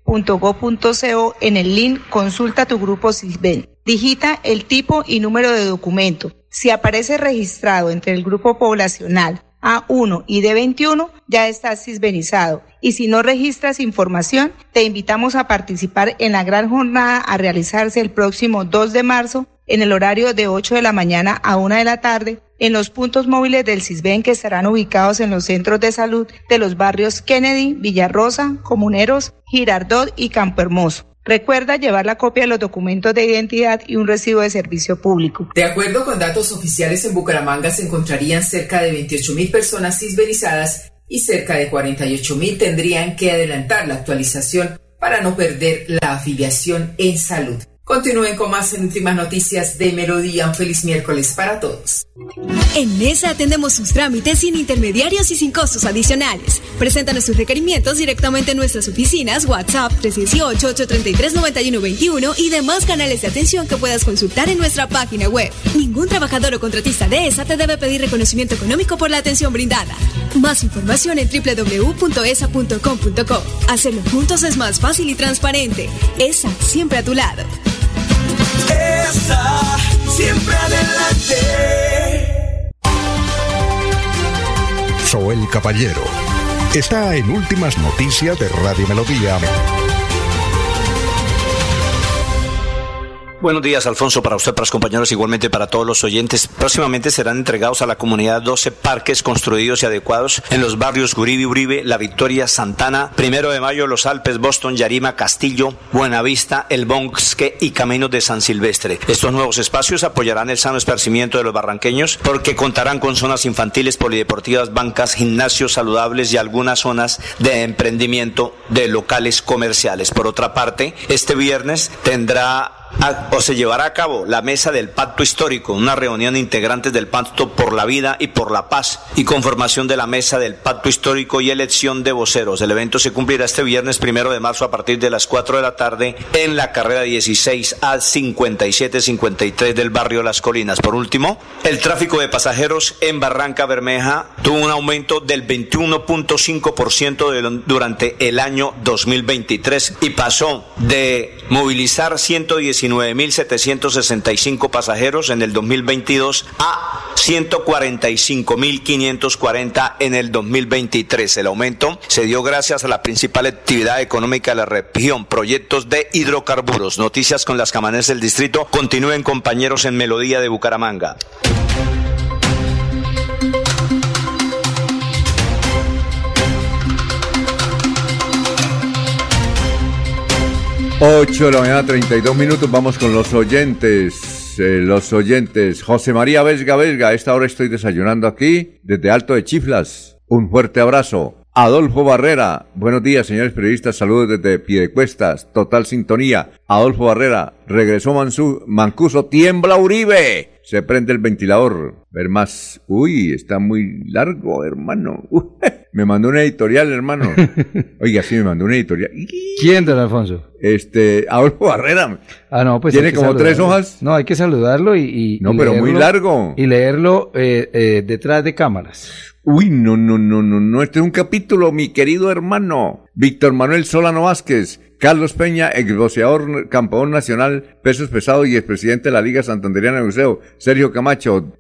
S28: www.cisben.go.co en el link Consulta tu grupo CISBEN. Digita el tipo y número de documento. Si aparece registrado entre el grupo poblacional A1 y D21, ya estás cisbenizado. Y si no registras información, te invitamos a participar en la gran jornada a realizarse el próximo 2 de marzo en el horario de 8 de la mañana a 1 de la tarde en los puntos móviles del CISBEN que estarán ubicados en los centros de salud de los barrios Kennedy, Villarrosa, Comuneros, Girardot y Campo Hermoso. Recuerda llevar la copia de los documentos de identidad y un recibo de servicio público.
S27: De acuerdo con datos oficiales, en Bucaramanga se encontrarían cerca de 28 mil personas cisbenizadas y cerca de 48 mil tendrían que adelantar la actualización para no perder la afiliación en salud. Continúen con más en últimas noticias de Melodía. Un feliz miércoles para todos.
S23: En Mesa atendemos sus trámites sin intermediarios y sin costos adicionales. Preséntanos sus requerimientos directamente en nuestras oficinas, WhatsApp 318-833-9121 y demás canales de atención que puedas consultar en nuestra página web. Ningún trabajador o contratista de ESA te debe pedir reconocimiento económico por la atención brindada. Más información en www.esa.com.co. Hacerlo juntos es más fácil y transparente. ESA, siempre a tu lado
S29: siempre adelante.
S30: Soy el Caballero está en Últimas Noticias de Radio Melodía.
S31: Buenos días, Alfonso, para usted, para los compañeros, igualmente para todos los oyentes. Próximamente serán entregados a la comunidad 12 parques construidos y adecuados en los barrios Guribi Uribe, La Victoria, Santana, Primero de Mayo, Los Alpes, Boston, Yarima, Castillo, Buenavista, El Bosque y Caminos de San Silvestre. Estos nuevos espacios apoyarán el sano esparcimiento de los barranqueños porque contarán con zonas infantiles, polideportivas, bancas, gimnasios saludables y algunas zonas de emprendimiento de locales comerciales. Por otra parte, este viernes tendrá o se llevará a cabo la mesa del pacto histórico, una reunión de integrantes del pacto por la vida y por la paz y conformación de la mesa del pacto histórico y elección de voceros. El evento se cumplirá este viernes primero de marzo a partir de las 4 de la tarde en la carrera 16 a 5753 del barrio Las Colinas. Por último, el tráfico de pasajeros en Barranca Bermeja tuvo un aumento del 21.5% durante el año 2023 y pasó de movilizar 119.765 pasajeros en el 2022 a 145.540 en el 2023. El aumento se dio gracias a la principal actividad económica de la región, proyectos de hidrocarburos. Noticias con las camanes del distrito. Continúen compañeros en Melodía de Bucaramanga.
S1: 8 de la mañana, 32 minutos. Vamos con los oyentes. Eh, los oyentes. José María Vesga Vesga. Esta hora estoy desayunando aquí desde Alto de Chiflas. Un fuerte abrazo. Adolfo Barrera. Buenos días, señores periodistas. Saludos desde Piedecuestas. Total sintonía. Adolfo Barrera. Regresó Mancuso. Tiembla Uribe. Se prende el ventilador. Ver más. Uy, está muy largo, hermano. me mandó una editorial, hermano. Oiga, sí, me mandó una editorial.
S14: ¿Quién, don Alfonso?
S1: Este, Adolfo Barrera.
S14: Ah, no, pues.
S1: Tiene como tres hojas.
S14: No, hay que saludarlo y.
S1: no, pero muy largo.
S14: Y leerlo eh, eh, detrás de cámaras.
S1: Uy, no, no, no, no, no. Este es un capítulo, mi querido hermano. Víctor Manuel Solano Vázquez. Carlos Peña, exboceador campeón nacional, pesos pesados y expresidente de la Liga Santanderiana de Museo. Sergio Camacho,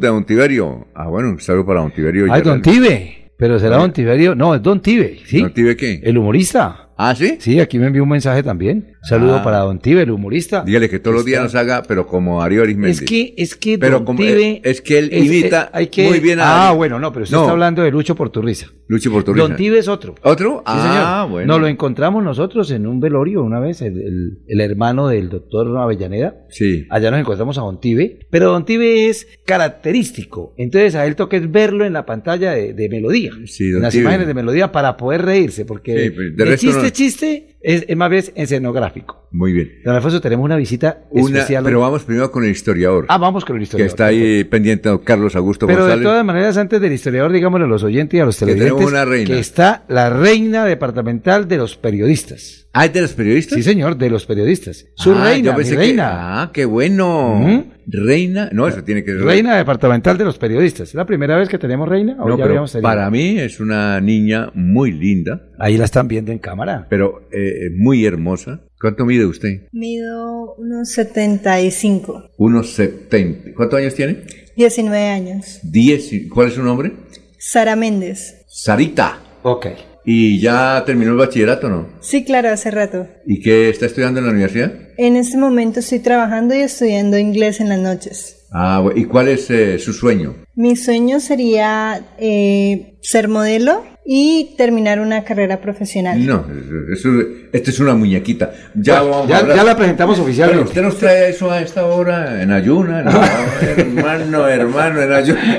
S1: de Don Tiberio. Ah, bueno, saludo para Don Tiberio.
S14: Ay, Don Tibe. Pero será Don Tiberio. No, es Don Tibe, ¿sí?
S1: ¿Don Tibe qué?
S14: El humorista.
S1: ¿Ah, sí?
S14: Sí, aquí me envió un mensaje también. Saludo
S1: Ah.
S14: para Don Tibe, el humorista.
S1: Dígale que todos los días nos haga, pero como Darío Arismendi.
S14: Es que, es que
S1: Pero
S14: Don
S1: como-
S14: Tibe
S1: eh, es que él
S14: es-
S1: imita
S14: eh, hay que-
S1: muy bien a
S14: Ah, bueno, no, pero usted
S1: No.
S14: está hablando de Lucho Porturriza.
S1: Lucho Porturriza.
S14: Don Tibe es otro.
S1: ¿Otro?
S14: Sí,
S1: Ah,
S14: señor.
S1: bueno.
S14: Nos lo encontramos nosotros en un velorio una vez, el, el- el hermano del doctor Avellaneda.
S1: Sí.
S14: Allá nos encontramos a Don Tibe, pero Don Tibe es característico. Entonces a él toca es verlo en la pantalla de, de melodía,
S1: Sí, Don
S14: en las
S1: Tibe.
S14: imágenes de melodía para poder reírse, porque
S1: Sí, pues, de resto no.
S14: chiste es, es más bien escenográfico.
S1: Muy bien.
S14: Don Alfonso, tenemos una visita
S1: Una,
S14: especial.
S1: pero vamos primero con el historiador.
S14: Ah, vamos con el
S1: que
S14: historiador.
S1: está ahí pendiente don Carlos Augusto
S14: Pero de
S1: González.
S14: todas maneras, antes del historiador, digámosle a los oyentes y a los
S1: Que tenemos
S14: televidentes
S1: una reina.
S14: que está la reina departamental de los periodistas.
S1: ¿Ah, es de los periodistas?
S14: Sí, señor, de los periodistas. Su
S1: Ah,
S14: reina,
S1: yo
S14: mi
S1: pensé que-
S14: reina.
S1: ah, qué bueno. Reina. No, eso tiene que ser.
S14: Reina departamental de los periodistas. ¿Es la primera vez que tenemos reina? ¿O
S1: No,
S14: ya
S1: pero
S14: habíamos tenido?
S1: para mí es una niña muy linda,
S14: Ahí la están viendo en cámara.
S1: pero eh, muy hermosa. ¿Cuánto mide usted?
S32: Mido unos 75,
S1: Unos 70. ¿Cuántos años tiene?
S32: 19 años.
S1: 10. y- ¿Cuál es su nombre?
S32: Sara Méndez.
S1: Sarita.
S14: Ok.
S1: ¿Y ya terminó el bachillerato no?
S32: Sí, claro, hace rato.
S1: ¿Y qué está estudiando en la universidad?
S32: En este momento estoy trabajando y estudiando inglés en las noches.
S1: Ah, ¿y cuál es eh, su sueño?
S32: Mi sueño sería eh, ser modelo y terminar una carrera profesional.
S1: No, eso, esta es una muñequita. Ya,
S14: Bueno,
S1: vamos
S14: ya-
S1: a
S14: ya la presentamos oficialmente.
S1: Pero usted nos trae eso a esta hora en ayuna. No, hermano, hermano, en ayuna.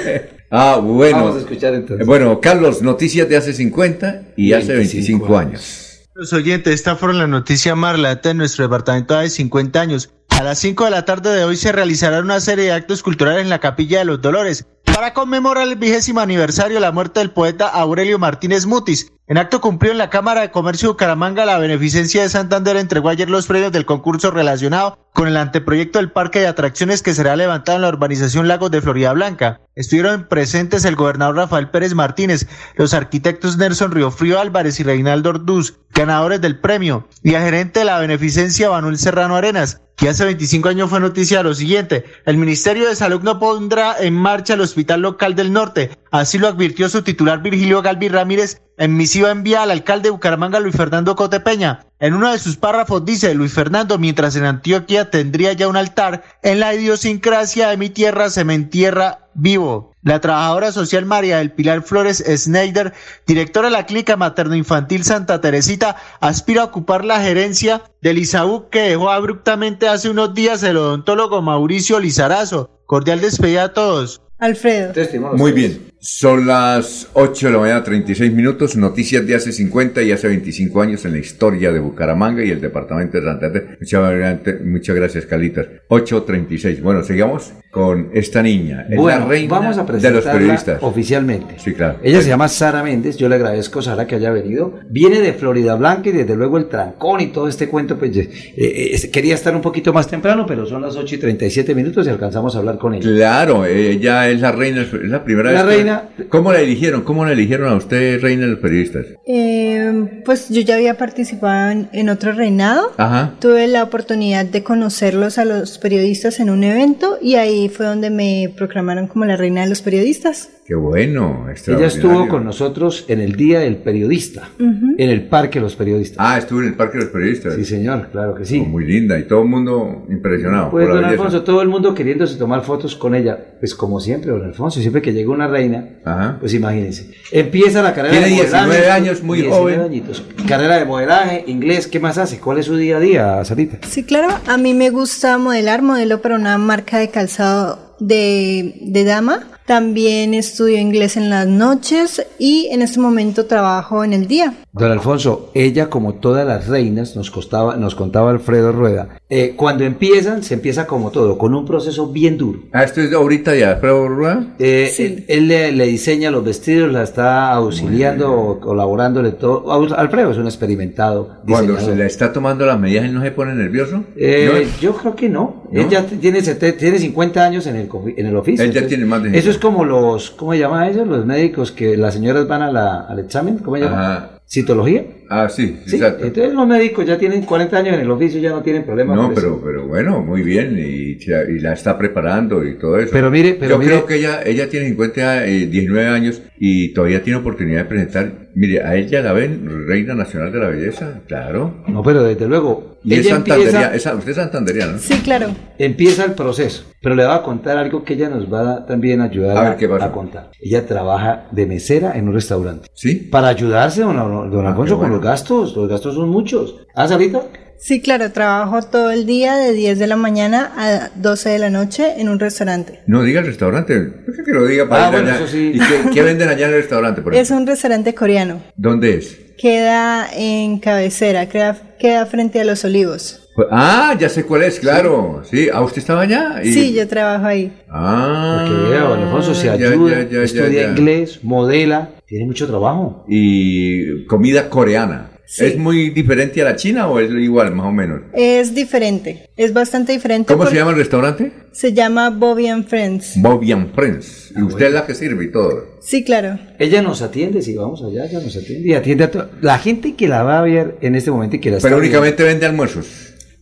S1: ah, bueno.
S14: Vamos a escuchar entonces.
S1: Bueno, Carlos, noticias de hace 50 y hace 25 años.
S33: Los oyentes, esta fueron la noticia más relata en nuestro departamento de 50 años. A las 5 de la tarde de hoy se realizará una serie de actos culturales en la Capilla de los Dolores para conmemorar el vigésimo aniversario de la muerte del poeta Aurelio Martínez Mutis. En acto cumplido en la Cámara de Comercio de Bucaramanga, la Beneficencia de Santander entregó ayer los premios del concurso relacionado con el anteproyecto del parque de atracciones que será levantado en la urbanización Lagos de Florida Blanca. Estuvieron presentes el gobernador Rafael Pérez Martínez, los arquitectos Nelson Riofrío Álvarez y Reinaldo Orduz, ganadores del premio, y el gerente de la Beneficencia Manuel Serrano Arenas, que hace 25 años fue noticia lo siguiente. El Ministerio de Salud no pondrá en marcha el Hospital Local del Norte. Así lo advirtió su titular Virgilio Galvi Ramírez en misiva enviada al alcalde de Bucaramanga Luis Fernando Cotepeña. En uno de sus párrafos dice Luis Fernando, mientras en Antioquia tendría ya un altar, en la idiosincrasia de mi tierra se me entierra vivo. La trabajadora social María del Pilar Flores Schneider, directora de la clínica materno-infantil Santa Teresita, aspira a ocupar la gerencia del ISAU que dejó abruptamente hace unos días el odontólogo Mauricio Lizarazo. Cordial despedida a todos.
S32: Alfredo.
S1: Muy bien. Son las 8 de la mañana, 36 minutos. Noticias de hace 50 y hace 25 años en la historia de Bucaramanga y el departamento de Santander. Muchas, muchas gracias, Calitas. 8.36. Bueno, sigamos con esta niña. Es
S14: bueno,
S1: la reina
S14: vamos a
S1: de los periodistas.
S14: oficialmente.
S1: Sí, claro.
S14: Ella se llama Sara Méndez. Yo le agradezco, Sara, que haya venido. Viene de Florida Blanca y desde luego el trancón y todo este cuento. Pues eh, eh, quería estar un poquito más temprano, pero son las 8 y 37 minutos y alcanzamos a hablar con ella.
S1: Claro, ella es la reina, es la primera
S14: La
S1: vez. que-
S14: reina-
S1: ¿Cómo la eligieron? ¿Cómo la eligieron a usted, reina de los periodistas?
S32: Eh, pues yo ya había participado en, en otro reinado.
S1: Ajá.
S32: Tuve la oportunidad de conocerlos a los periodistas en un evento y ahí fue donde me proclamaron como la reina de los periodistas.
S1: Qué bueno.
S14: Ella estuvo con nosotros en el Día del Periodista, en el Parque de los Periodistas.
S1: Ah, estuvo en el Parque de los Periodistas.
S14: Sí, señor, claro que sí.
S1: Oh, muy linda y todo el mundo impresionado.
S14: Pues
S1: por
S14: don. Alfonso, todo el mundo queriéndose tomar fotos con ella. Pues como siempre, don Alfonso, siempre que llega una reina,
S1: Ajá.
S14: pues imagínense. Empieza la carrera
S1: Tiene
S14: de modelaje.
S1: 19 años, muy
S14: 19
S1: joven.
S14: añitos. Carrera de modelaje, inglés, ¿qué más hace? ¿Cuál es su día a día, Sarita?
S32: Sí, claro, a mí me gusta modelar, modelo para una marca de calzado de, de dama. También estudio inglés en las noches y en este momento trabajo en el día.
S14: Don Alfonso, ella como todas las reinas, nos, costaba, nos contaba Alfredo Rueda, eh, cuando empiezan, se empieza como todo, con un proceso bien duro.
S1: Ah, esto es ahorita ya, Alfredo Rueda.
S14: Eh, Él, él le, le diseña los vestidos, la está auxiliando, o colaborándole todo. Al- Alfredo es un experimentado.
S1: Cuando se le está tomando las medidas, ¿él no se pone nervioso?
S14: Eh,
S1: ¿No?
S14: Yo creo que no.
S1: ¿No?
S14: Él ya tiene, tiene 50 años en el, cofi- en el oficio.
S1: Él ya
S14: Entonces,
S1: tiene más de
S14: Eso es como los, ¿cómo se llama eso? Los médicos que las señoras van a la, al examen, ¿cómo se llama?
S1: Ajá.
S14: ¿Citología?
S1: Ah, sí,
S14: Sí,
S1: exacto.
S14: entonces los médicos ya tienen 40 años en el oficio, ya no tienen problema.
S1: No,
S14: por eso.
S1: pero, pero bueno, muy bien, y, y la está preparando y todo eso.
S14: Pero mire, pero
S1: Yo
S14: mire-
S1: creo que ella, ella tiene 50, eh, 19 años y todavía tiene oportunidad de presentar. Mire, a ella la ven Reina Nacional de la Belleza, claro.
S14: No, pero desde luego.
S1: Y es
S14: ella
S1: santandería,
S14: empieza,
S1: esa- usted es santanderiana, ¿no?
S32: Sí, claro.
S14: empieza el proceso, pero le voy a contar algo que ella nos va a también ayudar
S1: A
S14: a,
S1: ver, ¿qué pasa?
S14: a contar. Ella trabaja de mesera en un restaurante.
S1: ¿Sí?
S14: Para ayudarse, don, don
S1: Ah,
S14: Alfonso, con los gastos. Los gastos son muchos. ¿Ah, Sarita?
S32: Sí, claro, trabajo todo el día de 10 de la mañana a 12 de la noche en un restaurante.
S1: No, diga el restaurante. ¿Por qué que lo diga para
S14: Ah, bueno,
S1: allá?
S14: eso sí.
S1: ¿Y qué, qué venden allá en el restaurante? Por
S32: Es un restaurante coreano.
S1: ¿Dónde es?
S32: Queda en cabecera, queda, queda frente a los olivos.
S1: Pues- ah, ya sé cuál es, claro. Sí, ¿ah, usted estaba allá? Y-
S32: Sí, yo trabajo ahí.
S1: Ah,
S14: Porque vea, don Alfonso se
S1: ya,
S14: ayuda,
S1: ya, ya,
S14: estudia
S1: ya, ya.
S14: inglés, modela, tiene mucho trabajo.
S1: Y comida coreana.
S32: Sí.
S1: ¿Es muy diferente a la china o es igual, más o menos?
S32: Es diferente, es bastante diferente.
S1: ¿Cómo se llama el restaurante?
S32: Se llama Bobby and Friends.
S1: Bobby and Friends.
S14: Ah,
S1: Y usted es la que sirve y todo.
S32: Sí, claro.
S14: Ella nos atiende, si vamos allá, ella nos atiende y atiende a to- la gente que la va a ver en este momento y que la está
S1: Pero
S14: viendo.
S1: únicamente vende almuerzos.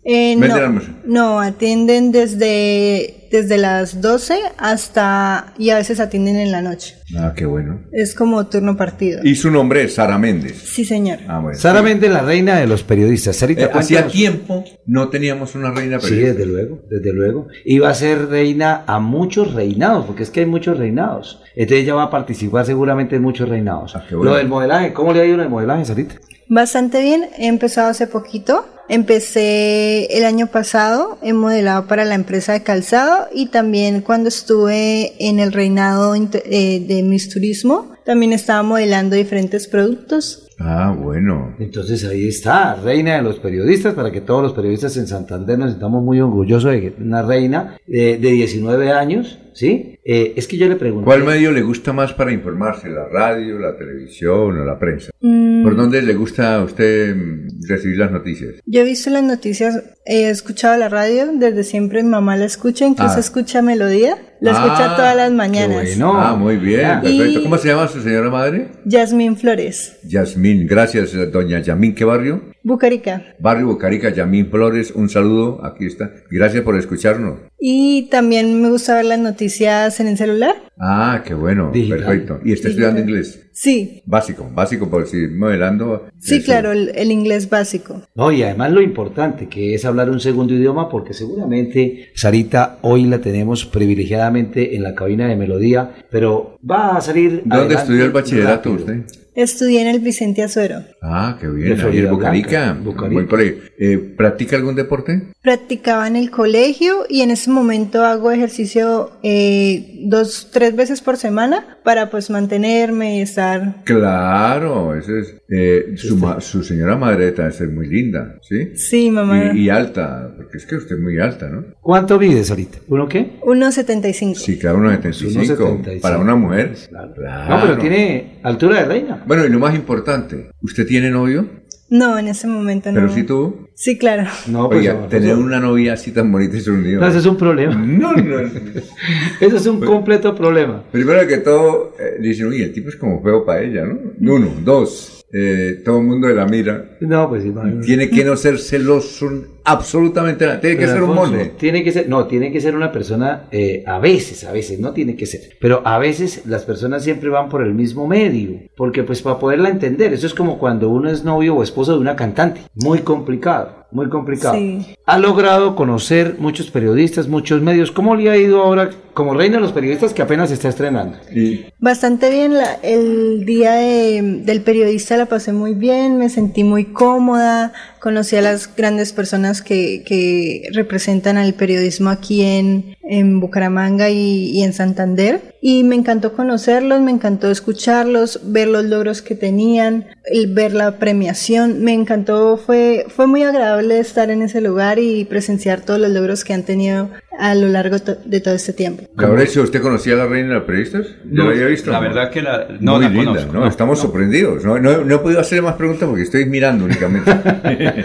S32: Eh, no,
S1: almuerzo.
S32: no, atienden desde, desde las 12 hasta y a veces atienden en la noche.
S1: Ah, qué bueno.
S32: Es como turno partido.
S1: Y su nombre es Sara Méndez.
S32: Sí, señor.
S1: Ah, bueno.
S14: Sara Méndez, la reina de los periodistas. Sarita,
S1: Eh, hacía tiempo no teníamos una reina
S14: Sí,
S1: periodista.
S14: desde luego, desde luego. Iba a ser reina a muchos reinados, porque es que hay muchos reinados. Entonces ella va a participar seguramente en muchos reinados.
S1: Ah, qué bueno.
S14: Lo del modelaje, ¿cómo le ha ido en el modelaje, Sarita?
S32: Bastante bien, he empezado hace poquito. Empecé el año pasado, he modelado para la empresa de calzado y también cuando estuve en el reinado eh, de Miss Turismo, también estaba modelando diferentes productos.
S1: Ah, bueno.
S14: Entonces ahí está, reina de los periodistas, para que todos los periodistas en Santander nos sintamos muy orgullosos de que una reina eh, de 19 años, ¿sí? Eh, es que yo le pregunté...
S1: ¿Cuál medio le gusta más para informarse? ¿La radio, la televisión o la prensa?
S32: Mm,
S1: ¿Por dónde le gusta a usted mm, recibir las noticias?
S32: Yo he visto las noticias, he escuchado la radio, desde siempre mi mamá la escucha, incluso
S1: Ah.
S32: escucha Melodía, la escucha
S1: Ah,
S32: todas las mañanas.
S14: bueno.
S1: ah, muy bien,
S14: ya.
S1: perfecto.
S32: Y-
S1: ¿Cómo se llama su señora madre?
S32: Yasmín Flores,
S1: Yasmín, gracias, doña Yamín. ¿Qué barrio?
S32: Bucarica.
S1: Barrio Bocarica, Yamín Flores, un saludo, aquí está. Gracias por escucharnos.
S32: Y también me gusta ver las noticias en el celular.
S1: Ah, qué bueno,
S14: Digital.
S1: perfecto. ¿Y está estudiando inglés?
S32: Sí,
S1: Básico, básico, por si modelando.
S32: sí,
S1: eso.
S32: claro, el, el inglés básico.
S14: No, y además lo importante que es hablar un segundo idioma, porque seguramente Sarita hoy la tenemos privilegiadamente en la cabina de melodía, pero va a salir.
S1: ¿Dónde estudió el bachillerato
S14: rápido.
S1: usted?
S32: Estudié en el Vicente Azuero.
S1: Ah, qué bien. Ahí en Bucarica. Buen colegio. Eh, ¿Practica algún deporte?
S32: Practicaba en el colegio y en ese momento hago ejercicio eh, dos, tres veces por semana para pues mantenerme y estar.
S1: Claro, ese es. Eh, su, su, señora madre debe ser muy linda, ¿sí?
S32: Sí, mamá.
S1: Y, alta, porque es que usted es muy alta, ¿no?
S14: ¿Cuánto mides ahorita? ¿Uno qué?
S32: 1,75.
S1: Sí, claro, 1,75. Para una mujer.
S14: Claro. No, pero tiene altura de reina.
S1: Bueno, y lo más importante, ¿usted tiene novio?
S32: No, en ese momento no.
S1: ¿Pero sí tuvo?
S32: Sí, claro.
S1: No, pues, Oiga, tener una novia así tan bonita es un lío.
S14: No, eso es un problema.
S1: No, no.
S14: eso es un completo problema.
S1: Primero que todo, eh, dicen, oye, el tipo es como feo para ella, ¿no? Uno, dos, eh, todo el mundo de la mira.
S14: No, pues
S1: Tiene que no ser celoso absolutamente nada. Tiene que ser un mono.
S14: Tiene que ser, no, tiene que ser una persona, eh, a veces, a veces, no tiene que ser. Pero a veces las personas siempre van por el mismo medio. Porque pues para poderla entender, eso es como cuando uno es novio o esposo de una cantante. Muy complicado, muy complicado. Ha logrado conocer muchos periodistas, muchos medios. ¿Cómo le ha ido ahora como reina de los periodistas que apenas se está estrenando?
S32: Bastante bien. el día del periodista la pasé muy bien, me sentí muy cómoda, conocí a las grandes personas que, que representan al periodismo aquí en, en Bucaramanga y, y, en Santander. Y me encantó conocerlos, me encantó escucharlos, ver los logros que tenían, el, ver la premiación. Me encantó, fue, fue muy agradable estar en ese lugar y presenciar todos los logros que han tenido a lo largo de todo este tiempo.
S1: Cabrecio, ¿usted conocía a la reina de los periodistas?
S3: ¿Ya la había visto? La verdad que la, no
S1: Muy linda, ¿no? Estamos sorprendidos. No, no, no, he podido hacer más preguntas porque estoy mirando únicamente.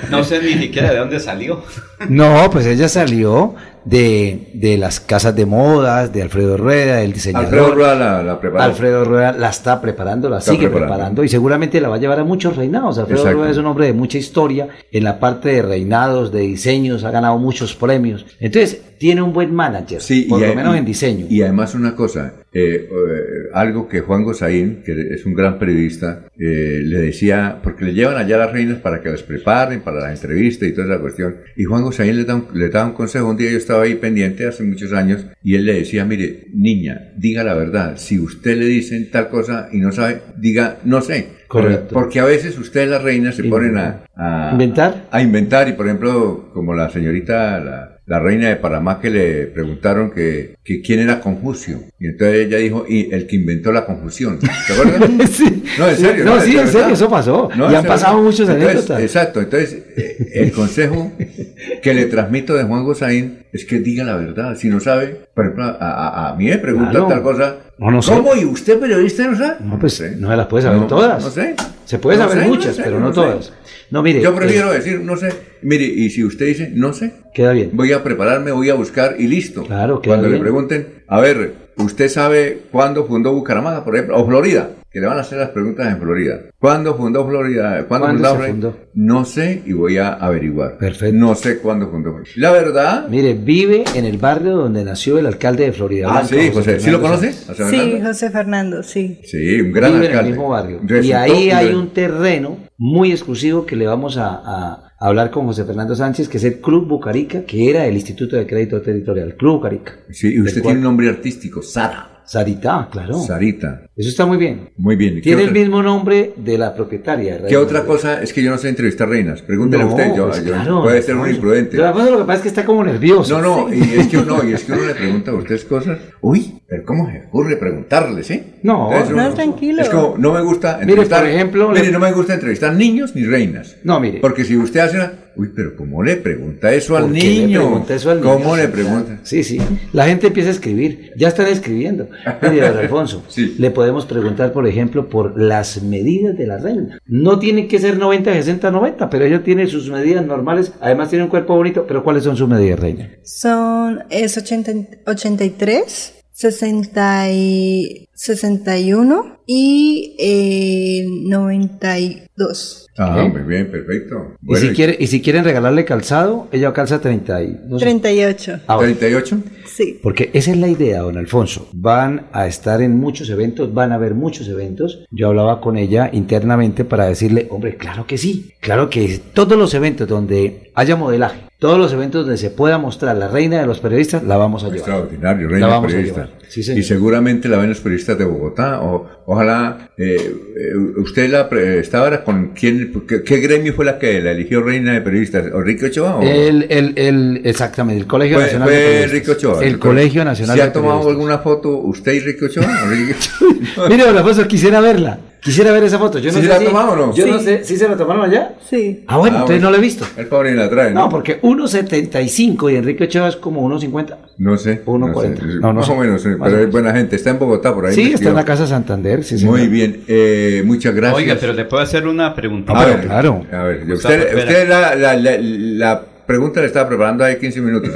S3: no sé ni siquiera de dónde salió.
S14: No, pues ella salió de, de, las casas de modas, de Alfredo Rueda, el diseñador.
S1: Alfredo Rueda la, la
S14: preparó. Alfredo Rueda la está preparando, la sigue preparando. y seguramente la va a llevar a muchos reinados. Alfredo Rueda es un hombre de mucha historia en la parte de reinados, de diseños, ha ganado muchos premios. Entonces, tiene un buen manager, sí, por lo menos en diseño.
S1: Y además una cosa, eh, eh, algo que Juan Gozaín, que es un gran periodista, eh, le decía, porque le llevan allá a las reinas para que las preparen para la entrevista y toda esa cuestión. Y Juan Gozaín le da, un, le da un consejo. Un día yo estaba ahí pendiente hace muchos años y él le decía, mire, niña, diga la verdad. Si usted le dicen tal cosa y no sabe, diga, no sé.
S14: Correcto.
S1: Porque a veces ustedes las reinas se ponen a, a,
S14: inventar.
S1: A inventar y por ejemplo, como la señorita, la, la reina de Panamá que le preguntaron que, que, quién era Confucio. Y entonces ella dijo, y el que inventó la confusión. ¿Te acuerdas?
S14: sí.
S1: No, en serio.
S14: No, sí, en serio, eso pasó. y han pasado muchos anécdotas.
S1: Exacto. Entonces, eh, el consejo que le transmito de Juan Gozaín es que diga la verdad. Si no sabe, por ejemplo, a, a, mí me preguntan tal cosa.
S14: No, no
S1: ¿Cómo? ¿Y usted periodista no sabe?
S14: No, pues no se las puede saber todas.
S1: No sé.
S14: Se puede saber muchas, pero no, todas. No, mire.
S1: Yo prefiero decir, no sé. Mire, y si usted dice, no sé.
S14: Queda bien.
S1: Voy a prepararme, voy a buscar y listo.
S14: Claro, queda
S1: Cuando
S14: bien.
S1: le pregunten, a ver, ¿usted sabe cuándo fundó Bucaramanga, por ejemplo? O Florida, que le van a hacer las preguntas en Florida. ¿Cuándo fundó Florida? ¿Cuándo,
S14: ¿Cuándo
S1: fundó,
S14: se fundó?
S1: No sé y voy a averiguar.
S14: Perfecto.
S1: No sé cuándo fundó. La verdad.
S14: Mire, vive en el barrio donde nació el alcalde de Florida.
S1: Ah,
S14: Blanca,
S1: sí, José. ¿Sí lo conoce?
S14: Sánchez.
S32: Sí, José Fernando, sí.
S1: Sí, un gran
S14: vive
S1: alcalde.
S14: en el mismo barrio. Y ahí hay un terreno muy exclusivo que le vamos a, a hablar con José Fernando Sánchez, que es el Club Bucarica, que era el Instituto de Crédito Territorial, Club Bucarica.
S1: Sí, y usted tiene un nombre artístico, Sara.
S14: Sarita, claro.
S1: Sarita.
S14: Eso está muy bien.
S1: Muy bien. ¿Qué
S14: Tiene el mismo nombre de la propietaria.
S1: ¿Qué otra cosa? Es que yo no sé entrevistar reinas. Pregúntele
S14: No,
S1: a usted. Yo,
S14: pues
S1: yo-
S14: claro,
S1: puede ser un
S14: Alfonso.
S1: imprudente.
S14: Pero lo que pasa es que está como nervioso.
S1: No, no, y es que uno, y es que uno le pregunta a ustedes cosas. Uy, pero ¿cómo se ocurre preguntarle, sí?
S14: No,
S1: Entonces
S32: no, tranquilo.
S1: Es como, no me gusta
S14: Mire,
S1: entrevistar.
S14: por ejemplo,
S1: mire,
S14: le-
S1: no me gusta entrevistar niños ni reinas.
S14: No, mire.
S1: Porque si usted hace una. Uy, pero ¿cómo le pregunta eso al
S14: ¿Por qué
S1: niño?
S14: le pregunta eso al niño?
S1: ¿Cómo le
S14: Sí,
S1: pregunta?
S14: Sí, sí. La gente empieza a escribir. Ya están escribiendo. Mire, don Alfonso,
S1: Sí.
S14: le podemos preguntar, por ejemplo, por las medidas de la reina. No tiene que ser 90, 60, 90, pero ella tiene sus medidas normales. Además tiene un cuerpo bonito, pero ¿cuáles son sus medidas, reina?
S32: Son, es 80 83, 60 y 61 y eh, 90 y dos.
S1: Ah, muy bien, perfecto.
S14: ¿Y, si quiere, y si quieren regalarle calzado, ella calza 30 y,
S32: no 38.
S1: Ah, ¿38?
S32: Sí.
S14: Porque esa es la idea, don Alfonso. Van a estar en muchos eventos, van a haber muchos eventos. Yo hablaba con ella internamente para decirle, hombre, claro que sí. Claro que todos los eventos donde haya modelaje, todos los eventos donde se pueda mostrar la reina de los periodistas, la vamos a llevar.
S1: Extraordinario, reina de los y seguramente la ven los periodistas de Bogotá. O, ojalá, eh, eh, usted la estaba con quién, qué, gremio fue la que la eligió reina de periodistas, ¿O Ricky Ochoa?
S14: El, el, el, exactamente, el Colegio Nacional de Periodistas.
S1: Ochoa.
S14: El, Colegio Nacional
S1: ¿Se ha tomado alguna foto usted y Ricky Ochoa?
S14: Mire, la foto quisiera verla. Quisiera ver esa foto. Yo no
S1: ¿Sí
S14: sé
S1: se la tomaron o no?
S14: Yo no sé. ¿Sí se la tomaron allá?
S32: Sí.
S14: Ah, bueno, entonces no la he visto.
S1: El pobre la trae, ¿no?
S14: No, porque 1.75 y Enrique Ochoa es como 1.50.
S1: No sé.
S14: 1.40.
S1: No, no, más o menos, pero es buena gente. Está en Bogotá, por ahí.
S14: Sí, está en la Casa Santander. Sí,
S1: Muy bien. Eh, muchas gracias.
S3: Oiga, pero le puedo hacer una pregunta.
S1: A ver, claro. A ver, usted, usted la, la, la, la pregunta le estaba preparando hace 15 minutos.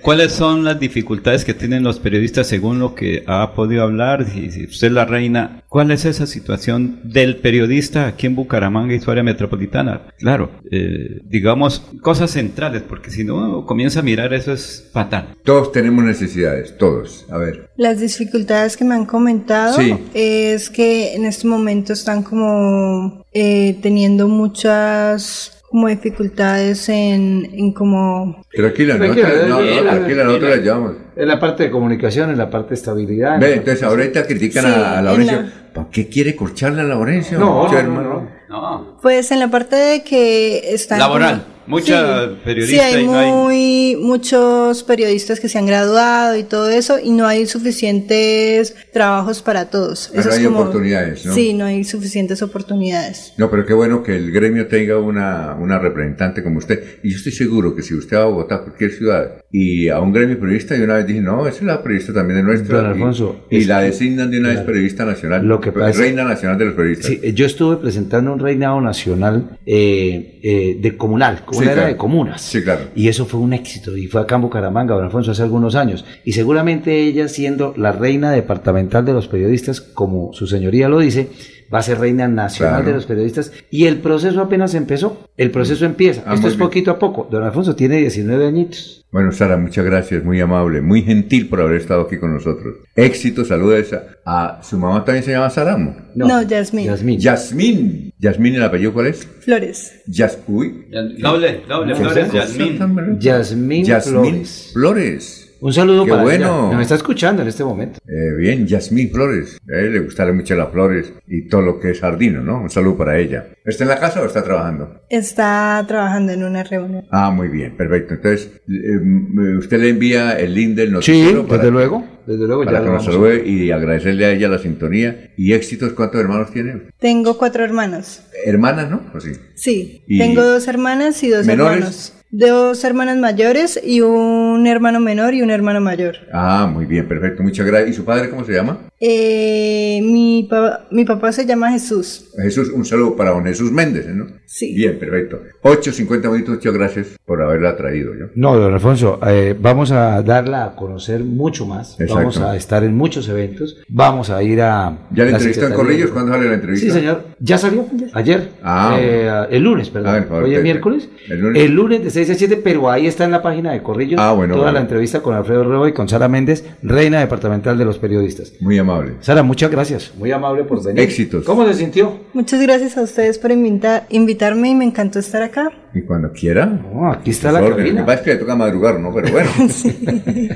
S3: ¿Cuáles son las dificultades que tienen los periodistas según lo que ha podido hablar? Si usted es la reina, ¿cuál es esa situación del periodista aquí en Bucaramanga y su área metropolitana? Claro, eh, digamos cosas centrales, porque si no comienza a mirar eso es fatal.
S1: Todos tenemos necesidades, todos. A ver.
S32: Las dificultades que me han comentado es que en este momento están como eh, teniendo muchas como dificultades en, en como...
S1: Tranquila, tranquila, no, no, tranquila, nosotros la llevamos.
S14: En la parte de comunicación, en la parte de estabilidad.
S1: Ve, entonces ahorita critican a, a Laurencio. ¿Para qué quiere corcharle a Laurencio?
S14: No, no, no,
S32: Pues en la parte de que están...
S3: Laboral. Muchas periodistas.
S32: Sí, hay, muy, muchos periodistas que se han graduado y todo eso, y no hay suficientes trabajos para todos.
S1: no hay oportunidades, ¿no?
S32: Sí, no hay suficientes oportunidades.
S1: No, pero qué bueno que el gremio tenga una, una representante como usted. Y yo estoy seguro que si usted va a Bogotá, cualquier ciudad, y a un gremio periodista, y una vez dije, no, esa es la periodista también de nuestro.
S14: Alfonso,
S1: y, la designan de una vez periodista nacional.
S14: Lo que pasa,
S1: reina nacional de los periodistas.
S14: Sí, yo estuve presentando un reinado nacional eh, eh, de comunal una era de comunas.
S1: Sí, claro.
S14: Y eso fue un éxito. Y fue acá en Bucaramanga, don Alfonso, hace algunos años. Y seguramente ella, siendo la reina departamental de los periodistas, como su señoría lo dice, va a ser reina nacional de los periodistas. Y el proceso apenas empezó. El proceso empieza. Ah, Esto es poquito a poco. Don Alfonso tiene 19 añitos.
S1: Bueno, Sara, muchas gracias, muy amable, muy gentil por haber estado aquí con nosotros. Éxito, saludos a, su mamá también se llama Saramo.
S32: No, no Yasmín.
S1: Yasmín. Yasmín. Yasmín, ¿el apellido cuál es?
S32: Flores.
S1: Yas, uy.
S3: Doble, doble, Flores, Yasmín.
S14: Yasmín Flores.
S1: Flores.
S14: Un saludo
S1: Qué
S14: para
S1: bueno.
S14: ella. Me está escuchando en este momento.
S1: Eh, bien, Yasmín Flores. A él le gustará mucho las flores y todo lo que es jardino, ¿no? Un saludo para ella. ¿Está en la casa o está trabajando?
S32: Está trabajando en una reunión.
S1: Ah, muy bien, perfecto. Entonces, eh, usted le envía el link del noticiero.
S14: Sí, desde luego. Desde luego
S1: para que nos salude y agradecerle a ella la sintonía. ¿Y éxitos cuántos hermanos tiene?
S32: Tengo cuatro hermanos.
S1: ¿Hermanas, no? ¿O sí?
S32: Sí, tengo dos hermanas y dos
S1: menores?
S32: hermanos dos hermanas mayores y un hermano menor y un hermano mayor.
S1: Ah, muy bien, perfecto, muchas gracias. ¿Y su padre cómo se llama?
S32: Eh, mi, mi papá se llama Jesús.
S1: Jesús, un saludo para don Jesús Méndez, ¿no?
S32: Sí.
S1: Bien, perfecto. 8.50 minutos, muchas gracias por haberla traído. ¿yo?
S14: No, don Alfonso, eh, vamos a darla a conocer mucho más. Vamos a estar en muchos eventos. Vamos a ir a...
S1: ¿Ya la entrevistó en Corrillos? ¿Cuándo sale la entrevista?
S14: Sí, señor. ¿Ya salió? Ayer.
S1: Ah.
S14: Eh, el lunes, perdón.
S1: Ah,
S14: Hoy es miércoles.
S1: El lunes.
S14: El lunes de 6 a 7, pero ahí está en la página de Corrillos
S1: ah, bueno,
S14: toda
S1: bueno.
S14: la entrevista con Alfredo Rebo y con Sara Méndez, reina departamental de los periodistas.
S1: Muy amable.
S14: Sara, muchas gracias. Muy amable por venir.
S1: Éxitos.
S14: ¿Cómo se sintió?
S32: Muchas gracias a ustedes por invitar, invitarme y me encantó estar acá.
S1: Y cuando quiera.
S14: No, aquí está la
S1: Lo que
S14: cabina.
S1: pasa es que le toca madrugar, ¿no? Pero bueno.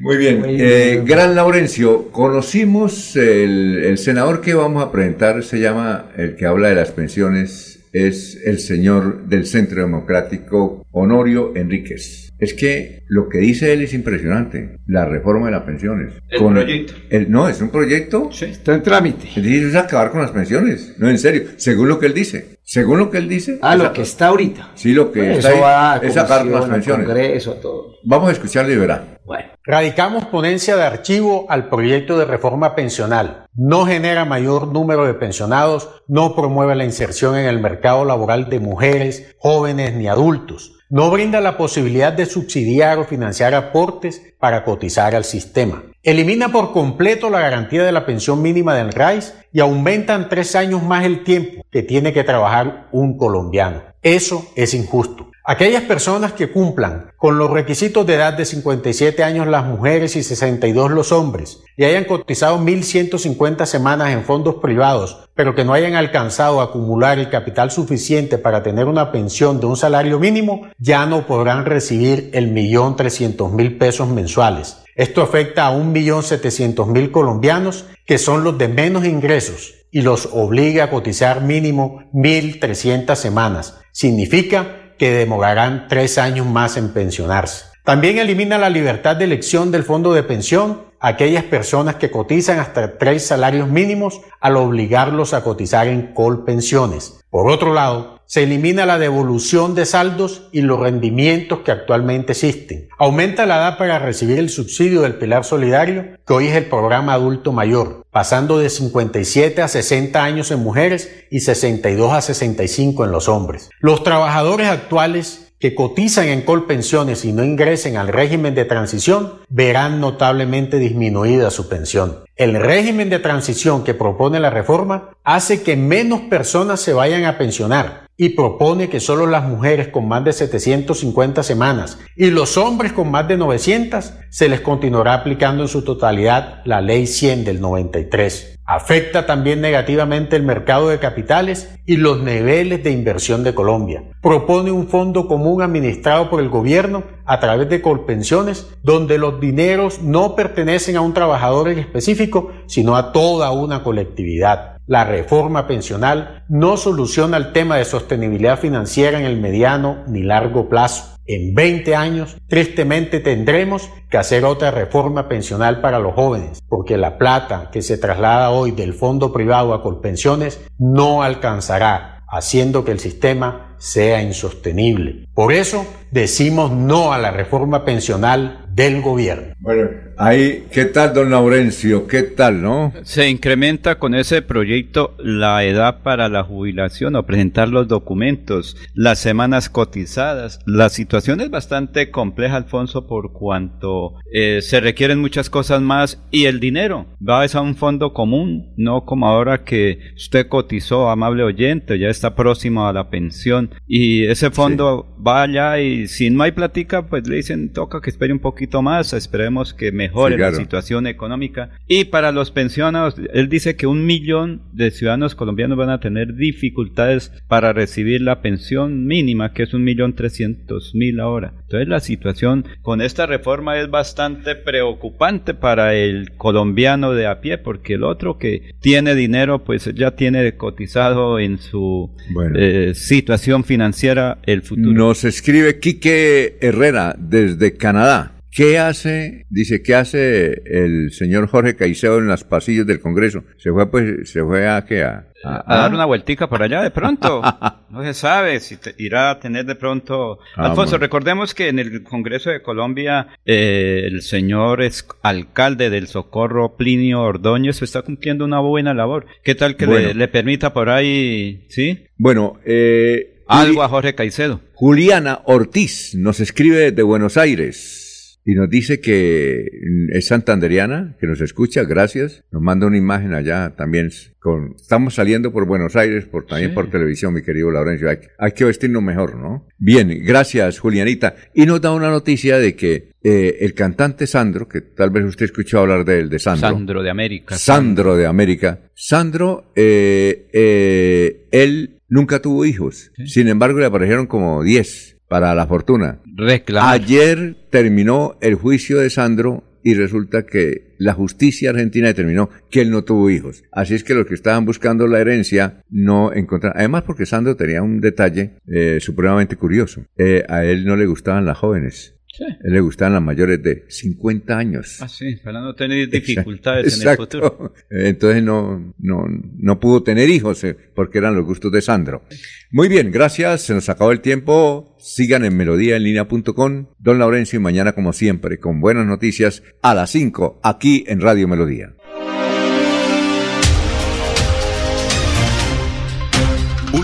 S1: Muy bien. Eh, Gran Laurencio, conocimos el, el senador que vamos a presentar, se llama el que habla de las pensiones, es el señor del Centro Democrático Honorio Enríquez. Es que lo que dice él es impresionante, la reforma de las pensiones.
S3: El proyecto.
S1: el- no, es un proyecto.
S3: Sí.
S14: Está en trámite.
S1: Él dice es acabar con las pensiones. No, en serio. Según lo que él dice. Según lo que él dice.
S14: Ah, lo
S1: acabar-
S14: que está ahorita.
S1: Sí, lo que
S14: Eso
S1: está ahí
S14: va a
S1: es sacar
S14: comisión,
S1: las pensiones.
S14: Congreso, todo.
S1: Vamos a escucharle y verá.
S14: Bueno.
S34: Radicamos ponencia de archivo al proyecto de reforma pensional. No genera mayor número de pensionados, no promueve la inserción en el mercado laboral de mujeres, jóvenes ni adultos. No brinda la posibilidad de subsidiar o financiar aportes para cotizar al sistema. Elimina por completo la garantía de la pensión mínima del RAIS y aumentan tres años más el tiempo que tiene que trabajar un colombiano. Eso es injusto. Aquellas personas que cumplan con los requisitos de edad de 57 años las mujeres y 62 los hombres y hayan cotizado 1.150 semanas en fondos privados, pero que no hayan alcanzado a acumular el capital suficiente para tener una pensión de un salario mínimo, ya no podrán recibir el millón trescientos mil pesos mensuales. Esto afecta a 1.700.000 colombianos que son los de menos ingresos y los obliga a cotizar mínimo 1.300 semanas. Significa que demorarán tres años más en pensionarse. También elimina la libertad de elección del fondo de pensión aquellas personas que cotizan hasta tres salarios mínimos al obligarlos a cotizar en colpensiones. Por otro lado, se elimina la devolución de saldos y los rendimientos que actualmente existen. Aumenta la edad para recibir el subsidio del pilar solidario, que hoy es el programa adulto mayor, pasando de 57 a 60 años en mujeres y 62 a 65 en los hombres. Los trabajadores actuales que cotizan en Colpensiones y no ingresen al régimen de transición verán notablemente disminuida su pensión. El régimen de transición que propone la reforma hace que menos personas se vayan a pensionar y propone que solo las mujeres con más de 750 semanas y los hombres con más de 900 se les continuará aplicando en su totalidad la ley 100 del 93. Afecta también negativamente el mercado de capitales y los niveles de inversión de Colombia. Propone un fondo común administrado por el gobierno a través de colpensiones donde los dineros no pertenecen a un trabajador en específico, sino a toda una colectividad. La reforma pensional no soluciona el tema de sostenibilidad financiera en el mediano ni largo plazo. En 20 años, tristemente tendremos que hacer otra reforma pensional para los jóvenes, porque la plata que se traslada hoy del fondo privado a Colpensiones no alcanzará, haciendo que el sistema sea insostenible. Por eso decimos no a la reforma pensional del gobierno.
S1: Bueno, ahí, ¿qué tal, don Laurencio? ¿Qué tal, no?
S3: Se incrementa con ese proyecto la edad para la jubilación o presentar los documentos, las semanas cotizadas. La situación es bastante compleja, Alfonso, por cuanto eh, se requieren muchas cosas más y el dinero va a un fondo común, no como ahora que usted cotizó, amable oyente, ya está próximo a la pensión y ese fondo va allá y si no hay platica, pues le dicen toca que espere un poquito más, que mejore la situación económica. Y para los pensionados, él dice que un millón de ciudadanos colombianos van a tener dificultades para recibir la pensión mínima, que es un millón trescientos mil ahora. Entonces la situación con esta reforma es bastante preocupante para el colombiano de a pie, porque el otro que tiene dinero, pues ya tiene cotizado en su eh, situación financiera el futuro.
S1: Nos escribe Quique Herrera desde Canadá. ¿Qué hace, dice, qué hace el señor Jorge Caicedo en las pasillos del Congreso? Se fue, pues, se fue a qué, a,
S3: a, dar una vueltica por allá de pronto. no se sabe si irá a tener de pronto. Ah, Alfonso, recordemos que en el Congreso de Colombia eh, el señor es alcalde del Socorro Plinio Ordóñez está cumpliendo una buena labor. ¿Qué tal que le, le, permita por ahí, sí?
S1: Bueno, eh,
S3: algo a Jorge Caicedo.
S1: Juliana Ortiz nos escribe de Buenos Aires y nos dice que es santanderiana, que nos escucha, gracias. Nos manda una imagen allá también. Con, estamos saliendo por Buenos Aires, por, también por televisión, mi querido Laurencio. Hay, que vestirnos mejor, ¿no? Bien, gracias, Julianita. Y nos da una noticia de que eh, el cantante Sandro, que tal vez usted escuchó hablar de él, de Sandro.
S3: Sandro de América.
S1: Sandro de América. Sandro, eh, eh, él nunca tuvo hijos. Sin embargo, le aparecieron como 10 para la fortuna. Ayer terminó el juicio de Sandro y resulta que la justicia argentina determinó que él no tuvo hijos. Así es que los que estaban buscando la herencia no encontraron. Además porque Sandro tenía un detalle eh, supremamente curioso. Eh, a él no le gustaban las jóvenes. Sí. él le gustaban las mayores de 50 años.
S3: Ah, sí, para no tener dificultades en el futuro.
S1: Entonces no, no, no pudo tener hijos eh, porque eran los gustos de Sandro. Muy bien, gracias. Se nos acabó el tiempo. Sigan en melodíaenlínea.com. Don Laurencio y mañana como siempre con buenas noticias a las 5 aquí en Radio Melodía.